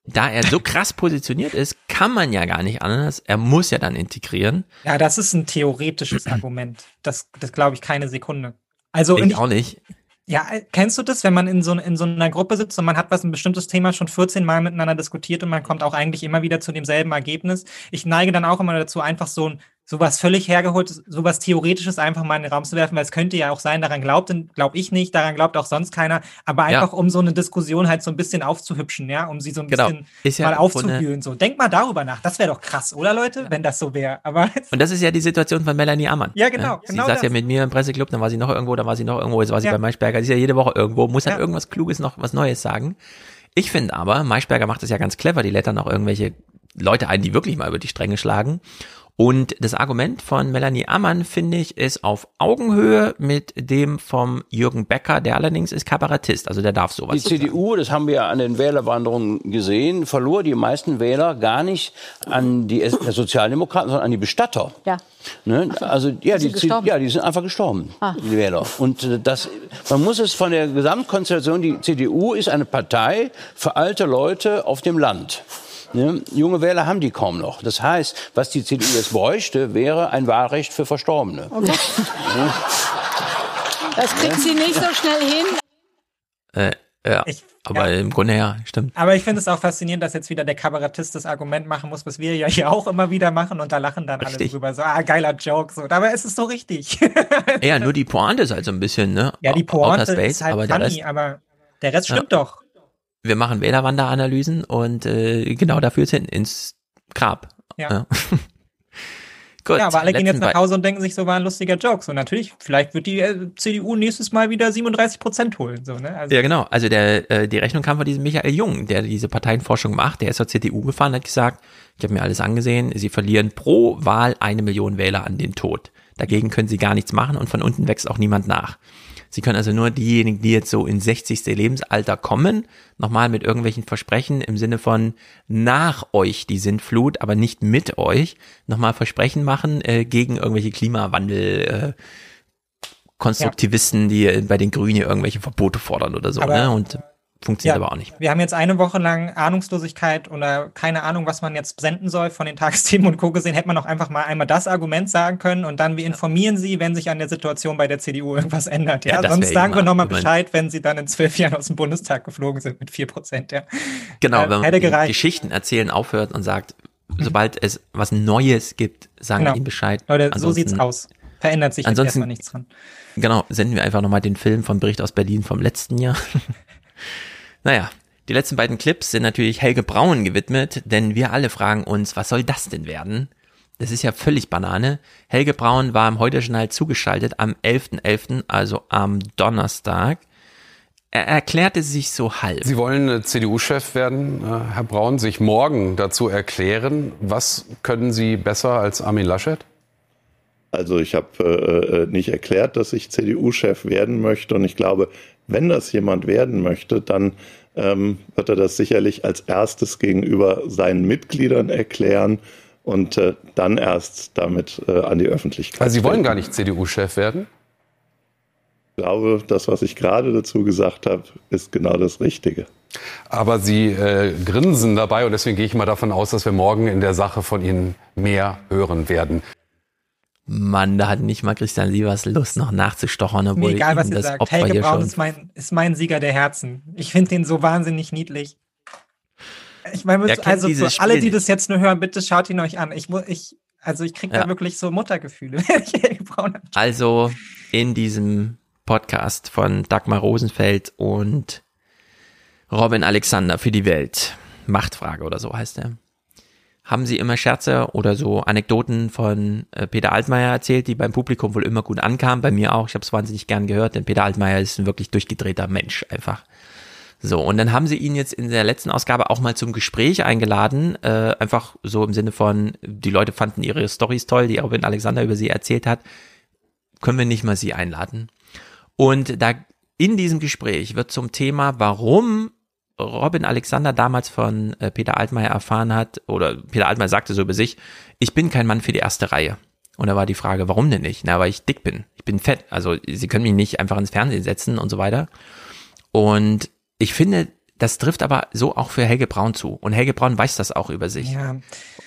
da er so krass positioniert ist, kann man ja gar nicht anders. Er muss ja dann integrieren. Ja, das ist ein theoretisches Argument. Das, das glaube ich keine Sekunde. Also ich und auch nicht. Ja, äh, kennst du das, wenn man in so, in so einer Gruppe sitzt und man hat was ein bestimmtes Thema schon 14 Mal miteinander diskutiert und man kommt auch eigentlich immer wieder zu demselben Ergebnis? Ich neige dann auch immer dazu, einfach so ein sowas völlig hergeholtes, sowas Theoretisches einfach mal in den Raum zu werfen, weil es könnte ja auch sein, daran glaubt, glaube ich nicht, daran glaubt auch sonst keiner, aber Ja. einfach um so eine Diskussion halt so ein bisschen aufzuhübschen, ja, um sie so ein Genau. bisschen Ist ja mal im aufzuwühlen. So, denk mal darüber nach. Das wäre doch krass, oder Leute, wenn das so wäre. Aber Und das ist ja die Situation von Melanie Ammann. Ja, genau, Sie genau saß das. ja mit mir im Presseclub, dann war sie noch irgendwo, dann war sie noch irgendwo, jetzt war sie Ja. bei Maischberger. Sie ist ja jede Woche irgendwo, muss halt Ja. irgendwas Kluges noch, was Neues sagen. Ich finde aber, Maischberger macht das ja ganz clever, die lädt dann auch irgendwelche Leute ein, die wirklich mal über die Stränge schlagen. Und das Argument von Melanie Ammann, finde ich, ist auf Augenhöhe mit dem vom Jürgen Becker, der allerdings ist Kabarettist, also der darf sowas. Die CDU, das haben wir ja an den Wählerwanderungen gesehen, verlor die meisten Wähler gar nicht an die S- Sozialdemokraten, sondern an die Bestatter. Ja. Ne? Also ja, die, ja, die sind einfach gestorben, Ah. die Wähler. Und äh, das, man muss es von der Gesamtkonstellation, die CDU ist eine Partei für alte Leute auf dem Land. Ne? Junge Wähler haben die kaum noch. Das heißt, was die CDU jetzt bräuchte, wäre ein Wahlrecht für Verstorbene. Okay. Ne? Das kriegt sie nicht so schnell hin. Äh, ja, aber im Grunde ja, stimmt. Aber ich finde es auch faszinierend, dass jetzt wieder der Kabarettist das Argument machen muss, was wir ja hier auch immer wieder machen und da lachen dann alle Richtig. drüber. So, ah, geiler Joke. So. Dabei ist es so richtig. Ja, nur die Pointe ist halt so ein bisschen, ne? ja, die Pointe Space, ist halt aber der funny, Rest, aber der Rest Ja. stimmt doch. Wir machen Wählerwanderanalysen und äh, genau dafür hin ins Grab. Ja. Gut, ja, aber alle gehen jetzt nach Hause und denken sich, so war ein lustiger Joke. So, natürlich, vielleicht wird die äh, CDU nächstes Mal wieder 37 Prozent holen. So, ne? also, Ja, genau. Also der, äh, die Rechnung kam von diesem Michael Jung, der diese Parteienforschung macht. Der ist zur CDU gefahren, hat gesagt, ich habe mir alles angesehen, sie verlieren pro Wahl eine Million Wähler an den Tod. Dagegen können sie gar nichts machen und von unten wächst auch niemand nach. Sie können also nur diejenigen, die jetzt so in 60. Lebensalter kommen, nochmal mit irgendwelchen Versprechen im Sinne von nach euch die Sintflut, aber nicht mit euch, nochmal Versprechen machen äh, gegen irgendwelche Klimawandel, äh, Konstruktivisten, die äh, bei den Grünen irgendwelche Verbote fordern oder so, Aber- ne? Und funktioniert aber auch nicht. Wir haben jetzt eine Woche lang Ahnungslosigkeit oder keine Ahnung, was man jetzt senden soll von den Tagesthemen und Co. gesehen, hätte man doch einfach mal einmal das Argument sagen können und dann wir informieren Sie, wenn sich an der Situation bei der CDU irgendwas ändert. Ja, Ja, sonst sagen wir nochmal Bescheid, wenn Sie dann in zwölf Jahren aus dem Bundestag geflogen sind mit vier Prozent. Ja. Genau, Äh, wenn man gereicht. Geschichten erzählen aufhört und sagt, sobald es was Neues gibt, sagen Genau. wir ihnen Bescheid. Leute, so Ansonsten- sieht's aus. Verändert sich Ansonsten- erstmal nichts dran. Genau, senden wir einfach nochmal den Film von Bericht aus Berlin vom letzten Jahr. naja, die letzten beiden Clips sind natürlich Helge Braun gewidmet, denn wir alle fragen uns, was soll das denn werden? Das ist ja völlig Banane. Helge Braun war im Heute-Journal zugeschaltet am 11.11., also am Donnerstag. Er erklärte sich so halb. Sie wollen äh, CDU-Chef werden, äh, Herr Braun, sich morgen dazu erklären. Was können Sie besser als Armin Laschet? Also ich habe äh, nicht erklärt, dass ich CDU-Chef werden möchte und ich glaube, wenn das jemand werden möchte, dann ähm, wird er das sicherlich als erstes gegenüber seinen Mitgliedern erklären und äh, dann erst damit äh, an die Öffentlichkeit. Also Sie wollen gar nicht CDU-Chef werden? Ich glaube, das, was ich gerade dazu gesagt habe, ist genau das Richtige. Aber Sie äh, grinsen dabei und deswegen gehe ich mal davon aus, dass wir morgen in der Sache von Ihnen mehr hören werden. Mann, da hat nicht mal Christian Sievers Lust, noch nachzustochern, obwohl Mir egal, was ihm ihr das sagt. Opfer Helge hier Braun schon ist mein, ist mein Sieger der Herzen. Ich finde den so wahnsinnig niedlich. Ich meine, also für alle, Spiel die das jetzt nur hören, bitte schaut ihn euch an. Ich ich, also ich kriege Ja. da wirklich so Muttergefühle. wenn ich Helge Braun anschaue. Also in diesem Podcast von Dagmar Rosenfeld und Robin Alexander für die Welt, Machtfrage oder so heißt er, haben sie immer Scherze oder so Anekdoten von äh, Peter Altmaier erzählt, die beim Publikum wohl immer gut ankamen, bei mir auch. Ich habe es wahnsinnig gern gehört, denn Peter Altmaier ist ein wirklich durchgedrehter Mensch einfach. So, und dann haben sie ihn jetzt in der letzten Ausgabe auch mal zum Gespräch eingeladen, äh, einfach so im Sinne von, die Leute fanden ihre Stories toll, die Robin Alexander über sie erzählt hat, können wir nicht mal sie einladen. Und da in diesem Gespräch wird zum Thema, warum Robin Alexander damals von äh, Peter Altmaier erfahren hat, oder Peter Altmaier sagte so über sich, ich bin kein Mann für die erste Reihe. Und da war die Frage, warum denn nicht? Na, weil ich dick bin. Ich bin fett. Also sie können mich nicht einfach ins Fernsehen setzen und so weiter. Und ich finde, das trifft aber so auch für Helge Braun zu. Und Helge Braun weiß das auch über sich. Ja.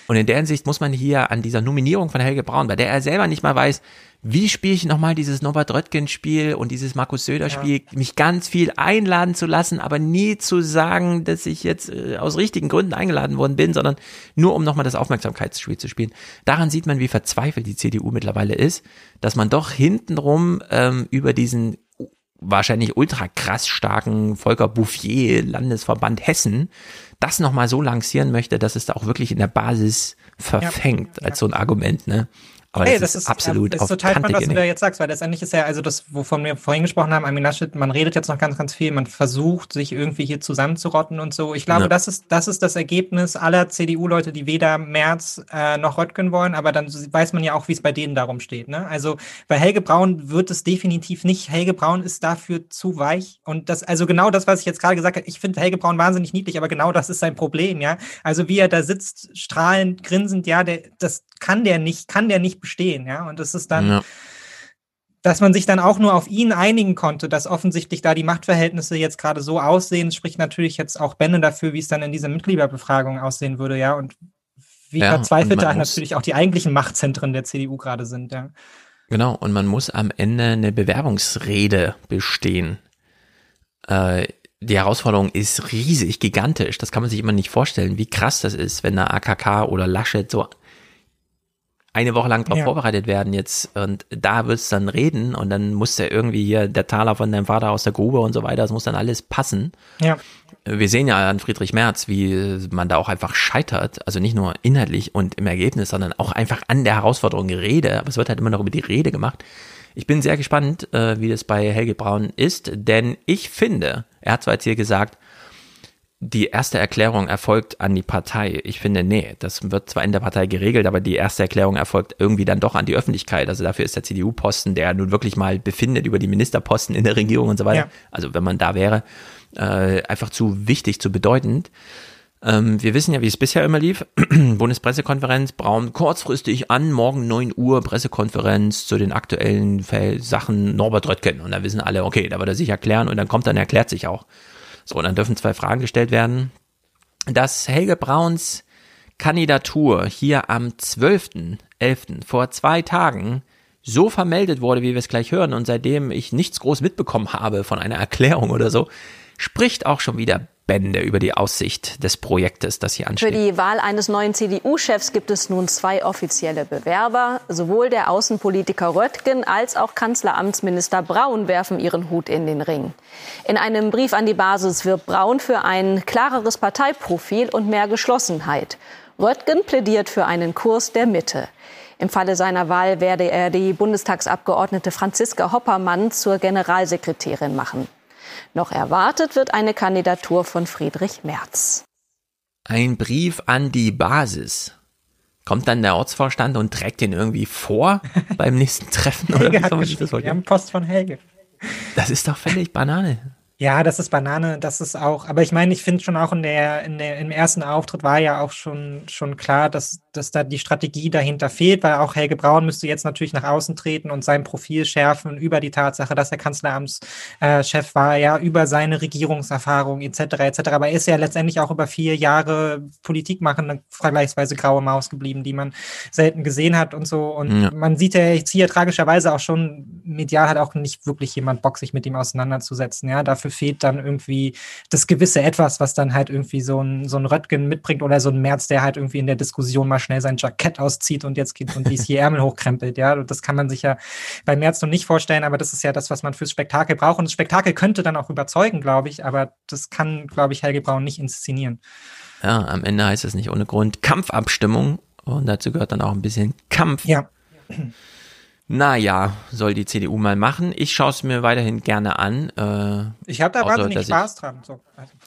Und in der Hinsicht muss man hier an dieser Nominierung von Helge Braun, bei der er selber nicht mal weiß, wie spiele ich nochmal dieses Norbert Röttgen-Spiel und dieses Markus Söder-Spiel, ja. mich ganz viel einladen zu lassen, aber nie zu sagen, dass ich jetzt äh, aus richtigen Gründen eingeladen worden bin, sondern nur um nochmal das Aufmerksamkeitsspiel zu spielen. Daran sieht man, wie verzweifelt die CDU mittlerweile ist, dass man doch hintenrum ähm, über diesen wahrscheinlich ultra krass starken Volker Bouffier Landesverband Hessen das nochmal so lancieren möchte, dass es da auch wirklich in der Basis verfängt ja, als so ein Argument, ne? Aber hey, das, das, ist absolut ja, das ist total spannend, was du da jetzt sagst, weil letztendlich ist ja also das, wovon wir vorhin gesprochen haben, Armin Laschet, man redet jetzt noch ganz, ganz viel, man versucht, sich irgendwie hier zusammenzurotten und so. Ich glaube, ja. das ist das ist das Ergebnis aller CDU-Leute, die weder Merz äh, noch Röttgen wollen, aber dann weiß man ja auch, wie es bei denen darum steht. Ne? Also bei Helge Braun wird es definitiv nicht. Helge Braun ist dafür zu weich und das, also genau das, was ich jetzt gerade gesagt habe, ich finde Helge Braun wahnsinnig niedlich, aber genau das ist sein Problem, ja. Also wie er da sitzt, strahlend, grinsend, ja, der, das kann der nicht, kann der nicht bestehen, ja. Und das ist dann, ja. dass man sich dann auch nur auf ihn einigen konnte, dass offensichtlich da die Machtverhältnisse jetzt gerade so aussehen, spricht natürlich jetzt auch Bände dafür, wie es dann in dieser Mitgliederbefragung aussehen würde, ja. Und wie ja, verzweifelt da natürlich auch die eigentlichen Machtzentren der CDU gerade sind, ja. Genau, und man muss am Ende eine Bewerbungsrede bestehen. Äh, die Herausforderung ist riesig, gigantisch. Das kann man sich immer nicht vorstellen, wie krass das ist, wenn der AKK oder Laschet so eine Woche lang darauf ja. vorbereitet werden jetzt und da willst du dann reden und dann muss ja irgendwie hier der Taler von deinem Vater aus der Grube und so weiter, das muss dann alles passen. Ja. Wir sehen ja an Friedrich Merz, wie man da auch einfach scheitert, also nicht nur inhaltlich und im Ergebnis, sondern auch einfach an der Herausforderung Rede, aber es wird halt immer noch über die Rede gemacht. Ich bin sehr gespannt, äh, wie das bei Helge Braun ist, denn ich finde, er hat zwar jetzt hier gesagt, die erste Erklärung erfolgt an die Partei. Ich finde, nee, das wird zwar in der Partei geregelt, aber die erste Erklärung erfolgt irgendwie dann doch an die Öffentlichkeit. Also dafür ist der CDU-Posten, der nun wirklich mal befindet über die Ministerposten in der Regierung und so weiter. Ja. Also wenn man da wäre, äh, einfach zu wichtig, zu bedeutend. Ähm, wir wissen ja, wie es bisher immer lief. Bundespressekonferenz, Braun kurzfristig an, morgen 9 Uhr Pressekonferenz zu den aktuellen Sachen Norbert Röttgen. Und da wissen alle, okay, da wird er sich erklären und dann kommt, dann erklärt sich auch. So, und dann dürfen zwei Fragen gestellt werden. Dass Helge Brauns Kandidatur hier am 12.11. vor zwei Tagen so vermeldet wurde, wie wir es gleich hören, und seitdem ich nichts groß mitbekommen habe von einer Erklärung oder so, spricht auch schon wieder Bände über die Aussicht des Projektes, das hier ansteht. Für die Wahl eines neuen CDU-Chefs gibt es nun zwei offizielle Bewerber. Sowohl der Außenpolitiker Röttgen als auch Kanzleramtsminister Braun werfen ihren Hut in den Ring. In einem Brief an die Basis wirbt Braun für ein klareres Parteiprofil und mehr Geschlossenheit. Röttgen plädiert für einen Kurs der Mitte. Im Falle seiner Wahl werde er die Bundestagsabgeordnete Franziska Hoppermann zur Generalsekretärin machen. Noch erwartet wird eine Kandidatur von Friedrich Merz. Ein Brief an die Basis. Kommt dann der Ortsvorstand und trägt den irgendwie vor beim nächsten Treffen? Helge oder hat das Wir haben Post von Helge. Das ist doch völlig Banane. Ja, das ist Banane, das ist auch, aber ich meine, ich finde schon auch in der, in der, im ersten Auftritt war ja auch schon, schon klar, dass, dass da die Strategie dahinter fehlt, weil auch Helge Braun müsste jetzt natürlich nach außen treten und sein Profil schärfen über die Tatsache, dass er Kanzleramtschef äh, war, ja, über seine Regierungserfahrung etc. etc. Aber er ist ja letztendlich auch über vier Jahre Politik machen, eine vergleichsweise graue Maus geblieben, die man selten gesehen hat und so. Und ja. man sieht ja jetzt hier tragischerweise auch schon, medial hat auch nicht wirklich jemand Bock, sich mit ihm auseinanderzusetzen. Ja, dafür dafür fehlt dann irgendwie das gewisse Etwas, was dann halt irgendwie so ein, so ein Röttgen mitbringt oder so ein Merz, der halt irgendwie in der Diskussion mal schnell sein Jackett auszieht und jetzt geht und wie es hier Ärmel hochkrempelt. Ja, und das kann man sich ja bei Merz noch nicht vorstellen, aber das ist ja das, was man fürs Spektakel braucht. Und das Spektakel könnte dann auch überzeugen, glaube ich, aber das kann, glaube ich, Helge Braun nicht inszenieren. Ja, am Ende heißt es nicht ohne Grund Kampfabstimmung und dazu gehört dann auch ein bisschen Kampf. Ja. Naja, soll die CDU mal machen. Ich schaue es mir weiterhin gerne an. Äh, ich habe da wahnsinnig Spaß ich, dran. So.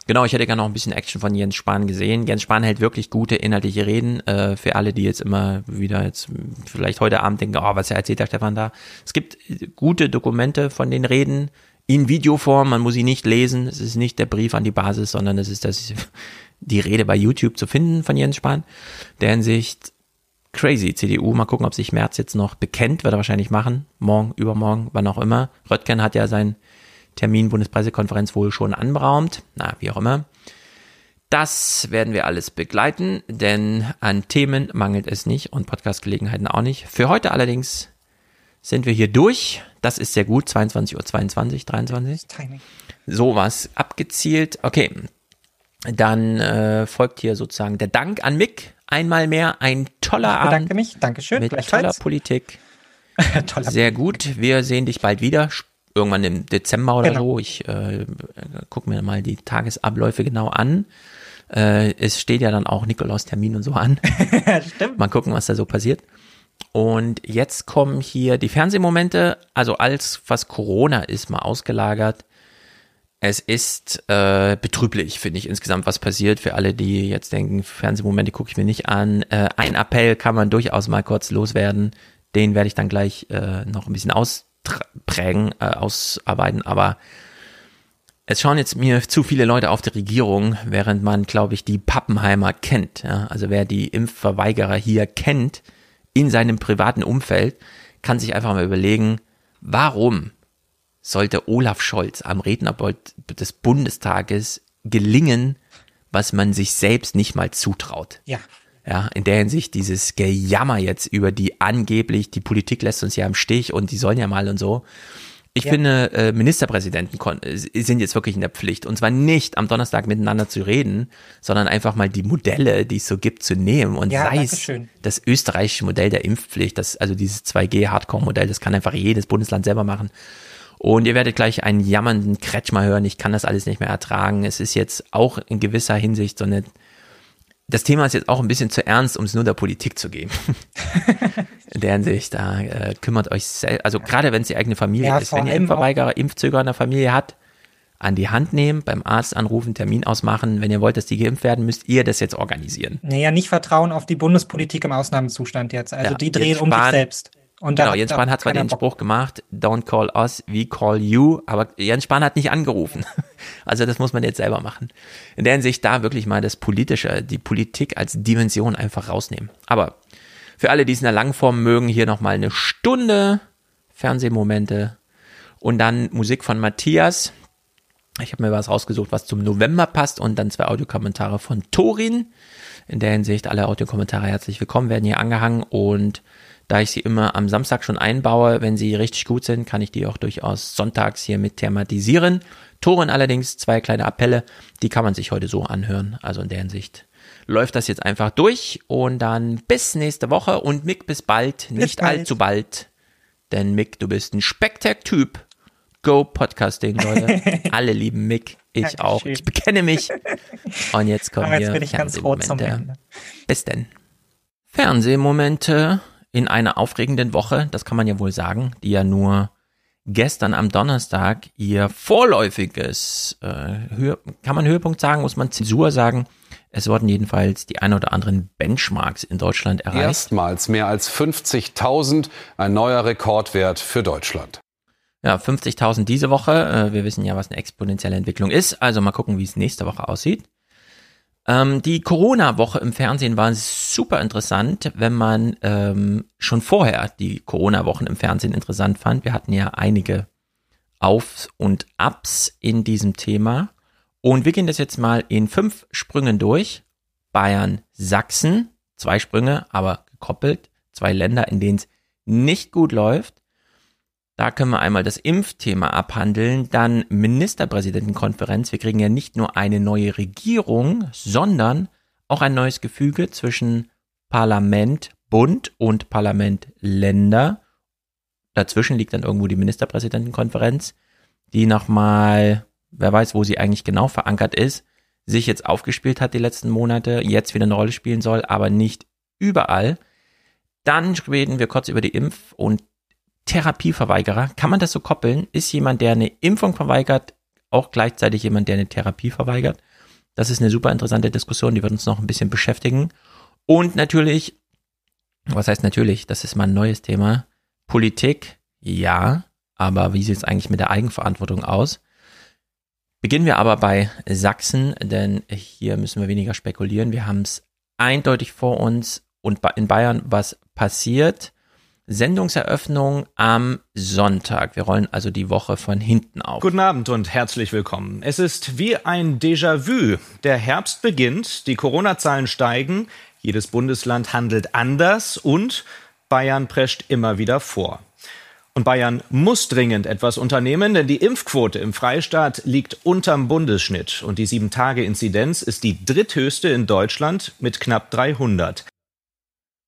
Genau, ich hätte gerne noch ein bisschen Action von Jens Spahn gesehen. Jens Spahn hält wirklich gute inhaltliche Reden. Äh, für alle, die jetzt immer wieder jetzt vielleicht heute Abend denken, oh, was erzählt der Stefan da? Es gibt gute Dokumente von den Reden in Videoform. Man muss sie nicht lesen. Es ist nicht der Brief an die Basis, sondern es ist das, die Rede bei YouTube zu finden von Jens Spahn. Der Hinsicht crazy. CDU, mal gucken, ob sich Merz jetzt noch bekennt, wird er wahrscheinlich machen. Morgen, übermorgen, wann auch immer. Röttgen hat ja seinen Termin Bundespressekonferenz wohl schon anberaumt. Na, wie auch immer. Das werden wir alles begleiten, denn an Themen mangelt es nicht und Podcastgelegenheiten auch nicht. Für heute allerdings sind wir hier durch. Das ist sehr gut. 22.22 Uhr, 22, 23. Timing. Sowas abgezielt. Okay. Dann äh, folgt hier sozusagen der Dank an Mick. Einmal mehr ein toller Ich bedanke Abend mich. Dankeschön. mit toller Politik. Sehr gut. Wir sehen dich bald wieder. Irgendwann im Dezember oder Genau. so. Ich äh, gucke mir mal die Tagesabläufe genau an. Äh, es steht ja dann auch Nikolaus Termin und so an. Stimmt. Mal gucken, was da so passiert. Und jetzt kommen hier die Fernsehmomente, also als was Corona ist, mal ausgelagert. Es ist äh, betrüblich, finde ich insgesamt, was passiert. Für alle, die jetzt denken, Fernsehmomente gucke ich mir nicht an. Äh, ein Appell kann man durchaus mal kurz loswerden. Den werde ich dann gleich äh, noch ein bisschen ausprägen, äh, ausarbeiten. Aber es schauen jetzt mir zu viele Leute auf die Regierung, während man, glaube ich, die Pappenheimer kennt. Ja? Also wer die Impfverweigerer hier kennt in seinem privaten Umfeld, kann sich einfach mal überlegen, warum sollte Olaf Scholz am Rednerpult des Bundestages gelingen, was man sich selbst nicht mal zutraut. Ja. Ja, in der Hinsicht dieses Gejammer jetzt über die angeblich, die Politik lässt uns ja im Stich und die sollen ja mal und so. Ich Ja. finde, äh, Ministerpräsidenten äh, sind jetzt wirklich in der Pflicht. Und zwar nicht am Donnerstag miteinander zu reden, sondern einfach mal die Modelle, die es so gibt, zu nehmen. Und Ja, sei es das österreichische Modell der Impfpflicht, das, also dieses 2G-Hardcore-Modell, das kann einfach jedes Bundesland selber machen. Und ihr werdet gleich einen jammernden Kretschmer hören. Ich kann das alles nicht mehr ertragen. Es ist jetzt auch in gewisser Hinsicht so eine, das Thema ist jetzt auch ein bisschen zu ernst, um es nur der Politik zu geben. in der Hinsicht, da äh, kümmert euch selbst, also gerade wenn es die eigene Familie Ja, ist, wenn ihr Impfverweigerer, Impfzögerer in der Familie hat, an die Hand nehmen, beim Arzt anrufen, Termin ausmachen. Wenn ihr wollt, dass die geimpft werden, müsst ihr das jetzt organisieren. Naja, nicht vertrauen auf die Bundespolitik im Ausnahmezustand jetzt. Also Ja, die drehen um sich selbst. Und genau, Jens Spahn hat zwar den Bock. Spruch gemacht, don't call us, we call you, aber Jens Spahn hat nicht angerufen. Also das muss man jetzt selber machen. In der Hinsicht da wirklich mal das Politische, die Politik als Dimension einfach rausnehmen. Aber für alle, die es in der Langform mögen, hier nochmal eine Stunde Fernsehmomente und dann Musik von Matthias. Ich habe mir was rausgesucht, was zum November passt und dann zwei Audiokommentare von Torin. In der Hinsicht alle Audiokommentare herzlich willkommen, werden hier angehangen und da ich sie immer am Samstag schon einbaue, wenn sie richtig gut sind, kann ich die auch durchaus sonntags hier mit thematisieren. Toren allerdings, zwei kleine Appelle, die kann man sich heute so anhören. Also in der Hinsicht läuft das jetzt einfach durch und dann bis nächste Woche und Mick bis bald, nicht bald. allzu bald. Denn Mick, du bist ein Spektak-Typ. Go Podcasting, Leute. Alle lieben Mick, ich Dankeschön. auch. Ich bekenne mich. Und jetzt kommen Aber jetzt hier bin ich ganz rot zum Fernsehmomente. Ende. Bis denn. Fernsehmomente in einer aufregenden Woche, das kann man ja wohl sagen, die ja nur gestern am Donnerstag ihr vorläufiges, äh, Höhe, kann man Höhepunkt sagen, muss man Zensur sagen. Es wurden jedenfalls die ein oder anderen Benchmarks in Deutschland erreicht. Erstmals mehr als 50.000, ein neuer Rekordwert für Deutschland. Ja, 50.000 diese Woche. Äh, Wir wissen ja, was eine exponentielle Entwicklung ist. Also mal gucken, wie es nächste Woche aussieht. Ähm, die Corona-Woche im Fernsehen war super interessant, wenn man ähm, schon vorher die Corona-Wochen im Fernsehen interessant fand. Wir hatten ja einige Aufs und Ups in diesem Thema. Und wir gehen das jetzt mal in fünf Sprüngen durch. Bayern, Sachsen, zwei Sprünge, aber gekoppelt. Zwei Länder, in denen es nicht gut läuft. Da können wir einmal das Impfthema abhandeln, dann Ministerpräsidentenkonferenz. Wir kriegen ja nicht nur eine neue Regierung, sondern auch ein neues Gefüge zwischen Parlament Bund und Parlament Länder. Dazwischen liegt dann irgendwo die Ministerpräsidentenkonferenz, die nochmal, wer weiß, wo sie eigentlich genau verankert ist, sich jetzt aufgespielt hat die letzten Monate, jetzt wieder eine Rolle spielen soll, aber nicht überall. Dann reden wir kurz über die Impf- und Therapieverweigerer. Kann man das so koppeln? Ist jemand, der eine Impfung verweigert, auch gleichzeitig jemand, der eine Therapie verweigert? Das ist eine super interessante Diskussion, die wird uns noch ein bisschen beschäftigen. Und natürlich, was heißt natürlich, das ist mal ein neues Thema. Politik, ja, aber wie sieht es eigentlich mit der Eigenverantwortung aus? Beginnen wir aber bei Sachsen, denn hier müssen wir weniger spekulieren. Wir haben es eindeutig vor uns und in Bayern, was passiert. Sendungseröffnung am Sonntag. Wir rollen also die Woche von hinten auf. Guten Abend und herzlich willkommen. Es ist wie ein Déjà-vu. Der Herbst beginnt, die Corona-Zahlen steigen, jedes Bundesland handelt anders und Bayern prescht immer wieder vor. Und Bayern muss dringend etwas unternehmen, denn die Impfquote im Freistaat liegt unterm Bundesschnitt und die 7-Tage-Inzidenz ist die dritthöchste in Deutschland mit knapp 300.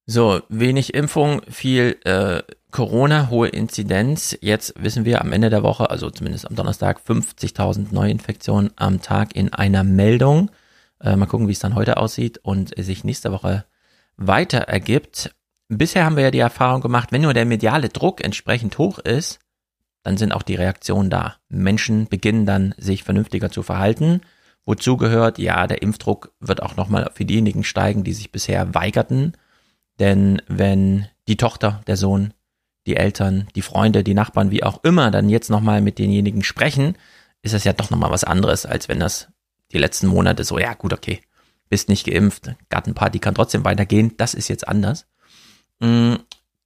So, wenig Impfung, viel äh, Corona, hohe Inzidenz. Jetzt wissen wir am Ende der Woche, also zumindest am Donnerstag, 50.000 Neuinfektionen am Tag in einer Meldung. Äh, mal gucken, wie es dann heute aussieht und sich nächste Woche weiter ergibt. Bisher haben wir ja die Erfahrung gemacht, wenn nur der mediale Druck entsprechend hoch ist, dann sind auch die Reaktionen da. Menschen beginnen dann, sich vernünftiger zu verhalten. Wozu gehört, ja, der Impfdruck wird auch nochmal für diejenigen steigen, die sich bisher weigerten denn wenn die Tochter, der Sohn, die Eltern, die Freunde, die Nachbarn, wie auch immer, dann jetzt nochmal mit denjenigen sprechen, ist das ja doch nochmal was anderes, als wenn das die letzten Monate so, ja gut, okay, bist nicht geimpft, Gartenparty kann trotzdem weitergehen, das ist jetzt anders. Mhm.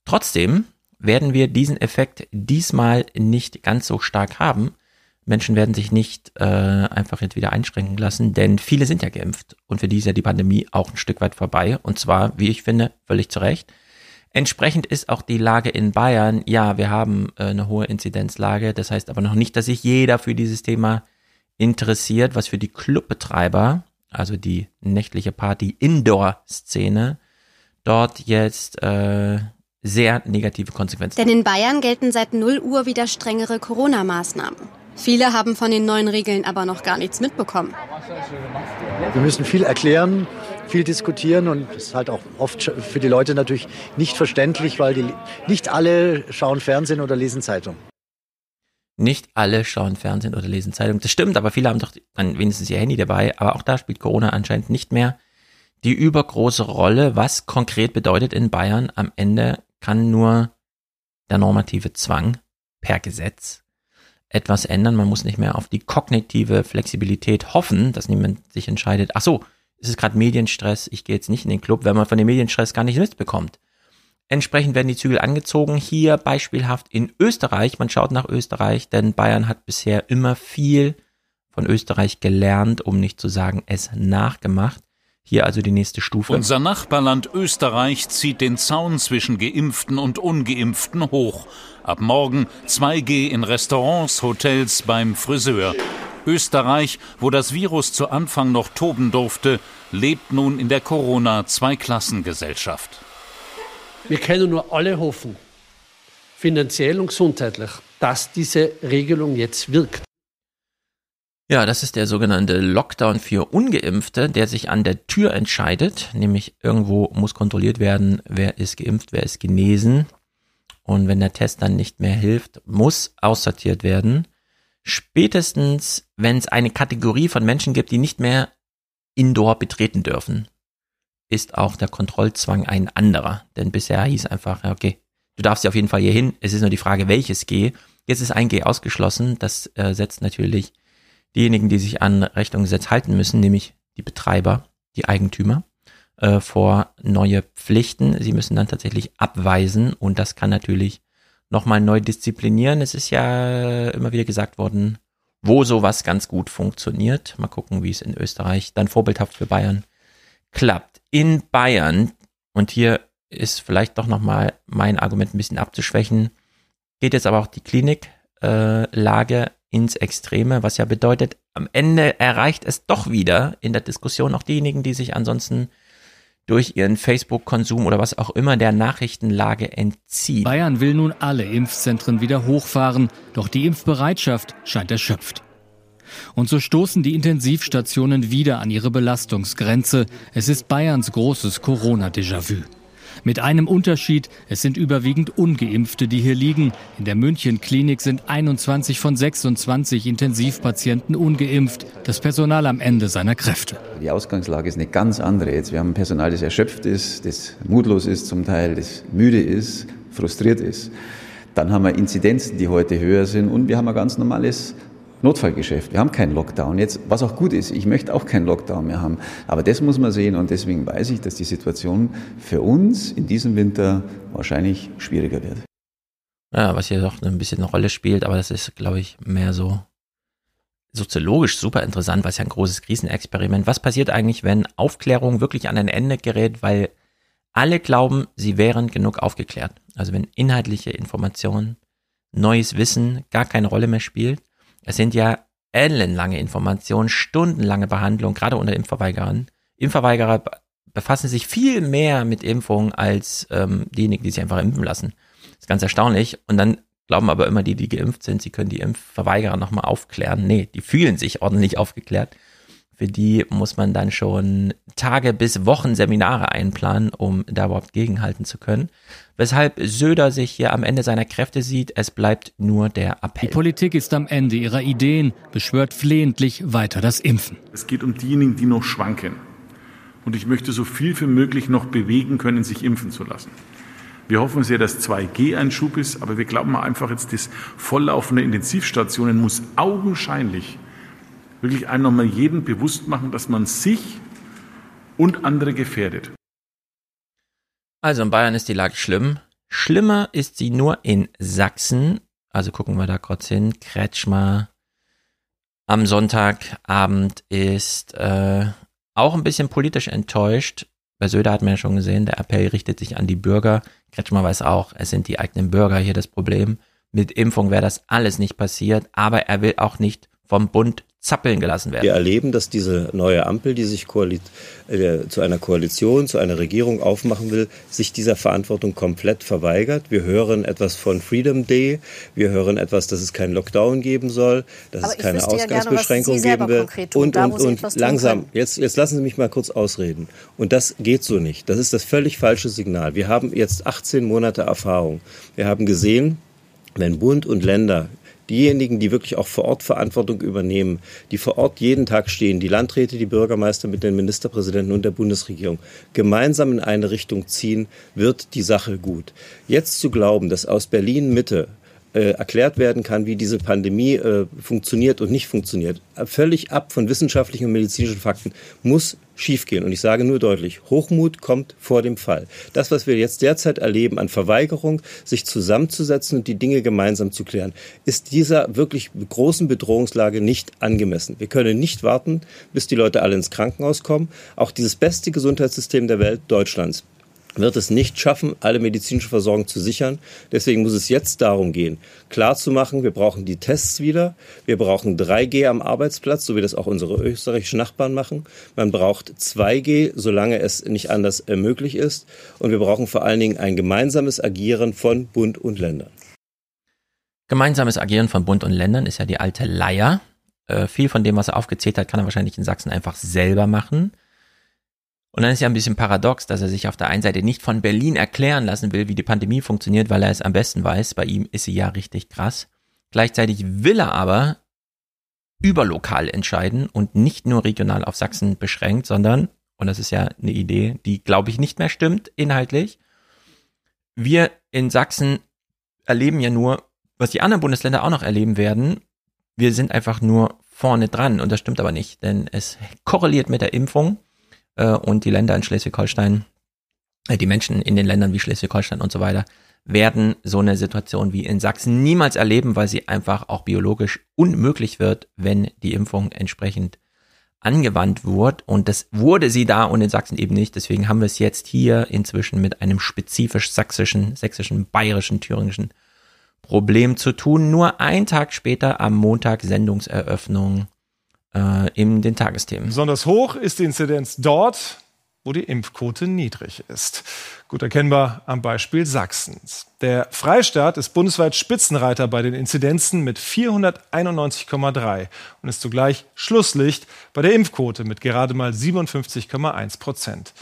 Trotzdem werden wir diesen Effekt diesmal nicht ganz so stark haben, Menschen werden sich nicht äh, einfach jetzt wieder einschränken lassen, denn viele sind ja geimpft und für die ist ja die Pandemie auch ein Stück weit vorbei und zwar, wie ich finde, völlig zu Recht. Entsprechend ist auch die Lage in Bayern, ja, wir haben äh, eine hohe Inzidenzlage, das heißt aber noch nicht, dass sich jeder für dieses Thema interessiert, was für die Clubbetreiber, also die nächtliche Party-Indoor-Szene, dort jetzt äh, sehr negative Konsequenzen. Denn in Bayern gelten seit 0 Uhr wieder strengere Corona-Maßnahmen. Viele haben von den neuen Regeln aber noch gar nichts mitbekommen. Wir müssen viel erklären, viel diskutieren und es ist halt auch oft für die Leute natürlich nicht verständlich, weil die, nicht alle schauen Fernsehen oder lesen Zeitung. Nicht alle schauen Fernsehen oder lesen Zeitung. Das stimmt, aber viele haben doch dann wenigstens ihr Handy dabei. Aber auch da spielt Corona anscheinend nicht mehr die übergroße Rolle. Was konkret bedeutet in Bayern, am Ende kann nur der normative Zwang per Gesetz etwas ändern. Man muss nicht mehr auf die kognitive Flexibilität hoffen, dass niemand sich entscheidet, ach so, es ist gerade Medienstress, ich gehe jetzt nicht in den Club, wenn man von dem Medienstress gar nicht mitbekommt. Entsprechend werden die Zügel angezogen. Hier beispielhaft in Österreich. Man schaut nach Österreich, denn Bayern hat bisher immer viel von Österreich gelernt, um nicht zu sagen es nachgemacht. Hier also die nächste Stufe. Unser Nachbarland Österreich zieht den Zaun zwischen Geimpften und Ungeimpften hoch. Ab morgen 2G in Restaurants, Hotels, beim Friseur. Österreich, wo das Virus zu Anfang noch toben durfte, lebt nun in der Corona-Zweiklassengesellschaft. Wir können nur alle hoffen, finanziell und gesundheitlich, dass diese Regelung jetzt wirkt. Ja, das ist der sogenannte Lockdown für Ungeimpfte, der sich an der Tür entscheidet, nämlich irgendwo muss kontrolliert werden, wer ist geimpft, wer ist genesen. Und wenn der Test dann nicht mehr hilft, muss aussortiert werden. Spätestens, wenn es eine Kategorie von Menschen gibt, die nicht mehr Indoor betreten dürfen, ist auch der Kontrollzwang ein anderer. Denn bisher hieß einfach, okay, du darfst ja auf jeden Fall hier hin. Es ist nur die Frage, welches G. Jetzt ist ein G ausgeschlossen. Das äh, setzt natürlich diejenigen, die sich an Rechnungsgesetz halten müssen, nämlich die Betreiber, die Eigentümer, äh, vor neue Pflichten. Sie müssen dann tatsächlich abweisen und das kann natürlich nochmal neu disziplinieren. Es ist ja immer wieder gesagt worden, wo sowas ganz gut funktioniert. Mal gucken, wie es in Österreich dann vorbildhaft für Bayern klappt. In Bayern, und hier ist vielleicht doch nochmal mein Argument ein bisschen abzuschwächen, geht jetzt aber auch die Kliniklage äh, ins Extreme, was ja bedeutet, am Ende erreicht es doch wieder in der Diskussion auch diejenigen, die sich ansonsten durch ihren Facebook-Konsum oder was auch immer der Nachrichtenlage entziehen. Bayern will nun alle Impfzentren wieder hochfahren, doch die Impfbereitschaft scheint erschöpft. Und so stoßen die Intensivstationen wieder an ihre Belastungsgrenze. Es ist Bayerns großes Corona-Déjà-vu. Mit einem Unterschied, es sind überwiegend ungeimpfte, die hier liegen. In der München-Klinik sind 21 von 26 Intensivpatienten ungeimpft. Das Personal am Ende seiner Kräfte. Die Ausgangslage ist eine ganz andere jetzt. Wir haben Personal, das erschöpft ist, das mutlos ist zum Teil, das müde ist, frustriert ist. Dann haben wir Inzidenzen, die heute höher sind und wir haben ein ganz normales Notfallgeschäft. Wir haben keinen Lockdown. Jetzt, was auch gut ist, ich möchte auch keinen Lockdown mehr haben. Aber das muss man sehen und deswegen weiß ich, dass die Situation für uns in diesem Winter wahrscheinlich schwieriger wird. Ja, was hier doch ein bisschen eine Rolle spielt, aber das ist, glaube ich, mehr so soziologisch super interessant, was ja ein großes Krisenexperiment. Was passiert eigentlich, wenn Aufklärung wirklich an ein Ende gerät, weil alle glauben, sie wären genug aufgeklärt? Also wenn inhaltliche Informationen, neues Wissen gar keine Rolle mehr spielt es sind ja ellenlange Informationen, stundenlange Behandlung, gerade unter Impfverweigerern. Impfverweigerer befassen sich viel mehr mit Impfungen als ähm, diejenigen, die sich einfach impfen lassen. Das ist ganz erstaunlich. Und dann glauben aber immer die, die geimpft sind, sie können die Impfverweigerer nochmal aufklären. Nee, die fühlen sich ordentlich aufgeklärt. Für die muss man dann schon Tage bis Wochen Seminare einplanen, um da überhaupt gegenhalten zu können. Weshalb Söder sich hier am Ende seiner Kräfte sieht, es bleibt nur der Appell. Die Politik ist am Ende ihrer Ideen, beschwört flehentlich weiter das Impfen. Es geht um diejenigen, die noch schwanken. Und ich möchte so viel wie möglich noch bewegen können, sich impfen zu lassen. Wir hoffen sehr, dass 2G ein Schub ist, aber wir glauben einfach jetzt, das Volllaufen der Intensivstationen muss augenscheinlich wirklich einem nochmal jedem bewusst machen, dass man sich und andere gefährdet. Also in Bayern ist die Lage schlimm. Schlimmer ist sie nur in Sachsen. Also gucken wir da kurz hin. Kretschmer am Sonntagabend ist äh, auch ein bisschen politisch enttäuscht. Bei Söder hat man ja schon gesehen, der Appell richtet sich an die Bürger. Kretschmer weiß auch, es sind die eigenen Bürger hier das Problem. Mit Impfung wäre das alles nicht passiert, aber er will auch nicht vom Bund zappeln gelassen werden. Wir erleben, dass diese neue Ampel, die sich äh, zu einer Koalition, zu einer Regierung aufmachen will, sich dieser Verantwortung komplett verweigert. Wir hören etwas von Freedom Day, wir hören etwas, dass es keinen Lockdown geben soll, dass Aber es keine Ausgangsbeschränkung ja geben wird. Und, und, und langsam, jetzt, jetzt lassen Sie mich mal kurz ausreden. Und das geht so nicht. Das ist das völlig falsche Signal. Wir haben jetzt 18 Monate Erfahrung. Wir haben gesehen, wenn Bund und Länder diejenigen, die wirklich auch vor Ort Verantwortung übernehmen, die vor Ort jeden Tag stehen, die Landräte, die Bürgermeister mit den Ministerpräsidenten und der Bundesregierung, gemeinsam in eine Richtung ziehen, wird die Sache gut. Jetzt zu glauben, dass aus Berlin Mitte äh, erklärt werden kann, wie diese Pandemie äh, funktioniert und nicht funktioniert, völlig ab von wissenschaftlichen und medizinischen Fakten, muss schiefgehen. Und ich sage nur deutlich, Hochmut kommt vor dem Fall. Das, was wir jetzt derzeit erleben an Verweigerung, sich zusammenzusetzen und die Dinge gemeinsam zu klären, ist dieser wirklich großen Bedrohungslage nicht angemessen. Wir können nicht warten, bis die Leute alle ins Krankenhaus kommen. Auch dieses beste Gesundheitssystem der Welt, Deutschlands, wird es nicht schaffen, alle medizinische Versorgung zu sichern. Deswegen muss es jetzt darum gehen, klarzumachen, wir brauchen die Tests wieder, wir brauchen 3G am Arbeitsplatz, so wie das auch unsere österreichischen Nachbarn machen. Man braucht 2G, solange es nicht anders äh, möglich ist. Und wir brauchen vor allen Dingen ein gemeinsames Agieren von Bund und Ländern. Gemeinsames Agieren von Bund und Ländern ist ja die alte Leier. Äh, viel von dem, was er aufgezählt hat, kann er wahrscheinlich in Sachsen einfach selber machen. Und dann ist ja ein bisschen paradox, dass er sich auf der einen Seite nicht von Berlin erklären lassen will, wie die Pandemie funktioniert, weil er es am besten weiß. Bei ihm ist sie ja richtig krass. Gleichzeitig will er aber überlokal entscheiden und nicht nur regional auf Sachsen beschränkt, sondern, und das ist ja eine Idee, die glaube ich nicht mehr stimmt inhaltlich, wir in Sachsen erleben ja nur, was die anderen Bundesländer auch noch erleben werden. Wir sind einfach nur vorne dran und das stimmt aber nicht, denn es korreliert mit der Impfung äh, und die Länder in Schleswig-Holstein, äh, die Menschen in den Ländern wie Schleswig-Holstein und so weiter, werden so eine Situation wie in Sachsen niemals erleben, weil sie einfach auch biologisch unmöglich wird, wenn die Impfung entsprechend angewandt wurde. Und das wurde sie da und in Sachsen eben nicht. Deswegen haben wir es jetzt hier inzwischen mit einem spezifisch sächsischen, sächsischen, bayerischen, thüringischen Problem zu tun. Nur ein Tag später am Montag Sendungseröffnung äh, in den Tagesthemen. Besonders hoch ist die Inzidenz dort, wo die Impfquote niedrig ist. Gut erkennbar am Beispiel Sachsens. Der Freistaat ist bundesweit Spitzenreiter bei den Inzidenzen mit 491,3 und ist zugleich Schlusslicht bei der Impfquote mit gerade mal 57,1 Prozent.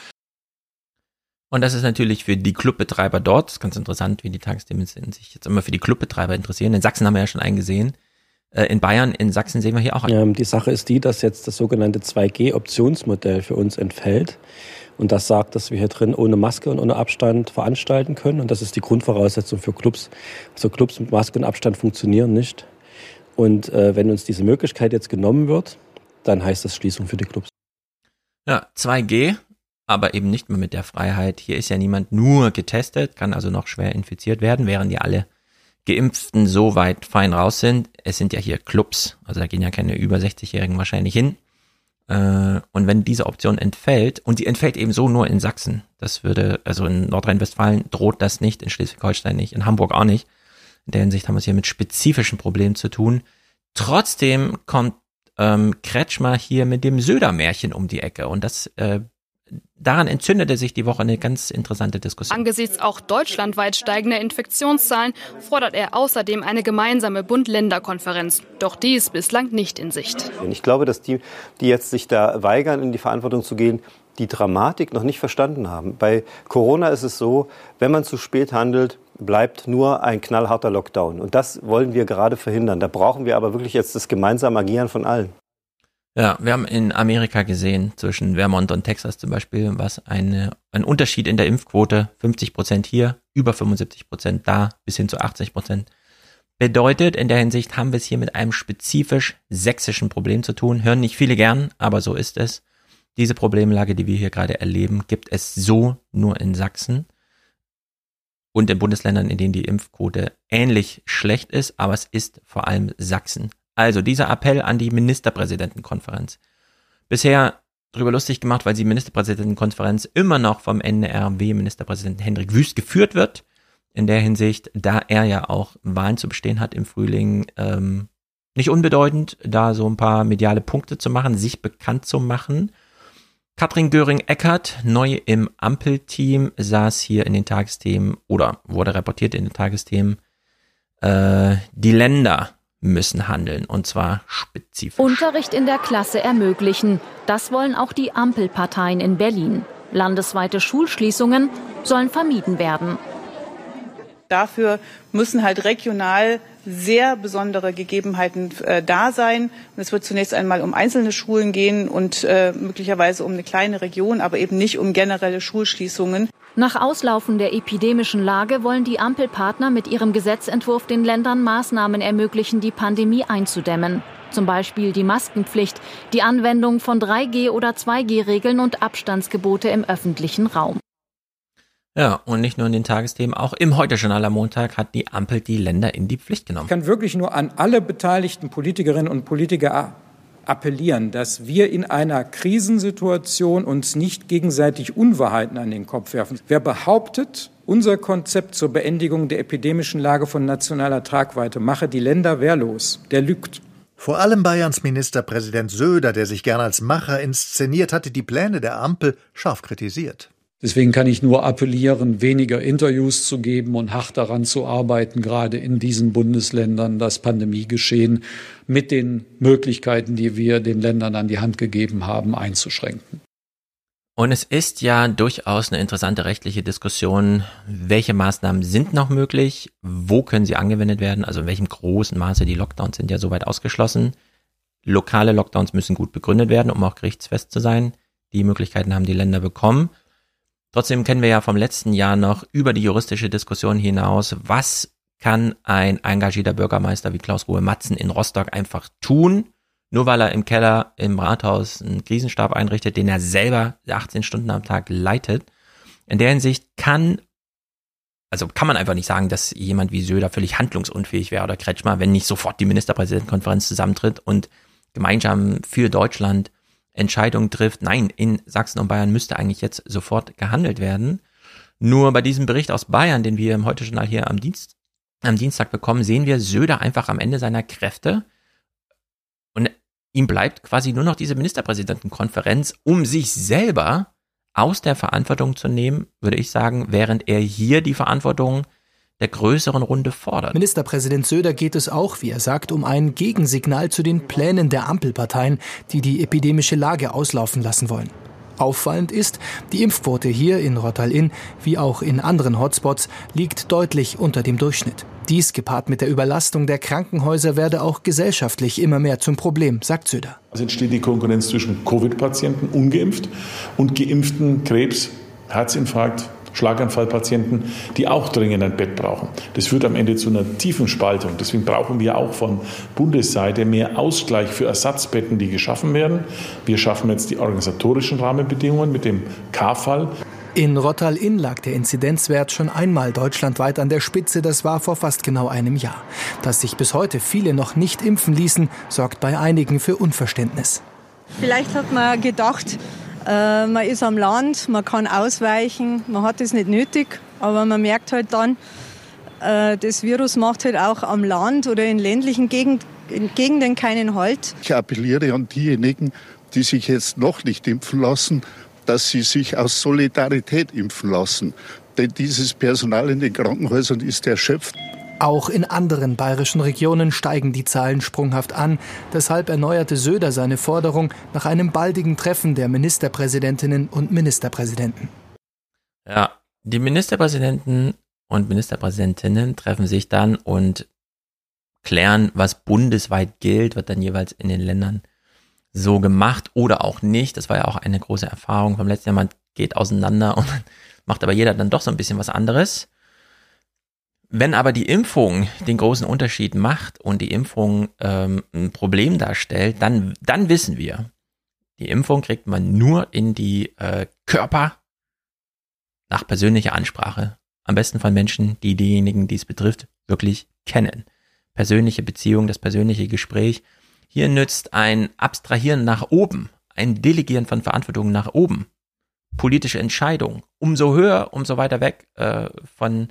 Und das ist natürlich für die Clubbetreiber dort, ist ganz interessant, wie die Tagesthemen sich jetzt immer für die Clubbetreiber interessieren. In Sachsen haben wir ja schon eingesehen. Äh, in Bayern, in Sachsen sehen wir hier auch einen. Ähm, die Sache ist die, dass jetzt das sogenannte 2G-Optionsmodell für uns entfällt. Und das sagt, dass wir hier drin ohne Maske und ohne Abstand veranstalten können. Und das ist die Grundvoraussetzung für Clubs. Also Clubs mit Maske und Abstand funktionieren nicht. Und äh, wenn uns diese Möglichkeit jetzt genommen wird, dann heißt das Schließung für die Clubs. Ja, 2G, aber eben nicht mehr mit der Freiheit. Hier ist ja niemand nur getestet, kann also noch schwer infiziert werden, während ja alle Geimpften so weit fein raus sind. Es sind ja hier Clubs, also da gehen ja keine über 60-Jährigen wahrscheinlich hin. Äh, und wenn diese Option entfällt, und sie entfällt eben so nur in Sachsen, das würde, also in Nordrhein-Westfalen droht das nicht, in Schleswig-Holstein nicht, in Hamburg auch nicht. In der Hinsicht haben wir es hier mit spezifischen Problemen zu tun. Trotzdem kommt ähm, Kretschmer hier mit dem Söder-Märchen um die Ecke und das äh, Daran entzündete sich die Woche eine ganz interessante Diskussion. Angesichts auch deutschlandweit steigender Infektionszahlen fordert er außerdem eine gemeinsame Bund-Länder-Konferenz. Doch die ist bislang nicht in Sicht. Ich glaube, dass die, die jetzt sich da weigern, in die Verantwortung zu gehen, die Dramatik noch nicht verstanden haben. Bei Corona ist es so, wenn man zu spät handelt, bleibt nur ein knallharter Lockdown. Und das wollen wir gerade verhindern. Da brauchen wir aber wirklich jetzt das gemeinsame Agieren von allen. Ja, wir haben in Amerika gesehen, zwischen Vermont und Texas zum Beispiel, was eine, ein Unterschied in der Impfquote, 50 Prozent hier, über 75 Prozent da, bis hin zu 80 Prozent, bedeutet. In der Hinsicht haben wir es hier mit einem spezifisch sächsischen Problem zu tun. Hören nicht viele gern, aber so ist es. Diese Problemlage, die wir hier gerade erleben, gibt es so nur in Sachsen und in Bundesländern, in denen die Impfquote ähnlich schlecht ist, aber es ist vor allem Sachsen. Also dieser Appell an die Ministerpräsidentenkonferenz. Bisher darüber lustig gemacht, weil die Ministerpräsidentenkonferenz immer noch vom NRW-Ministerpräsidenten Hendrik Wüst geführt wird. In der Hinsicht, da er ja auch Wahlen zu bestehen hat im Frühling, ähm, nicht unbedeutend, da so ein paar mediale Punkte zu machen, sich bekannt zu machen. Katrin Göring-Eckert, neu im Ampelteam, saß hier in den Tagesthemen oder wurde reportiert in den Tagesthemen. Äh, die Länder müssen handeln und zwar spezifisch. Unterricht in der Klasse ermöglichen. Das wollen auch die Ampelparteien in Berlin. Landesweite Schulschließungen sollen vermieden werden. Dafür müssen halt regional sehr besondere Gegebenheiten äh, da sein. Und es wird zunächst einmal um einzelne Schulen gehen und äh, möglicherweise um eine kleine Region, aber eben nicht um generelle Schulschließungen. Nach Auslaufen der epidemischen Lage wollen die Ampelpartner mit ihrem Gesetzentwurf den Ländern Maßnahmen ermöglichen, die Pandemie einzudämmen. Zum Beispiel die Maskenpflicht, die Anwendung von 3G- oder 2G-Regeln und Abstandsgebote im öffentlichen Raum. Ja, und nicht nur in den Tagesthemen, auch im Heute-Journal am Montag hat die Ampel die Länder in die Pflicht genommen. Ich kann wirklich nur an alle beteiligten Politikerinnen und Politiker appellieren, dass wir in einer Krisensituation uns nicht gegenseitig Unwahrheiten an den Kopf werfen. Wer behauptet, unser Konzept zur Beendigung der epidemischen Lage von nationaler Tragweite mache die Länder wehrlos, der lügt. Vor allem Bayerns Ministerpräsident Söder, der sich gern als Macher inszeniert, hatte die Pläne der Ampel scharf kritisiert. Deswegen kann ich nur appellieren, weniger Interviews zu geben und hart daran zu arbeiten, gerade in diesen Bundesländern das Pandemiegeschehen mit den Möglichkeiten, die wir den Ländern an die Hand gegeben haben, einzuschränken. Und es ist ja durchaus eine interessante rechtliche Diskussion, welche Maßnahmen sind noch möglich, wo können sie angewendet werden, also in welchem großen Maße die Lockdowns sind ja soweit ausgeschlossen. Lokale Lockdowns müssen gut begründet werden, um auch gerichtsfest zu sein. Die Möglichkeiten haben die Länder bekommen. Trotzdem kennen wir ja vom letzten Jahr noch über die juristische Diskussion hinaus, was kann ein engagierter Bürgermeister wie Klaus Ruhe Matzen in Rostock einfach tun, nur weil er im Keller im Rathaus einen Krisenstab einrichtet, den er selber 18 Stunden am Tag leitet. In der Hinsicht kann, also kann man einfach nicht sagen, dass jemand wie Söder völlig handlungsunfähig wäre oder Kretschmer, wenn nicht sofort die Ministerpräsidentenkonferenz zusammentritt und gemeinsam für Deutschland Entscheidung trifft, nein, in Sachsen und Bayern müsste eigentlich jetzt sofort gehandelt werden. Nur bei diesem Bericht aus Bayern, den wir im Heute-Journal hier am Dienst am Dienstag bekommen, sehen wir Söder einfach am Ende seiner Kräfte und ihm bleibt quasi nur noch diese Ministerpräsidentenkonferenz, um sich selber aus der Verantwortung zu nehmen, würde ich sagen, während er hier die Verantwortung der größeren Runde fordert. Ministerpräsident Söder geht es auch, wie er sagt, um ein Gegensignal zu den Plänen der Ampelparteien, die die epidemische Lage auslaufen lassen wollen. Auffallend ist, die Impfquote hier in Rottal-Inn wie auch in anderen Hotspots liegt deutlich unter dem Durchschnitt. Dies gepaart mit der Überlastung der Krankenhäuser werde auch gesellschaftlich immer mehr zum Problem, sagt Söder. Es entsteht die Konkurrenz zwischen Covid-Patienten ungeimpft und geimpften Krebs, Herzinfarkt, Schlaganfallpatienten, die auch dringend ein Bett brauchen. Das führt am Ende zu einer tiefen Spaltung. Deswegen brauchen wir auch von Bundesseite mehr Ausgleich für Ersatzbetten, die geschaffen werden. Wir schaffen jetzt die organisatorischen Rahmenbedingungen mit dem K-Fall. In Rottal-Inn lag der Inzidenzwert schon einmal deutschlandweit an der Spitze. Das war vor fast genau einem Jahr. Dass sich bis heute viele noch nicht impfen ließen, sorgt bei einigen für Unverständnis. Vielleicht hat man gedacht, äh, man ist am Land, man kann ausweichen, man hat es nicht nötig, aber man merkt halt dann, äh, das Virus macht halt auch am Land oder in ländlichen Gegend, in Gegenden keinen Halt. Ich appelliere an diejenigen, die sich jetzt noch nicht impfen lassen, dass sie sich aus Solidarität impfen lassen. Denn dieses Personal in den Krankenhäusern ist erschöpft. Auch in anderen bayerischen Regionen steigen die Zahlen sprunghaft an. Deshalb erneuerte Söder seine Forderung nach einem baldigen Treffen der Ministerpräsidentinnen und Ministerpräsidenten. Ja, die Ministerpräsidenten und Ministerpräsidentinnen treffen sich dann und klären, was bundesweit gilt, wird dann jeweils in den Ländern so gemacht oder auch nicht. Das war ja auch eine große Erfahrung vom letzten Jahr. Man geht auseinander und macht aber jeder dann doch so ein bisschen was anderes. Wenn aber die Impfung den großen Unterschied macht und die Impfung ähm, ein Problem darstellt, dann, dann wissen wir, die Impfung kriegt man nur in die äh, Körper nach persönlicher Ansprache. Am besten von Menschen, die diejenigen, die es betrifft, wirklich kennen. Persönliche Beziehung, das persönliche Gespräch. Hier nützt ein Abstrahieren nach oben, ein Delegieren von Verantwortung nach oben, politische Entscheidung. Umso höher, umso weiter weg äh, von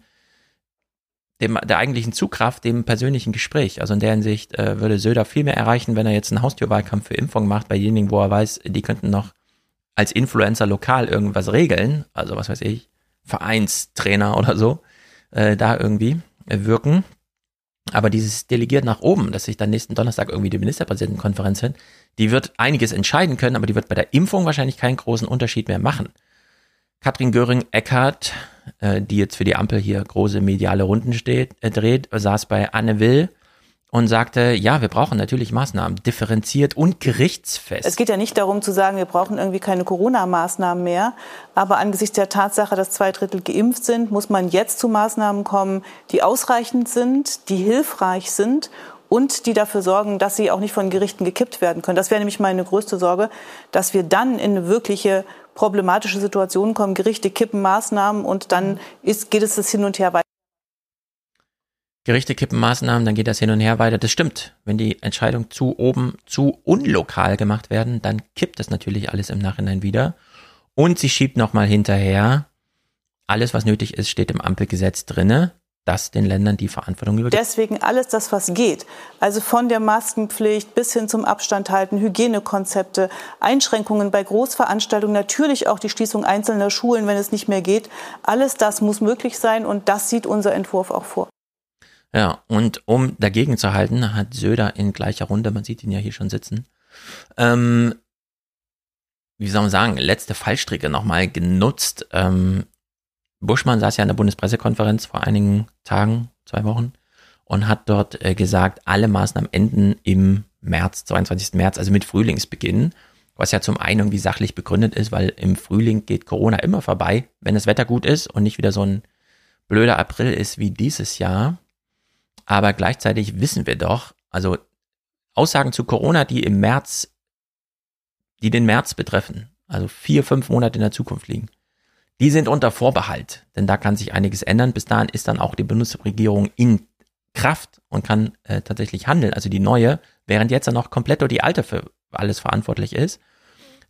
dem, der eigentlichen Zugkraft, dem persönlichen Gespräch. Also in der Hinsicht äh, würde Söder viel mehr erreichen, wenn er jetzt einen Haustürwahlkampf für Impfung macht, bei denjenigen, wo er weiß, die könnten noch als Influencer lokal irgendwas regeln, also was weiß ich, Vereinstrainer oder so, äh, da irgendwie äh, wirken. Aber dieses Delegiert nach oben, dass sich dann nächsten Donnerstag irgendwie die Ministerpräsidentenkonferenz hin, die wird einiges entscheiden können, aber die wird bei der Impfung wahrscheinlich keinen großen Unterschied mehr machen. Katrin Göring-Eckardt äh, die jetzt für die Ampel hier große mediale Runden steht, äh, dreht, saß bei Anne Will und sagte, ja, wir brauchen natürlich Maßnahmen, differenziert und gerichtsfest. Es geht ja nicht darum zu sagen, wir brauchen irgendwie keine Corona-Maßnahmen mehr. Aber angesichts der Tatsache, dass zwei Drittel geimpft sind, muss man jetzt zu Maßnahmen kommen, die ausreichend sind, die hilfreich sind und die dafür sorgen, dass sie auch nicht von Gerichten gekippt werden können. Das wäre nämlich meine größte Sorge, dass wir dann in eine wirkliche problematische Situationen kommen, Gerichte kippen Maßnahmen und dann ist, geht es das hin und her weiter. Gerichte kippen Maßnahmen, dann geht das hin und her weiter. Das stimmt. Wenn die Entscheidungen zu oben, zu unlokal gemacht werden, dann kippt das natürlich alles im Nachhinein wieder. Und sie schiebt nochmal hinterher. Alles, was nötig ist, steht im Ampelgesetz drinne das den Ländern die Verantwortung übergibt. Deswegen alles das, was geht. Also von der Maskenpflicht bis hin zum Abstand halten, Hygienekonzepte, Einschränkungen bei Großveranstaltungen, natürlich auch die Schließung einzelner Schulen, wenn es nicht mehr geht. Alles das muss möglich sein und das sieht unser Entwurf auch vor. Ja, und um dagegen zu halten, hat Söder in gleicher Runde, man sieht ihn ja hier schon sitzen, ähm, wie soll man sagen, letzte Fallstricke nochmal genutzt, ähm, Buschmann saß ja in der Bundespressekonferenz vor einigen Tagen, zwei Wochen, und hat dort äh, gesagt, alle Maßnahmen enden im März, 22. März, also mit Frühlingsbeginn, was ja zum einen irgendwie sachlich begründet ist, weil im Frühling geht Corona immer vorbei, wenn das Wetter gut ist und nicht wieder so ein blöder April ist wie dieses Jahr. Aber gleichzeitig wissen wir doch, also Aussagen zu Corona, die im März, die den März betreffen, also vier, fünf Monate in der Zukunft liegen, die sind unter Vorbehalt, denn da kann sich einiges ändern. Bis dahin ist dann auch die Bundesregierung in Kraft und kann äh, tatsächlich handeln, also die neue, während jetzt dann noch komplett nur die alte für alles verantwortlich ist.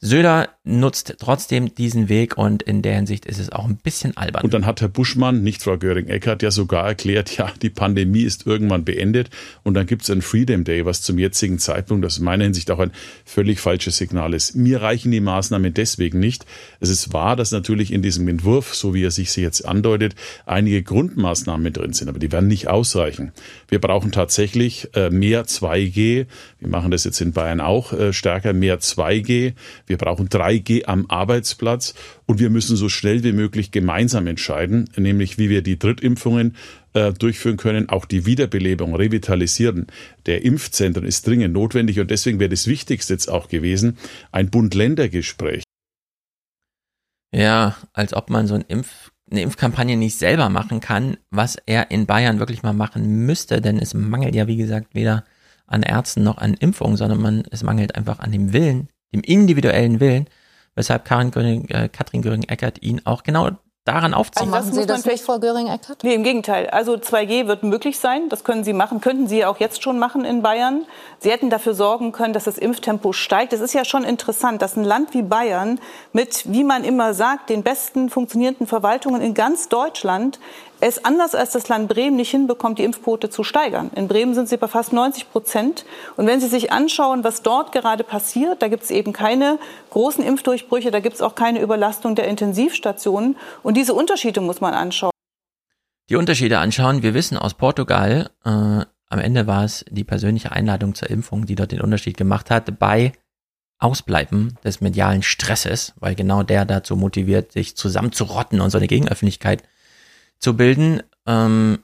Söder nutzt trotzdem diesen Weg und in der Hinsicht ist es auch ein bisschen albern. Und dann hat Herr Buschmann, nicht Frau Göring-Eckardt, ja sogar erklärt, ja, die Pandemie ist irgendwann beendet und dann gibt es ein Freedom Day, was zum jetzigen Zeitpunkt, das in meiner Hinsicht auch ein völlig falsches Signal ist. Mir reichen die Maßnahmen deswegen nicht. Es ist wahr, dass natürlich in diesem Entwurf, so wie er sich jetzt andeutet, einige Grundmaßnahmen drin sind, aber die werden nicht ausreichen. Wir brauchen tatsächlich äh, mehr 2G. Wir machen das jetzt in Bayern auch äh, stärker, mehr 2G. Wir brauchen 3G am Arbeitsplatz und wir müssen so schnell wie möglich gemeinsam entscheiden, nämlich wie wir die Drittimpfungen äh, durchführen können, auch die Wiederbelebung, Revitalisieren der Impfzentren ist dringend notwendig und deswegen wäre das Wichtigste jetzt auch gewesen, ein Bund-Länder-Gespräch. Ja, als ob man so ein Impf, eine Impfkampagne nicht selber machen kann, was er in Bayern wirklich mal machen müsste, denn es mangelt ja, wie gesagt, weder an Ärzten noch an Impfungen, sondern man, es mangelt einfach an dem Willen, dem individuellen Willen, weshalb Karin Göring, äh, Katrin Göring-Eckert ihn auch genau daran aufziehen. Also machen Sie das nicht, Frau Göring-Eckardt? Nee, im Gegenteil. Also 2G wird möglich sein. Das können Sie machen. Könnten Sie auch jetzt schon machen in Bayern. Sie hätten dafür sorgen können, dass das Impftempo steigt. Es ist ja schon interessant, dass ein Land wie Bayern mit, wie man immer sagt, den besten funktionierenden Verwaltungen in ganz Deutschland es anders als das Land Bremen nicht hinbekommt, die Impfquote zu steigern. In Bremen sind sie bei fast 90 Prozent. Und wenn Sie sich anschauen, was dort gerade passiert, da gibt es eben keine großen Impfdurchbrüche, da gibt es auch keine Überlastung der Intensivstationen. Und diese Unterschiede muss man anschauen. Die Unterschiede anschauen. Wir wissen aus Portugal, äh, am Ende war es die persönliche Einladung zur Impfung, die dort den Unterschied gemacht hat, bei Ausbleiben des medialen Stresses, weil genau der dazu motiviert, sich zusammenzurotten und so eine Gegenöffentlichkeit zu bilden. Ähm,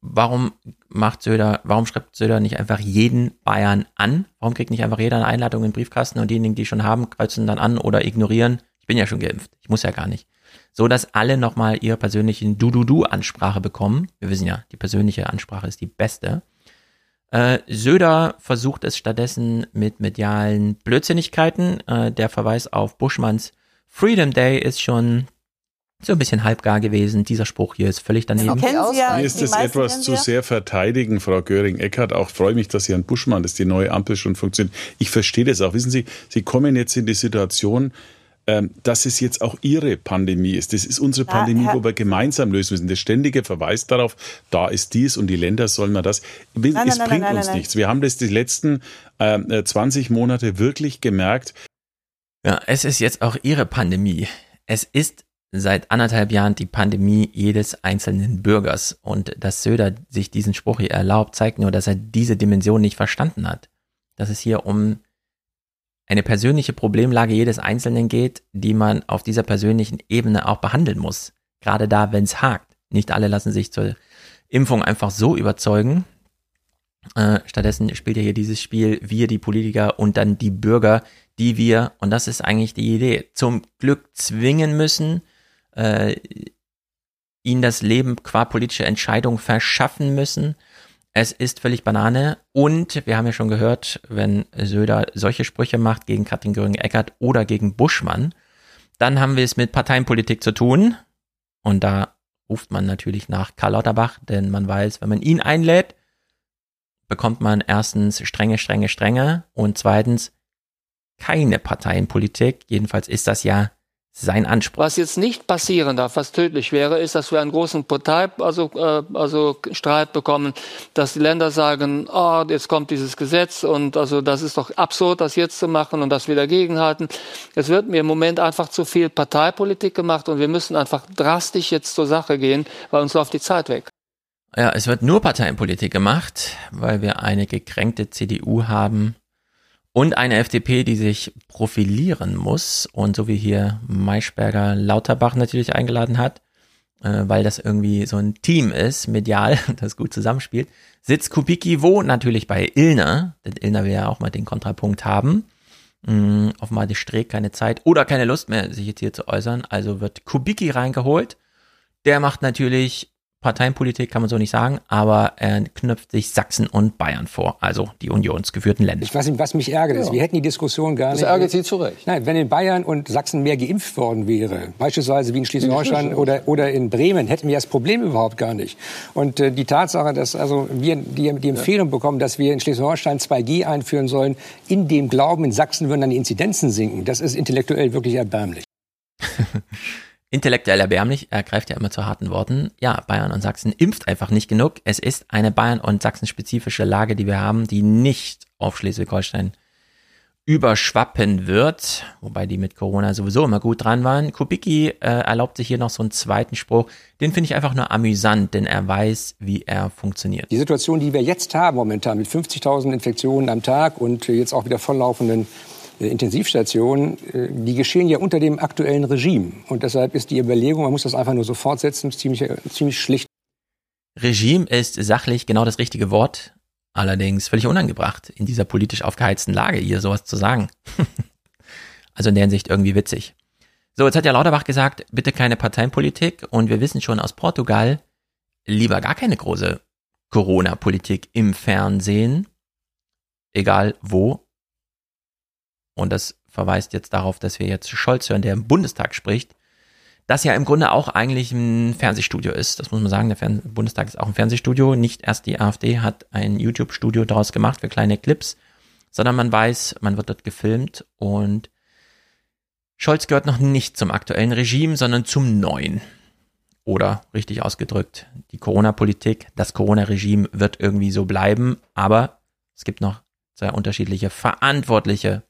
warum macht Söder, warum schreibt Söder nicht einfach jeden Bayern an? Warum kriegt nicht einfach jeder eine Einladung in den Briefkasten und diejenigen, die schon haben, kreuzen dann an oder ignorieren? Ich bin ja schon geimpft, ich muss ja gar nicht. So dass alle nochmal ihre persönlichen Du-Du-Du-Ansprache bekommen. Wir wissen ja, die persönliche Ansprache ist die beste. Äh, Söder versucht es stattdessen mit medialen Blödsinnigkeiten. Äh, der Verweis auf Buschmanns Freedom Day ist schon so ein bisschen halbgar gewesen. Dieser Spruch hier ist völlig daneben. Genau. Ja, Mir ist das etwas zu sehr verteidigen, Frau Göring-Eckardt. Auch freue mich, dass Herrn Buschmann, dass die neue Ampel schon funktioniert. Ich verstehe das auch. Wissen Sie, Sie kommen jetzt in die Situation, ähm, dass es jetzt auch Ihre Pandemie ist. Das ist unsere ja, Pandemie, Herr wo wir gemeinsam lösen müssen. Der ständige Verweis darauf, da ist dies und die Länder sollen mal das. Nein, es nein, bringt nein, uns nichts. Wir haben das die letzten äh, 20 Monate wirklich gemerkt. Ja, es ist jetzt auch Ihre Pandemie. Es ist seit anderthalb Jahren die Pandemie jedes einzelnen Bürgers. Und dass Söder sich diesen Spruch hier erlaubt, zeigt nur, dass er diese Dimension nicht verstanden hat. Dass es hier um eine persönliche Problemlage jedes Einzelnen geht, die man auf dieser persönlichen Ebene auch behandeln muss. Gerade da, wenn es hakt. Nicht alle lassen sich zur Impfung einfach so überzeugen. Äh, stattdessen spielt ja hier dieses Spiel wir, die Politiker und dann die Bürger, die wir, und das ist eigentlich die Idee, zum Glück zwingen müssen, äh, ihnen das Leben qua politische Entscheidung verschaffen müssen. Es ist völlig Banane. Und wir haben ja schon gehört, wenn Söder solche Sprüche macht gegen Katrin Göring-Eckert oder gegen Buschmann, dann haben wir es mit Parteienpolitik zu tun. Und da ruft man natürlich nach Karl Lauterbach, denn man weiß, wenn man ihn einlädt, bekommt man erstens strenge, strenge, strenge und zweitens keine Parteienpolitik. Jedenfalls ist das ja sein Anspruch. Was jetzt nicht passieren darf, was tödlich wäre, ist, dass wir einen großen Partei, also, äh, also Streit bekommen, dass die Länder sagen, oh, jetzt kommt dieses Gesetz und also das ist doch absurd, das jetzt zu machen und das wieder gegenhalten. Es wird mir im Moment einfach zu viel Parteipolitik gemacht und wir müssen einfach drastisch jetzt zur Sache gehen, weil uns läuft die Zeit weg. Ja, es wird nur Parteienpolitik gemacht, weil wir eine gekränkte CDU haben, und eine FDP, die sich profilieren muss und so wie hier Maischberger Lauterbach natürlich eingeladen hat, äh, weil das irgendwie so ein Team ist, medial, das gut zusammenspielt, sitzt Kubicki wo? Natürlich bei Ilner, denn Ilner will ja auch mal den Kontrapunkt haben. Mhm, offenbar die Streeck keine Zeit oder keine Lust mehr, sich jetzt hier zu äußern, also wird Kubicki reingeholt. Der macht natürlich Parteienpolitik kann man so nicht sagen, aber er knüpft sich Sachsen und Bayern vor, also die unionsgeführten Länder. Ich weiß nicht, was mich ärgert, ist, ja. wir hätten die Diskussion gar das nicht. Das ärgert Sie zu Recht. Nein, wenn in Bayern und Sachsen mehr geimpft worden wäre, beispielsweise wie in Schleswig-Holstein oder, oder in Bremen, hätten wir das Problem überhaupt gar nicht. Und äh, die Tatsache, dass also wir die, die Empfehlung ja. bekommen, dass wir in Schleswig-Holstein 2G einführen sollen, in dem Glauben, in Sachsen würden dann die Inzidenzen sinken, das ist intellektuell wirklich erbärmlich. intellektuell erbärmlich, er greift ja immer zu harten Worten. Ja, Bayern und Sachsen impft einfach nicht genug. Es ist eine Bayern- und Sachsen-spezifische Lage, die wir haben, die nicht auf Schleswig-Holstein überschwappen wird, wobei die mit Corona sowieso immer gut dran waren. Kubicki äh, erlaubt sich hier noch so einen zweiten Spruch. Den finde ich einfach nur amüsant, denn er weiß, wie er funktioniert. Die Situation, die wir jetzt haben momentan mit 50.000 Infektionen am Tag und jetzt auch wieder volllaufenden Intensivstationen, äh, die geschehen ja unter dem aktuellen Regime. Und deshalb ist die Überlegung, man muss das einfach nur so fortsetzen, ziemlich, ziemlich schlicht. Regime ist sachlich genau das richtige Wort, allerdings völlig unangebracht, in dieser politisch aufgeheizten Lage hier sowas zu sagen. also in der Hinsicht irgendwie witzig. So, jetzt hat ja Lauterbach gesagt, bitte keine Parteienpolitik und wir wissen schon aus Portugal, lieber gar keine große Corona-Politik im Fernsehen, egal wo, und das verweist jetzt darauf, dass wir jetzt Scholz hören, der im Bundestag spricht, das ja im Grunde auch eigentlich ein Fernsehstudio ist. Das muss man sagen, der Fern Bundestag ist auch ein Fernsehstudio. Nicht erst die AfD hat ein YouTube-Studio daraus gemacht für kleine Clips, sondern man weiß, man wird dort gefilmt und Scholz gehört noch nicht zum aktuellen Regime, sondern zum neuen. Oder richtig ausgedrückt, die Corona-Politik, das Corona-Regime wird irgendwie so bleiben, aber es gibt noch zwei unterschiedliche Verantwortliche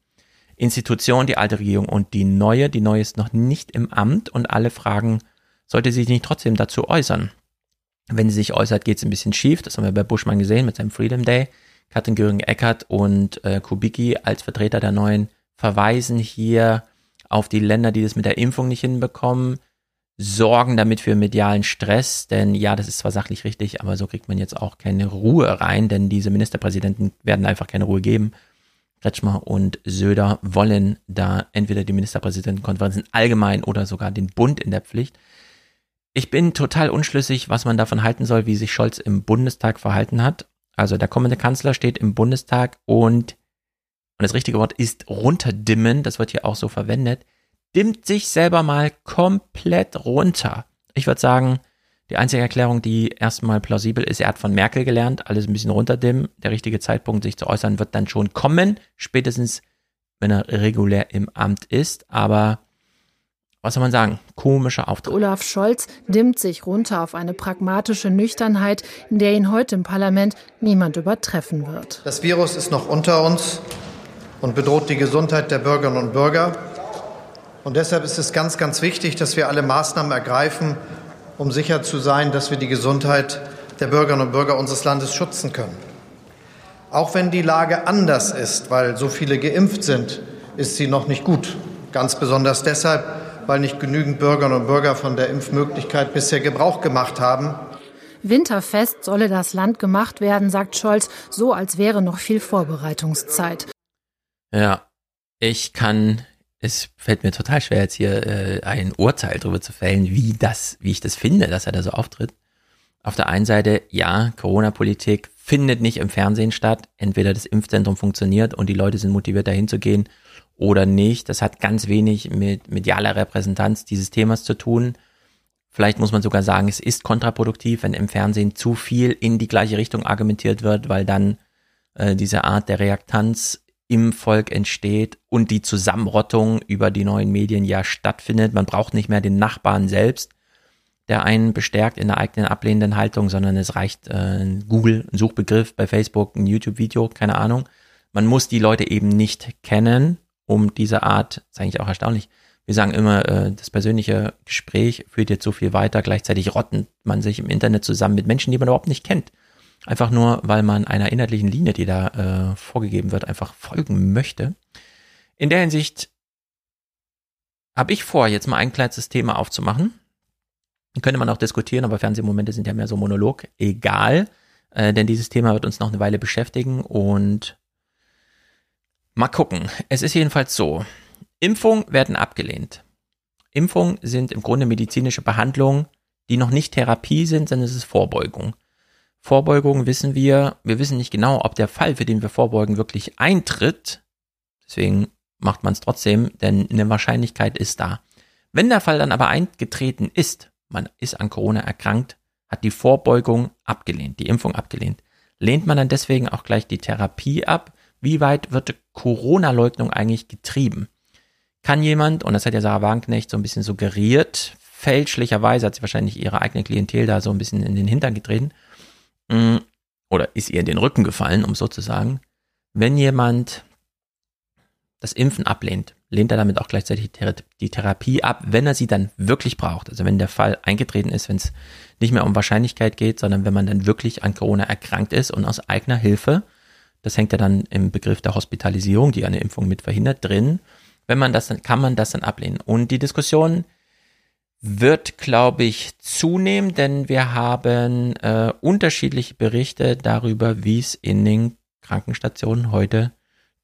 Institution, die alte Regierung und die neue. Die neue ist noch nicht im Amt und alle fragen, sollte sie sich nicht trotzdem dazu äußern? Wenn sie sich äußert, geht es ein bisschen schief. Das haben wir bei Buschmann gesehen mit seinem Freedom Day. Katrin Göring-Eckert und äh, Kubicki als Vertreter der neuen verweisen hier auf die Länder, die das mit der Impfung nicht hinbekommen, sorgen damit für medialen Stress, denn ja, das ist zwar sachlich richtig, aber so kriegt man jetzt auch keine Ruhe rein, denn diese Ministerpräsidenten werden einfach keine Ruhe geben Kretschmer und Söder wollen da entweder die Ministerpräsidentenkonferenzen allgemein oder sogar den Bund in der Pflicht. Ich bin total unschlüssig, was man davon halten soll, wie sich Scholz im Bundestag verhalten hat. Also der kommende Kanzler steht im Bundestag und, und das richtige Wort ist runterdimmen, das wird hier auch so verwendet, dimmt sich selber mal komplett runter. Ich würde sagen, die einzige Erklärung, die erstmal plausibel ist, er hat von Merkel gelernt, alles ein bisschen runterdimmen. Der richtige Zeitpunkt, sich zu äußern, wird dann schon kommen, spätestens wenn er regulär im Amt ist. Aber was soll man sagen? Komischer Auftritt. Olaf Scholz dimmt sich runter auf eine pragmatische Nüchternheit, in der ihn heute im Parlament niemand übertreffen wird. Das Virus ist noch unter uns und bedroht die Gesundheit der Bürgerinnen und Bürger. Und deshalb ist es ganz, ganz wichtig, dass wir alle Maßnahmen ergreifen, um sicher zu sein, dass wir die Gesundheit der Bürgerinnen und Bürger unseres Landes schützen können. Auch wenn die Lage anders ist, weil so viele geimpft sind, ist sie noch nicht gut. Ganz besonders deshalb, weil nicht genügend Bürgerinnen und Bürger von der Impfmöglichkeit bisher Gebrauch gemacht haben. Winterfest solle das Land gemacht werden, sagt Scholz, so als wäre noch viel Vorbereitungszeit. Ja, ich kann es fällt mir total schwer, jetzt hier äh, ein Urteil darüber zu fällen, wie das, wie ich das finde, dass er da so auftritt. Auf der einen Seite, ja, Corona-Politik findet nicht im Fernsehen statt. Entweder das Impfzentrum funktioniert und die Leute sind motiviert, dahin zu gehen oder nicht. Das hat ganz wenig mit medialer Repräsentanz dieses Themas zu tun. Vielleicht muss man sogar sagen, es ist kontraproduktiv, wenn im Fernsehen zu viel in die gleiche Richtung argumentiert wird, weil dann äh, diese Art der Reaktanz im Volk entsteht und die Zusammenrottung über die neuen Medien ja stattfindet. Man braucht nicht mehr den Nachbarn selbst, der einen bestärkt in der eigenen ablehnenden Haltung, sondern es reicht äh, Google, ein Suchbegriff bei Facebook, ein YouTube-Video, keine Ahnung. Man muss die Leute eben nicht kennen, um diese Art, ist eigentlich auch erstaunlich, wir sagen immer, äh, das persönliche Gespräch führt jetzt so viel weiter, gleichzeitig rotten man sich im Internet zusammen mit Menschen, die man überhaupt nicht kennt. Einfach nur, weil man einer inhaltlichen Linie, die da äh, vorgegeben wird, einfach folgen möchte. In der Hinsicht habe ich vor, jetzt mal ein kleines Thema aufzumachen. Könnte man auch diskutieren, aber Fernsehmomente sind ja mehr so Monolog. Egal, äh, denn dieses Thema wird uns noch eine Weile beschäftigen und mal gucken. Es ist jedenfalls so. Impfungen werden abgelehnt. Impfungen sind im Grunde medizinische Behandlungen, die noch nicht Therapie sind, sondern es ist Vorbeugung. Vorbeugung wissen wir, wir wissen nicht genau, ob der Fall, für den wir vorbeugen, wirklich eintritt. Deswegen macht man es trotzdem, denn eine Wahrscheinlichkeit ist da. Wenn der Fall dann aber eingetreten ist, man ist an Corona erkrankt, hat die Vorbeugung abgelehnt, die Impfung abgelehnt, lehnt man dann deswegen auch gleich die Therapie ab? Wie weit wird Corona-Leugnung eigentlich getrieben? Kann jemand, und das hat ja Sarah Wagenknecht so ein bisschen suggeriert, fälschlicherweise hat sie wahrscheinlich ihre eigene Klientel da so ein bisschen in den Hintern getreten, oder ist ihr in den Rücken gefallen, um so zu sagen, wenn jemand das Impfen ablehnt, lehnt er damit auch gleichzeitig die Therapie ab, wenn er sie dann wirklich braucht. Also wenn der Fall eingetreten ist, wenn es nicht mehr um Wahrscheinlichkeit geht, sondern wenn man dann wirklich an Corona erkrankt ist und aus eigener Hilfe, das hängt ja dann im Begriff der Hospitalisierung, die eine Impfung mit verhindert, drin. Wenn man das dann, kann man das dann ablehnen. Und die Diskussion wird, glaube ich, zunehmen, denn wir haben äh, unterschiedliche Berichte darüber, wie es in den Krankenstationen heute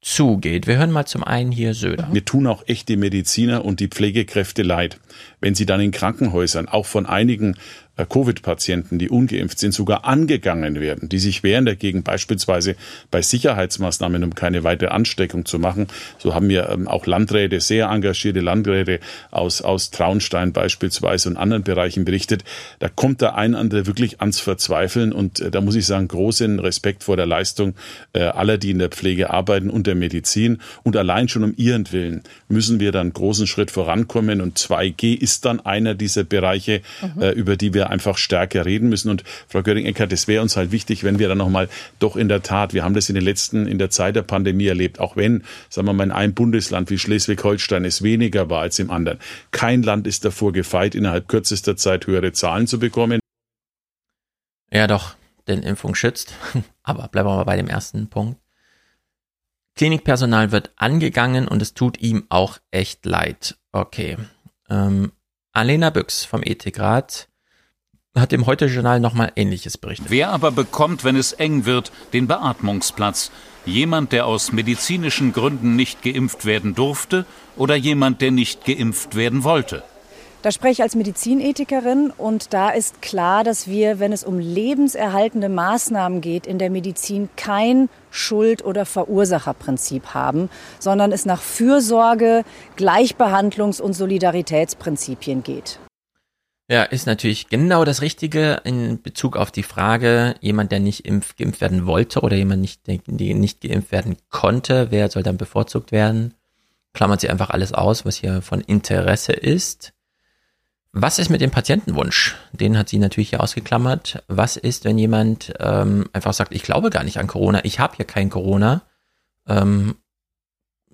zugeht. Wir hören mal zum einen hier Söder. Mir tun auch echte Mediziner und die Pflegekräfte leid, wenn sie dann in Krankenhäusern auch von einigen Covid-Patienten, die ungeimpft sind, sogar angegangen werden, die sich wehren dagegen, beispielsweise bei Sicherheitsmaßnahmen, um keine weitere Ansteckung zu machen. So haben wir ähm, auch Landräte, sehr engagierte Landräte aus, aus Traunstein beispielsweise und anderen Bereichen berichtet. Da kommt der ein andere wirklich ans Verzweifeln und äh, da muss ich sagen, großen Respekt vor der Leistung äh, aller, die in der Pflege arbeiten und der Medizin. Und allein schon um ihren Willen müssen wir dann großen Schritt vorankommen und 2G ist dann einer dieser Bereiche, mhm. äh, über die wir einfach stärker reden müssen. Und Frau Göring-Eckert, das wäre uns halt wichtig, wenn wir dann nochmal doch in der Tat, wir haben das in den letzten, in der Zeit der Pandemie erlebt, auch wenn, sagen wir mal, in einem Bundesland wie Schleswig-Holstein es weniger war als im anderen. Kein Land ist davor gefeit, innerhalb kürzester Zeit höhere Zahlen zu bekommen. Ja, doch, denn Impfung schützt. Aber bleiben wir mal bei dem ersten Punkt. Klinikpersonal wird angegangen und es tut ihm auch echt leid. Okay. Ähm, Alena Büchs vom Ethikrat hat im Heute-Journal nochmal Ähnliches berichtet. Wer aber bekommt, wenn es eng wird, den Beatmungsplatz? Jemand, der aus medizinischen Gründen nicht geimpft werden durfte oder jemand, der nicht geimpft werden wollte? Da spreche ich als Medizinethikerin und da ist klar, dass wir, wenn es um lebenserhaltende Maßnahmen geht, in der Medizin kein Schuld- oder Verursacherprinzip haben, sondern es nach Fürsorge, Gleichbehandlungs- und Solidaritätsprinzipien geht. Ja, ist natürlich genau das Richtige in Bezug auf die Frage, jemand, der nicht impf, geimpft werden wollte oder jemand, nicht, der nicht geimpft werden konnte, wer soll dann bevorzugt werden? Klammert sie einfach alles aus, was hier von Interesse ist. Was ist mit dem Patientenwunsch? Den hat sie natürlich hier ausgeklammert. Was ist, wenn jemand ähm, einfach sagt, ich glaube gar nicht an Corona, ich habe hier kein Corona? Ähm,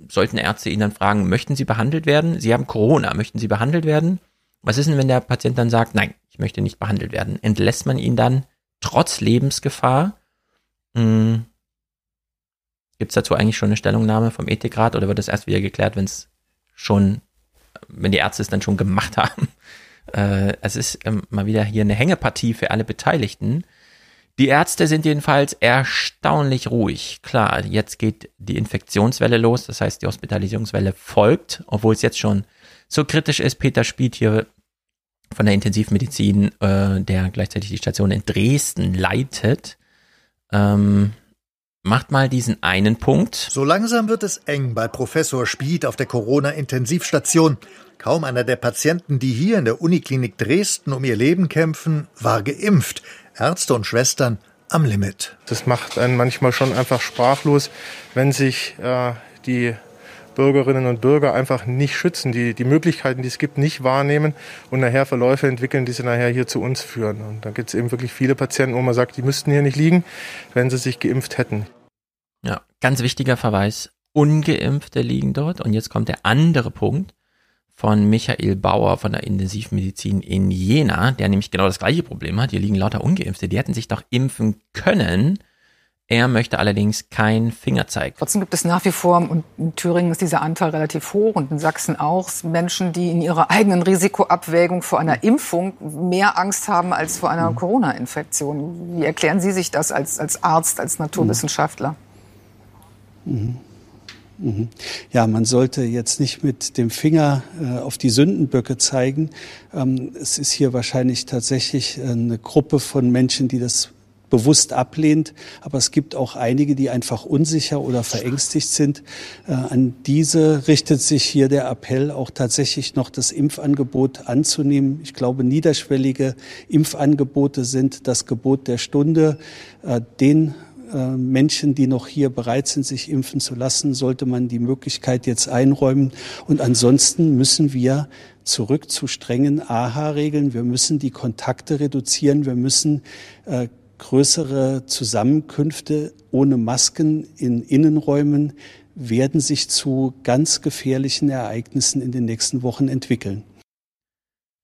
sollten Ärzte ihn dann fragen, möchten Sie behandelt werden? Sie haben Corona, möchten Sie behandelt werden? Was ist denn, wenn der Patient dann sagt, nein, ich möchte nicht behandelt werden? Entlässt man ihn dann trotz Lebensgefahr? Hm. Gibt es dazu eigentlich schon eine Stellungnahme vom Ethikrat oder wird das erst wieder geklärt, wenn es schon, wenn die Ärzte es dann schon gemacht haben? Äh, es ist ähm, mal wieder hier eine Hängepartie für alle Beteiligten. Die Ärzte sind jedenfalls erstaunlich ruhig. Klar, jetzt geht die Infektionswelle los, das heißt, die Hospitalisierungswelle folgt, obwohl es jetzt schon so kritisch ist. Peter Spied hier von der Intensivmedizin, äh, der gleichzeitig die Station in Dresden leitet. Ähm, macht mal diesen einen Punkt. So langsam wird es eng bei Professor Spied auf der Corona-Intensivstation. Kaum einer der Patienten, die hier in der Uniklinik Dresden um ihr Leben kämpfen, war geimpft. Ärzte und Schwestern am Limit. Das macht einen manchmal schon einfach sprachlos, wenn sich äh, die Bürgerinnen und Bürger einfach nicht schützen, die die Möglichkeiten, die es gibt, nicht wahrnehmen und nachher Verläufe entwickeln, die sie nachher hier zu uns führen. Und da gibt es eben wirklich viele Patienten, wo man sagt, die müssten hier nicht liegen, wenn sie sich geimpft hätten. Ja, ganz wichtiger Verweis. Ungeimpfte liegen dort. Und jetzt kommt der andere Punkt von Michael Bauer von der Intensivmedizin in Jena, der nämlich genau das gleiche Problem hat. Hier liegen lauter Ungeimpfte. Die hätten sich doch impfen können er möchte allerdings kein Fingerzeig. Trotzdem gibt es nach wie vor, und in Thüringen ist dieser Anteil relativ hoch und in Sachsen auch, Menschen, die in ihrer eigenen Risikoabwägung vor einer Impfung mehr Angst haben als vor einer mhm. Corona-Infektion. Wie erklären Sie sich das als, als Arzt, als Naturwissenschaftler? Mhm. Mhm. Ja, man sollte jetzt nicht mit dem Finger äh, auf die Sündenböcke zeigen. Ähm, es ist hier wahrscheinlich tatsächlich äh, eine Gruppe von Menschen, die das bewusst ablehnt. Aber es gibt auch einige, die einfach unsicher oder verängstigt sind. Äh, an diese richtet sich hier der Appell, auch tatsächlich noch das Impfangebot anzunehmen. Ich glaube, niederschwellige Impfangebote sind das Gebot der Stunde. Äh, den äh, Menschen, die noch hier bereit sind, sich impfen zu lassen, sollte man die Möglichkeit jetzt einräumen. Und ansonsten müssen wir zurück zu strengen AHA-Regeln. Wir müssen die Kontakte reduzieren. Wir müssen äh, größere Zusammenkünfte ohne Masken in Innenräumen werden sich zu ganz gefährlichen Ereignissen in den nächsten Wochen entwickeln.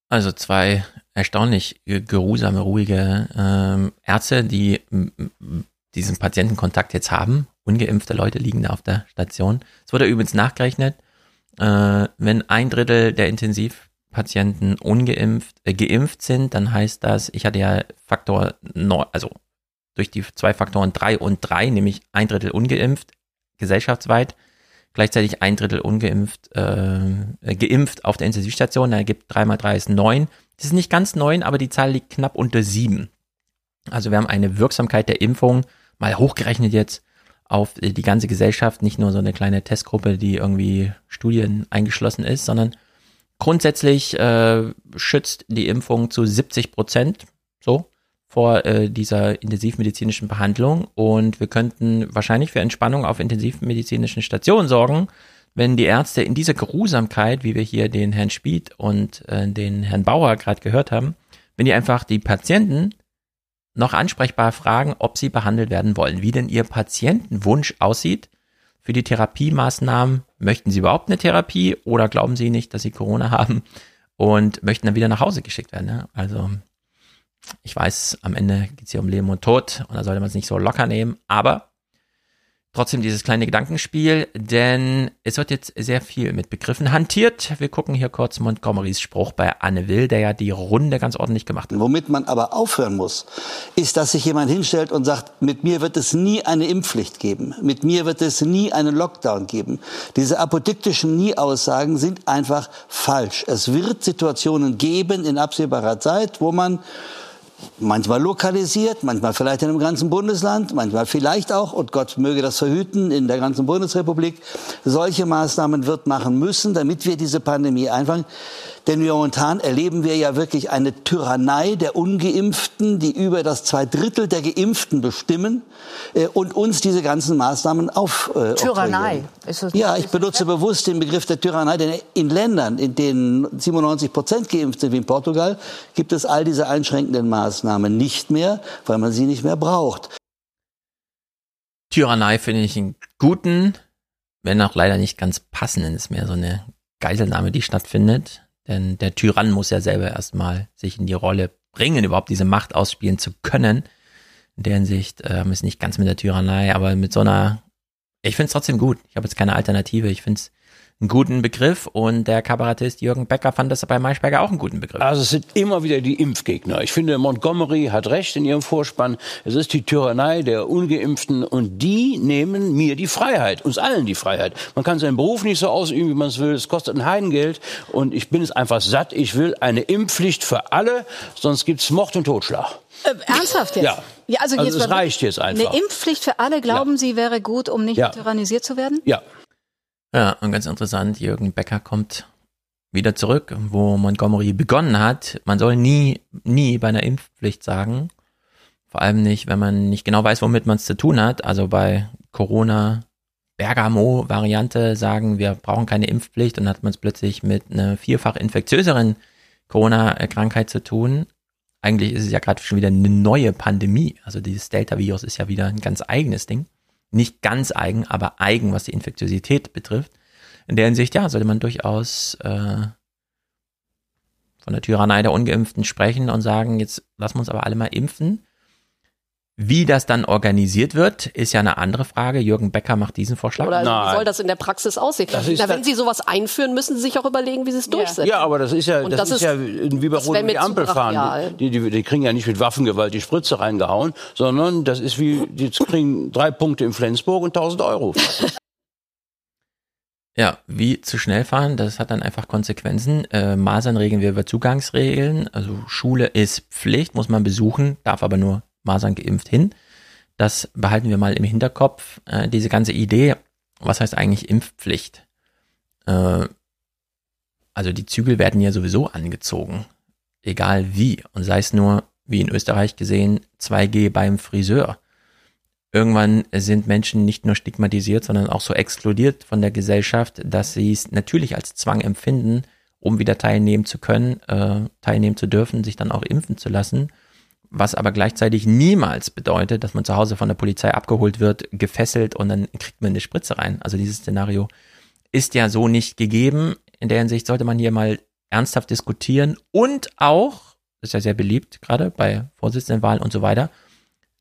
Also zwei erstaunlich geruhsame, ruhige ähm, Ärzte, die diesen Patientenkontakt jetzt haben. Ungeimpfte Leute liegen da auf der Station. Es wurde übrigens nachgerechnet, äh, wenn ein Drittel der Intensiv Patienten ungeimpft, äh, geimpft sind, dann heißt das, ich hatte ja Faktor 9, also durch die zwei Faktoren 3 und 3, nämlich ein Drittel ungeimpft, gesellschaftsweit, gleichzeitig ein Drittel ungeimpft, äh, geimpft auf der Intensivstation, da ergibt 3 mal 3 ist 9. Das ist nicht ganz 9, aber die Zahl liegt knapp unter 7. Also wir haben eine Wirksamkeit der Impfung, mal hochgerechnet jetzt, auf die ganze Gesellschaft, nicht nur so eine kleine Testgruppe, die irgendwie Studien eingeschlossen ist, sondern Grundsätzlich äh, schützt die Impfung zu 70 Prozent so vor äh, dieser intensivmedizinischen Behandlung und wir könnten wahrscheinlich für Entspannung auf intensivmedizinischen Stationen sorgen, wenn die Ärzte in dieser Geruhsamkeit, wie wir hier den Herrn Spied und äh, den Herrn Bauer gerade gehört haben, wenn die einfach die Patienten noch ansprechbar fragen, ob sie behandelt werden wollen, wie denn ihr Patientenwunsch aussieht für die Therapiemaßnahmen. Möchten Sie überhaupt eine Therapie oder glauben Sie nicht, dass Sie Corona haben und möchten dann wieder nach Hause geschickt werden? Ne? Also ich weiß, am Ende geht es hier um Leben und Tod und da sollte man es nicht so locker nehmen, aber Trotzdem dieses kleine Gedankenspiel, denn es wird jetzt sehr viel mit Begriffen hantiert. Wir gucken hier kurz Montgomerys Spruch bei Anne Will, der ja die Runde ganz ordentlich gemacht hat. Womit man aber aufhören muss, ist, dass sich jemand hinstellt und sagt, mit mir wird es nie eine Impfpflicht geben, mit mir wird es nie einen Lockdown geben. Diese apodiktischen Nie-Aussagen sind einfach falsch. Es wird Situationen geben in absehbarer Zeit, wo man manchmal lokalisiert, manchmal vielleicht in einem ganzen Bundesland, manchmal vielleicht auch, und Gott möge das verhüten, in der ganzen Bundesrepublik, solche Maßnahmen wird machen müssen, damit wir diese Pandemie einfangen. Denn momentan erleben wir ja wirklich eine Tyrannei der Ungeimpften, die über das zwei Drittel der Geimpften bestimmen äh, und uns diese ganzen Maßnahmen auf. Äh, Tyrannei. Ist das ja, ich benutze bewusst den Begriff der Tyrannei, denn in Ländern, in denen 97 Prozent geimpft sind, wie in Portugal, gibt es all diese einschränkenden Maßnahmen nicht mehr, weil man sie nicht mehr braucht. Tyrannei finde ich einen guten, wenn auch leider nicht ganz passenden, ist mehr so eine Geiselnahme, die stattfindet. Denn der Tyrann muss ja selber erstmal sich in die Rolle bringen, überhaupt diese Macht ausspielen zu können. In der Hinsicht ähm, ist nicht ganz mit der Tyrannei, aber mit so einer, ich finde es trotzdem gut. Ich habe jetzt keine Alternative. Ich finde es einen guten Begriff und der Kabarettist Jürgen Becker fand das bei Maischberger auch einen guten Begriff. Also es sind immer wieder die Impfgegner. Ich finde, Montgomery hat recht in ihrem Vorspann. Es ist die Tyrannei der Ungeimpften und die nehmen mir die Freiheit, uns allen die Freiheit. Man kann seinen Beruf nicht so ausüben, wie man es will. Es kostet ein Heidengeld und ich bin es einfach satt. Ich will eine Impfpflicht für alle, sonst gibt es Mord und Totschlag. Äh, ernsthaft jetzt? Ja. ja also, also es reicht jetzt einfach. Eine Impfpflicht für alle, glauben ja. Sie, wäre gut, um nicht ja. tyrannisiert zu werden? Ja. Ja, und ganz interessant, Jürgen Becker kommt wieder zurück, wo Montgomery begonnen hat. Man soll nie, nie bei einer Impfpflicht sagen. Vor allem nicht, wenn man nicht genau weiß, womit man es zu tun hat. Also bei Corona Bergamo-Variante sagen, wir brauchen keine Impfpflicht und hat man es plötzlich mit einer vierfach infektiöseren Corona-Krankheit zu tun. Eigentlich ist es ja gerade schon wieder eine neue Pandemie. Also dieses Delta-Virus ist ja wieder ein ganz eigenes Ding nicht ganz eigen, aber eigen, was die Infektiosität betrifft. In der Hinsicht, ja, sollte man durchaus äh, von der Tyrannei der Ungeimpften sprechen und sagen, jetzt lassen wir uns aber alle mal impfen. Wie das dann organisiert wird, ist ja eine andere Frage. Jürgen Becker macht diesen Vorschlag. Oder wie soll das in der Praxis aussehen? Na, wenn Sie sowas einführen, müssen Sie sich auch überlegen, wie Sie es durchsetzen. Ja, aber das ist ja, das, das ist, ja wie bei Rot die Ampel fahren. Die, die, die, kriegen ja nicht mit Waffengewalt die Spritze reingehauen, sondern das ist wie, die kriegen drei Punkte in Flensburg und 1000 Euro. Ja, wie zu schnell fahren, das hat dann einfach Konsequenzen. Äh, Masern regeln wir über Zugangsregeln. Also Schule ist Pflicht, muss man besuchen, darf aber nur Masern geimpft hin. Das behalten wir mal im Hinterkopf. Äh, diese ganze Idee, was heißt eigentlich Impfpflicht? Äh, also die Zügel werden ja sowieso angezogen, egal wie. Und sei es nur, wie in Österreich gesehen, 2G beim Friseur irgendwann sind Menschen nicht nur stigmatisiert, sondern auch so exkludiert von der Gesellschaft, dass sie es natürlich als Zwang empfinden, um wieder teilnehmen zu können, äh, teilnehmen zu dürfen, sich dann auch impfen zu lassen. Was aber gleichzeitig niemals bedeutet, dass man zu Hause von der Polizei abgeholt wird, gefesselt und dann kriegt man eine Spritze rein. Also dieses Szenario ist ja so nicht gegeben. In der Hinsicht sollte man hier mal ernsthaft diskutieren und auch, das ist ja sehr beliebt, gerade bei Vorsitzendenwahlen und so weiter,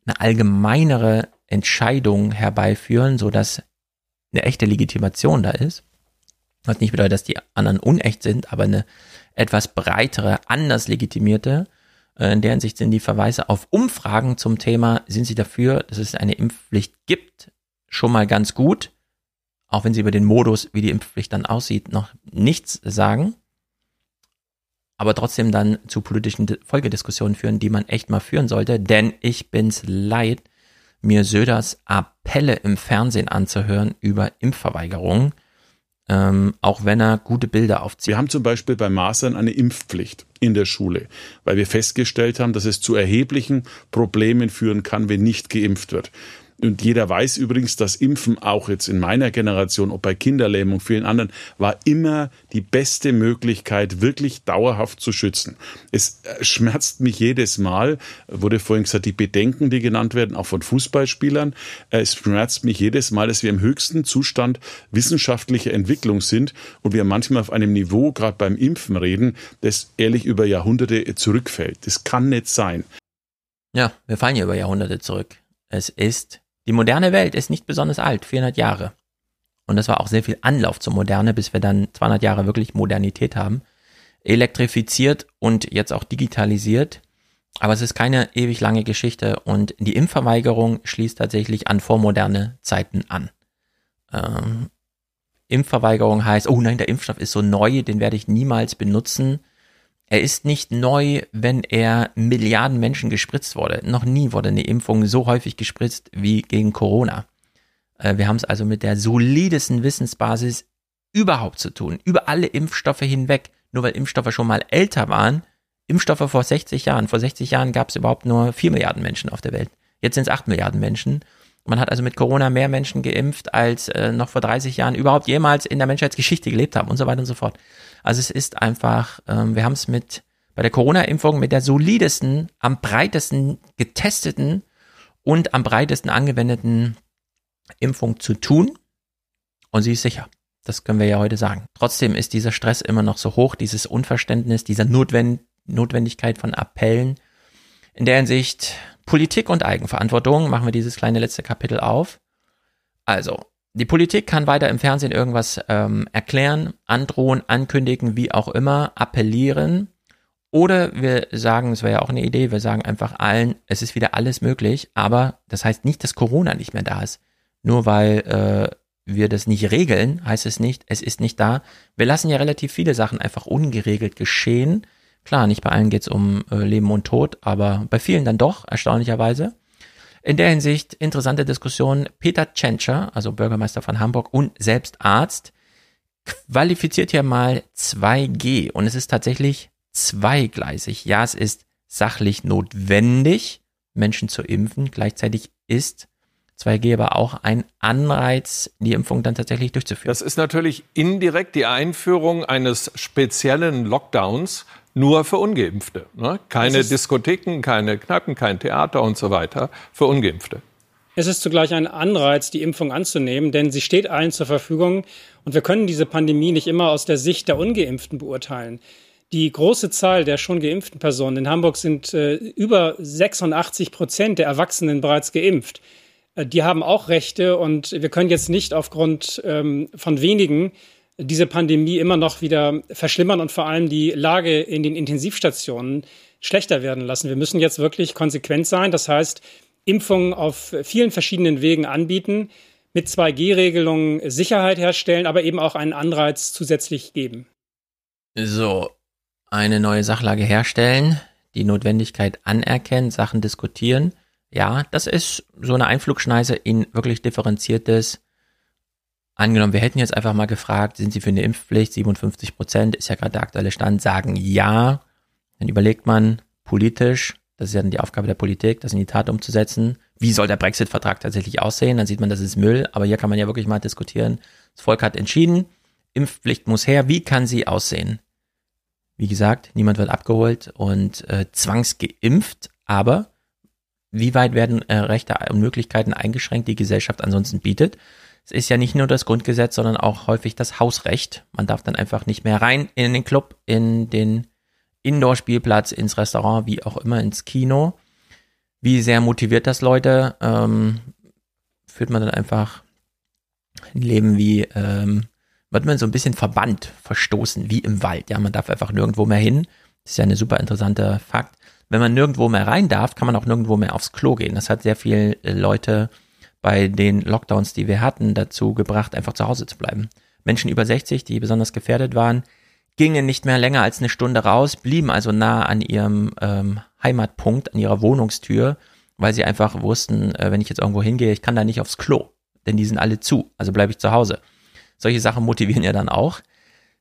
eine allgemeinere Entscheidung herbeiführen, so dass eine echte Legitimation da ist. Was nicht bedeutet, dass die anderen unecht sind, aber eine etwas breitere, anders legitimierte. Äh, in der Hinsicht sind die Verweise auf Umfragen zum Thema, sind sie dafür, dass es eine Impfpflicht gibt, schon mal ganz gut. Auch wenn sie über den Modus, wie die Impfpflicht dann aussieht, noch nichts sagen. Aber trotzdem dann zu politischen Folgediskussionen führen, die man echt mal führen sollte. Denn ich bin's leid, mir Söders Appelle im Fernsehen anzuhören über Impfverweigerung, ähm, auch wenn er gute Bilder aufzieht. Wir haben zum Beispiel bei Masern eine Impfpflicht in der Schule, weil wir festgestellt haben, dass es zu erheblichen Problemen führen kann, wenn nicht geimpft wird. Und jeder weiß übrigens, dass Impfen auch jetzt in meiner Generation, ob bei Kinderlähmung, vielen anderen, war immer die beste Möglichkeit, wirklich dauerhaft zu schützen. Es äh, schmerzt mich jedes Mal, wurde vorhin gesagt, die Bedenken, die genannt werden, auch von Fußballspielern. Äh, es schmerzt mich jedes Mal, dass wir im höchsten Zustand wissenschaftlicher Entwicklung sind und wir manchmal auf einem Niveau, gerade beim Impfen reden, das ehrlich über Jahrhunderte zurückfällt. Das kann nicht sein. Ja, wir fallen ja über Jahrhunderte zurück. Es ist die moderne Welt ist nicht besonders alt, 400 Jahre. Und das war auch sehr viel Anlauf zur Moderne, bis wir dann 200 Jahre wirklich Modernität haben. Elektrifiziert und jetzt auch digitalisiert. Aber es ist keine ewig lange Geschichte und die Impfverweigerung schließt tatsächlich an vormoderne Zeiten an. Ähm, Impfverweigerung heißt, oh nein, der Impfstoff ist so neu, den werde ich niemals benutzen. Er ist nicht neu, wenn er Milliarden Menschen gespritzt wurde. Noch nie wurde eine Impfung so häufig gespritzt wie gegen Corona. Äh, wir haben es also mit der solidesten Wissensbasis überhaupt zu tun, über alle Impfstoffe hinweg. Nur weil Impfstoffe schon mal älter waren, Impfstoffe vor 60 Jahren. Vor 60 Jahren gab es überhaupt nur 4 Milliarden Menschen auf der Welt. Jetzt sind es 8 Milliarden Menschen. Man hat also mit Corona mehr Menschen geimpft, als äh, noch vor 30 Jahren überhaupt jemals in der Menschheitsgeschichte gelebt haben und so weiter und so fort. Also es ist einfach, ähm, wir haben es mit bei der Corona-Impfung mit der solidesten, am breitesten getesteten und am breitesten angewendeten Impfung zu tun. Und sie ist sicher. Das können wir ja heute sagen. Trotzdem ist dieser Stress immer noch so hoch, dieses Unverständnis, dieser Notwend Notwendigkeit von Appellen. In der Hinsicht Politik und Eigenverantwortung machen wir dieses kleine letzte Kapitel auf. Also, die Politik kann weiter im Fernsehen irgendwas ähm, erklären, androhen, ankündigen, wie auch immer, appellieren. Oder wir sagen, es wäre ja auch eine Idee, wir sagen einfach allen, es ist wieder alles möglich, aber das heißt nicht, dass Corona nicht mehr da ist. Nur weil äh, wir das nicht regeln, heißt es nicht, es ist nicht da. Wir lassen ja relativ viele Sachen einfach ungeregelt geschehen. Klar, nicht bei allen geht es um äh, Leben und Tod, aber bei vielen dann doch, erstaunlicherweise. In der Hinsicht interessante Diskussion. Peter Tschentscher, also Bürgermeister von Hamburg und selbst Arzt, qualifiziert hier mal 2G und es ist tatsächlich zweigleisig. Ja, es ist sachlich notwendig, Menschen zu impfen. Gleichzeitig ist 2G aber auch ein Anreiz, die Impfung dann tatsächlich durchzuführen. Das ist natürlich indirekt die Einführung eines speziellen Lockdowns nur für Ungeimpfte. Ne? Keine Diskotheken, keine Kneipen, kein Theater und so weiter für Ungeimpfte. Es ist zugleich ein Anreiz, die Impfung anzunehmen, denn sie steht allen zur Verfügung und wir können diese Pandemie nicht immer aus der Sicht der Ungeimpften beurteilen. Die große Zahl der schon geimpften Personen in Hamburg sind äh, über 86 Prozent der Erwachsenen bereits geimpft. Äh, die haben auch Rechte und wir können jetzt nicht aufgrund ähm, von wenigen diese Pandemie immer noch wieder verschlimmern und vor allem die Lage in den Intensivstationen schlechter werden lassen. Wir müssen jetzt wirklich konsequent sein. Das heißt, Impfungen auf vielen verschiedenen Wegen anbieten. mit 2G-Regelungen Sicherheit herstellen, aber eben auch einen Anreiz zusätzlich geben. So, eine neue Sachlage herstellen, die Notwendigkeit anerkennen, Sachen diskutieren. Ja, das ist so eine Einflugschneise in wirklich differenziertes. Angenommen, wir hätten jetzt einfach mal gefragt, sind Sie für eine Impfpflicht? 57 Prozent ist ja gerade der aktuelle Stand, sagen ja. Dann überlegt man politisch, das ist ja dann die Aufgabe der Politik, das in die Tat umzusetzen. Wie soll der Brexit-Vertrag tatsächlich aussehen? Dann sieht man, das ist Müll. Aber hier kann man ja wirklich mal diskutieren. Das Volk hat entschieden, Impfpflicht muss her. Wie kann sie aussehen? Wie gesagt, niemand wird abgeholt und äh, zwangsgeimpft. Aber wie weit werden äh, Rechte und Möglichkeiten eingeschränkt, die Gesellschaft ansonsten bietet? Es ist ja nicht nur das Grundgesetz, sondern auch häufig das Hausrecht. Man darf dann einfach nicht mehr rein in den Club, in den Indoor-Spielplatz, ins Restaurant, wie auch immer, ins Kino. Wie sehr motiviert das Leute? Ähm, führt man dann einfach ein Leben wie, ähm, wird man so ein bisschen verbannt, verstoßen, wie im Wald. Ja, man darf einfach nirgendwo mehr hin. Das ist ja eine super interessante Fakt. Wenn man nirgendwo mehr rein darf, kann man auch nirgendwo mehr aufs Klo gehen. Das hat sehr viele Leute bei den Lockdowns, die wir hatten, dazu gebracht, einfach zu Hause zu bleiben. Menschen über 60, die besonders gefährdet waren, gingen nicht mehr länger als eine Stunde raus, blieben also nah an ihrem ähm, Heimatpunkt, an ihrer Wohnungstür, weil sie einfach wussten, äh, wenn ich jetzt irgendwo hingehe, ich kann da nicht aufs Klo, denn die sind alle zu, also bleibe ich zu Hause. Solche Sachen motivieren ja dann auch.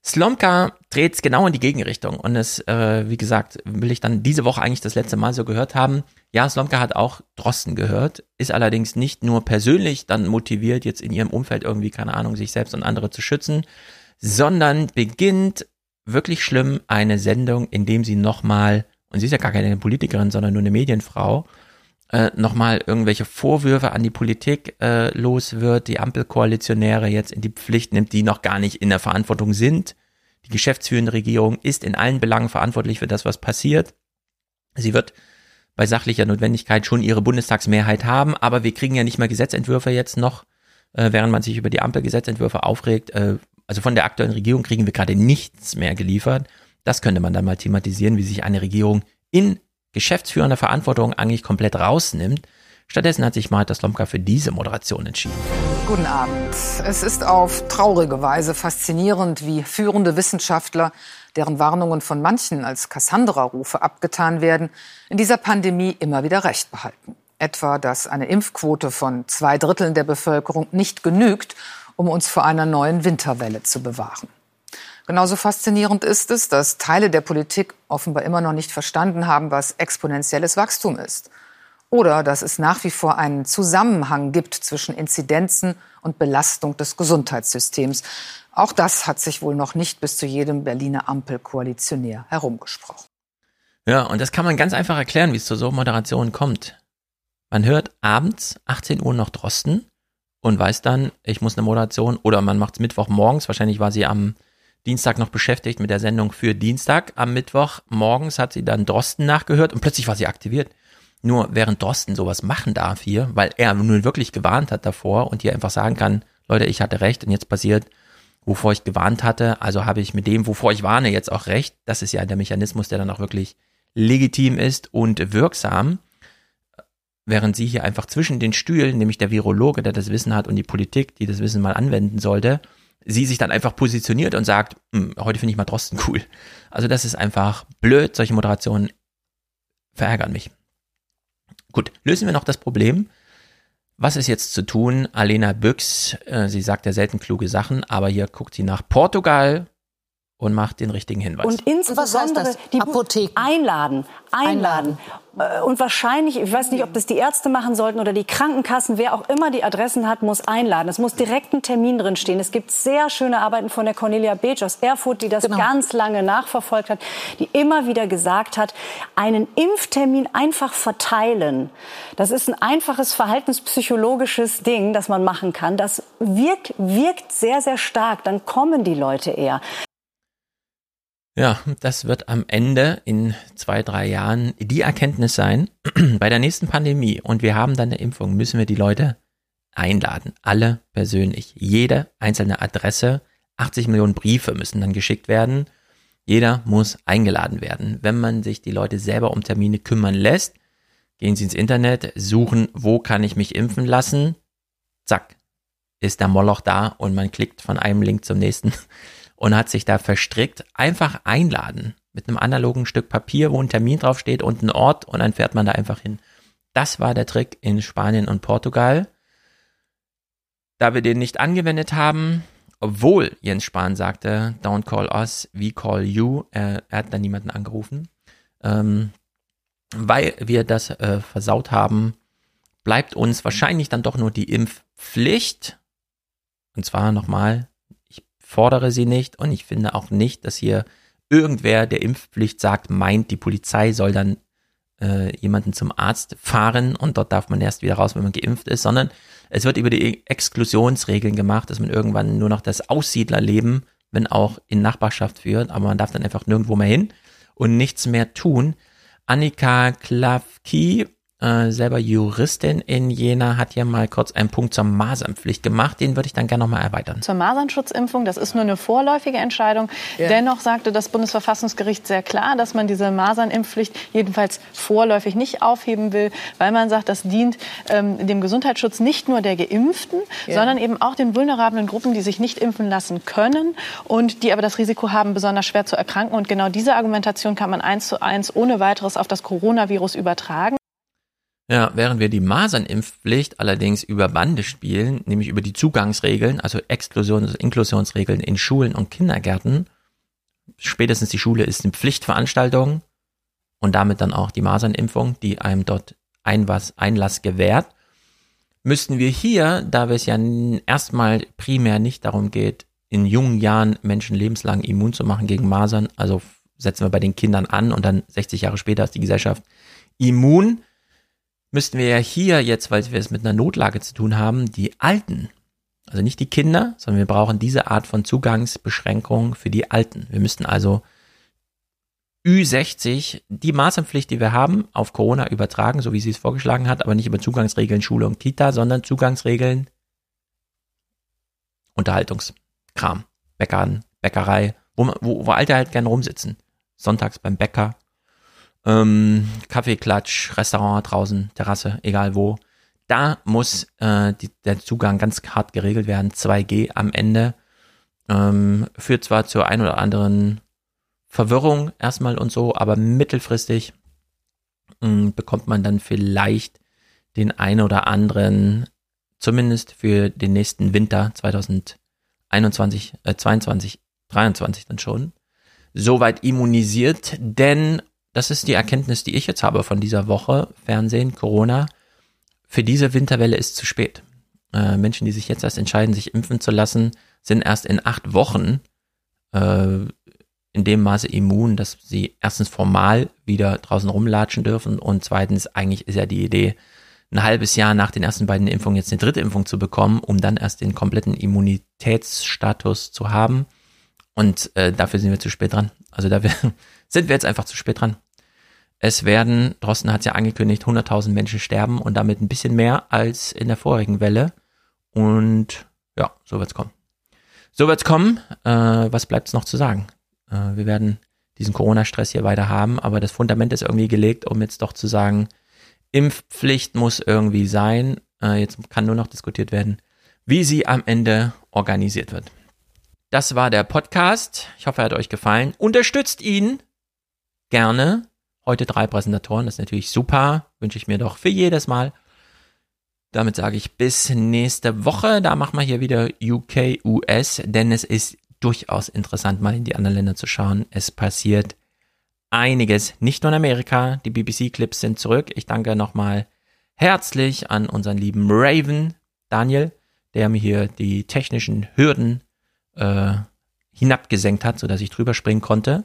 Slomka dreht es genau in die Gegenrichtung und es, äh, wie gesagt, will ich dann diese Woche eigentlich das letzte Mal so gehört haben. Ja, Slomka hat auch Drosten gehört, ist allerdings nicht nur persönlich dann motiviert, jetzt in ihrem Umfeld irgendwie, keine Ahnung, sich selbst und andere zu schützen, sondern beginnt wirklich schlimm eine Sendung, in dem sie nochmal, und sie ist ja gar keine Politikerin, sondern nur eine Medienfrau, äh, nochmal irgendwelche Vorwürfe an die Politik äh, los wird, die Ampelkoalitionäre jetzt in die Pflicht nimmt, die noch gar nicht in der Verantwortung sind. Die geschäftsführende Regierung ist in allen Belangen verantwortlich für das, was passiert. Sie wird bei sachlicher Notwendigkeit schon ihre Bundestagsmehrheit haben, aber wir kriegen ja nicht mal Gesetzentwürfe jetzt noch, äh, während man sich über die Ampelgesetzentwürfe aufregt, äh, also von der aktuellen Regierung kriegen wir gerade nichts mehr geliefert. Das könnte man dann mal thematisieren, wie sich eine Regierung in geschäftsführender Verantwortung eigentlich komplett rausnimmt. Stattdessen hat sich Martha Slomka für diese Moderation entschieden. Guten Abend. Es ist auf traurige Weise faszinierend, wie führende Wissenschaftler, deren Warnungen von manchen als Cassandra-Rufe abgetan werden, in dieser Pandemie immer wieder Recht behalten. Etwa, dass eine Impfquote von zwei Dritteln der Bevölkerung nicht genügt, um uns vor einer neuen Winterwelle zu bewahren. Genauso faszinierend ist es, dass Teile der Politik offenbar immer noch nicht verstanden haben, was exponentielles Wachstum ist. Oder dass es nach wie vor einen Zusammenhang gibt zwischen Inzidenzen und Belastung des Gesundheitssystems. Auch das hat sich wohl noch nicht bis zu jedem Berliner Ampelkoalitionär herumgesprochen. Ja, und das kann man ganz einfach erklären, wie es zu so Moderationen kommt. Man hört abends 18 Uhr noch Drosten und weiß dann, ich muss eine Moderation oder man macht es Mittwoch morgens. Wahrscheinlich war sie am Dienstag noch beschäftigt mit der Sendung für Dienstag. Am Mittwoch morgens hat sie dann Drosten nachgehört und plötzlich war sie aktiviert. Nur während Drosten sowas machen darf hier, weil er nun wirklich gewarnt hat davor und hier einfach sagen kann, Leute, ich hatte recht und jetzt passiert, wovor ich gewarnt hatte, also habe ich mit dem, wovor ich warne, jetzt auch recht. Das ist ja der Mechanismus, der dann auch wirklich legitim ist und wirksam während sie hier einfach zwischen den Stühlen, nämlich der Virologe, der das Wissen hat und die Politik, die das Wissen mal anwenden sollte, sie sich dann einfach positioniert und sagt, hm, heute finde ich mal Drosten cool. Also das ist einfach blöd, solche Moderationen verärgern mich. Gut, lösen wir noch das Problem. Was ist jetzt zu tun? Alena Büchs, äh, sie sagt ja selten kluge Sachen, aber hier guckt sie nach Portugal, und macht den richtigen Hinweis. Und insbesondere die Apotheken einladen, einladen. einladen. Und wahrscheinlich, ich weiß nicht, ob das die Ärzte machen sollten oder die Krankenkassen, wer auch immer die Adressen hat, muss einladen. Es muss direkt ein Termin drin stehen. Es gibt sehr schöne Arbeiten von der Cornelia Beetsch aus Erfurt, die das genau. ganz lange nachverfolgt hat, die immer wieder gesagt hat, einen Impftermin einfach verteilen. Das ist ein einfaches verhaltenspsychologisches Ding, das man machen kann. Das wirkt, wirkt sehr, sehr stark. Dann kommen die Leute eher. Ja, das wird am Ende in zwei, drei Jahren die Erkenntnis sein. Bei der nächsten Pandemie und wir haben dann eine Impfung, müssen wir die Leute einladen. Alle persönlich. Jede einzelne Adresse. 80 Millionen Briefe müssen dann geschickt werden. Jeder muss eingeladen werden. Wenn man sich die Leute selber um Termine kümmern lässt, gehen Sie ins Internet, suchen, wo kann ich mich impfen lassen. Zack. ist der Moloch da und man klickt von einem Link zum nächsten und hat sich da verstrickt. Einfach einladen mit einem analogen Stück Papier, wo ein Termin draufsteht und ein Ort und dann fährt man da einfach hin. Das war der Trick in Spanien und Portugal. Da wir den nicht angewendet haben, obwohl Jens Spahn sagte, don't call us, we call you, äh, er hat dann niemanden angerufen, ähm, weil wir das äh, versaut haben, bleibt uns wahrscheinlich dann doch nur die Impfpflicht. Und zwar nochmal, fordere sie nicht und ich finde auch nicht, dass hier irgendwer der Impfpflicht sagt, meint, die Polizei soll dann äh, jemanden zum Arzt fahren und dort darf man erst wieder raus, wenn man geimpft ist, sondern es wird über die Exklusionsregeln gemacht, dass man irgendwann nur noch das Aussiedlerleben, wenn auch in Nachbarschaft führt, aber man darf dann einfach nirgendwo mehr hin und nichts mehr tun. Annika Klavki äh, selber Juristin in Jena, hat hier mal kurz einen Punkt zur Masernpflicht gemacht. Den würde ich dann gerne nochmal erweitern. Zur Masernschutzimpfung, das ist nur eine vorläufige Entscheidung. Ja. Dennoch sagte das Bundesverfassungsgericht sehr klar, dass man diese Masernimpfpflicht jedenfalls vorläufig nicht aufheben will, weil man sagt, das dient ähm, dem Gesundheitsschutz nicht nur der Geimpften, ja. sondern eben auch den vulnerablen Gruppen, die sich nicht impfen lassen können und die aber das Risiko haben, besonders schwer zu erkranken. Und genau diese Argumentation kann man eins zu eins ohne weiteres auf das Coronavirus übertragen. Ja, während wir die Masernimpfpflicht allerdings über Bande spielen, nämlich über die Zugangsregeln, also Exklusions- und Inklusionsregeln in Schulen und Kindergärten, spätestens die Schule ist eine Pflichtveranstaltung und damit dann auch die Masernimpfung, die einem dort Einlass, Einlass gewährt, müssten wir hier, da es ja erstmal primär nicht darum geht, in jungen Jahren Menschen lebenslang immun zu machen gegen Masern, also setzen wir bei den Kindern an und dann 60 Jahre später ist die Gesellschaft immun, müssten wir ja hier jetzt, weil wir es mit einer Notlage zu tun haben, die Alten, also nicht die Kinder, sondern wir brauchen diese Art von Zugangsbeschränkung für die Alten. Wir müssten also Ü60 die Maßnahmenpflicht, die wir haben, auf Corona übertragen, so wie sie es vorgeschlagen hat, aber nicht über Zugangsregeln Schule und Kita, sondern Zugangsregeln Unterhaltungskram, Bäckern, Bäckerei, wo, wo, wo Alte halt gerne rumsitzen. Sonntags beim Bäcker, ähm, Kaffeeklatsch, Restaurant draußen, Terrasse, egal wo. Da muss äh, die, der Zugang ganz hart geregelt werden. 2G am Ende ähm, führt zwar zur ein oder anderen Verwirrung erstmal und so, aber mittelfristig mh, hm, bekommt man dann vielleicht den ein oder anderen, zumindest für den nächsten Winter 2021, äh, 22, 23 dann schon, soweit immunisiert, denn das ist die Erkenntnis, die ich jetzt habe von dieser Woche, Fernsehen, Corona. Für diese Winterwelle ist zu spät. Äh, Menschen, die sich jetzt erst entscheiden, sich impfen zu lassen, sind erst in acht Wochen äh, in dem Maße immun, dass sie erstens formal wieder draußen rumlatschen dürfen und zweitens eigentlich ist ja die Idee, ein halbes Jahr nach den ersten beiden Impfungen jetzt eine dritte Impfung zu bekommen, um dann erst den kompletten Immunitätsstatus zu haben. Und äh, dafür sind wir zu spät dran. Also dafür sind wir jetzt einfach zu spät dran. Es werden, Drosten hat es ja angekündigt, 100.000 Menschen sterben und damit ein bisschen mehr als in der vorigen Welle. Und ja, so wird's kommen. So wird's kommen. Äh, was bleibt's noch zu sagen? Äh, wir werden diesen Corona-Stress hier weiter haben, aber das Fundament ist irgendwie gelegt, um jetzt doch zu sagen, Impfpflicht muss irgendwie sein. Äh, jetzt kann nur noch diskutiert werden, wie sie am Ende organisiert wird. Das war der Podcast. Ich hoffe, er hat euch gefallen. Unterstützt ihn gerne Heute drei Präsentatoren, das ist natürlich super. Wünsche ich mir doch für jedes Mal. Damit sage ich bis nächste Woche. Da machen wir hier wieder UK, US, denn es ist durchaus interessant, mal in die anderen Länder zu schauen. Es passiert einiges, nicht nur in Amerika. Die BBC-Clips sind zurück. Ich danke nochmal herzlich an unseren lieben Raven, Daniel, der mir hier die technischen Hürden äh, hinabgesenkt hat, sodass ich drüber springen konnte.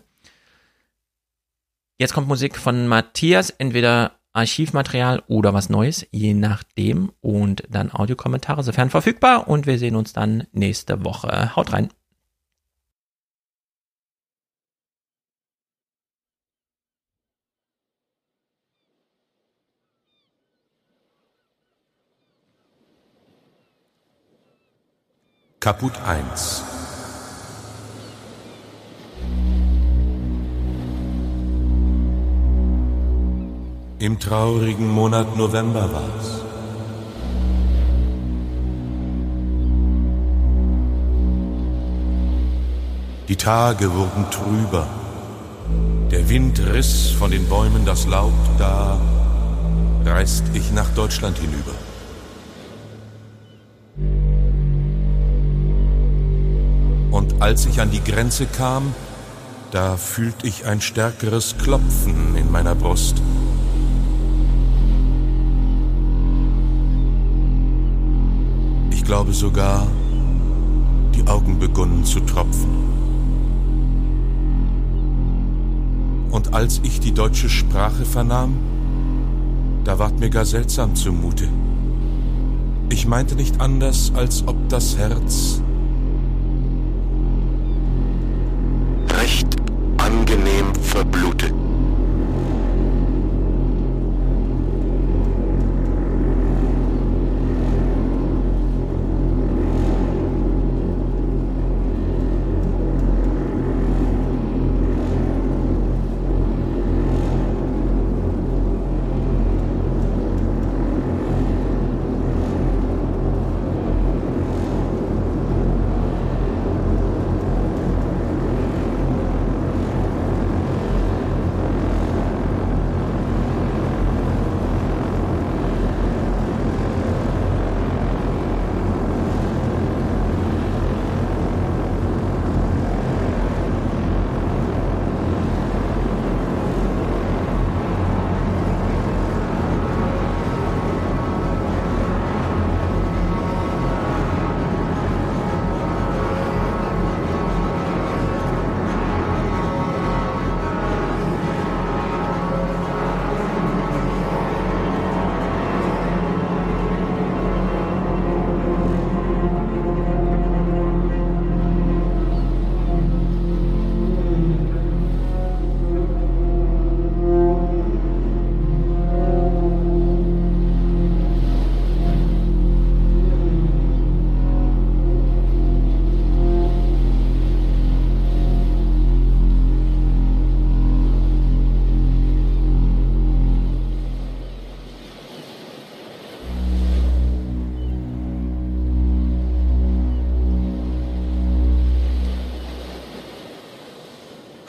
Jetzt kommt Musik von Matthias, entweder Archivmaterial oder was Neues, je nachdem. Und dann Audiokommentare, sofern verfügbar. Und wir sehen uns dann nächste Woche. Haut rein. Kaput 1 Im traurigen Monat November war's. Die Tage wurden trüber. Der Wind riss von den Bäumen das Laub, da reist ich nach Deutschland hinüber. Und als ich an die Grenze kam, da fühlt ich ein stärkeres Klopfen in meiner Brust. Glaube sogar, die Augen begonnen zu tropfen. Und als ich die deutsche Sprache vernahm, da ward mir gar seltsam zumute. Ich meinte nicht anders, als ob das Herz recht angenehm verblute.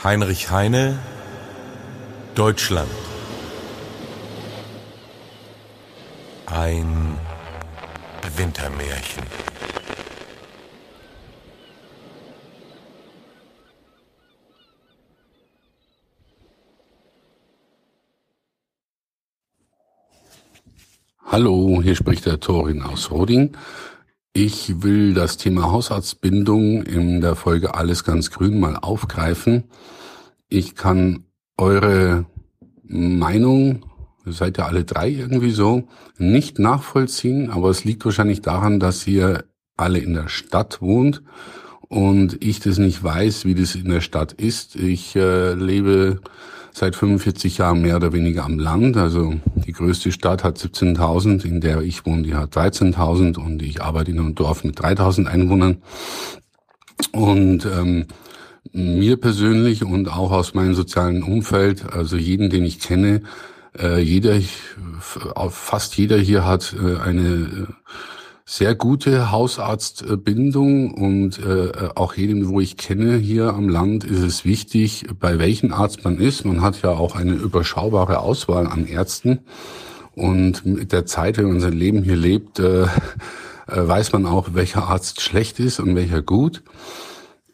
Heinrich Heine Deutschland Ein Wintermärchen Hallo, hier spricht der Torin aus Roding. Ich will das Thema Hausarztbindung in der Folge Alles ganz grün mal aufgreifen. Ich kann eure Meinung, seid ja alle drei irgendwie so, nicht nachvollziehen, aber es liegt wahrscheinlich daran, dass ihr alle in der Stadt wohnt und ich das nicht weiß, wie das in der Stadt ist. Ich äh, lebe seit 45 Jahren mehr oder weniger am Land. Also die größte Stadt hat 17.000, in der ich wohne, die hat 13.000 und ich arbeite in einem Dorf mit 3.000 Einwohnern. Und ähm, mir persönlich und auch aus meinem sozialen Umfeld, also jeden, den ich kenne, äh, jeder, fast jeder hier hat äh, eine äh, sehr gute Hausarztbindung und äh, auch jedem, wo ich kenne hier am Land, ist es wichtig, bei welchem Arzt man ist. Man hat ja auch eine überschaubare Auswahl an Ärzten und mit der Zeit, wenn man sein Leben hier lebt, äh, äh, weiß man auch, welcher Arzt schlecht ist und welcher gut.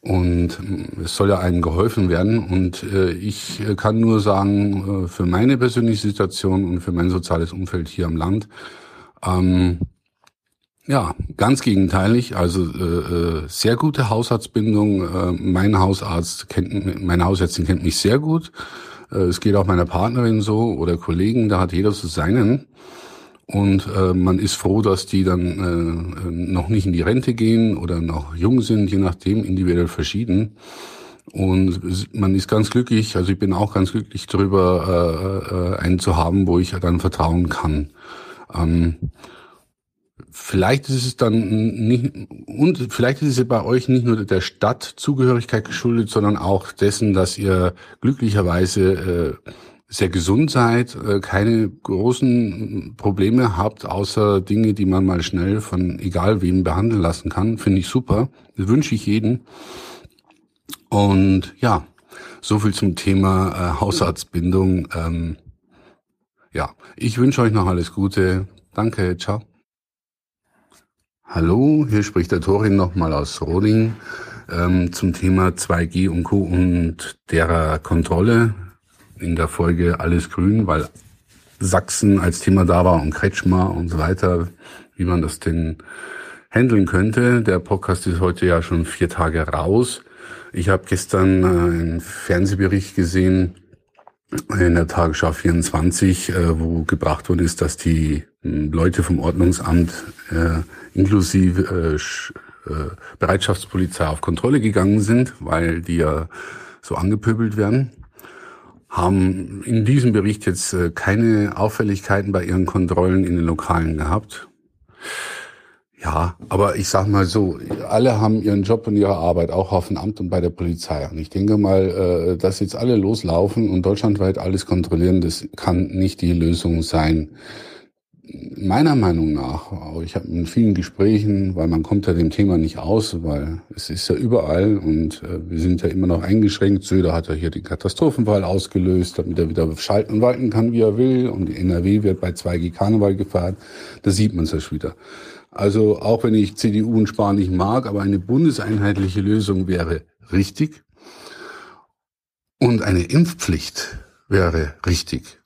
Und es soll ja einem geholfen werden. Und äh, ich kann nur sagen, äh, für meine persönliche Situation und für mein soziales Umfeld hier am Land, ähm, ja, ganz gegenteilig. Also äh, äh, sehr gute Hausarztbindung. Äh, mein Hausarzt kennt, meine Hausärztin kennt mich sehr gut. Äh, es geht auch meiner Partnerin so oder Kollegen. Da hat jeder so seinen. Und äh, man ist froh, dass die dann äh, noch nicht in die Rente gehen oder noch jung sind, je nachdem, individuell verschieden. Und man ist ganz glücklich, also ich bin auch ganz glücklich darüber, äh, äh, einen zu haben, wo ich dann vertrauen kann. Ähm, Vielleicht ist es dann nicht, und vielleicht ist es bei euch nicht nur der Stadtzugehörigkeit geschuldet, sondern auch dessen, dass ihr glücklicherweise äh, sehr gesund seid, äh, keine großen Probleme habt, außer Dinge, die man mal schnell von egal wem behandeln lassen kann. Finde ich super. Das wünsche ich jeden. Und ja, so viel zum Thema äh, Hausarztbindung. Ähm, ja, ich wünsche euch noch alles Gute. Danke, ciao. Hallo, hier spricht der Torin nochmal aus Roding ähm, zum Thema 2G und Co. und derer Kontrolle in der Folge Alles Grün, weil Sachsen als Thema da war und Kretschmer und so weiter, wie man das denn handeln könnte. Der Podcast ist heute ja schon vier Tage raus. Ich habe gestern äh, einen Fernsehbericht gesehen in der Tagesschau 24, äh, wo gebracht worden ist, dass die äh, Leute vom Ordnungsamt äh, inklusive äh, äh, Bereitschaftspolizei auf Kontrolle gegangen sind, weil die ja so angepöbelt werden haben in diesem Bericht jetzt äh, keine Auffälligkeiten bei ihren Kontrollen in den Lokalen gehabt. Ja, aber ich sag mal so, alle haben ihren Job und ihre Arbeit, auch auf dem Amt und bei der Polizei. Und ich denke mal, äh, dass jetzt alle loslaufen und deutschlandweit alles kontrollieren, das kann nicht die Lösung sein meiner Meinung nach, ich habe in vielen Gesprächen, weil man kommt ja dem Thema nicht aus, weil es ist ja überall und äh, wir sind ja immer noch eingeschränkt. Söder hat ja hier den Katastrophenfall ausgelöst, damit er wieder schalten und walten kann, wie er will. Und die NRW wird bei 2G Karneval gefeiert. Da sieht man es ja wieder. Also auch wenn ich CDU und Spahn nicht mag, aber eine bundeseinheitliche Lösung wäre richtig. Und eine Impfpflicht wäre richtig.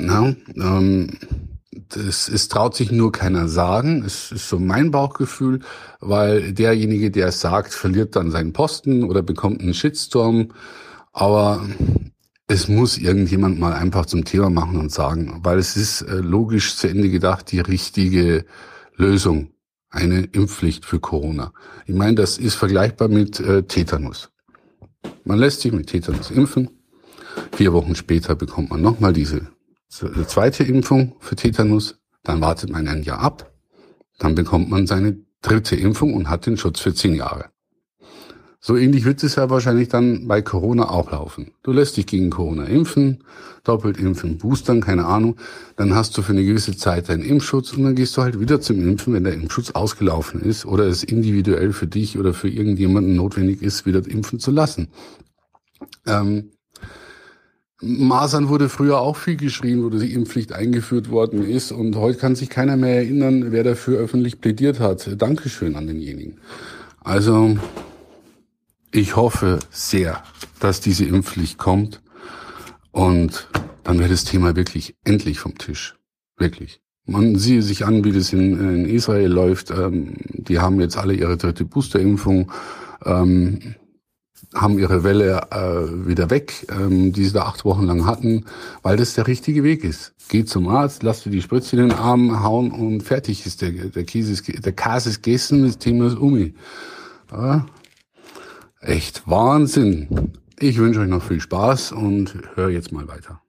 Na, ähm, das es traut sich nur keiner sagen. Es ist so mein Bauchgefühl, weil derjenige, der es sagt, verliert dann seinen Posten oder bekommt einen Shitstorm. Aber es muss irgendjemand mal einfach zum Thema machen und sagen, weil es ist äh, logisch zu Ende gedacht die richtige Lösung. Eine Impfpflicht für Corona. Ich meine, das ist vergleichbar mit äh, Tetanus. Man lässt sich mit Tetanus impfen. Vier Wochen später bekommt man nochmal diese eine zweite Impfung für Tetanus, dann wartet man ein Jahr ab, dann bekommt man seine dritte Impfung und hat den Schutz für zehn Jahre. So ähnlich wird es ja wahrscheinlich dann bei Corona auch laufen. Du lässt dich gegen Corona impfen, doppelt impfen, boostern, keine Ahnung. Dann hast du für eine gewisse Zeit deinen Impfschutz und dann gehst du halt wieder zum Impfen, wenn der Impfschutz ausgelaufen ist oder es individuell für dich oder für irgendjemanden notwendig ist, wieder impfen zu lassen. Ähm, Masern wurde früher auch viel geschrien, wo die Impfpflicht eingeführt worden ist. Und heute kann sich keiner mehr erinnern, wer dafür öffentlich plädiert hat. Dankeschön an denjenigen. Also, ich hoffe sehr, dass diese Impfpflicht kommt. Und dann wäre das Thema wirklich endlich vom Tisch. Wirklich. Man sieht sich an, wie das in, in Israel läuft. Ähm, die haben jetzt alle ihre dritte Boosterimpfung. Ähm, haben ihre Welle äh, wieder weg, ähm, die sie da acht Wochen lang hatten, weil das der richtige Weg ist. Geh zum Arzt, lass dir die Spritze in den Arm hauen und fertig ist der, der Käse ist, der Käse ist gegessen, das Thema ist umi. Ja, echt Wahnsinn. Ich wünsche euch noch viel Spaß und höre jetzt mal weiter.